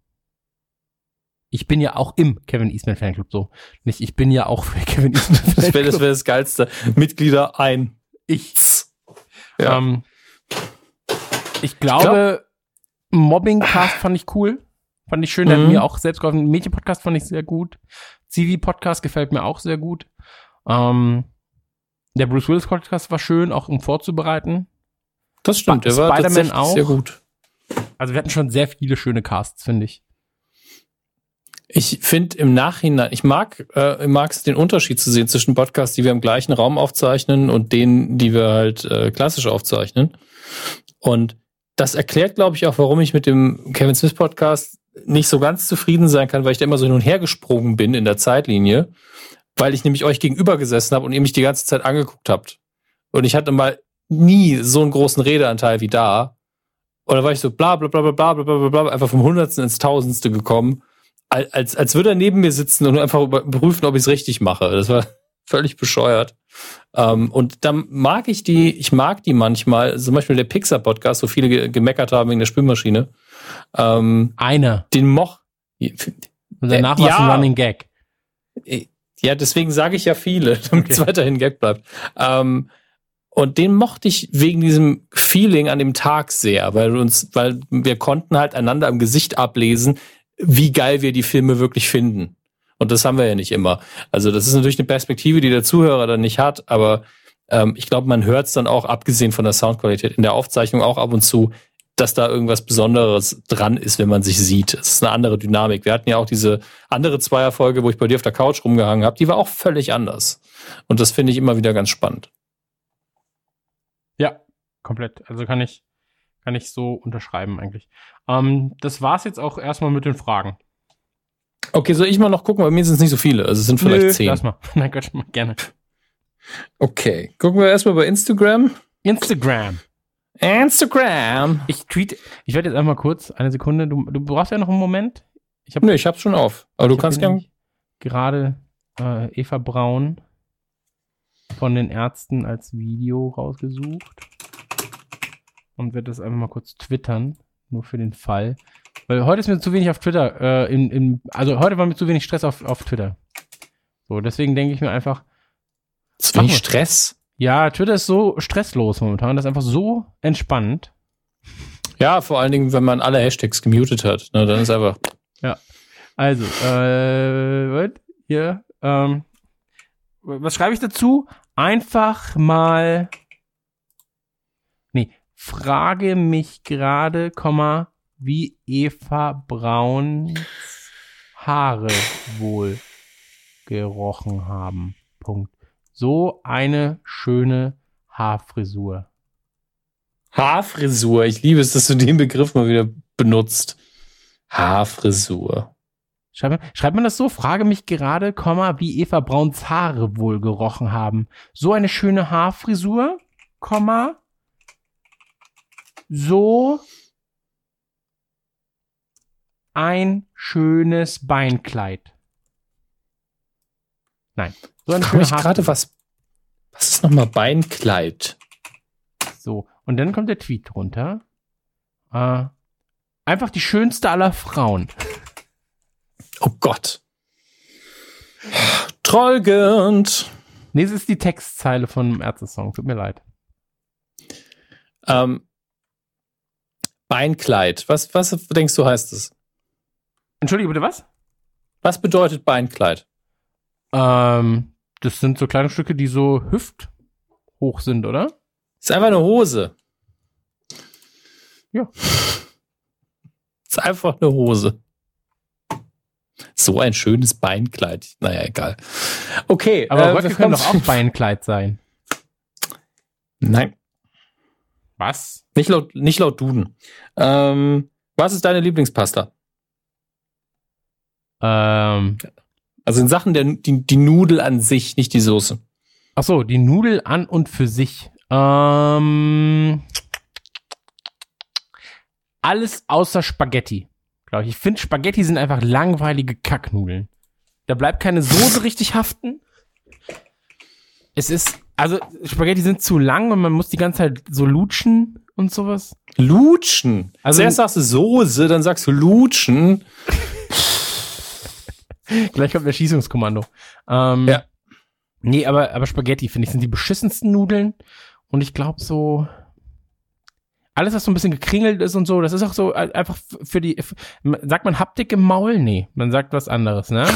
Ich bin ja auch im Kevin Eastman Fanclub so. Nicht, ich bin ja auch für Kevin Eastman Das wäre Fanclub. das, wär das Geilste. Mitglieder ein. ich. Ja. Ähm, ich glaube, Mobbing-Cast fand ich cool. Fand ich schön. Der hat Mhm. mir auch selbst geholfen. Mädchen-Podcast fand ich sehr gut. Zivi-Podcast gefällt mir auch sehr gut. Ähm, der Bruce Willis-Podcast war schön, auch um vorzubereiten. Das stimmt, der war Spider-Man auch. sehr gut. Also wir hatten schon sehr viele schöne Casts, finde ich. Ich finde im Nachhinein, ich mag, äh, mag es den Unterschied zu sehen zwischen Podcasts, die wir im gleichen Raum aufzeichnen und denen, die wir halt äh, klassisch aufzeichnen. Und das erklärt, glaube ich, auch, warum ich mit dem Kevin Smith Podcast nicht so ganz zufrieden sein kann, weil ich da immer so hin und her gesprungen bin in der Zeitlinie, weil ich nämlich euch gegenüber gesessen habe und ihr mich die ganze Zeit angeguckt habt. Und ich hatte mal nie so einen großen Redeanteil wie da. Und da war ich so bla bla bla bla bla bla bla bla, einfach vom Hundertsten ins Tausendste gekommen als, als würde er neben mir sitzen und einfach überprüfen, ob ich es richtig mache. Das war völlig bescheuert. Ähm, und dann mag ich die, ich mag die manchmal, zum Beispiel der Pixar-Podcast, wo viele ge gemeckert haben wegen der Spülmaschine. Ähm, Einer. den moch. Und danach Äh, war es ein ja. Running Gag. Ja, deswegen sage ich ja viele, damit es weiterhin Gag bleibt. Ähm, und den mochte ich wegen diesem Feeling an dem Tag sehr, weil wir uns, weil wir konnten halt einander im Gesicht ablesen, wie geil wir die Filme wirklich finden. Und das haben wir ja nicht immer. Also das ist natürlich eine Perspektive, die der Zuhörer dann nicht hat, aber ähm, ich glaube, man hört es dann auch, abgesehen von der Soundqualität, in der Aufzeichnung auch ab und zu, dass da irgendwas Besonderes dran ist, wenn man sich sieht. Es ist eine andere Dynamik. Wir hatten ja auch diese andere Zweierfolge, wo ich bei dir auf der Couch rumgehangen habe, die war auch völlig anders. Und das finde ich immer wieder ganz spannend. Ja, komplett. Also kann ich, kann ich so unterschreiben eigentlich. Ähm, das war's jetzt auch erstmal mit den Fragen. Okay, soll ich mal noch gucken? Bei mir sind es nicht so viele. Also es sind vielleicht Nö, zehn. Lass mal. Nein, Gott, gerne. Okay, gucken wir erstmal bei Instagram. Instagram. Instagram. Ich tweet, ich werde jetzt einmal kurz, eine Sekunde, du, du brauchst ja noch einen Moment. Ich habe Nö, ich hab's schon auf. Aber du hab kannst hier gern. nämlich gerade äh, Eva Braun von den Ärzten als Video rausgesucht und werde das einfach mal kurz twittern, nur für den Fall. Weil heute ist mir zu wenig auf Twitter, äh, in, in, also heute war mir zu wenig Stress auf, auf Twitter. So, deswegen denke ich mir einfach, Zu wenig. Stress. ja, Twitter ist so stresslos momentan, das ist einfach so entspannt. Ja, vor allen Dingen, wenn man alle Hashtags gemutet hat. Ne, dann ist einfach. Also, äh, was? Hier, ähm, was schreibe ich dazu? Einfach mal, frage mich gerade, Komma, wie Eva Brauns Haare wohl gerochen haben. Punkt. So eine schöne Haarfrisur. Haarfrisur. Ich liebe es, dass du den Begriff mal wieder benutzt. Haarfrisur. Schreibt man, schreibt man das so? Frage mich gerade, Komma, wie Eva Brauns Haare wohl gerochen haben. So eine schöne Haarfrisur, Komma, so ein schönes Beinkleid. Nein, so eine Frag schöne mich gerade, was. Was ist nochmal Beinkleid? So, und dann kommt der Tweet drunter. Äh, einfach die schönste aller Frauen. Oh Gott. Trollgend. Nee, es ist die Textzeile von einem Ärzte-Song. Tut mir leid. Ähm, Beinkleid. Was, was denkst du heißt es? Entschuldige bitte, was? Was bedeutet Beinkleid? Ähm, das sind so Kleidungsstücke, die so hüfthoch sind, oder? Ist einfach eine Hose. Ja. Ist einfach eine Hose. So ein schönes Beinkleid. Naja, egal. Okay. Aber äh, wir können doch auch Beinkleid sein. Nein, Was? nicht laut, nicht laut Duden. Ähm, was ist deine Lieblingspasta? Ähm, Also in Sachen der die, die Nudel an sich, nicht die Soße. ach so, die Nudel an und für sich. Ähm, alles außer Spaghetti, glaube ich. Ich finde, Spaghetti sind einfach langweilige Kacknudeln. Da bleibt keine Soße richtig haften. Es ist, also Spaghetti sind zu lang und man muss die ganze Zeit so lutschen und sowas. Lutschen. Also- erst sagst du Soße, dann sagst du Lutschen. Gleich kommt der Schießungskommando. Ähm, Ja. Nee, aber, aber Spaghetti, finde ich, sind die beschissensten Nudeln. Und ich glaube so, alles, was so ein bisschen gekringelt ist und so, das ist auch so äh, einfach für die, sagt man Haptik im Maul? Nee, man sagt was anderes, ne?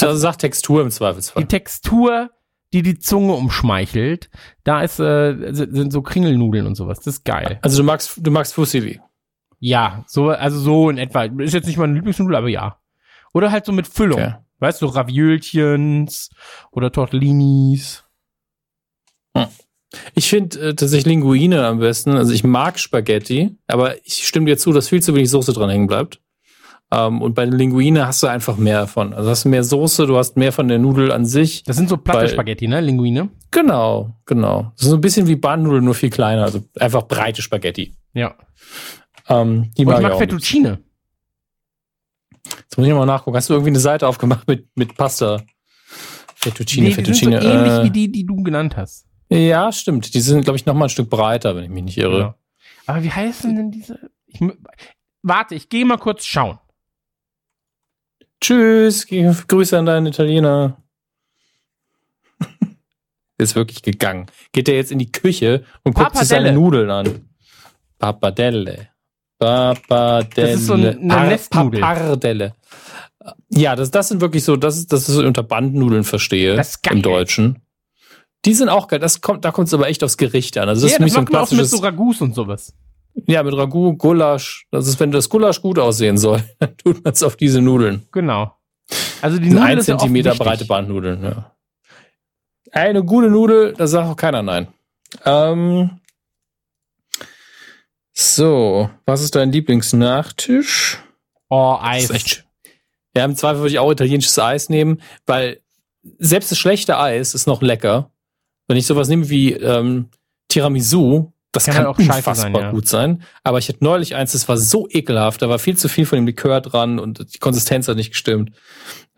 Also sag Textur im Zweifelsfall. Die Textur, die die Zunge umschmeichelt, da ist, äh, sind so Kringelnudeln und sowas. Das ist geil. Also du magst, du magst Fusilli. Ja, so, also so in etwa. Ist jetzt nicht meine Lieblingsnudel, aber ja. Oder halt so mit Füllung. Okay. Weißt du, so Raviolchens oder Tortellinis. Ich finde äh, tatsächlich Linguine am besten. Also ich mag Spaghetti, aber ich stimme dir zu, dass viel zu wenig Soße dran hängen bleibt. Ähm, und bei Linguine hast du einfach mehr davon. Also hast du mehr Soße, du hast mehr von der Nudel an sich. Das sind so platte Spaghetti, ne? Linguine. Genau, genau. Das ist so ein bisschen wie Bahnnudeln, nur viel kleiner. Also einfach breite Spaghetti. Ja. Ähm, die Und mag ich ich mag. Fettuccine. Jetzt muss ich mal nachgucken. Hast du irgendwie eine Seite aufgemacht mit, mit Pasta? Fettuccine, Nee, die sind so Fettuccine. ähnlich wie äh, die, die du genannt hast. ja, stimmt. Die sind, glaube ich, noch mal ein Stück breiter, wenn ich mich nicht irre. Genau. Aber wie heißen denn diese? Ich, warte, ich gehe mal kurz schauen. Tschüss, Grüße an deinen Italiener. Ist wirklich gegangen. Geht der jetzt in die Küche und guckt sich seine. Nudeln an. Pappardelle. Pappardelle. Das ist so eine Nestnudel. Pappardelle. Ja, das, das sind wirklich so, das ist, das ist so unter Bandnudeln verstehe. Das ist geil. Im Deutschen. Die sind auch geil. Das kommt, da kommt es aber echt aufs Gericht an. Also das ja, ist das so ein man auch mit klassisches. so Ragus und sowas. Ja, mit Ragout, Gulasch. Das ist, wenn das Gulasch gut aussehen soll, dann tut man es auf diese Nudeln. Genau. Also die Nudeln ein Zentimeter breite Bandnudeln, ja. Eine gute Nudel, da sagt auch keiner nein. Ähm, so, was ist dein Lieblingsnachtisch? Oh, Eis. echt. Ja, im Zweifel würde ich auch italienisches Eis nehmen, weil selbst das schlechte Eis ist noch lecker. Wenn ich sowas nehme wie ähm, Tiramisu, das Kann kann, halt auch scheiße unfassbar sein, ja. gut sein. Aber ich hatte neulich eins, das war so ekelhaft, da war viel zu viel von dem Likör dran und die Konsistenz hat nicht gestimmt.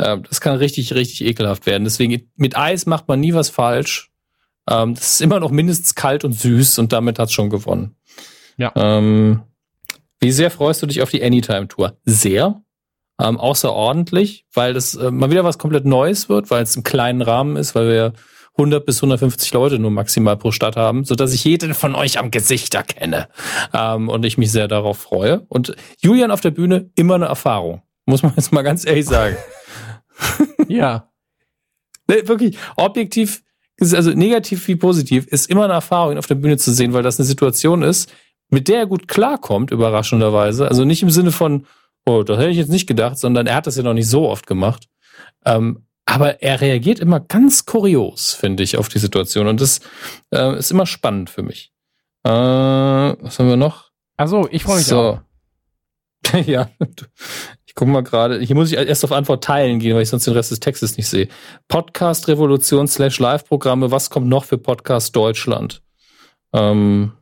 Ähm, das kann richtig, richtig ekelhaft werden. Deswegen, mit Eis macht man nie was falsch. Ähm, das ist immer noch mindestens kalt und süß und damit hat's schon gewonnen. Ja. Ähm, wie sehr freust du dich auf die Anytime-Tour? Sehr. Ähm, außerordentlich, weil das äh, mal wieder was komplett Neues wird, weil es im kleinen Rahmen ist, weil wir 100 bis 150 Leute nur maximal pro Stadt haben, so dass ich jeden von euch am Gesicht erkenne ähm, und ich mich sehr darauf freue. Und Julian auf der Bühne immer eine Erfahrung, muss man jetzt mal ganz ehrlich sagen. Ja. Nee, wirklich, objektiv, ist also negativ wie positiv, ist immer eine Erfahrung, ihn auf der Bühne zu sehen, weil das eine Situation ist, mit der er gut klarkommt, überraschenderweise. Also nicht im Sinne von, oh, das hätte ich jetzt nicht gedacht, sondern er hat das ja noch nicht so oft gemacht. Ähm, aber er reagiert immer ganz kurios, finde ich, auf die Situation. Und das äh, ist immer spannend für mich. Äh, was haben wir noch? Also, ich freue mich auch. ja, ich guck mal gerade. Hier muss ich erst auf Antwort teilen gehen, weil ich sonst den Rest des Textes nicht sehe. Podcast Revolution slash Live-Programme. Was kommt noch für Podcast Deutschland? Ähm,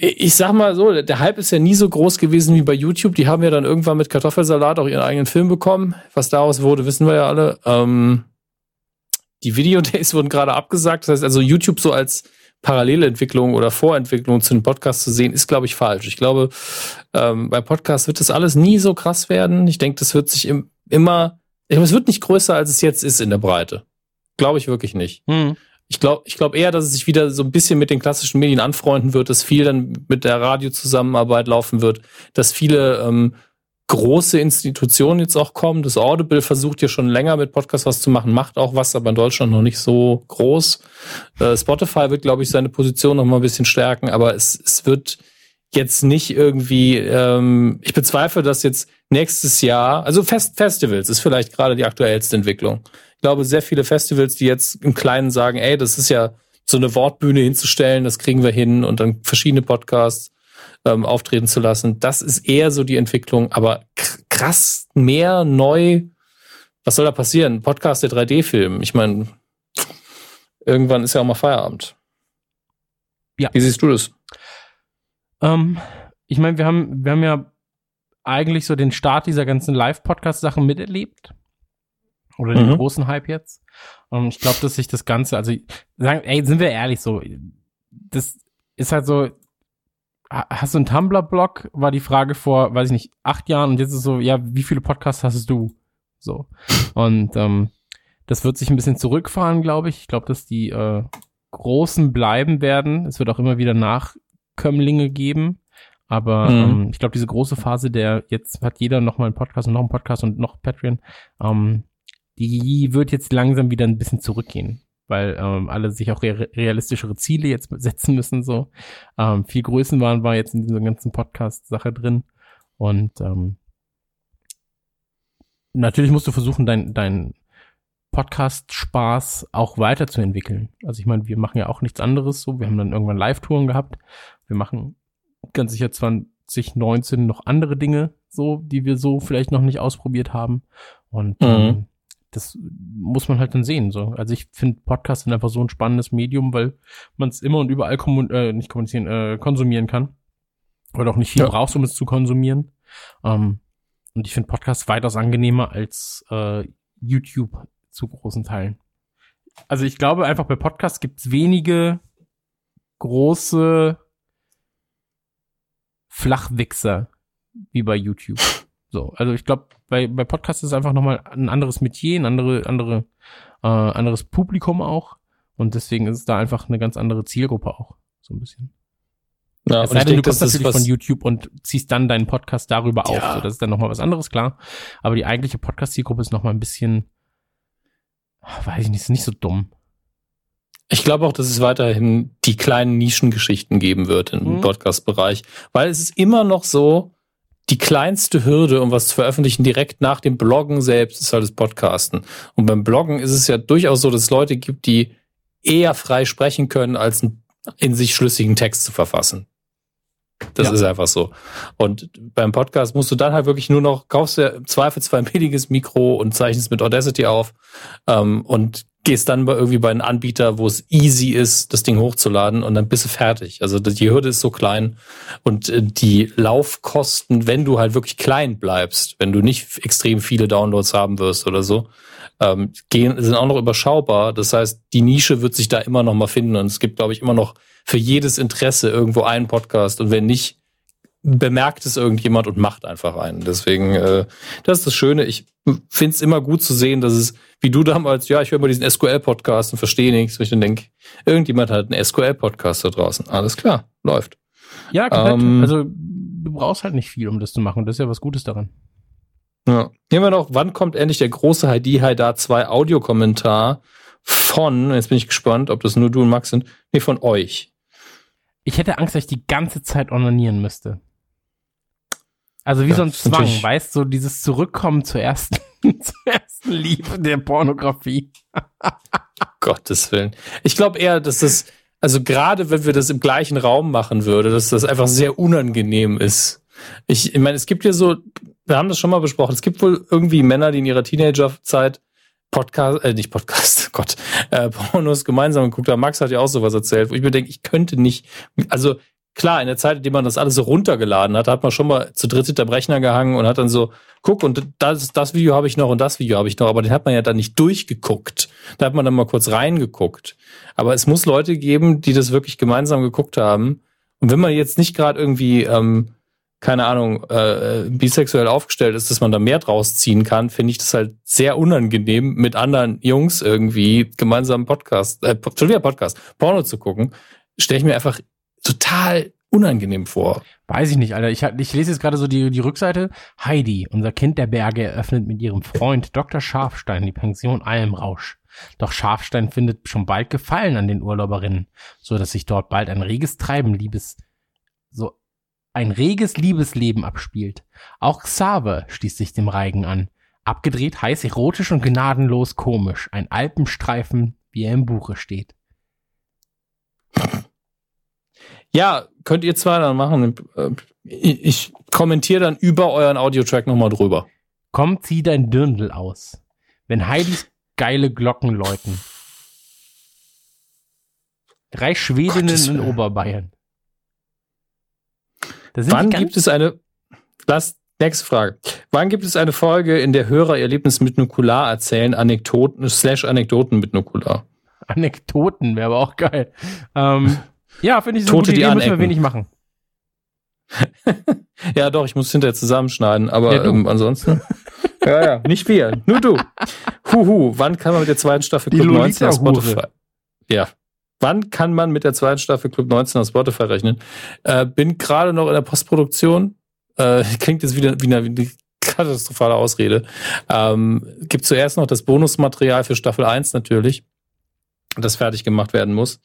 ich sag mal so, der Hype ist ja nie so groß gewesen wie bei YouTube. Die haben ja dann irgendwann mit Kartoffelsalat auch ihren eigenen Film bekommen. Was daraus wurde, wissen wir ja alle. Ähm, die Videodays wurden gerade abgesagt. Das heißt also, YouTube so als Parallelentwicklung oder Vorentwicklung zu den Podcasts zu sehen, ist, glaube ich, falsch. Ich glaube, ähm, bei Podcasts wird das alles nie so krass werden. Ich denke, das wird sich im, immer, ich glaube, es wird nicht größer, als es jetzt ist in der Breite. Glaube ich wirklich nicht. Hm. Ich glaube ich glaub eher, dass es sich wieder so ein bisschen mit den klassischen Medien anfreunden wird, dass viel dann mit der Radiozusammenarbeit laufen wird, dass viele ähm, große Institutionen jetzt auch kommen. Das Audible versucht ja schon länger mit Podcasts was zu machen, macht auch was, aber in Deutschland noch nicht so groß. Äh, Spotify wird, glaube ich, seine Position noch mal ein bisschen stärken, aber es, es wird jetzt nicht irgendwie, ähm, ich bezweifle, dass jetzt nächstes Jahr, also Fest Festivals ist vielleicht gerade die aktuellste Entwicklung. Ich glaube, sehr viele Festivals, die jetzt im Kleinen sagen, ey, das ist ja so eine Wortbühne hinzustellen, das kriegen wir hin und dann verschiedene Podcasts ähm, auftreten zu lassen. Das ist eher so die Entwicklung, aber krass, mehr, neu. Was soll da passieren? Podcast der 3D-Film. Ich meine, irgendwann ist ja auch mal Feierabend. Ja. Wie siehst du das? Ähm, ich meine, wir haben, wir haben ja eigentlich so den Start dieser ganzen Live-Podcast-Sachen miterlebt. Oder den Mhm. großen Hype jetzt. Und ich glaube, dass sich das Ganze, also sagen, ey, sind wir ehrlich so, das ist halt so, ha- hast du einen Tumblr-Blog, war die Frage vor, weiß ich nicht, acht Jahren und jetzt ist so, ja, wie viele Podcasts hast du? So. Und ähm, das wird sich ein bisschen zurückfahren, glaube ich. Ich glaube, dass die äh, Großen bleiben werden. Es wird auch immer wieder Nachkömmlinge geben. Aber Mhm. ähm, ich glaube, diese große Phase, der jetzt hat jeder noch mal einen Podcast und noch einen Podcast und noch Patreon, ähm, die wird jetzt langsam wieder ein bisschen zurückgehen, weil ähm, alle sich auch re realistischere Ziele jetzt setzen müssen. So ähm, viel Größenwahn war jetzt in dieser ganzen Podcast-Sache drin und ähm, natürlich musst du versuchen, dein, dein Podcast-Spaß auch weiterzuentwickeln. Also ich meine, wir machen ja auch nichts anderes so. Wir haben dann irgendwann Live-Touren gehabt. Wir machen ganz sicher 2019 noch andere Dinge so, die wir so vielleicht noch nicht ausprobiert haben. Und Mhm. ähm, das muss man halt dann sehen. So. Also ich finde Podcasts sind einfach so ein spannendes Medium, weil man es immer und überall kommun äh, nicht kommunizieren, äh, konsumieren kann. Oder auch nicht viel Ja. brauchst, um es zu konsumieren. Ähm, und ich finde Podcasts weitaus angenehmer als äh, YouTube zu großen Teilen. Also ich glaube einfach bei Podcasts gibt es wenige große Flachwichser wie bei YouTube. So, also ich glaube, bei, bei Podcasts ist es einfach nochmal ein anderes Metier, ein andere, andere, äh, anderes Publikum auch. Und deswegen ist es da einfach eine ganz andere Zielgruppe auch. So ein bisschen. Ja, Es sei denn, du kommst natürlich von YouTube und ziehst dann deinen Podcast darüber auf. Ja. So, das ist dann nochmal was anderes, klar. Aber die eigentliche Podcast-Zielgruppe ist nochmal ein bisschen, weiß ich nicht, ist nicht so dumm. Ich glaube auch, dass es weiterhin die kleinen Nischengeschichten geben wird im Mhm. Podcast-Bereich, weil es ist immer noch so, die kleinste Hürde, um was zu veröffentlichen, direkt nach dem Bloggen selbst, ist halt das Podcasten. Und beim Bloggen ist es ja durchaus so, dass es Leute gibt, die eher frei sprechen können, als einen in sich schlüssigen Text zu verfassen. Das Ja. ist einfach so. Und beim Podcast musst du dann halt wirklich nur noch, kaufst dir im Zweifelsfall ein billiges Mikro und zeichnest mit Audacity auf ähm, und gehst dann bei irgendwie bei einem Anbieter, wo es easy ist, das Ding hochzuladen und dann bist du fertig. Also die Hürde ist so klein und äh, die Laufkosten, wenn du halt wirklich klein bleibst, wenn du nicht extrem viele Downloads haben wirst oder so, ähm, gehen, sind auch noch überschaubar. Das heißt, die Nische wird sich da immer noch mal finden und es gibt, glaube ich, immer noch für jedes Interesse irgendwo einen Podcast und wenn nicht, bemerkt es irgendjemand und macht einfach einen. Deswegen, äh, das ist das Schöne. Ich finde es immer gut zu sehen, dass es, wie du damals, ja, ich höre mal diesen SQL-Podcast und verstehe nichts. Und ich dann denke, irgendjemand hat einen SQL-Podcast da draußen. Alles klar, läuft. Ja, komplett. Ähm, also du brauchst halt nicht viel, um das zu machen. Das ist ja was Gutes daran. Ja. Haben wir noch, wann kommt endlich der große Heidi Haidar 2 Audiokommentar von, jetzt bin ich gespannt, ob das nur du und Max sind, nee, von euch. Ich hätte Angst, dass ich die ganze Zeit onanieren müsste. Also wie Ja, so ein Zwang, natürlich- weißt du, so dieses Zurückkommen zur ersten, zur ersten Liebe der Pornografie. Gottes Willen. Ich glaube eher, dass das, also gerade wenn wir das im gleichen Raum machen würde, dass das einfach sehr unangenehm ist. Ich, ich meine, es gibt ja so, wir haben das schon mal besprochen, es gibt wohl irgendwie Männer, die in ihrer Teenagerzeit Podcast, äh, nicht Podcast, Gott, äh, Pornos gemeinsam geguckt haben. Max hat ja auch sowas erzählt, wo ich mir denke, ich könnte nicht, also klar, in der Zeit, in der man das alles so runtergeladen hat, hat man schon mal zu dritt hinterm Rechner gehangen und hat dann so, guck, und das, das Video habe ich noch und das Video habe ich noch, aber den hat man ja dann nicht durchgeguckt. Da hat man dann mal kurz reingeguckt. Aber es muss Leute geben, die das wirklich gemeinsam geguckt haben. Und wenn man jetzt nicht gerade irgendwie, ähm, keine Ahnung, äh, bisexuell aufgestellt ist, dass man da mehr draus ziehen kann, finde ich das halt sehr unangenehm, mit anderen Jungs irgendwie gemeinsam Podcast, äh, Podcast, Porno zu gucken, stelle ich mir einfach total unangenehm vor. Weiß ich nicht, Alter. Ich, ich lese jetzt gerade so die, die Rückseite. Heidi, unser Kind der Berge, eröffnet mit ihrem Freund Dr. Scharfstein die Pension Almrausch. Doch Scharfstein findet schon bald Gefallen an den Urlauberinnen, so dass sich dort bald ein reges Treiben, Liebes, so ein reges Liebesleben abspielt. Auch Xaver schließt sich dem Reigen an. Abgedreht, heiß, erotisch und gnadenlos komisch. Ein Alpenstreifen, wie er im Buche steht. Ja, könnt ihr zwei dann machen. Äh, Ich, kommentiere dann über euren Audiotrack nochmal drüber. Komm, zieh dein Dirndl aus. Wenn Heidis geile Glocken läuten. Drei Schwedinnen Gottes in. Oberbayern. Wann gibt es eine, lass, nächste Frage. Wann gibt es eine Folge, in der Hörer ihr Erlebnis mit Nukular erzählen, Anekdoten, slash Anekdoten mit Nukular? Anekdoten, wäre aber auch geil. Ähm, ja, finde ich so Tote, gute die Idee, müssen wir wenig machen. Ja, doch, ich muss hinterher zusammenschneiden, aber Ja, ähm, ansonsten. ja, ja, nicht wir, nur du. Huhu, wann kann man mit der zweiten Staffel Club 19 auf. Spotify? Ja. Wann kann man mit der zweiten Staffel Club 19 auf Spotify rechnen? Äh, bin gerade noch in der Postproduktion. Äh, klingt jetzt wieder wie eine, wie eine katastrophale Ausrede. Ähm, gibt zuerst noch das Bonusmaterial für Staffel 1 natürlich, das fertig gemacht werden muss.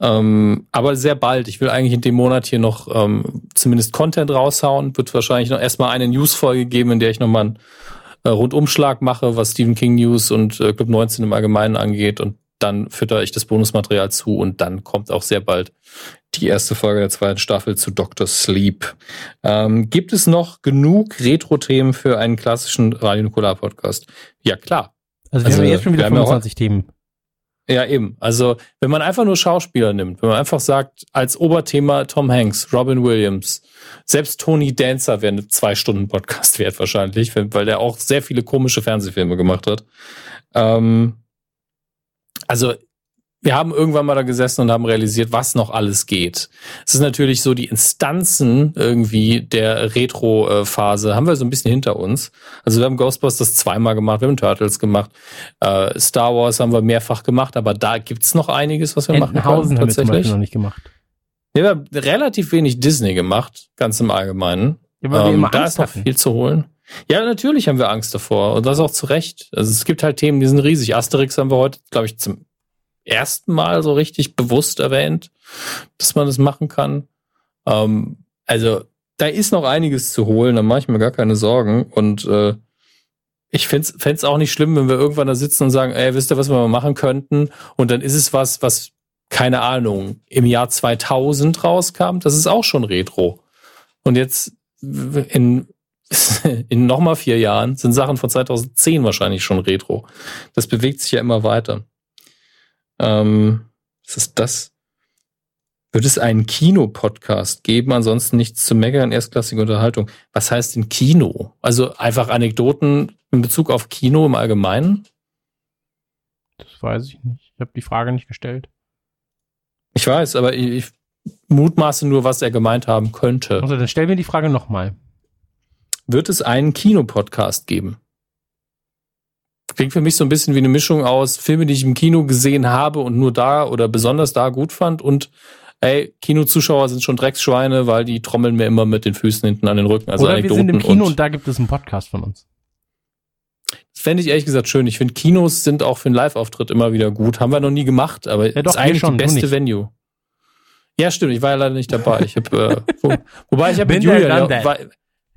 Ähm, aber sehr bald. Ich will eigentlich in dem Monat hier noch ähm, zumindest Content raushauen. Wird wahrscheinlich noch erstmal eine News-Folge geben, in der ich nochmal einen äh, Rundumschlag mache, was Stephen King News und äh, Club 19 im Allgemeinen angeht. Und dann fütter ich das Bonusmaterial zu und dann kommt auch sehr bald die erste Folge der zweiten Staffel zu Dr. Sleep. Ähm, gibt es noch genug Retro-Themen für einen klassischen Radio Nukular Podcast? Ja, klar. Also wir also, haben jetzt schon wieder 25 ja Themen. Ja, eben. Also, wenn man einfach nur Schauspieler nimmt, wenn man einfach sagt, als Oberthema Tom Hanks, Robin Williams, selbst Tony Dancer wäre eine zwei Stunden Podcast wert wahrscheinlich, weil der auch sehr viele komische Fernsehfilme gemacht hat. Ähm, also wir haben irgendwann mal da gesessen und haben realisiert, was noch alles geht. Es ist natürlich so, die Instanzen irgendwie der Retro-Phase haben wir so ein bisschen hinter uns. Also wir haben Ghostbusters zweimal gemacht, wir haben Turtles gemacht, äh, Star Wars haben wir mehrfach gemacht, aber da gibt's noch einiges, was wir machen können. Tatsächlich. haben wir zum Beispiel noch nicht gemacht. Wir haben relativ wenig Disney gemacht, ganz im Allgemeinen. Ja, ähm, da ist noch viel zu holen. Ja, natürlich haben wir Angst davor und das auch zu Recht. Also es gibt halt Themen, die sind riesig. Asterix haben wir heute, glaube ich, zum ersten Mal so richtig bewusst erwähnt, dass man das machen kann. Ähm, also da ist noch einiges zu holen, da mache ich mir gar keine Sorgen. Und äh, ich fände es auch nicht schlimm, wenn wir irgendwann da sitzen und sagen, ey, wisst ihr, was wir mal machen könnten? Und dann ist es was, was, keine Ahnung, im Jahr 2000 rauskam. Das ist auch schon Retro. Und jetzt in in nochmal vier Jahren sind Sachen von 2010 wahrscheinlich schon Retro. Das bewegt sich ja immer weiter. Ähm, was ist das? Wird es einen Kinopodcast geben? Ansonsten nichts zu meckern, erstklassige Unterhaltung. Was heißt denn Kino? Also einfach Anekdoten in Bezug auf Kino im Allgemeinen? Das weiß ich nicht. Ich habe die Frage nicht gestellt. Ich weiß, aber ich, ich mutmaße nur, was er gemeint haben könnte. Also dann stell mir die Frage nochmal wird es einen Kinopodcast geben. Klingt für mich so ein bisschen wie eine Mischung aus Filme, die ich im Kino gesehen habe und nur da oder besonders da gut fand und ey, Kinozuschauer sind schon Drecksschweine, weil die trommeln mir immer mit den Füßen hinten an den Rücken. Also oder wir sind im Kino und, und da gibt es einen Podcast von uns. Das fände ich ehrlich gesagt schön. Ich finde, Kinos sind auch für einen Live-Auftritt immer wieder gut. Haben wir noch nie gemacht, aber ja, doch, ist eigentlich schon, die beste Venue. Ja, stimmt. Ich war ja leider nicht dabei. Ich hab, äh, wo, wobei ich habe mit Julian, ja, war,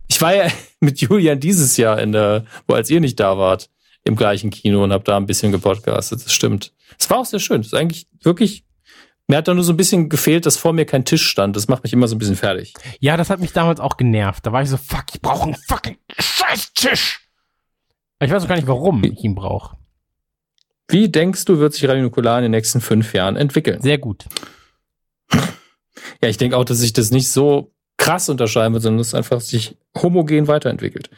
ich war ja mit Julian dieses Jahr in der, wo als ihr nicht da wart, im gleichen Kino und habe da ein bisschen gepodcastet. Das stimmt. Es war auch sehr schön. Das ist eigentlich wirklich mir hat da nur so ein bisschen gefehlt, dass vor mir kein Tisch stand. Das macht mich immer so ein bisschen fertig. Ja, das hat mich damals auch genervt. Da war ich so, fuck, ich brauche einen fucking Scheißtisch. Ich weiß auch gar nicht, warum ich ihn brauche. Wie denkst du, wird sich Radio Nukular in den nächsten fünf Jahren entwickeln? Sehr gut. Ja, ich denke auch, dass sich das nicht so krass unterscheiden wird, sondern es einfach sich homogen weiterentwickelt.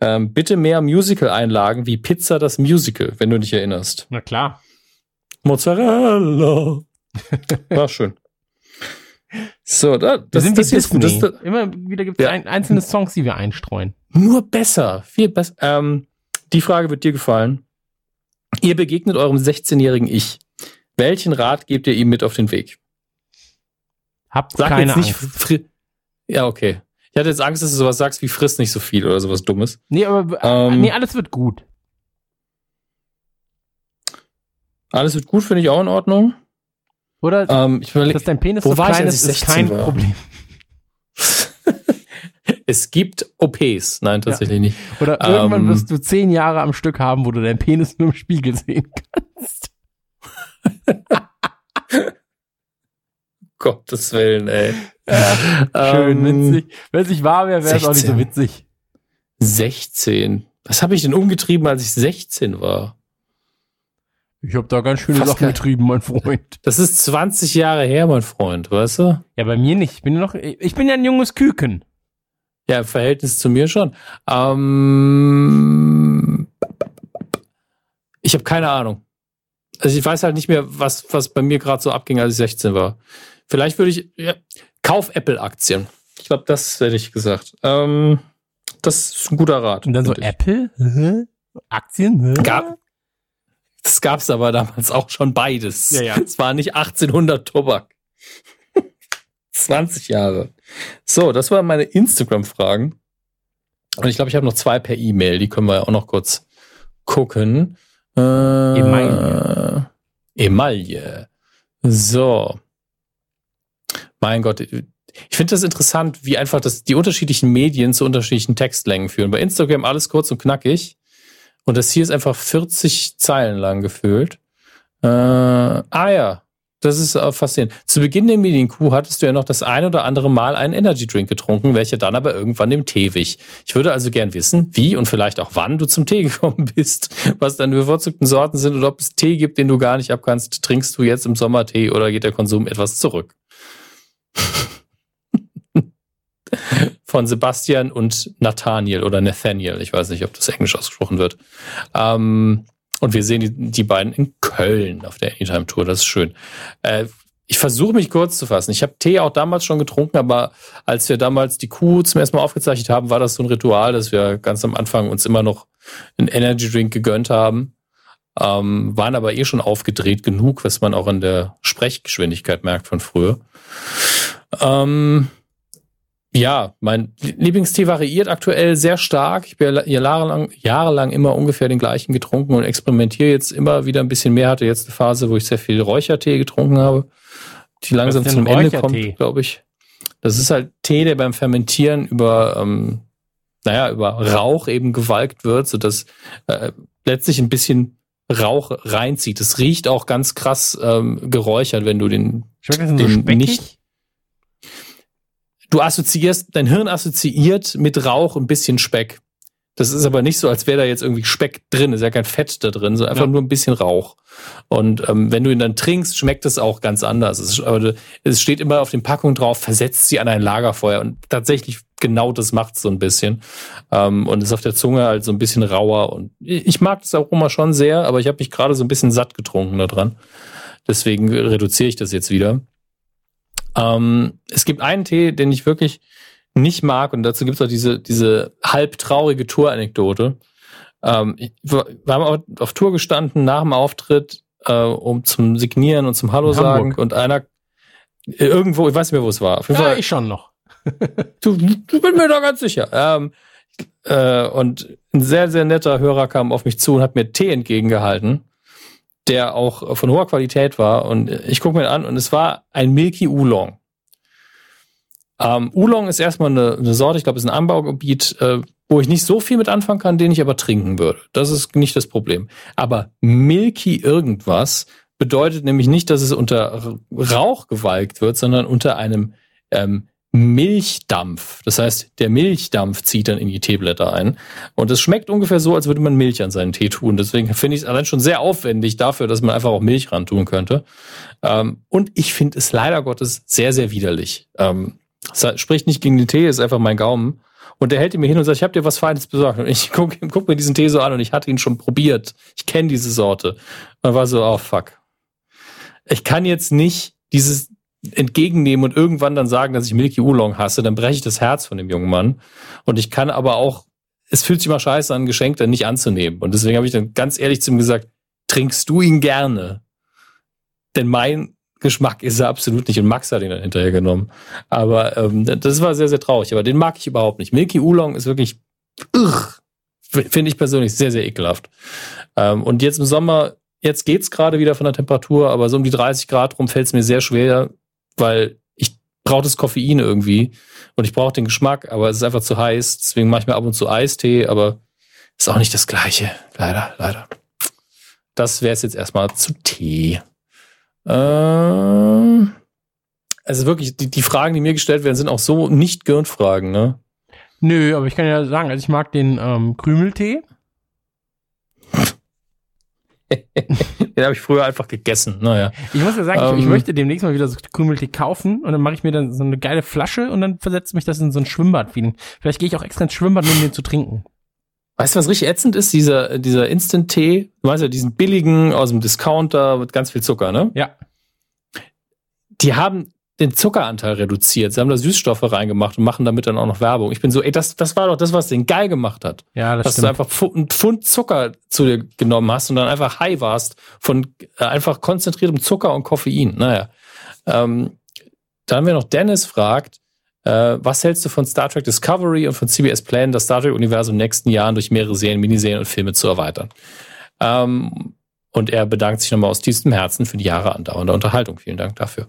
Ähm, bitte mehr Musical-Einlagen wie Pizza das Musical, wenn du dich erinnerst. Na klar. Mozzarella. War schön. So, da, das, sind das ist gut. Das, das, Immer wieder gibt es ja. ein, einzelne Songs, die wir einstreuen. Nur besser, viel besser. Ähm, die Frage wird dir gefallen. Ihr begegnet eurem 16-jährigen Ich. Welchen Rat gebt ihr ihm mit auf den Weg? Habt Sag keine jetzt nicht, Angst. Ja, okay. Ich hatte jetzt Angst, dass du sowas sagst wie frisst nicht so viel oder sowas Dummes. Nee, aber ähm, nee, alles wird gut. Alles wird gut, finde ich auch in Ordnung. Oder ähm, ich überleg, dass dein Penis wo so war klein ich, ist, ist kein war? Problem. es gibt OPs. Nein, tatsächlich ja. nicht. Oder irgendwann ähm, wirst du zehn Jahre am Stück haben, wo du deinen Penis nur im Spiegel sehen kannst. Gottes Willen, ey. Ja, schön, ähm, witzig. Wenn es nicht wahr wäre, wäre es auch nicht so witzig. 16. Was habe ich denn umgetrieben, als ich 16 war? Ich habe da ganz schöne Fast Sachen getrieben, mein Freund. Das ist 20 Jahre her, mein Freund, weißt du? Ja, bei mir nicht. Ich bin noch, ich bin ja ein junges Küken. Ja, im Verhältnis zu mir schon. Ähm, ich habe keine Ahnung. Also ich weiß halt nicht mehr, was, was bei mir gerade so abging, als ich 16 war. Vielleicht würde ich, ja, kauf Apple-Aktien. Ich glaube, das hätte ich gesagt. Ähm, das ist ein guter Rat. Und dann so Apple? Aktien? Gab, Das gab's aber damals auch schon beides. Ja, ja. Es war nicht 1800 Tobak. 20 Jahre. So, das waren meine Instagram-Fragen. Und ich glaube, ich habe noch zwei per E-Mail. Die können wir ja auch noch kurz gucken. Äh, Emaille. Emaille. So. Mein Gott. Ich finde das interessant, wie einfach das, die unterschiedlichen Medien zu unterschiedlichen Textlängen führen. Bei Instagram alles kurz und knackig. Und das hier ist einfach 40 Zeilen lang gefüllt. Äh, ah ja, das ist faszinierend. Zu Beginn der Medienkuh hattest du ja noch das ein oder andere Mal einen Energy Drink getrunken, welcher dann aber irgendwann dem Tee wich. Ich würde also gern wissen, wie und vielleicht auch wann du zum Tee gekommen bist, was deine bevorzugten Sorten sind und ob es Tee gibt, den du gar nicht abkannst. Trinkst du jetzt im Sommer Tee oder geht der Konsum etwas zurück? Von Sebastian und Nathaniel oder Nathaniel. Ich weiß nicht, ob das Englisch ausgesprochen wird. Ähm, und wir sehen die, die beiden in Köln auf der Anytime Tour. Das ist schön. Äh, ich versuche mich kurz zu fassen. Ich habe Tee auch damals schon getrunken, aber als wir damals die Kuh zum ersten Mal aufgezeichnet haben, war das so ein Ritual, dass wir ganz am Anfang uns immer noch einen Energy Drink gegönnt haben. Ähm, waren aber eh schon aufgedreht genug, was man auch in der Sprechgeschwindigkeit merkt von früher. Ähm, ja, mein Lieblingstee variiert aktuell sehr stark. Ich habe jahrelang, jahrelang immer ungefähr den gleichen getrunken und experimentiere jetzt immer wieder ein bisschen mehr. Hatte jetzt eine Phase, wo ich sehr viel Räuchertee getrunken habe, die langsam zum Ende kommt, glaube ich. Das ist halt Tee, der beim Fermentieren über, ähm, naja, über Rauch eben gewalkt wird, sodass äh, letztlich ein bisschen Rauch reinzieht. Es riecht auch ganz krass ähm, geräuchert, wenn du den, den so nicht du assoziierst, dein Hirn assoziiert mit Rauch ein bisschen Speck. Das ist aber nicht so, als wäre da jetzt irgendwie Speck drin, ist ja kein Fett da drin, sondern einfach ja. nur ein bisschen Rauch. Und ähm, wenn du ihn dann trinkst, schmeckt es auch ganz anders. Es, aber es steht immer auf den Packungen drauf, versetzt sie an ein Lagerfeuer. Und tatsächlich genau das macht so ein bisschen. Ähm, und ist auf der Zunge halt so ein bisschen rauer. Und ich mag das Aroma schon sehr, aber ich habe mich gerade so ein bisschen satt getrunken da dran. Deswegen reduziere ich das jetzt wieder. Ähm, es gibt einen Tee, den ich wirklich nicht mag und dazu gibt es auch diese, diese halb traurige Tour-Anekdote. Ähm, wir haben auf, auf Tour gestanden nach dem Auftritt, äh, um zum Signieren und zum Hallo sagen und einer irgendwo, ich weiß nicht mehr, wo es war. Ja, Fall, ich schon noch. du, du bin mir da ganz sicher. Ähm, äh, und ein sehr, sehr netter Hörer kam auf mich zu und hat mir Tee entgegengehalten der auch von hoher Qualität war. Und ich gucke mir an und es war ein Milky Oolong. Ähm, Oolong ist erstmal eine, eine Sorte, ich glaube, es ist ein Anbaugebiet, äh, wo ich nicht so viel mit anfangen kann, den ich aber trinken würde. Das ist nicht das Problem. Aber Milky irgendwas bedeutet nämlich nicht, dass es unter Rauch gewalkt wird, sondern unter einem ähm, Milchdampf. Das heißt, der Milchdampf zieht dann in die Teeblätter ein. Und es schmeckt ungefähr so, als würde man Milch an seinen Tee tun. Deswegen finde ich es allein schon sehr aufwendig dafür, dass man einfach auch Milch ran tun könnte. Ähm, und ich finde es leider Gottes sehr, sehr widerlich. Ähm, spricht nicht gegen den Tee, ist einfach mein Gaumen. Und der hält ihn mir hin und sagt, ich habe dir was Feines besorgt. Und ich gucke guck mir diesen Tee so an und ich hatte ihn schon probiert. Ich kenne diese Sorte. Und war so, oh fuck. Ich kann jetzt nicht dieses, entgegennehmen und irgendwann dann sagen, dass ich Milky Oolong hasse, dann breche ich das Herz von dem jungen Mann. Und ich kann aber auch, es fühlt sich immer scheiße an, ein Geschenk dann nicht anzunehmen. Und deswegen habe ich dann ganz ehrlich zu ihm gesagt, trinkst du ihn gerne? Denn mein Geschmack ist er absolut nicht und Max hat ihn dann hinterher genommen. Aber ähm, das war sehr, sehr traurig. Aber den mag ich überhaupt nicht. Milky Oolong ist wirklich, finde ich persönlich sehr, sehr ekelhaft. Ähm, und jetzt im Sommer, jetzt geht's gerade wieder von der Temperatur, aber so um die 30 Grad rum fällt es mir sehr schwer, weil ich brauche das Koffein irgendwie und ich brauche den Geschmack, aber es ist einfach zu heiß. Deswegen mache ich mir ab und zu Eistee, aber ist auch nicht das Gleiche. Leider, leider. Das wäre es jetzt erstmal zu Tee. Äh, also wirklich, die, die Fragen, die mir gestellt werden, sind auch so nicht Gehirnfragen, ne? Nö, aber ich kann ja sagen, also ich mag den ähm, Krümeltee. Den habe ich früher einfach gegessen. Naja. Ich muss ja sagen, ähm, ich, ich, ähm. möchte demnächst mal wieder so Krümeltee kaufen und dann mache ich mir dann so eine geile Flasche und dann versetzt mich das in so ein Schwimmbad-Feeling. Vielleicht gehe ich auch extra ins Schwimmbad, um den zu trinken. Weißt du, was richtig ätzend ist? Dieser, dieser Instant-Tee, du weißt ja, diesen billigen aus dem Discounter mit ganz viel Zucker, ne? Ja. Die haben den Zuckeranteil reduziert. Sie haben da Süßstoffe reingemacht und machen damit dann auch noch Werbung. Ich bin so, ey, das, das war doch das, was den geil gemacht hat. Ja, das dass stimmt. du einfach einen Pfund Zucker zu dir genommen hast und dann einfach high warst von äh, einfach konzentriertem Zucker und Koffein. Naja. Ähm, da haben wir noch Dennis fragt, äh, was hältst du von Star Trek Discovery und von CBS Plan, das Star Trek-Universum in den nächsten Jahren durch mehrere Serien, Miniserien und Filme zu erweitern? Ähm, und er bedankt sich nochmal aus tiefstem Herzen für die Jahre andauernde Unterhaltung. Vielen Dank dafür.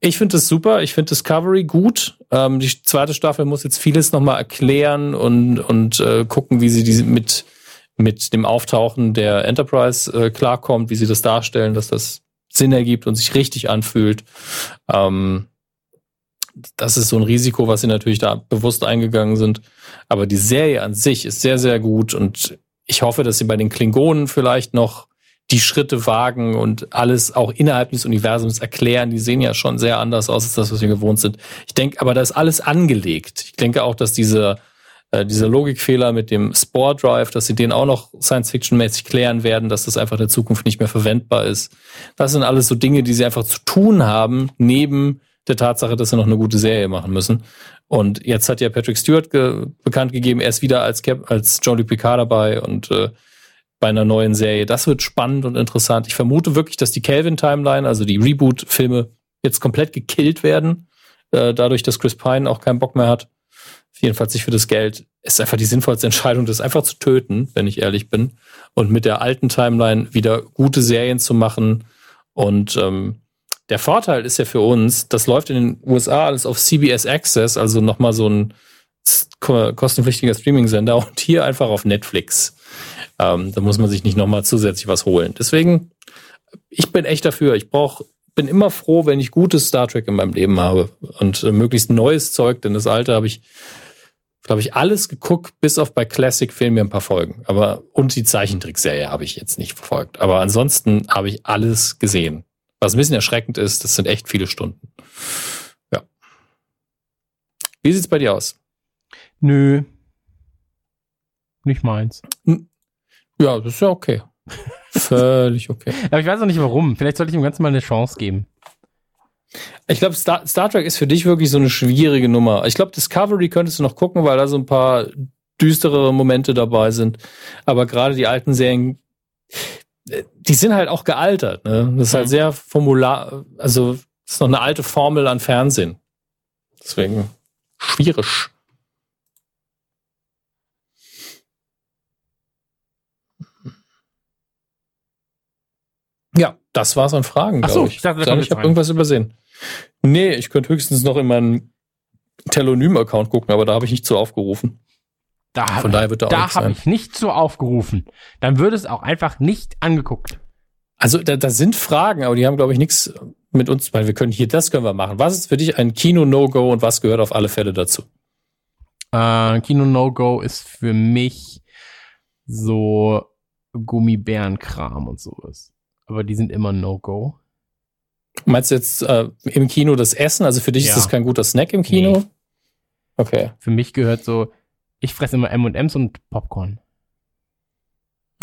Ich finde das super. Ich finde Discovery gut. Ähm, die zweite Staffel muss jetzt vieles nochmal erklären und, und äh, gucken, wie sie diese mit, mit dem Auftauchen der Enterprise äh, klarkommt, wie sie das darstellen, dass das Sinn ergibt und sich richtig anfühlt. Ähm, das ist so ein Risiko, was sie natürlich da bewusst eingegangen sind. Aber die Serie an sich ist sehr, sehr gut und ich hoffe, dass sie bei den Klingonen vielleicht noch die Schritte wagen und alles auch innerhalb des Universums erklären. Die sehen ja schon sehr anders aus als das, was wir gewohnt sind. Ich denke, aber da ist alles angelegt. Ich denke auch, dass diese, äh, dieser Logikfehler mit dem Spore Drive, dass sie den auch noch Science-Fiction-mäßig klären werden, dass das einfach in der Zukunft nicht mehr verwendbar ist. Das sind alles so Dinge, die sie einfach zu tun haben, neben der Tatsache, dass sie noch eine gute Serie machen müssen. Und jetzt hat ja Patrick Stewart ge bekannt gegeben, er ist wieder als, Cap als Jean-Luc Picard dabei und äh, bei einer neuen Serie. Das wird spannend und interessant. Ich vermute wirklich, dass die Kelvin-Timeline, also die Reboot-Filme, jetzt komplett gekillt werden, äh, dadurch, dass Chris Pine auch keinen Bock mehr hat. Jedenfalls nicht für das Geld. Ist einfach die sinnvollste Entscheidung, das einfach zu töten, wenn ich ehrlich bin. Und mit der alten Timeline wieder gute Serien zu machen. Und ähm, der Vorteil ist ja für uns, das läuft in den USA alles auf CBS Access, also nochmal so ein kostenpflichtiger Streaming-Sender und hier einfach auf Netflix. Ähm, da muss man sich nicht nochmal zusätzlich was holen. Deswegen, ich bin echt dafür. Ich brauche, bin immer froh, wenn ich gutes Star Trek in meinem Leben habe und äh, möglichst neues Zeug, denn das alte habe ich, glaube ich, alles geguckt, bis auf bei Classic fehlen mir ein paar Folgen. Aber und die Zeichentrickserie habe ich jetzt nicht verfolgt. Aber ansonsten habe ich alles gesehen. Was ein bisschen erschreckend ist, das sind echt viele Stunden. Ja. Wie sieht's bei dir aus? Nö. Nicht meins. Ja, das ist ja okay. Völlig okay. Aber ich weiß auch nicht warum. Vielleicht sollte ich ihm ganz mal eine Chance geben. Ich glaube, Star, Star Trek ist für dich wirklich so eine schwierige Nummer. Ich glaube, Discovery könntest du noch gucken, weil da so ein paar düstere Momente dabei sind. Aber gerade die alten Serien, die sind halt auch gealtert. Ne? Das ist halt sehr formular, also das ist noch eine alte Formel an Fernsehen. Deswegen schwierig. Ja, das war's an Fragen, Ach so, glaube ich. ich dachte, da ich habe irgendwas übersehen. Nee, ich könnte höchstens noch in meinen Telonym-Account gucken, aber da habe ich nicht so aufgerufen. Da, Von daher wird da da habe ich nicht so aufgerufen. Dann würde es auch einfach nicht angeguckt. Also da, da sind Fragen, aber die haben, glaube ich, nichts mit uns, weil wir können hier, das können wir machen. Was ist für dich ein Kino-No-Go und was gehört auf alle Fälle dazu? Äh, Kino No-Go ist für mich so Gummibärenkram und sowas. Aber die sind immer No-Go. Meinst du jetzt äh, im Kino das Essen? Also für dich Ja. ist das kein guter Snack im Kino? Nee. Okay. Für mich gehört so, ich fresse immer M&M's und Popcorn.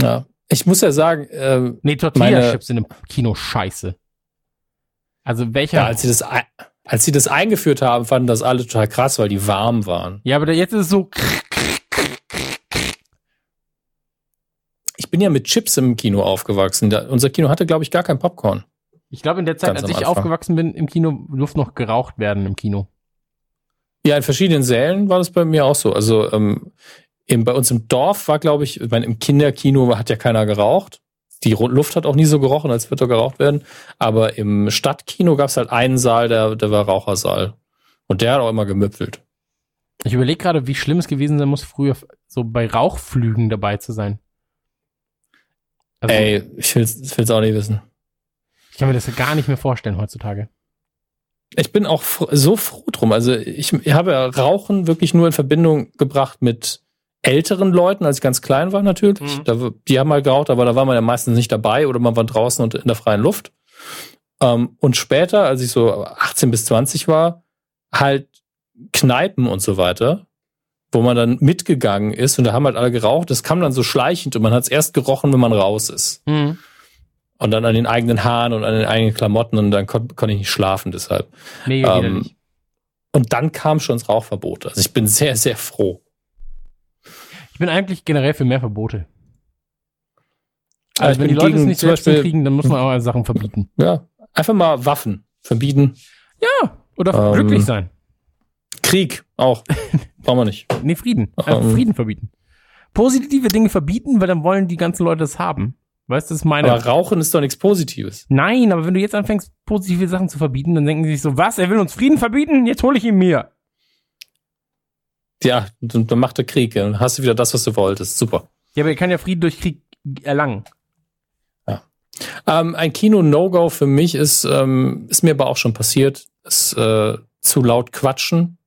Ja. Ich muss ja sagen, äh, Nee, Tortilla-Chips sind im Kino scheiße. Also welcher? ja, als sie das als sie das eingeführt haben, fanden das alle total krass, weil die warm waren. ja, aber jetzt ist es so, bin ja mit Chips im Kino aufgewachsen. Da, unser Kino hatte, glaube ich, gar kein Popcorn. ich glaube in der Zeit, Ganz als ich Anfang. aufgewachsen bin, im Kino durfte noch geraucht werden im Kino. Ja, in verschiedenen Sälen war das bei mir auch so. Also ähm, eben bei uns im Dorf war, glaube ich, ich meine, im Kinderkino hat ja keiner geraucht. Die Luft hat auch nie so gerochen, als würde da geraucht werden. Aber im Stadtkino gab es halt einen Saal, der, der war Rauchersaal. Und der hat auch immer gemüpfelt. Ich überlege gerade, wie schlimm es gewesen sein muss, früher so bei Rauchflügen dabei zu sein. Also, Ey, ich will's, ich will's auch nicht wissen. Ich kann mir das gar nicht mehr vorstellen heutzutage. Ich bin auch fr so froh drum. Also ich, ich habe ja Rauchen wirklich nur in Verbindung gebracht mit älteren Leuten, als ich ganz klein war natürlich. Mhm. Da, die haben halt geraucht, aber da war man ja meistens nicht dabei oder man war draußen und in der freien Luft. Ähm, und später, als ich so 18 bis 20 war, halt Kneipen und so weiter, wo man dann mitgegangen ist und da haben halt alle geraucht. Das kam dann so schleichend und man hat es erst gerochen, wenn man raus ist. Mhm. Und dann an den eigenen Haaren und an den eigenen Klamotten und dann kon konnte ich nicht schlafen deshalb. Mega Ähm, widerlich. Und dann kam schon das Rauchverbot. Also ich bin sehr, sehr froh. Ich bin eigentlich generell für mehr Verbote. Also ich wenn die Leute es gegen nicht zum selbst Beispiel- hinkriegen, dann muss man auch Sachen verbieten. Ja, einfach mal Waffen verbieten. Ja, oder Ähm, glücklich sein. Krieg auch. Brauchen wir nicht. Nee, Frieden. Einfach ähm, Frieden verbieten. Positive Dinge verbieten, weil dann wollen die ganzen Leute das haben. Weißt du, das ist meine. Aber Rauchen ist doch nichts Positives. Nein, aber wenn du jetzt anfängst, positive Sachen zu verbieten, dann denken sie sich so, was, er will uns Frieden verbieten? Jetzt hole ich ihn mir. Ja, dann dann macht der Krieg. Dann hast du wieder das, was du wolltest. Super. Ja, aber er kann ja Frieden durch Krieg erlangen. Ähm, ein Kino-No-Go für mich ist, ähm, ist mir aber auch schon passiert, ist äh, zu laut quatschen.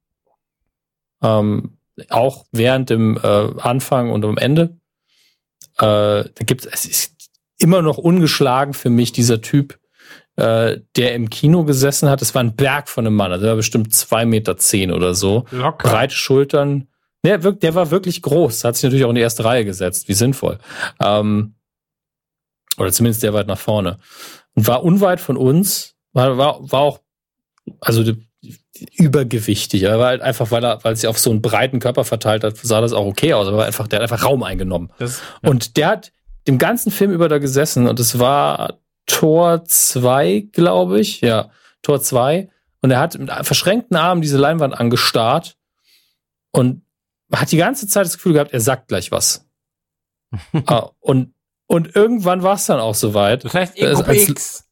Ähm, auch während dem äh, Anfang und am Ende. Äh, da gibt es ist immer noch ungeschlagen für mich dieser Typ, äh, der im Kino gesessen hat. Es war ein Berg von einem Mann, also der war bestimmt zwei Meter zehn oder so. Locker. Breite Schultern. Der, der war wirklich groß, hat sich natürlich auch in die erste Reihe gesetzt. Wie sinnvoll. Ähm, oder zumindest der weit nach vorne. Und war unweit von uns, war, war, war auch, also übergewichtig. Er war halt einfach, weil er, weil sich auf so einen breiten Körper verteilt hat, sah das auch okay aus, aber einfach, der hat einfach Raum eingenommen. Das, Und der hat den ganzen Film über da gesessen und es war Tor 2, glaube ich. Ja, Tor 2. Und er hat mit verschränkten Armen diese Leinwand angestarrt und hat die ganze Zeit das Gefühl gehabt, er sagt gleich was. ah, und, und irgendwann war es dann auch soweit. das heißt, Ego als- X.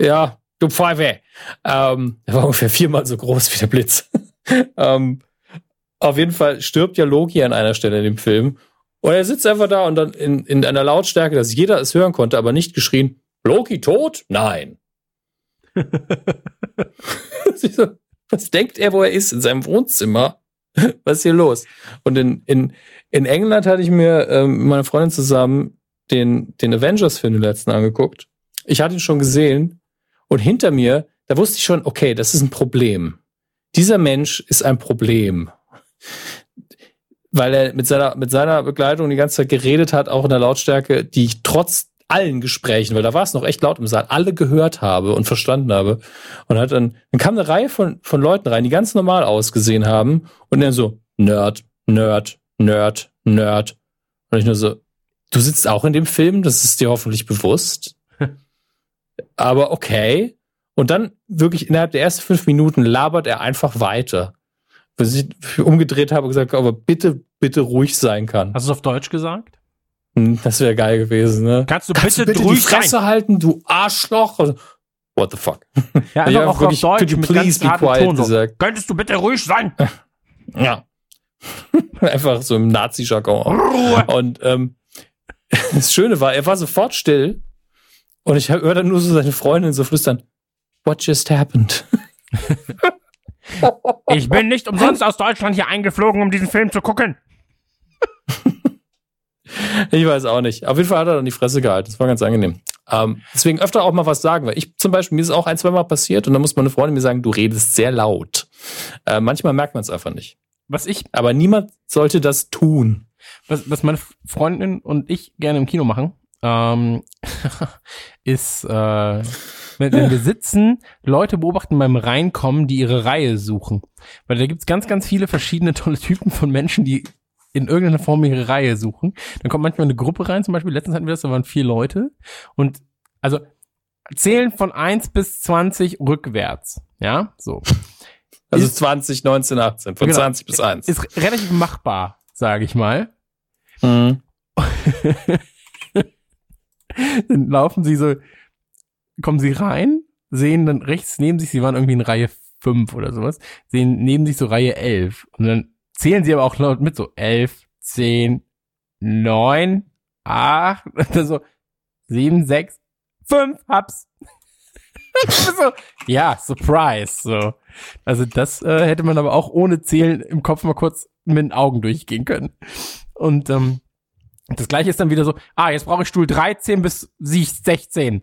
Ja, du Pfeife. Ähm, er war ungefähr viermal so groß wie der Blitz. ähm, auf jeden Fall stirbt ja Loki an einer Stelle in dem Film. Und er sitzt einfach da und dann in, in einer Lautstärke, dass jeder es hören konnte, aber nicht geschrien, Loki tot? Nein. Was denkt er, wo er ist? In seinem Wohnzimmer? Was ist hier los? Und in, in, in England hatte ich mir ähm, mit meiner Freundin zusammen den, den Avengers-Film den letzten angeguckt. Ich hatte ihn schon gesehen und hinter mir, da wusste ich schon, okay, das ist ein Problem. Dieser Mensch ist ein Problem. Weil er mit seiner, mit seiner Begleitung die ganze Zeit geredet hat, auch in der Lautstärke, die ich trotz allen Gesprächen, weil da war es noch echt laut im Saal, alle gehört habe und verstanden habe. Und hat dann, dann kam eine Reihe von, von Leuten rein, die ganz normal ausgesehen haben und dann so, Nerd, Nerd, Nerd, Nerd. Und ich nur so, du sitzt auch in dem Film, das ist dir hoffentlich bewusst. Aber okay. Und dann wirklich innerhalb der ersten fünf Minuten labert er einfach weiter. Bis ich umgedreht habe und gesagt, aber bitte, bitte ruhig sein kann. Hast du es auf Deutsch gesagt? Hm, Das wäre geil gewesen, ne? Kannst du Kannst bitte, du bitte die ruhig Fresse sein? halten, du Arschloch? Also, What the fuck? Ja, einfach auch wirklich, auf could Deutsch you mit please be quiet Ton. Gesagt. Könntest du bitte ruhig sein? Ja. Einfach so im Nazi-Jargon. Ruhe. Und ähm, das Schöne war, er war sofort still und ich höre dann nur so seine Freundin so flüstern, What just happened? Ich bin nicht umsonst aus Deutschland hier eingeflogen, um diesen Film zu gucken. Ich weiß auch nicht. Auf jeden Fall hat er dann die Fresse gehalten. Das war ganz angenehm. Ähm, deswegen öfter auch mal was sagen, weil ich zum Beispiel, mir ist es auch ein, zwei Mal passiert und dann muss meine Freundin mir sagen, du redest sehr laut. Äh, manchmal merkt man es einfach nicht. Was ich, Aber niemand sollte das tun. was, was meine Freundin und ich gerne im Kino machen, ähm, ist, äh, wenn, wenn wir sitzen, Leute beobachten beim Reinkommen, die ihre Reihe suchen. Weil da gibt's ganz, ganz viele verschiedene tolle Typen von Menschen, die in irgendeiner Form ihre Reihe suchen. Dann kommt manchmal eine Gruppe rein, zum Beispiel, letztens hatten wir das, da waren vier Leute. Und also zählen von eins bis 20 rückwärts. Ja, so. Also Ist- 20, 19, 18, von Genau. 20 bis 1. Ist relativ machbar, sage ich mal. Mhm. dann laufen sie so, kommen sie rein, sehen dann rechts neben sich, sie waren irgendwie in Reihe 5 oder sowas, sehen neben sich so Reihe 11. Und dann zählen sie aber auch laut mit so 11, 10, 9, 8, und dann so 7, 6, 5, hab's. so, ja, Surprise, so. Also das äh, hätte man aber auch ohne Zählen im Kopf mal kurz mit den Augen durchgehen können. Und ähm, das gleiche ist dann wieder so, ah, jetzt brauche ich Stuhl 13 bis 16.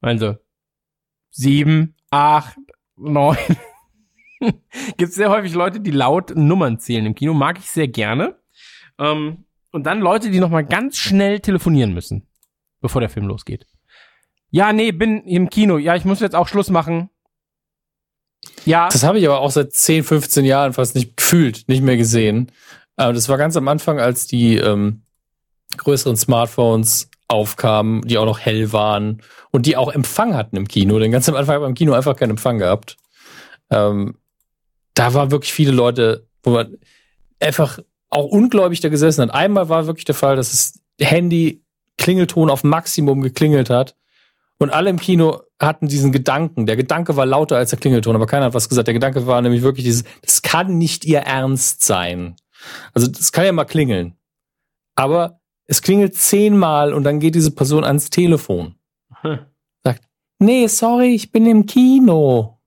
Also 7, 8, 9. Gibt sehr häufig Leute, die laut Nummern zählen im Kino, mag ich sehr gerne. Ähm, und dann Leute, die nochmal ganz schnell telefonieren müssen. bevor der Film losgeht. Ja, nee, bin im Kino. Ja, ich muss jetzt auch Schluss machen. Ja. Das habe ich aber auch seit 10, 15 Jahren fast nicht gefühlt, nicht mehr gesehen. Aber das war ganz am Anfang, als die ähm, größeren Smartphones aufkamen, die auch noch hell waren und die auch Empfang hatten im Kino. Denn ganz am Anfang im Kino einfach keinen Empfang gehabt. Ähm, da waren wirklich viele Leute, wo man einfach auch ungläubig da gesessen hat. Einmal war wirklich der Fall, dass das Handy Klingelton auf Maximum geklingelt hat und alle im Kino hatten diesen Gedanken. Der Gedanke war lauter als der Klingelton, aber keiner hat was gesagt. Der Gedanke war nämlich wirklich dieses, das kann nicht ihr Ernst sein. Also das kann ja mal klingeln. Aber es klingelt zehnmal und dann geht diese Person ans Telefon. Hm. Sagt, nee, sorry, ich bin im Kino.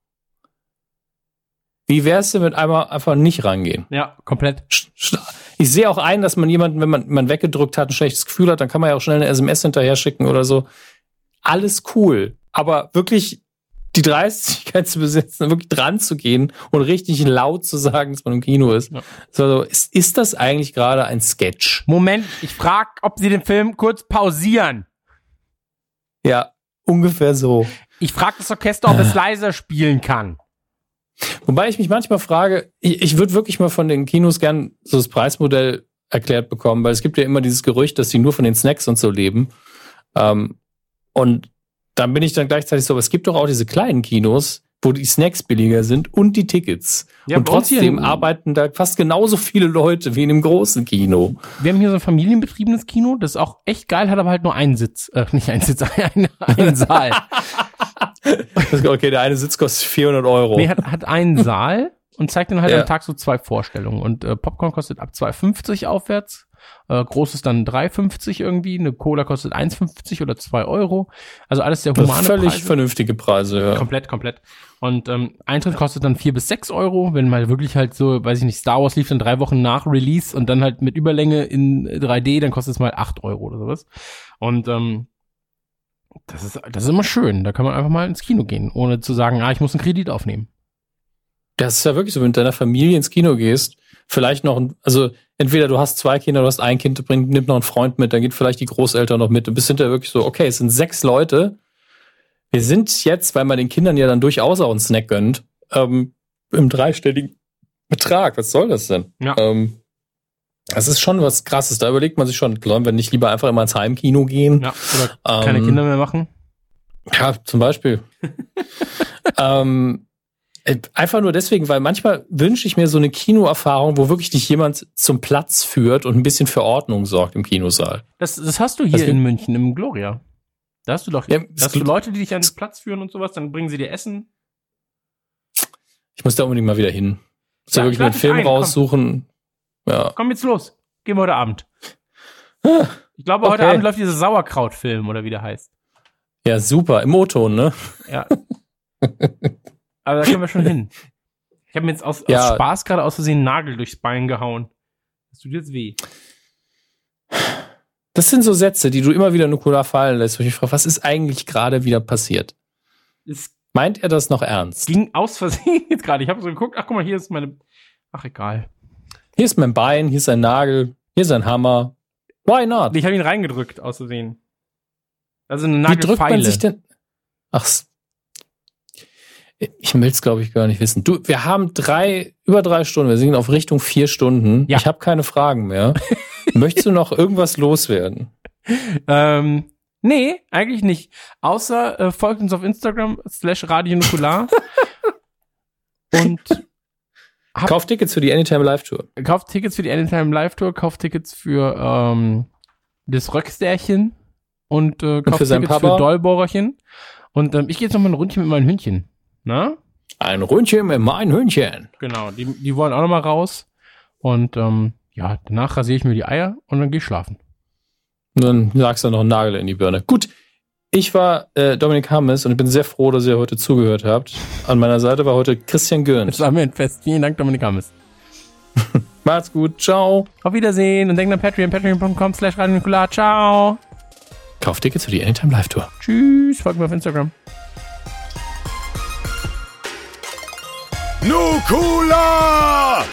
Wie wär's denn mit einmal einfach nicht rangehen? Ja, komplett. Ich sehe auch ein, dass man jemanden, wenn man, man weggedrückt hat, ein schlechtes Gefühl hat, dann kann man ja auch schnell eine SMS hinterher schicken oder so. Alles cool. Aber wirklich die Dreistigkeit zu besitzen, wirklich dran zu gehen und richtig laut zu sagen, dass man im Kino ist. Ja. So, ist, ist das eigentlich gerade ein Sketch? Moment, ich frage, ob Sie den Film kurz pausieren. Ja, ungefähr so. Ich frage das Orchester, ob es leiser spielen kann. Wobei ich mich manchmal frage, ich, ich würde wirklich mal von den Kinos gern so das Preismodell erklärt bekommen, weil es gibt ja immer dieses Gerücht, dass sie nur von den Snacks und so leben. Ähm, und dann bin ich dann gleichzeitig so, aber es gibt doch auch diese kleinen Kinos, wo die Snacks billiger sind und die Tickets. Ja, und trotzdem arbeiten da fast genauso viele Leute wie in einem großen Kino. Wir haben hier so ein familienbetriebenes Kino, das ist auch echt geil, hat aber halt nur einen Sitz. Äh, nicht einen Sitz, einen, einen Saal. Okay, der eine Sitz kostet 400 Euro. Nee, hat, hat einen Saal und zeigt dann halt Ja. am Tag so zwei Vorstellungen. Und äh, Popcorn kostet ab 2,50 aufwärts. Äh, großes dann 3,50 irgendwie. Eine Cola kostet 1,50 oder 2 Euro. Also alles sehr Das humane ist völlig Preise. vernünftige Preise, ja. Komplett, komplett. Und ähm, Eintritt kostet dann 4 bis 6 Euro, wenn mal wirklich halt so, weiß ich nicht, Star Wars lief dann drei Wochen nach Release und dann halt mit Überlänge in 3D, dann kostet es mal 8 Euro oder sowas. Und ähm, das ist, das ist immer schön. Da kann man einfach mal ins Kino gehen, ohne zu sagen, ah, ich muss einen Kredit aufnehmen. Das ist ja wirklich so, wenn du mit deiner Familie ins Kino gehst, vielleicht noch, ein, also entweder du hast zwei Kinder, du hast ein Kind, bringt, nimmt noch einen Freund mit, dann geht vielleicht die Großeltern noch mit. Du bist hinterher wirklich so, okay, es sind sechs Leute. Wir sind jetzt, weil man den Kindern ja dann durchaus auch einen Snack gönnt, ähm, im dreistelligen Betrag. Was soll das denn? Ja. Ähm, das ist schon was krasses. Da überlegt man sich schon, sollen wir nicht lieber einfach immer ins Heimkino gehen? Ja, oder keine Ähm, Kinder mehr machen. Ja, zum Beispiel. ähm, äh, einfach nur deswegen, weil manchmal wünsche ich mir so eine Kinoerfahrung, wo wirklich dich jemand zum Platz führt und ein bisschen für Ordnung sorgt im Kinosaal. Das, das hast du hier Das- in München im Gloria. Da hast du doch, Ja, hast du Leute, die dich an den Platz führen und sowas, dann bringen sie dir Essen. Ich muss da unbedingt mal wieder hin. Muss Ja, wirklich mal einen Film ein, komm. raussuchen. Ja. Komm jetzt los. Gehen wir heute Abend. Ich glaube, heute Okay. Abend läuft dieser Sauerkraut-Film oder wie der heißt. ja, super. Im O-Ton, ne? Ja. Aber da können wir schon hin. Ich habe mir jetzt aus, Ja. aus Spaß gerade aus Versehen einen Nagel durchs Bein gehauen. Das tut jetzt weh. Das sind so Sätze, die du immer wieder nukular fallen lässt, wo ich mich frage, was ist eigentlich gerade wieder passiert? Es Meint er das noch ernst? ging aus Versehen jetzt gerade. Ich habe so geguckt, ach guck mal, hier ist meine. Ach egal. Hier ist mein Bein, hier ist ein Nagel, hier ist ein Hammer. Why not? Ich habe ihn reingedrückt aus Versehen. Also eine Wie drückt man Nagelfeile. sich denn? Ach, ich will es, glaube ich, gar nicht wissen. Du, wir haben drei, über drei Stunden. Wir sind auf Richtung vier Stunden. Ja. Ich habe keine Fragen mehr. Möchtest du noch irgendwas loswerden? Ähm, nee, eigentlich nicht. Außer äh, folgt uns auf Instagram slash Radio Nukular. Und Hab- Kauf Tickets für die Anytime Live Tour. kauft Tickets für die Anytime Live Tour, kauft Tickets für ähm, das Röckstärchen und äh, kauft für seinen Tickets Papa? für Dollbohrerchen. Und ähm, ich gehe jetzt noch mal ein Rundchen mit meinen Hündchen. Na? Ein Ründchen mit meinem Hündchen. Genau, die, die wollen auch noch mal raus. Und ähm, ja, danach rasiere ich mir die Eier und dann gehe ich schlafen. Und dann sagst du noch einen Nagel in die Birne. Gut. Ich war äh, Dominik Hammes und ich bin sehr froh, dass ihr heute zugehört habt. An meiner Seite war heute Christian Das Gürnt. war mir ein Fest. Vielen Dank, Dominik Hammes. Macht's gut. Ciao. Auf Wiedersehen und denkt an Patreon, patreon.com slash. Ciao. Kauf Tickets für die Anytime Live Tour. Tschüss. Folgt mir auf Instagram. Nukula!